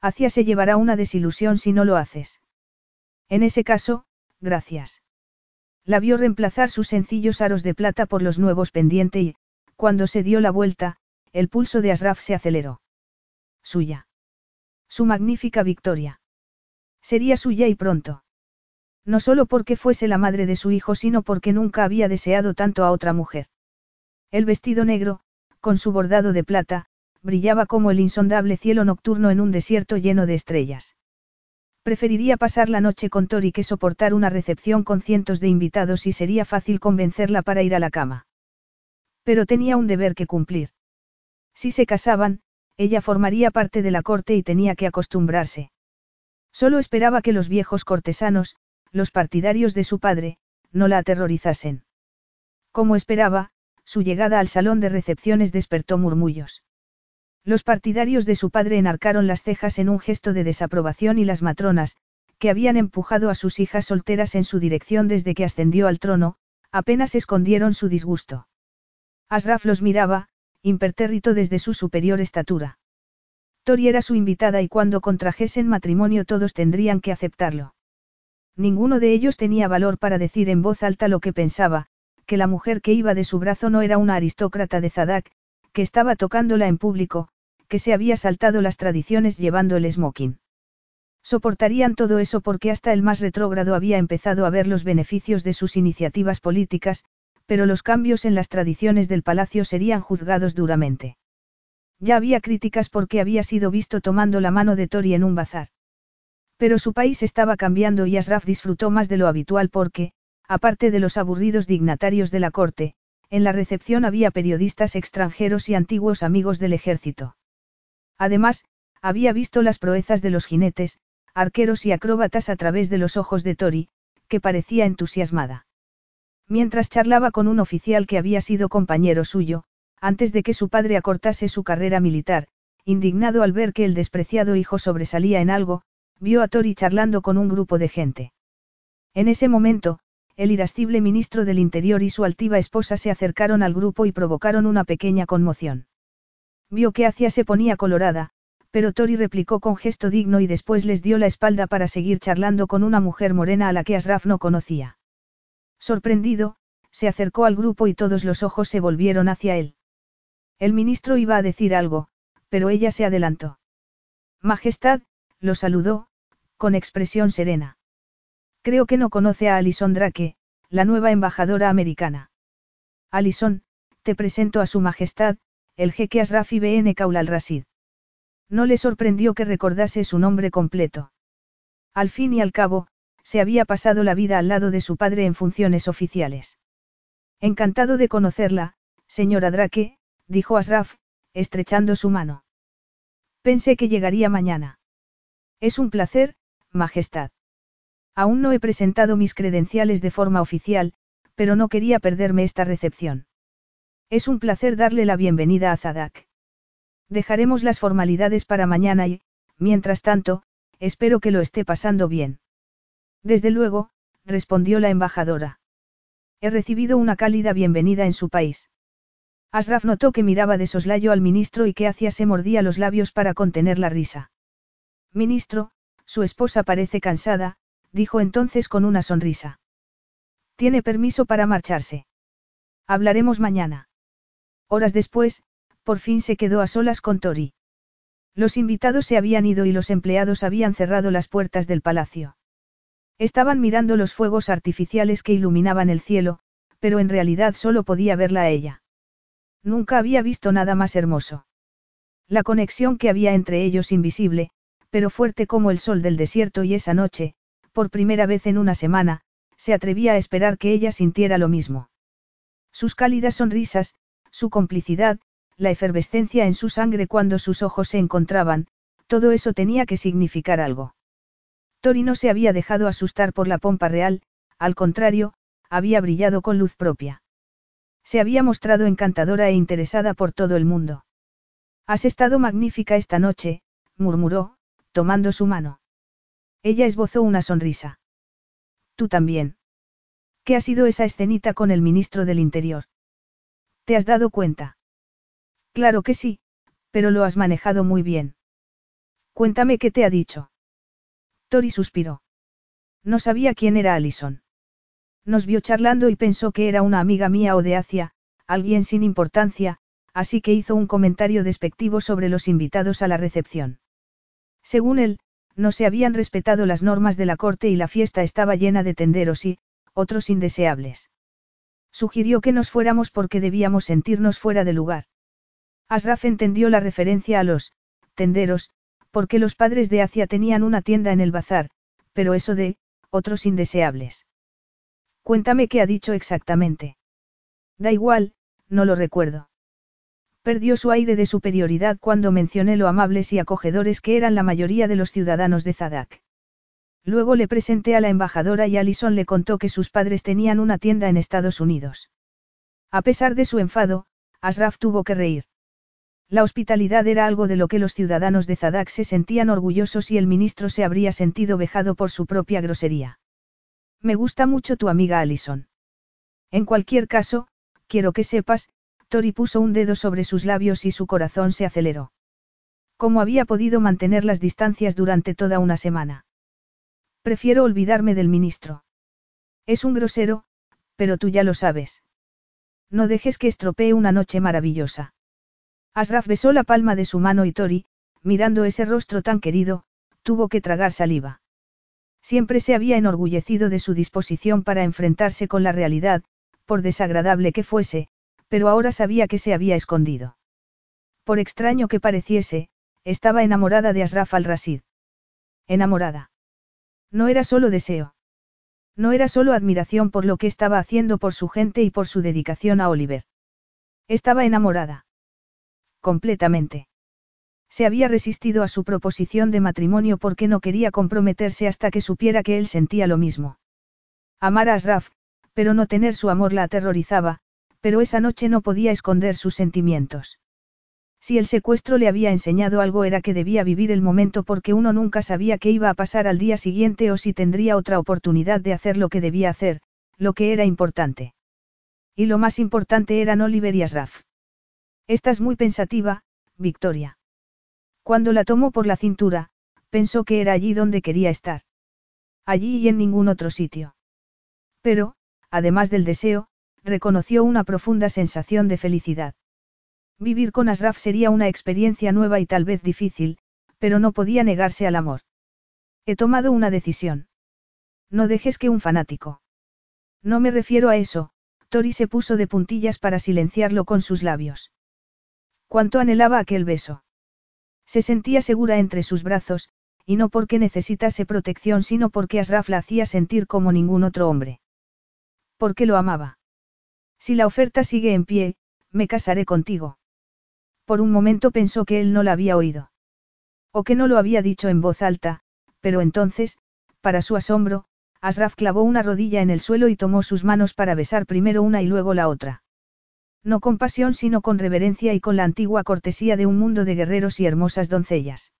Hacia se llevará una desilusión si no lo haces. En ese caso, gracias. La vio reemplazar sus sencillos aros de plata por los nuevos pendiente y, cuando se dio la vuelta, el pulso de Asraf se aceleró. Suya. Su magnífica victoria. Sería suya y pronto. No solo porque fuese la madre de su hijo, sino porque nunca había deseado tanto a otra mujer. El vestido negro, con su bordado de plata, brillaba como el insondable cielo nocturno en un desierto lleno de estrellas. Preferiría pasar la noche con Tori que soportar una recepción con cientos de invitados y sería fácil convencerla para ir a la cama. Pero tenía un deber que cumplir. Si se casaban, ella formaría parte de la corte y tenía que acostumbrarse. Solo esperaba que los viejos cortesanos, los partidarios de su padre, no la aterrorizasen. Como esperaba, su llegada al salón de recepciones despertó murmullos. Los partidarios de su padre enarcaron las cejas en un gesto de desaprobación y las matronas, que habían empujado a sus hijas solteras en su dirección desde que ascendió al trono, apenas escondieron su disgusto. Asraf los miraba, impertérrito desde su superior estatura. Tori era su invitada y cuando contrajesen matrimonio todos tendrían que aceptarlo. Ninguno de ellos tenía valor para decir en voz alta lo que pensaba, que la mujer que iba de su brazo no era una aristócrata de Zadak, que estaba tocándola en público, que se había saltado las tradiciones llevando el smoking. Soportarían todo eso porque hasta el más retrógrado había empezado a ver los beneficios de sus iniciativas políticas, pero los cambios en las tradiciones del palacio serían juzgados duramente. Ya había críticas porque había sido visto tomando la mano de Tori en un bazar. Pero su país estaba cambiando y Asraf disfrutó más de lo habitual porque, aparte de los aburridos dignatarios de la corte, en la recepción había periodistas extranjeros y antiguos amigos del ejército. Además, había visto las proezas de los jinetes, arqueros y acróbatas a través de los ojos de Tori, que parecía entusiasmada. Mientras charlaba con un oficial que había sido compañero suyo, antes de que su padre acortase su carrera militar, indignado al ver que el despreciado hijo sobresalía en algo, vio a Tori charlando con un grupo de gente. En ese momento, el irascible ministro del Interior y su altiva esposa se acercaron al grupo y provocaron una pequeña conmoción. Vio que hacia se ponía colorada, pero Tori replicó con gesto digno y después les dio la espalda para seguir charlando con una mujer morena a la que Asraf no conocía. Sorprendido, se acercó al grupo y todos los ojos se volvieron hacia él. El ministro iba a decir algo, pero ella se adelantó. Majestad, lo saludó, con expresión serena. Creo que no conoce a Alison Drake, la nueva embajadora americana. Alison, te presento a su majestad, el jeque Asraf ibn Kaul al-Rasid. No le sorprendió que recordase su nombre completo. Al fin y al cabo, se había pasado la vida al lado de su padre en funciones oficiales. Encantado de conocerla, señora Drake, dijo Asraf, estrechando su mano. Pensé que llegaría mañana. Es un placer, Majestad. Aún no he presentado mis credenciales de forma oficial, pero no quería perderme esta recepción. Es un placer darle la bienvenida a Zadak. Dejaremos las formalidades para mañana y, mientras tanto, espero que lo esté pasando bien. Desde luego, respondió la embajadora. He recibido una cálida bienvenida en su país. Asraf notó que miraba de soslayo al ministro y que hacía se mordía los labios para contener la risa. Ministro, su esposa parece cansada, dijo entonces con una sonrisa. Tiene permiso para marcharse. Hablaremos mañana. Horas después, por fin se quedó a solas con Tori. Los invitados se habían ido y los empleados habían cerrado las puertas del palacio. Estaban mirando los fuegos artificiales que iluminaban el cielo, pero en realidad solo podía verla a ella. Nunca había visto nada más hermoso. La conexión que había entre ellos invisible, pero fuerte como el sol del desierto y esa noche, por primera vez en una semana, se atrevía a esperar que ella sintiera lo mismo. Sus cálidas sonrisas, su complicidad, la efervescencia en su sangre cuando sus ojos se encontraban, todo eso tenía que significar algo. Tori no se había dejado asustar por la pompa real, al contrario, había brillado con luz propia. Se había mostrado encantadora e interesada por todo el mundo. Has estado magnífica esta noche, murmuró, tomando su mano. Ella esbozó una sonrisa. Tú también. ¿Qué ha sido esa escenita con el ministro del Interior? ¿Te has dado cuenta? Claro que sí, pero lo has manejado muy bien. Cuéntame qué te ha dicho. Tori suspiró. No sabía quién era Allison. Nos vio charlando y pensó que era una amiga mía o de Asia, alguien sin importancia, así que hizo un comentario despectivo sobre los invitados a la recepción. Según él, no se habían respetado las normas de la corte y la fiesta estaba llena de tenderos y, otros indeseables. Sugirió que nos fuéramos porque debíamos sentirnos fuera de lugar. Asraf entendió la referencia a los tenderos, porque los padres de Acia tenían una tienda en el bazar, pero eso de, otros indeseables. Cuéntame qué ha dicho exactamente. Da igual, no lo recuerdo. Perdió su aire de superioridad cuando mencioné lo amables y acogedores que eran la mayoría de los ciudadanos de Zadak. Luego le presenté a la embajadora y Allison le contó que sus padres tenían una tienda en Estados Unidos. A pesar de su enfado, Asraf tuvo que reír. La hospitalidad era algo de lo que los ciudadanos de Zadak se sentían orgullosos y el ministro se habría sentido vejado por su propia grosería. Me gusta mucho tu amiga Allison. En cualquier caso, quiero que sepas, Tori puso un dedo sobre sus labios y su corazón se aceleró. ¿Cómo había podido mantener las distancias durante toda una semana? Prefiero olvidarme del ministro. Es un grosero, pero tú ya lo sabes. No dejes que estropee una noche maravillosa. Asraf besó la palma de su mano y Tori, mirando ese rostro tan querido, tuvo que tragar saliva. Siempre se había enorgullecido de su disposición para enfrentarse con la realidad, por desagradable que fuese, pero ahora sabía que se había escondido. Por extraño que pareciese, estaba enamorada de Asraf al-Rasid. Enamorada. No era solo deseo. No era solo admiración por lo que estaba haciendo por su gente y por su dedicación a Oliver. Estaba enamorada completamente. Se había resistido a su proposición de matrimonio porque no quería comprometerse hasta que supiera que él sentía lo mismo. Amar a Asraf, pero no tener su amor la aterrorizaba, pero esa noche no podía esconder sus sentimientos. Si el secuestro le había enseñado algo era que debía vivir el momento porque uno nunca sabía qué iba a pasar al día siguiente o si tendría otra oportunidad de hacer lo que debía hacer, lo que era importante. Y lo más importante eran Oliver y Asraf. Estás muy pensativa, Victoria. Cuando la tomó por la cintura, pensó que era allí donde quería estar. Allí y en ningún otro sitio. Pero, además del deseo, reconoció una profunda sensación de felicidad. Vivir con Asraf sería una experiencia nueva y tal vez difícil, pero no podía negarse al amor. He tomado una decisión. No dejes que un fanático. No me refiero a eso, Tori se puso de puntillas para silenciarlo con sus labios. Cuánto anhelaba aquel beso. Se sentía segura entre sus brazos, y no porque necesitase protección, sino porque Asraf la hacía sentir como ningún otro hombre. Porque lo amaba. Si la oferta sigue en pie, me casaré contigo. Por un momento pensó que él no la había oído. O que no lo había dicho en voz alta, pero entonces, para su asombro, Asraf clavó una rodilla en el suelo y tomó sus manos para besar primero una y luego la otra. No con pasión sino con reverencia y con la antigua cortesía de un mundo de guerreros y hermosas doncellas.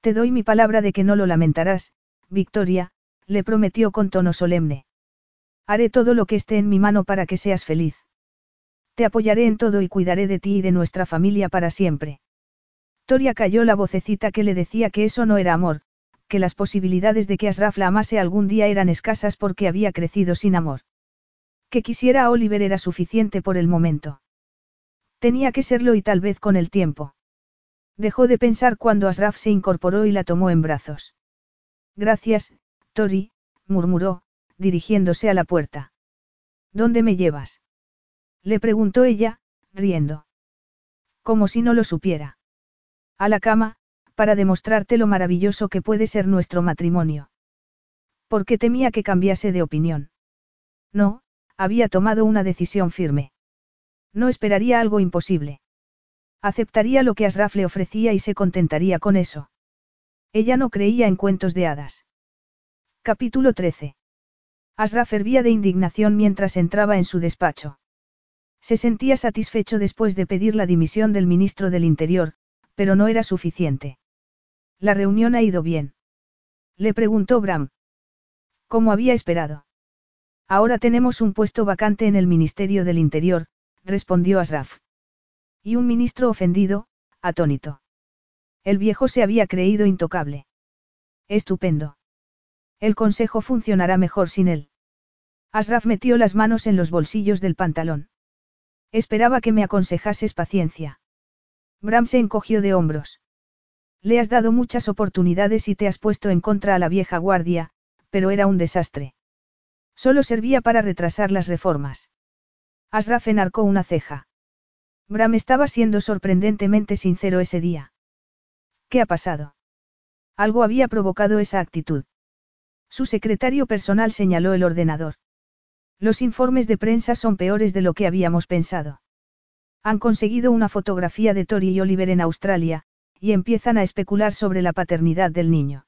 Te doy mi palabra de que no lo lamentarás, Victoria, le prometió con tono solemne. Haré todo lo que esté en mi mano para que seas feliz. Te apoyaré en todo y cuidaré de ti y de nuestra familia para siempre. Toria cayó la vocecita que le decía que eso no era amor, que las posibilidades de que Asraf la amase algún día eran escasas porque había crecido sin amor. Que quisiera a Oliver era suficiente por el momento. Tenía que serlo y tal vez con el tiempo. Dejó de pensar cuando Asraf se incorporó y la tomó en brazos. Gracias, Tori, murmuró, dirigiéndose a la puerta. ¿Dónde me llevas? Le preguntó ella, riendo. Como si no lo supiera. A la cama, para demostrarte lo maravilloso que puede ser nuestro matrimonio. Porque temía que cambiase de opinión. No, había tomado una decisión firme. No esperaría algo imposible. Aceptaría lo que Asraf le ofrecía y se contentaría con eso. Ella no creía en cuentos de hadas. Capítulo 13. Asraf hervía de indignación mientras entraba en su despacho. Se sentía satisfecho después de pedir la dimisión del ministro del Interior, pero no era suficiente. La reunión ha ido bien. Le preguntó Bram. ¿Cómo había esperado? Ahora tenemos un puesto vacante en el Ministerio del Interior, respondió Asraf. Y un ministro ofendido, atónito. El viejo se había creído intocable. Estupendo. El consejo funcionará mejor sin él. Asraf metió las manos en los bolsillos del pantalón. Esperaba que me aconsejases paciencia. Bram se encogió de hombros. Le has dado muchas oportunidades y te has puesto en contra a la vieja guardia, pero era un desastre. Solo servía para retrasar las reformas. Asraf enarcó una ceja. Bram estaba siendo sorprendentemente sincero ese día. ¿Qué ha pasado? Algo había provocado esa actitud. Su secretario personal señaló el ordenador. Los informes de prensa son peores de lo que habíamos pensado. Han conseguido una fotografía de Tori y Oliver en Australia, y empiezan a especular sobre la paternidad del niño.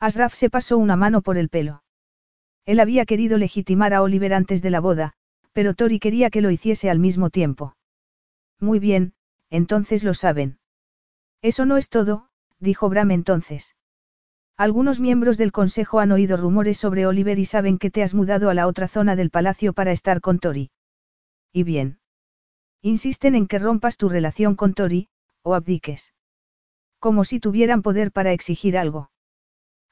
Asraf se pasó una mano por el pelo. Él había querido legitimar a Oliver antes de la boda, pero Tori quería que lo hiciese al mismo tiempo. Muy bien, entonces lo saben. Eso no es todo, dijo Bram entonces. Algunos miembros del consejo han oído rumores sobre Oliver y saben que te has mudado a la otra zona del palacio para estar con Tori. Y bien. Insisten en que rompas tu relación con Tori, o abdiques. Como si tuvieran poder para exigir algo.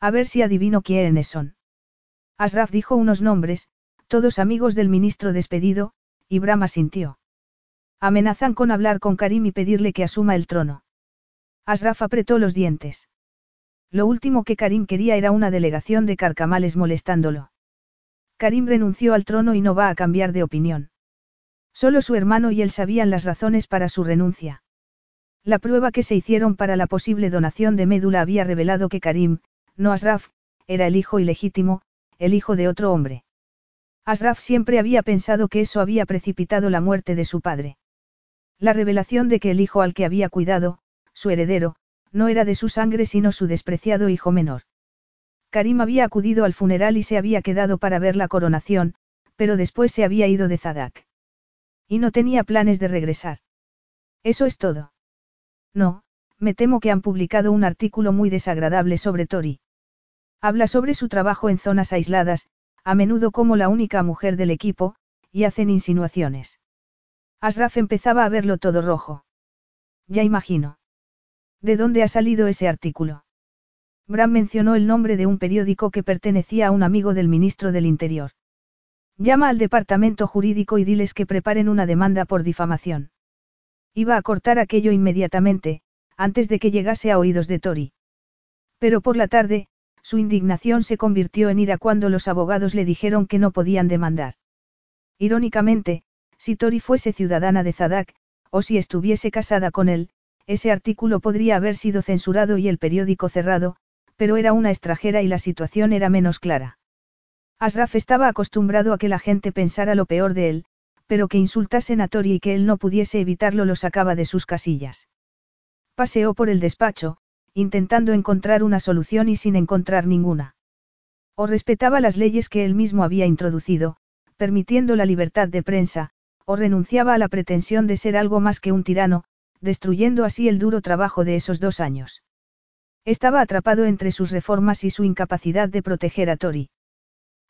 A ver si adivino quiénes son. Asraf dijo unos nombres, todos amigos del ministro despedido, y Brahma sintió. Amenazan con hablar con Karim y pedirle que asuma el trono. Asraf apretó los dientes. Lo último que Karim quería era una delegación de carcamales molestándolo. Karim renunció al trono y no va a cambiar de opinión. Solo su hermano y él sabían las razones para su renuncia. La prueba que se hicieron para la posible donación de médula había revelado que Karim, no Asraf, era el hijo ilegítimo, el hijo de otro hombre. Asraf siempre había pensado que eso había precipitado la muerte de su padre. La revelación de que el hijo al que había cuidado, su heredero, no era de su sangre sino su despreciado hijo menor. Karim había acudido al funeral y se había quedado para ver la coronación, pero después se había ido de Zadak. Y no tenía planes de regresar. Eso es todo. No, me temo que han publicado un artículo muy desagradable sobre Tori. Habla sobre su trabajo en zonas aisladas, a menudo como la única mujer del equipo, y hacen insinuaciones. Asraf empezaba a verlo todo rojo. Ya imagino. ¿De dónde ha salido ese artículo? Bram mencionó el nombre de un periódico que pertenecía a un amigo del ministro del Interior. Llama al departamento jurídico y diles que preparen una demanda por difamación. Iba a cortar aquello inmediatamente, antes de que llegase a oídos de Tori. Pero por la tarde, su indignación se convirtió en ira cuando los abogados le dijeron que no podían demandar. Irónicamente, si Tori fuese ciudadana de Zadak, o si estuviese casada con él, ese artículo podría haber sido censurado y el periódico cerrado, pero era una extranjera y la situación era menos clara. Asraf estaba acostumbrado a que la gente pensara lo peor de él, pero que insultasen a Tori y que él no pudiese evitarlo lo sacaba de sus casillas. Paseó por el despacho, intentando encontrar una solución y sin encontrar ninguna. O respetaba las leyes que él mismo había introducido, permitiendo la libertad de prensa, o renunciaba a la pretensión de ser algo más que un tirano, destruyendo así el duro trabajo de esos dos años. Estaba atrapado entre sus reformas y su incapacidad de proteger a Tori.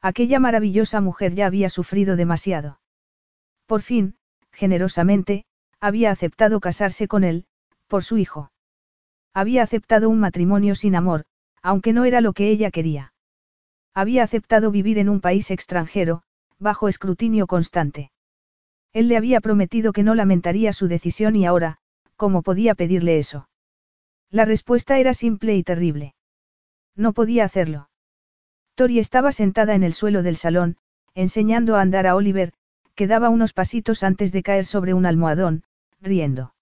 Aquella maravillosa mujer ya había sufrido demasiado. Por fin, generosamente, había aceptado casarse con él, por su hijo. Había aceptado un matrimonio sin amor, aunque no era lo que ella quería. Había aceptado vivir en un país extranjero, bajo escrutinio constante. Él le había prometido que no lamentaría su decisión y ahora, ¿cómo podía pedirle eso? La respuesta era simple y terrible. No podía hacerlo. Tori estaba sentada en el suelo del salón, enseñando a andar a Oliver, que daba unos pasitos antes de caer sobre un almohadón, riendo.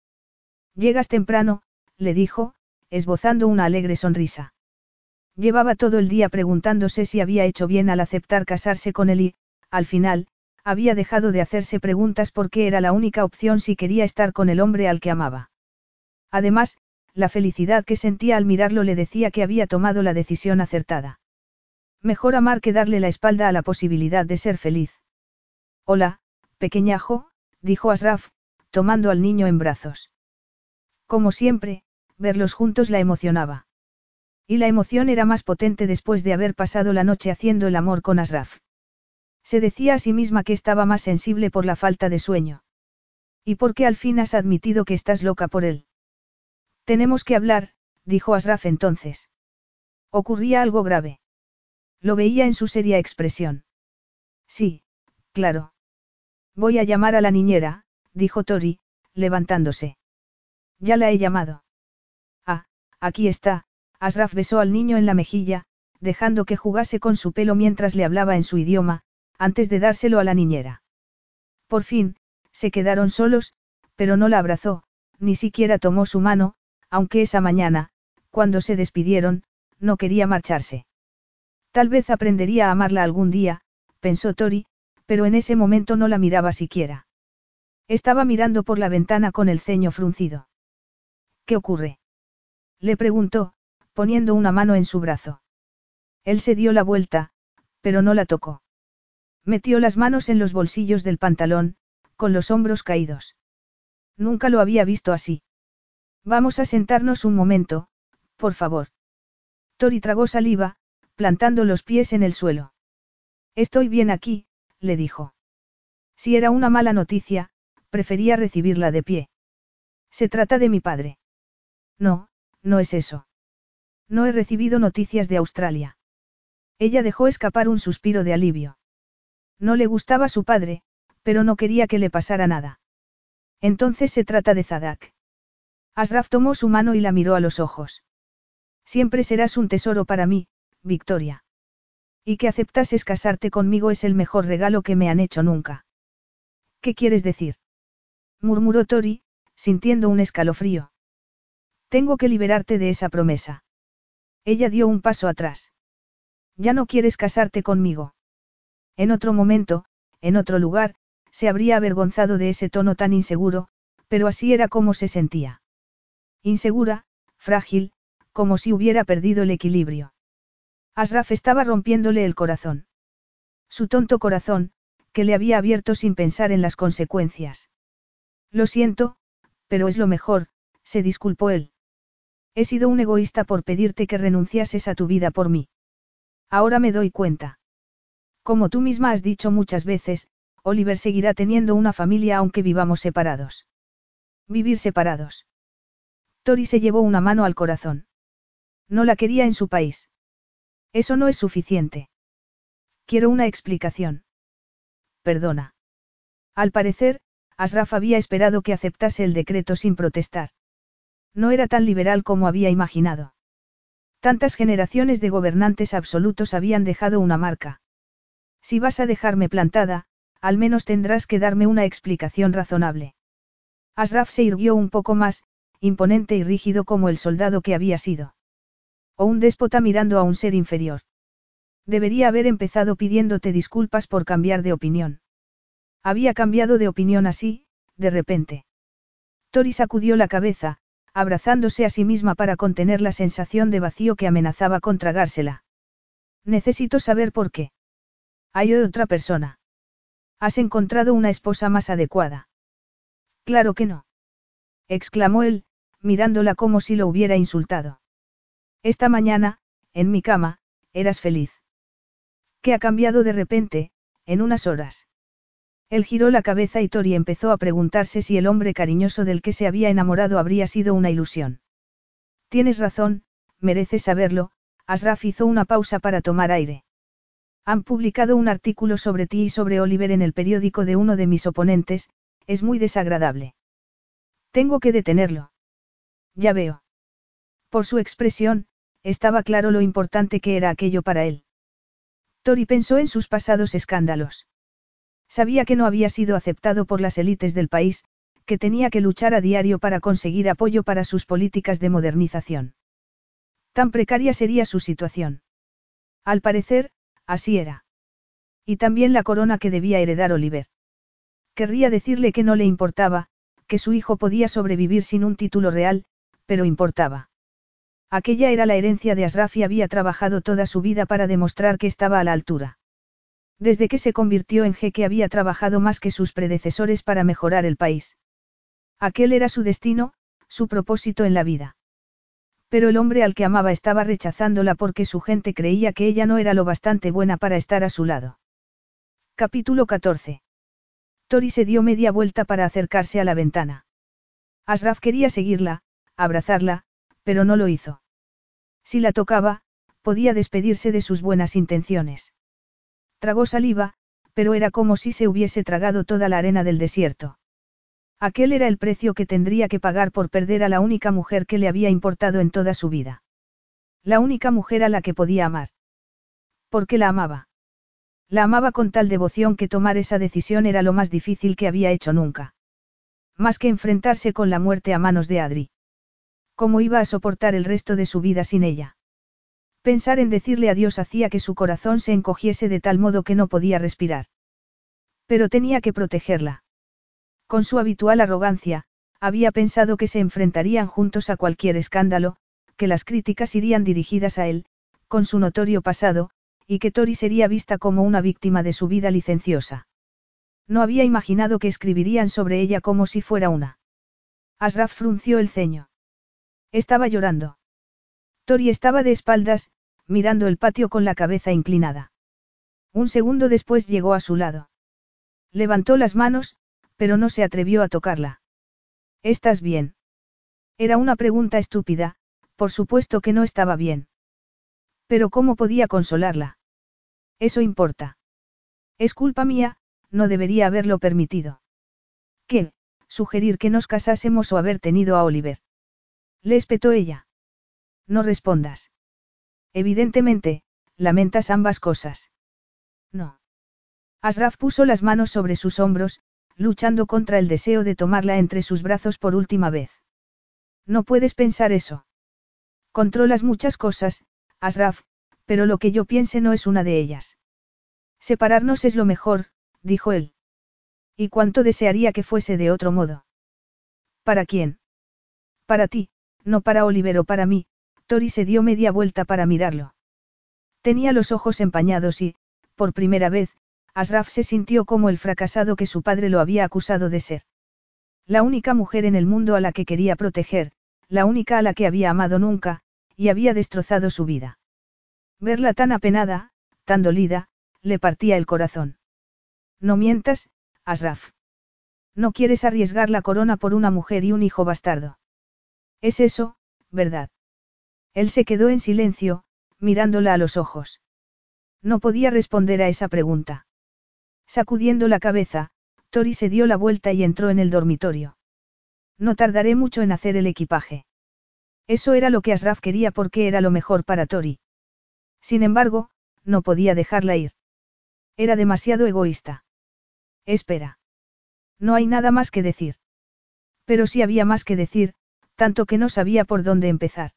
Llegas temprano, le dijo, esbozando una alegre sonrisa. Llevaba todo el día preguntándose si había hecho bien al aceptar casarse con él y, al final, había dejado de hacerse preguntas porque era la única opción si quería estar con el hombre al que amaba. Además, la felicidad que sentía al mirarlo le decía que había tomado la decisión acertada. Mejor amar que darle la espalda a la posibilidad de ser feliz. Hola, pequeñajo, dijo Asraf, tomando al niño en brazos. Como siempre, verlos juntos la emocionaba. Y la emoción era más potente después de haber pasado la noche haciendo el amor con Asraf. Se decía a sí misma que estaba más sensible por la falta de sueño. ¿Y por qué al fin has admitido que estás loca por él? Tenemos que hablar, dijo Asraf entonces. Ocurría algo grave. Lo veía en su seria expresión. Sí, claro. Voy a llamar a la niñera, dijo Tori, levantándose. Ya la he llamado. Ah, aquí está, Asraf besó al niño en la mejilla, dejando que jugase con su pelo mientras le hablaba en su idioma, antes de dárselo a la niñera. Por fin, se quedaron solos, pero no la abrazó, ni siquiera tomó su mano, aunque esa mañana, cuando se despidieron, no quería marcharse. Tal vez aprendería a amarla algún día, pensó Tori, pero en ese momento no la miraba siquiera. Estaba mirando por la ventana con el ceño fruncido. ¿Qué ocurre? Le preguntó, poniendo una mano en su brazo. Él se dio la vuelta, pero no la tocó. Metió las manos en los bolsillos del pantalón, con los hombros caídos. Nunca lo había visto así. Vamos a sentarnos un momento, por favor. Tori tragó saliva, plantando los pies en el suelo. Estoy bien aquí, le dijo. Si era una mala noticia, prefería recibirla de pie. Se trata de mi padre. No, no es eso. No he recibido noticias de Australia. Ella dejó escapar un suspiro de alivio. No le gustaba su padre, pero no quería que le pasara nada. Entonces se trata de Zadak. Asraf tomó su mano y la miró a los ojos. Siempre serás un tesoro para mí, Victoria. Y que aceptases casarte conmigo es el mejor regalo que me han hecho nunca. ¿Qué quieres decir? murmuró Tori, sintiendo un escalofrío. Tengo que liberarte de esa promesa. Ella dio un paso atrás. Ya no quieres casarte conmigo. En otro momento, en otro lugar, se habría avergonzado de ese tono tan inseguro, pero así era como se sentía. Insegura, frágil, como si hubiera perdido el equilibrio. Asraf estaba rompiéndole el corazón. Su tonto corazón, que le había abierto sin pensar en las consecuencias. Lo siento, pero es lo mejor, se disculpó él. He sido un egoísta por pedirte que renunciases a tu vida por mí. Ahora me doy cuenta. Como tú misma has dicho muchas veces, Oliver seguirá teniendo una familia aunque vivamos separados. Vivir separados. Tori se llevó una mano al corazón. No la quería en su país. Eso no es suficiente. Quiero una explicación. Perdona. Al parecer, Asraf había esperado que aceptase el decreto sin protestar. No era tan liberal como había imaginado. Tantas generaciones de gobernantes absolutos habían dejado una marca. Si vas a dejarme plantada, al menos tendrás que darme una explicación razonable. Asraf se irguió un poco más, imponente y rígido como el soldado que había sido. O un déspota mirando a un ser inferior. Debería haber empezado pidiéndote disculpas por cambiar de opinión. Había cambiado de opinión así, de repente. Tori sacudió la cabeza, abrazándose a sí misma para contener la sensación de vacío que amenazaba con tragársela. Necesito saber por qué. Hay otra persona. ¿Has encontrado una esposa más adecuada? Claro que no. exclamó él, mirándola como si lo hubiera insultado. Esta mañana, en mi cama, eras feliz. ¿Qué ha cambiado de repente, en unas horas? Él giró la cabeza y Tori empezó a preguntarse si el hombre cariñoso del que se había enamorado habría sido una ilusión. Tienes razón, mereces saberlo, Asraf hizo una pausa para tomar aire. Han publicado un artículo sobre ti y sobre Oliver en el periódico de uno de mis oponentes, es muy desagradable. Tengo que detenerlo. Ya veo. Por su expresión, estaba claro lo importante que era aquello para él. Tori pensó en sus pasados escándalos. Sabía que no había sido aceptado por las élites del país, que tenía que luchar a diario para conseguir apoyo para sus políticas de modernización. Tan precaria sería su situación. Al parecer, así era. Y también la corona que debía heredar Oliver. Querría decirle que no le importaba, que su hijo podía sobrevivir sin un título real, pero importaba. Aquella era la herencia de Asraf y había trabajado toda su vida para demostrar que estaba a la altura. Desde que se convirtió en jeque había trabajado más que sus predecesores para mejorar el país. Aquel era su destino, su propósito en la vida. Pero el hombre al que amaba estaba rechazándola porque su gente creía que ella no era lo bastante buena para estar a su lado. Capítulo 14. Tori se dio media vuelta para acercarse a la ventana. Asraf quería seguirla, abrazarla, pero no lo hizo. Si la tocaba, podía despedirse de sus buenas intenciones. Tragó saliva, pero era como si se hubiese tragado toda la arena del desierto. Aquel era el precio que tendría que pagar por perder a la única mujer que le había importado en toda su vida. La única mujer a la que podía amar. Porque la amaba. La amaba con tal devoción que tomar esa decisión era lo más difícil que había hecho nunca. Más que enfrentarse con la muerte a manos de Adri. ¿Cómo iba a soportar el resto de su vida sin ella? Pensar en decirle adiós hacía que su corazón se encogiese de tal modo que no podía respirar. Pero tenía que protegerla. Con su habitual arrogancia, había pensado que se enfrentarían juntos a cualquier escándalo, que las críticas irían dirigidas a él, con su notorio pasado, y que Tori sería vista como una víctima de su vida licenciosa. No había imaginado que escribirían sobre ella como si fuera una. Asraf frunció el ceño. Estaba llorando. Tori estaba de espaldas, mirando el patio con la cabeza inclinada. Un segundo después llegó a su lado. Levantó las manos, pero no se atrevió a tocarla. ¿Estás bien? Era una pregunta estúpida, por supuesto que no estaba bien. Pero ¿cómo podía consolarla? Eso importa. Es culpa mía, no debería haberlo permitido. ¿Qué? Sugerir que nos casásemos o haber tenido a Oliver. Le espetó ella. No respondas. Evidentemente, lamentas ambas cosas. No. Asraf puso las manos sobre sus hombros, luchando contra el deseo de tomarla entre sus brazos por última vez. No puedes pensar eso. Controlas muchas cosas, Asraf, pero lo que yo piense no es una de ellas. Separarnos es lo mejor, dijo él. ¿Y cuánto desearía que fuese de otro modo? ¿Para quién? Para ti, no para Oliver o para mí, Tori se dio media vuelta para mirarlo. Tenía los ojos empañados y, por primera vez, Asraf se sintió como el fracasado que su padre lo había acusado de ser. La única mujer en el mundo a la que quería proteger, la única a la que había amado nunca, y había destrozado su vida. Verla tan apenada, tan dolida, le partía el corazón. No mientas, Asraf. No quieres arriesgar la corona por una mujer y un hijo bastardo. Es eso, ¿verdad? Él se quedó en silencio, mirándola a los ojos. No podía responder a esa pregunta. Sacudiendo la cabeza, Tori se dio la vuelta y entró en el dormitorio. No tardaré mucho en hacer el equipaje. Eso era lo que Asraf quería porque era lo mejor para Tori. Sin embargo, no podía dejarla ir. Era demasiado egoísta. Espera. No hay nada más que decir. Pero sí había más que decir, tanto que no sabía por dónde empezar.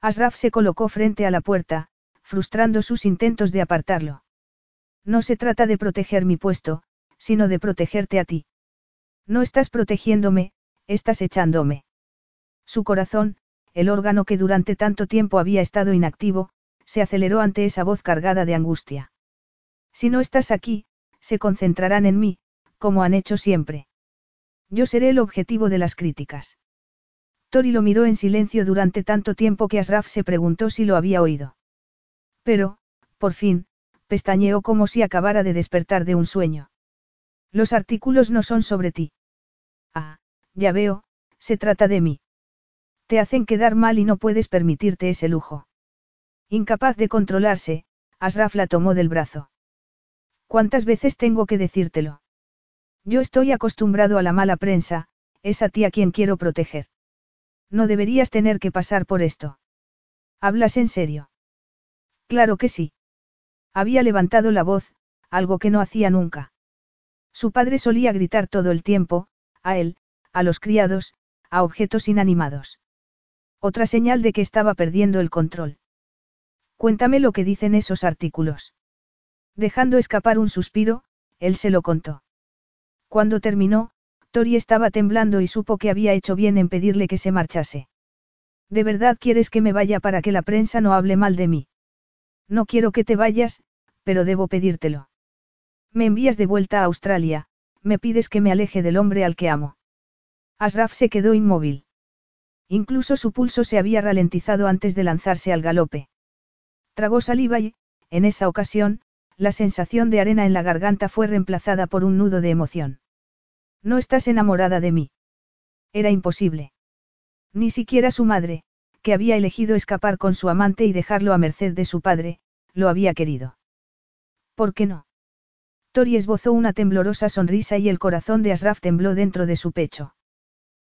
Asraf se colocó frente a la puerta, frustrando sus intentos de apartarlo. No se trata de proteger mi puesto, sino de protegerte a ti. No estás protegiéndome, estás echándome. Su corazón, el órgano que durante tanto tiempo había estado inactivo, se aceleró ante esa voz cargada de angustia. Si no estás aquí, se concentrarán en mí, como han hecho siempre. Yo seré el objetivo de las críticas. Tori lo miró en silencio durante tanto tiempo que Asraf se preguntó si lo había oído. Pero, por fin, pestañeó como si acabara de despertar de un sueño. Los artículos no son sobre ti. Ah, ya veo, se trata de mí. Te hacen quedar mal y no puedes permitirte ese lujo. Incapaz de controlarse, Asraf la tomó del brazo. ¿Cuántas veces tengo que decírtelo? Yo estoy acostumbrado a la mala prensa, es a ti a quien quiero proteger. No deberías tener que pasar por esto. ¿Hablas en serio? Claro que sí. Había levantado la voz, algo que no hacía nunca. Su padre solía gritar todo el tiempo, a él, a los criados, a objetos inanimados. Otra señal de que estaba perdiendo el control. Cuéntame lo que dicen esos artículos. Dejando escapar un suspiro, él se lo contó. Cuando terminó, Tori estaba temblando y supo que había hecho bien en pedirle que se marchase. ¿De verdad quieres que me vaya para que la prensa no hable mal de mí? No quiero que te vayas, pero debo pedírtelo. Me envías de vuelta a Australia, me pides que me aleje del hombre al que amo. Asraf se quedó inmóvil. Incluso su pulso se había ralentizado antes de lanzarse al galope. Tragó saliva y, en esa ocasión, la sensación de arena en la garganta fue reemplazada por un nudo de emoción. No estás enamorada de mí. Era imposible. Ni siquiera su madre, que había elegido escapar con su amante y dejarlo a merced de su padre, lo había querido. ¿Por qué no? Tori esbozó una temblorosa sonrisa y el corazón de Asraf tembló dentro de su pecho.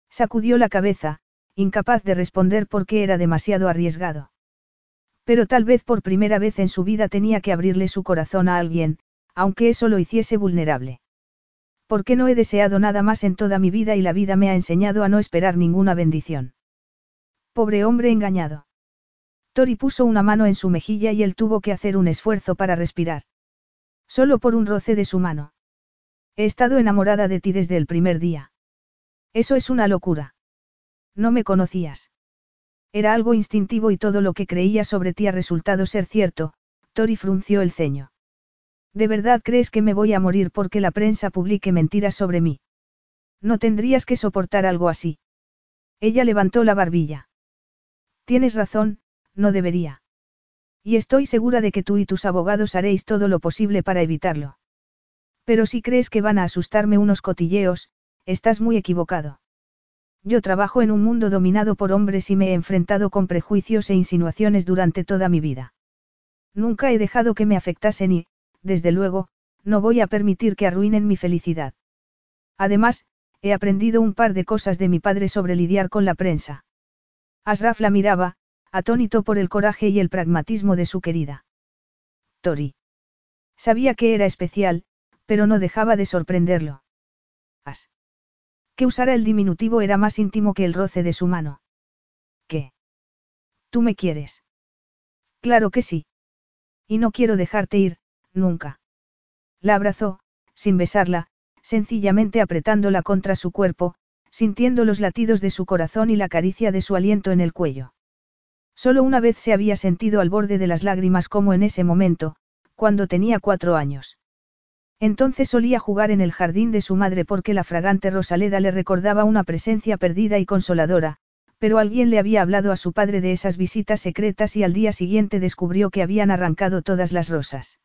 Sacudió la cabeza, incapaz de responder porque era demasiado arriesgado. Pero tal vez por primera vez en su vida tenía que abrirle su corazón a alguien, aunque eso lo hiciese vulnerable. ¿Por qué no he deseado nada más en toda mi vida y la vida me ha enseñado a no esperar ninguna bendición? Pobre hombre engañado. Tori puso una mano en su mejilla y él tuvo que hacer un esfuerzo para respirar. Solo por un roce de su mano. He estado enamorada de ti desde el primer día. Eso es una locura. No me conocías. Era algo instintivo y todo lo que creía sobre ti ha resultado ser cierto, Tori frunció el ceño. ¿De verdad crees que me voy a morir porque la prensa publique mentiras sobre mí? No tendrías que soportar algo así. Ella levantó la barbilla. Tienes razón, no debería. Y estoy segura de que tú y tus abogados haréis todo lo posible para evitarlo. Pero si crees que van a asustarme unos cotilleos, estás muy equivocado. Yo trabajo en un mundo dominado por hombres y me he enfrentado con prejuicios e insinuaciones durante toda mi vida. Nunca he dejado que me afectasen y, desde luego, no voy a permitir que arruinen mi felicidad. Además, he aprendido un par de cosas de mi padre sobre lidiar con la prensa. Asraf la miraba, atónito por el coraje y el pragmatismo de su querida. Tori. Sabía que era especial, pero no dejaba de sorprenderlo. As. Que usara el diminutivo era más íntimo que el roce de su mano. ¿Qué? ¿Tú me quieres? Claro que sí. Y no quiero dejarte ir, nunca. La abrazó, sin besarla, sencillamente apretándola contra su cuerpo, sintiendo los latidos de su corazón y la caricia de su aliento en el cuello. Solo una vez se había sentido al borde de las lágrimas como en ese momento, cuando tenía cuatro años. Entonces solía jugar en el jardín de su madre porque la fragante Rosaleda le recordaba una presencia perdida y consoladora, pero alguien le había hablado a su padre de esas visitas secretas y al día siguiente descubrió que habían arrancado todas las rosas.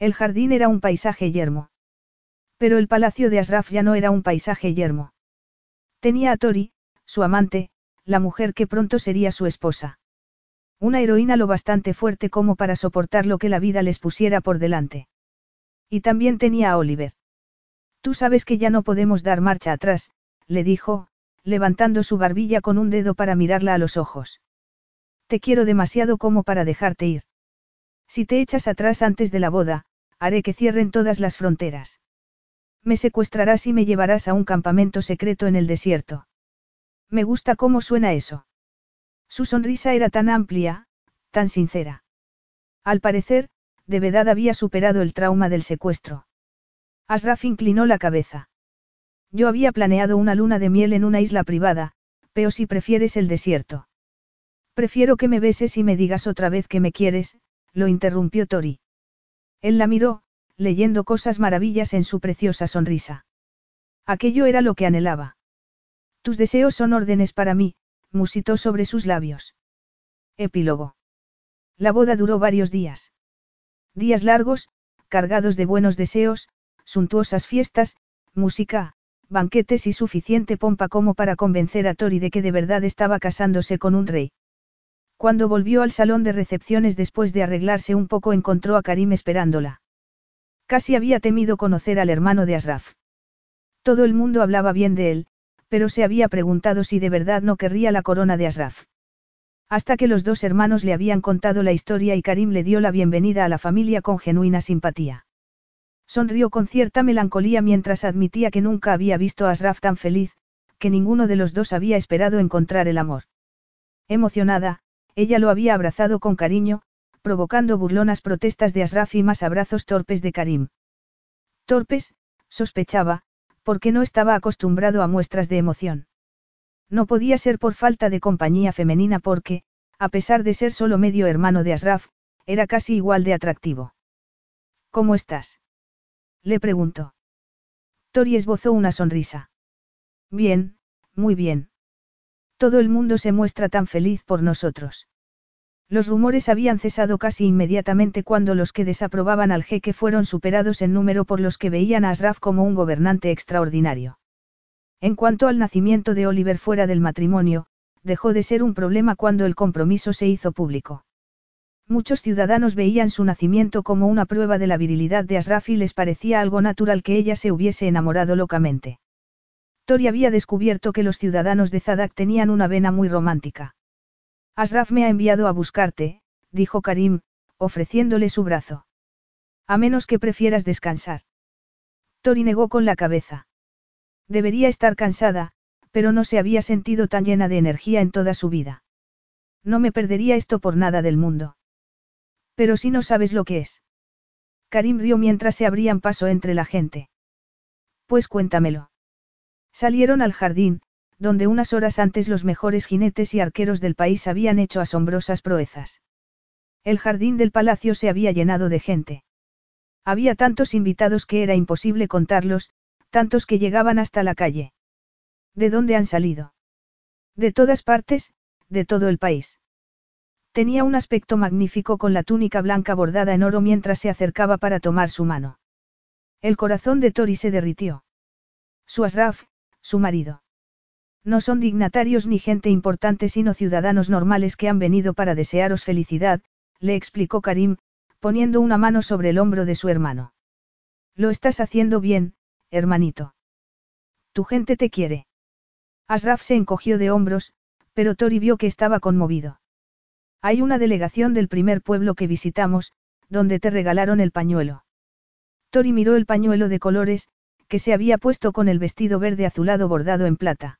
El jardín era un paisaje yermo. Pero el palacio de Asraf ya no era un paisaje yermo. Tenía a Tori, su amante, la mujer que pronto sería su esposa. Una heroína lo bastante fuerte como para soportar lo que la vida les pusiera por delante. Y también tenía a Oliver. Tú sabes que ya no podemos dar marcha atrás, le dijo, levantando su barbilla con un dedo para mirarla a los ojos. Te quiero demasiado como para dejarte ir. Si te echas atrás antes de la boda, haré que cierren todas las fronteras. Me secuestrarás y me llevarás a un campamento secreto en el desierto. Me gusta cómo suena eso. Su sonrisa era tan amplia, tan sincera. Al parecer, de verdad había superado el trauma del secuestro. Asraf inclinó la cabeza. Yo había planeado una luna de miel en una isla privada, pero si prefieres el desierto. Prefiero que me beses y me digas otra vez que me quieres, lo interrumpió Tori. Él la miró, leyendo cosas maravillas en su preciosa sonrisa. Aquello era lo que anhelaba. Tus deseos son órdenes para mí, musitó sobre sus labios. Epílogo. La boda duró varios días. Días largos, cargados de buenos deseos, suntuosas fiestas, música, banquetes y suficiente pompa como para convencer a Tori de que de verdad estaba casándose con un rey. Cuando volvió al salón de recepciones después de arreglarse un poco encontró a Karim esperándola. Casi había temido conocer al hermano de Asraf. Todo el mundo hablaba bien de él, pero se había preguntado si de verdad no querría la corona de Asraf. Hasta que los dos hermanos le habían contado la historia y Karim le dio la bienvenida a la familia con genuina simpatía. Sonrió con cierta melancolía mientras admitía que nunca había visto a Asraf tan feliz, que ninguno de los dos había esperado encontrar el amor. Emocionada, ella lo había abrazado con cariño, provocando burlonas protestas de Asraf y más abrazos torpes de Karim. Torpes, sospechaba, porque no estaba acostumbrado a muestras de emoción. No podía ser por falta de compañía femenina porque, a pesar de ser solo medio hermano de Asraf, era casi igual de atractivo. ¿Cómo estás? Le preguntó. Tori esbozó una sonrisa. Bien, muy bien. Todo el mundo se muestra tan feliz por nosotros. Los rumores habían cesado casi inmediatamente cuando los que desaprobaban al jeque fueron superados en número por los que veían a Asraf como un gobernante extraordinario. En cuanto al nacimiento de Oliver fuera del matrimonio, dejó de ser un problema cuando el compromiso se hizo público. Muchos ciudadanos veían su nacimiento como una prueba de la virilidad de Asraf y les parecía algo natural que ella se hubiese enamorado locamente. Tori había descubierto que los ciudadanos de Zadak tenían una vena muy romántica. Asraf me ha enviado a buscarte, dijo Karim, ofreciéndole su brazo. A menos que prefieras descansar. Tori negó con la cabeza. Debería estar cansada, pero no se había sentido tan llena de energía en toda su vida. No me perdería esto por nada del mundo. Pero si no sabes lo que es. Karim rió mientras se abrían paso entre la gente. Pues cuéntamelo. Salieron al jardín, donde unas horas antes los mejores jinetes y arqueros del país habían hecho asombrosas proezas. El jardín del palacio se había llenado de gente. Había tantos invitados que era imposible contarlos, tantos que llegaban hasta la calle. ¿De dónde han salido? De todas partes, de todo el país. Tenía un aspecto magnífico con la túnica blanca bordada en oro mientras se acercaba para tomar su mano. El corazón de Tori se derritió. Su Asraf, su marido. No son dignatarios ni gente importante sino ciudadanos normales que han venido para desearos felicidad, le explicó Karim, poniendo una mano sobre el hombro de su hermano. Lo estás haciendo bien, hermanito. Tu gente te quiere. Asraf se encogió de hombros, pero Tori vio que estaba conmovido. Hay una delegación del primer pueblo que visitamos, donde te regalaron el pañuelo. Tori miró el pañuelo de colores, que se había puesto con el vestido verde azulado bordado en plata.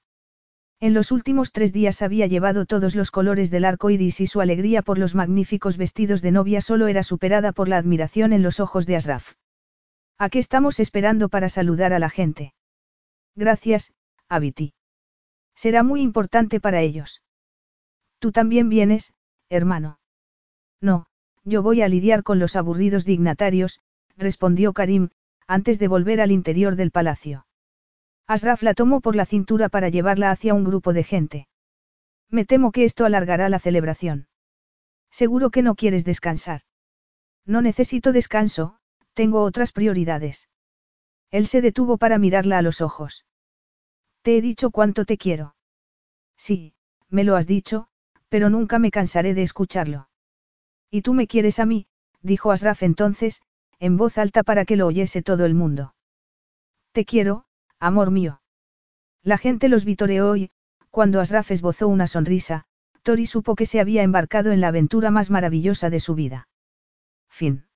En los últimos tres días había llevado todos los colores del arco iris y su alegría por los magníficos vestidos de novia solo era superada por la admiración en los ojos de Asraf. ¿A qué estamos esperando para saludar a la gente? Gracias, Abiti. Será muy importante para ellos. Tú también vienes, hermano. No, yo voy a lidiar con los aburridos dignatarios, respondió Karim, antes de volver al interior del palacio. Asraf la tomó por la cintura para llevarla hacia un grupo de gente. Me temo que esto alargará la celebración. Seguro que no quieres descansar. No necesito descanso, tengo otras prioridades. Él se detuvo para mirarla a los ojos. Te he dicho cuánto te quiero. Sí, me lo has dicho, pero nunca me cansaré de escucharlo. Y tú me quieres a mí, dijo Asraf entonces, en voz alta para que lo oyese todo el mundo. Te quiero, amor mío. La gente los vitoreó y, cuando Asraf esbozó una sonrisa, Tori supo que se había embarcado en la aventura más maravillosa de su vida. Fin.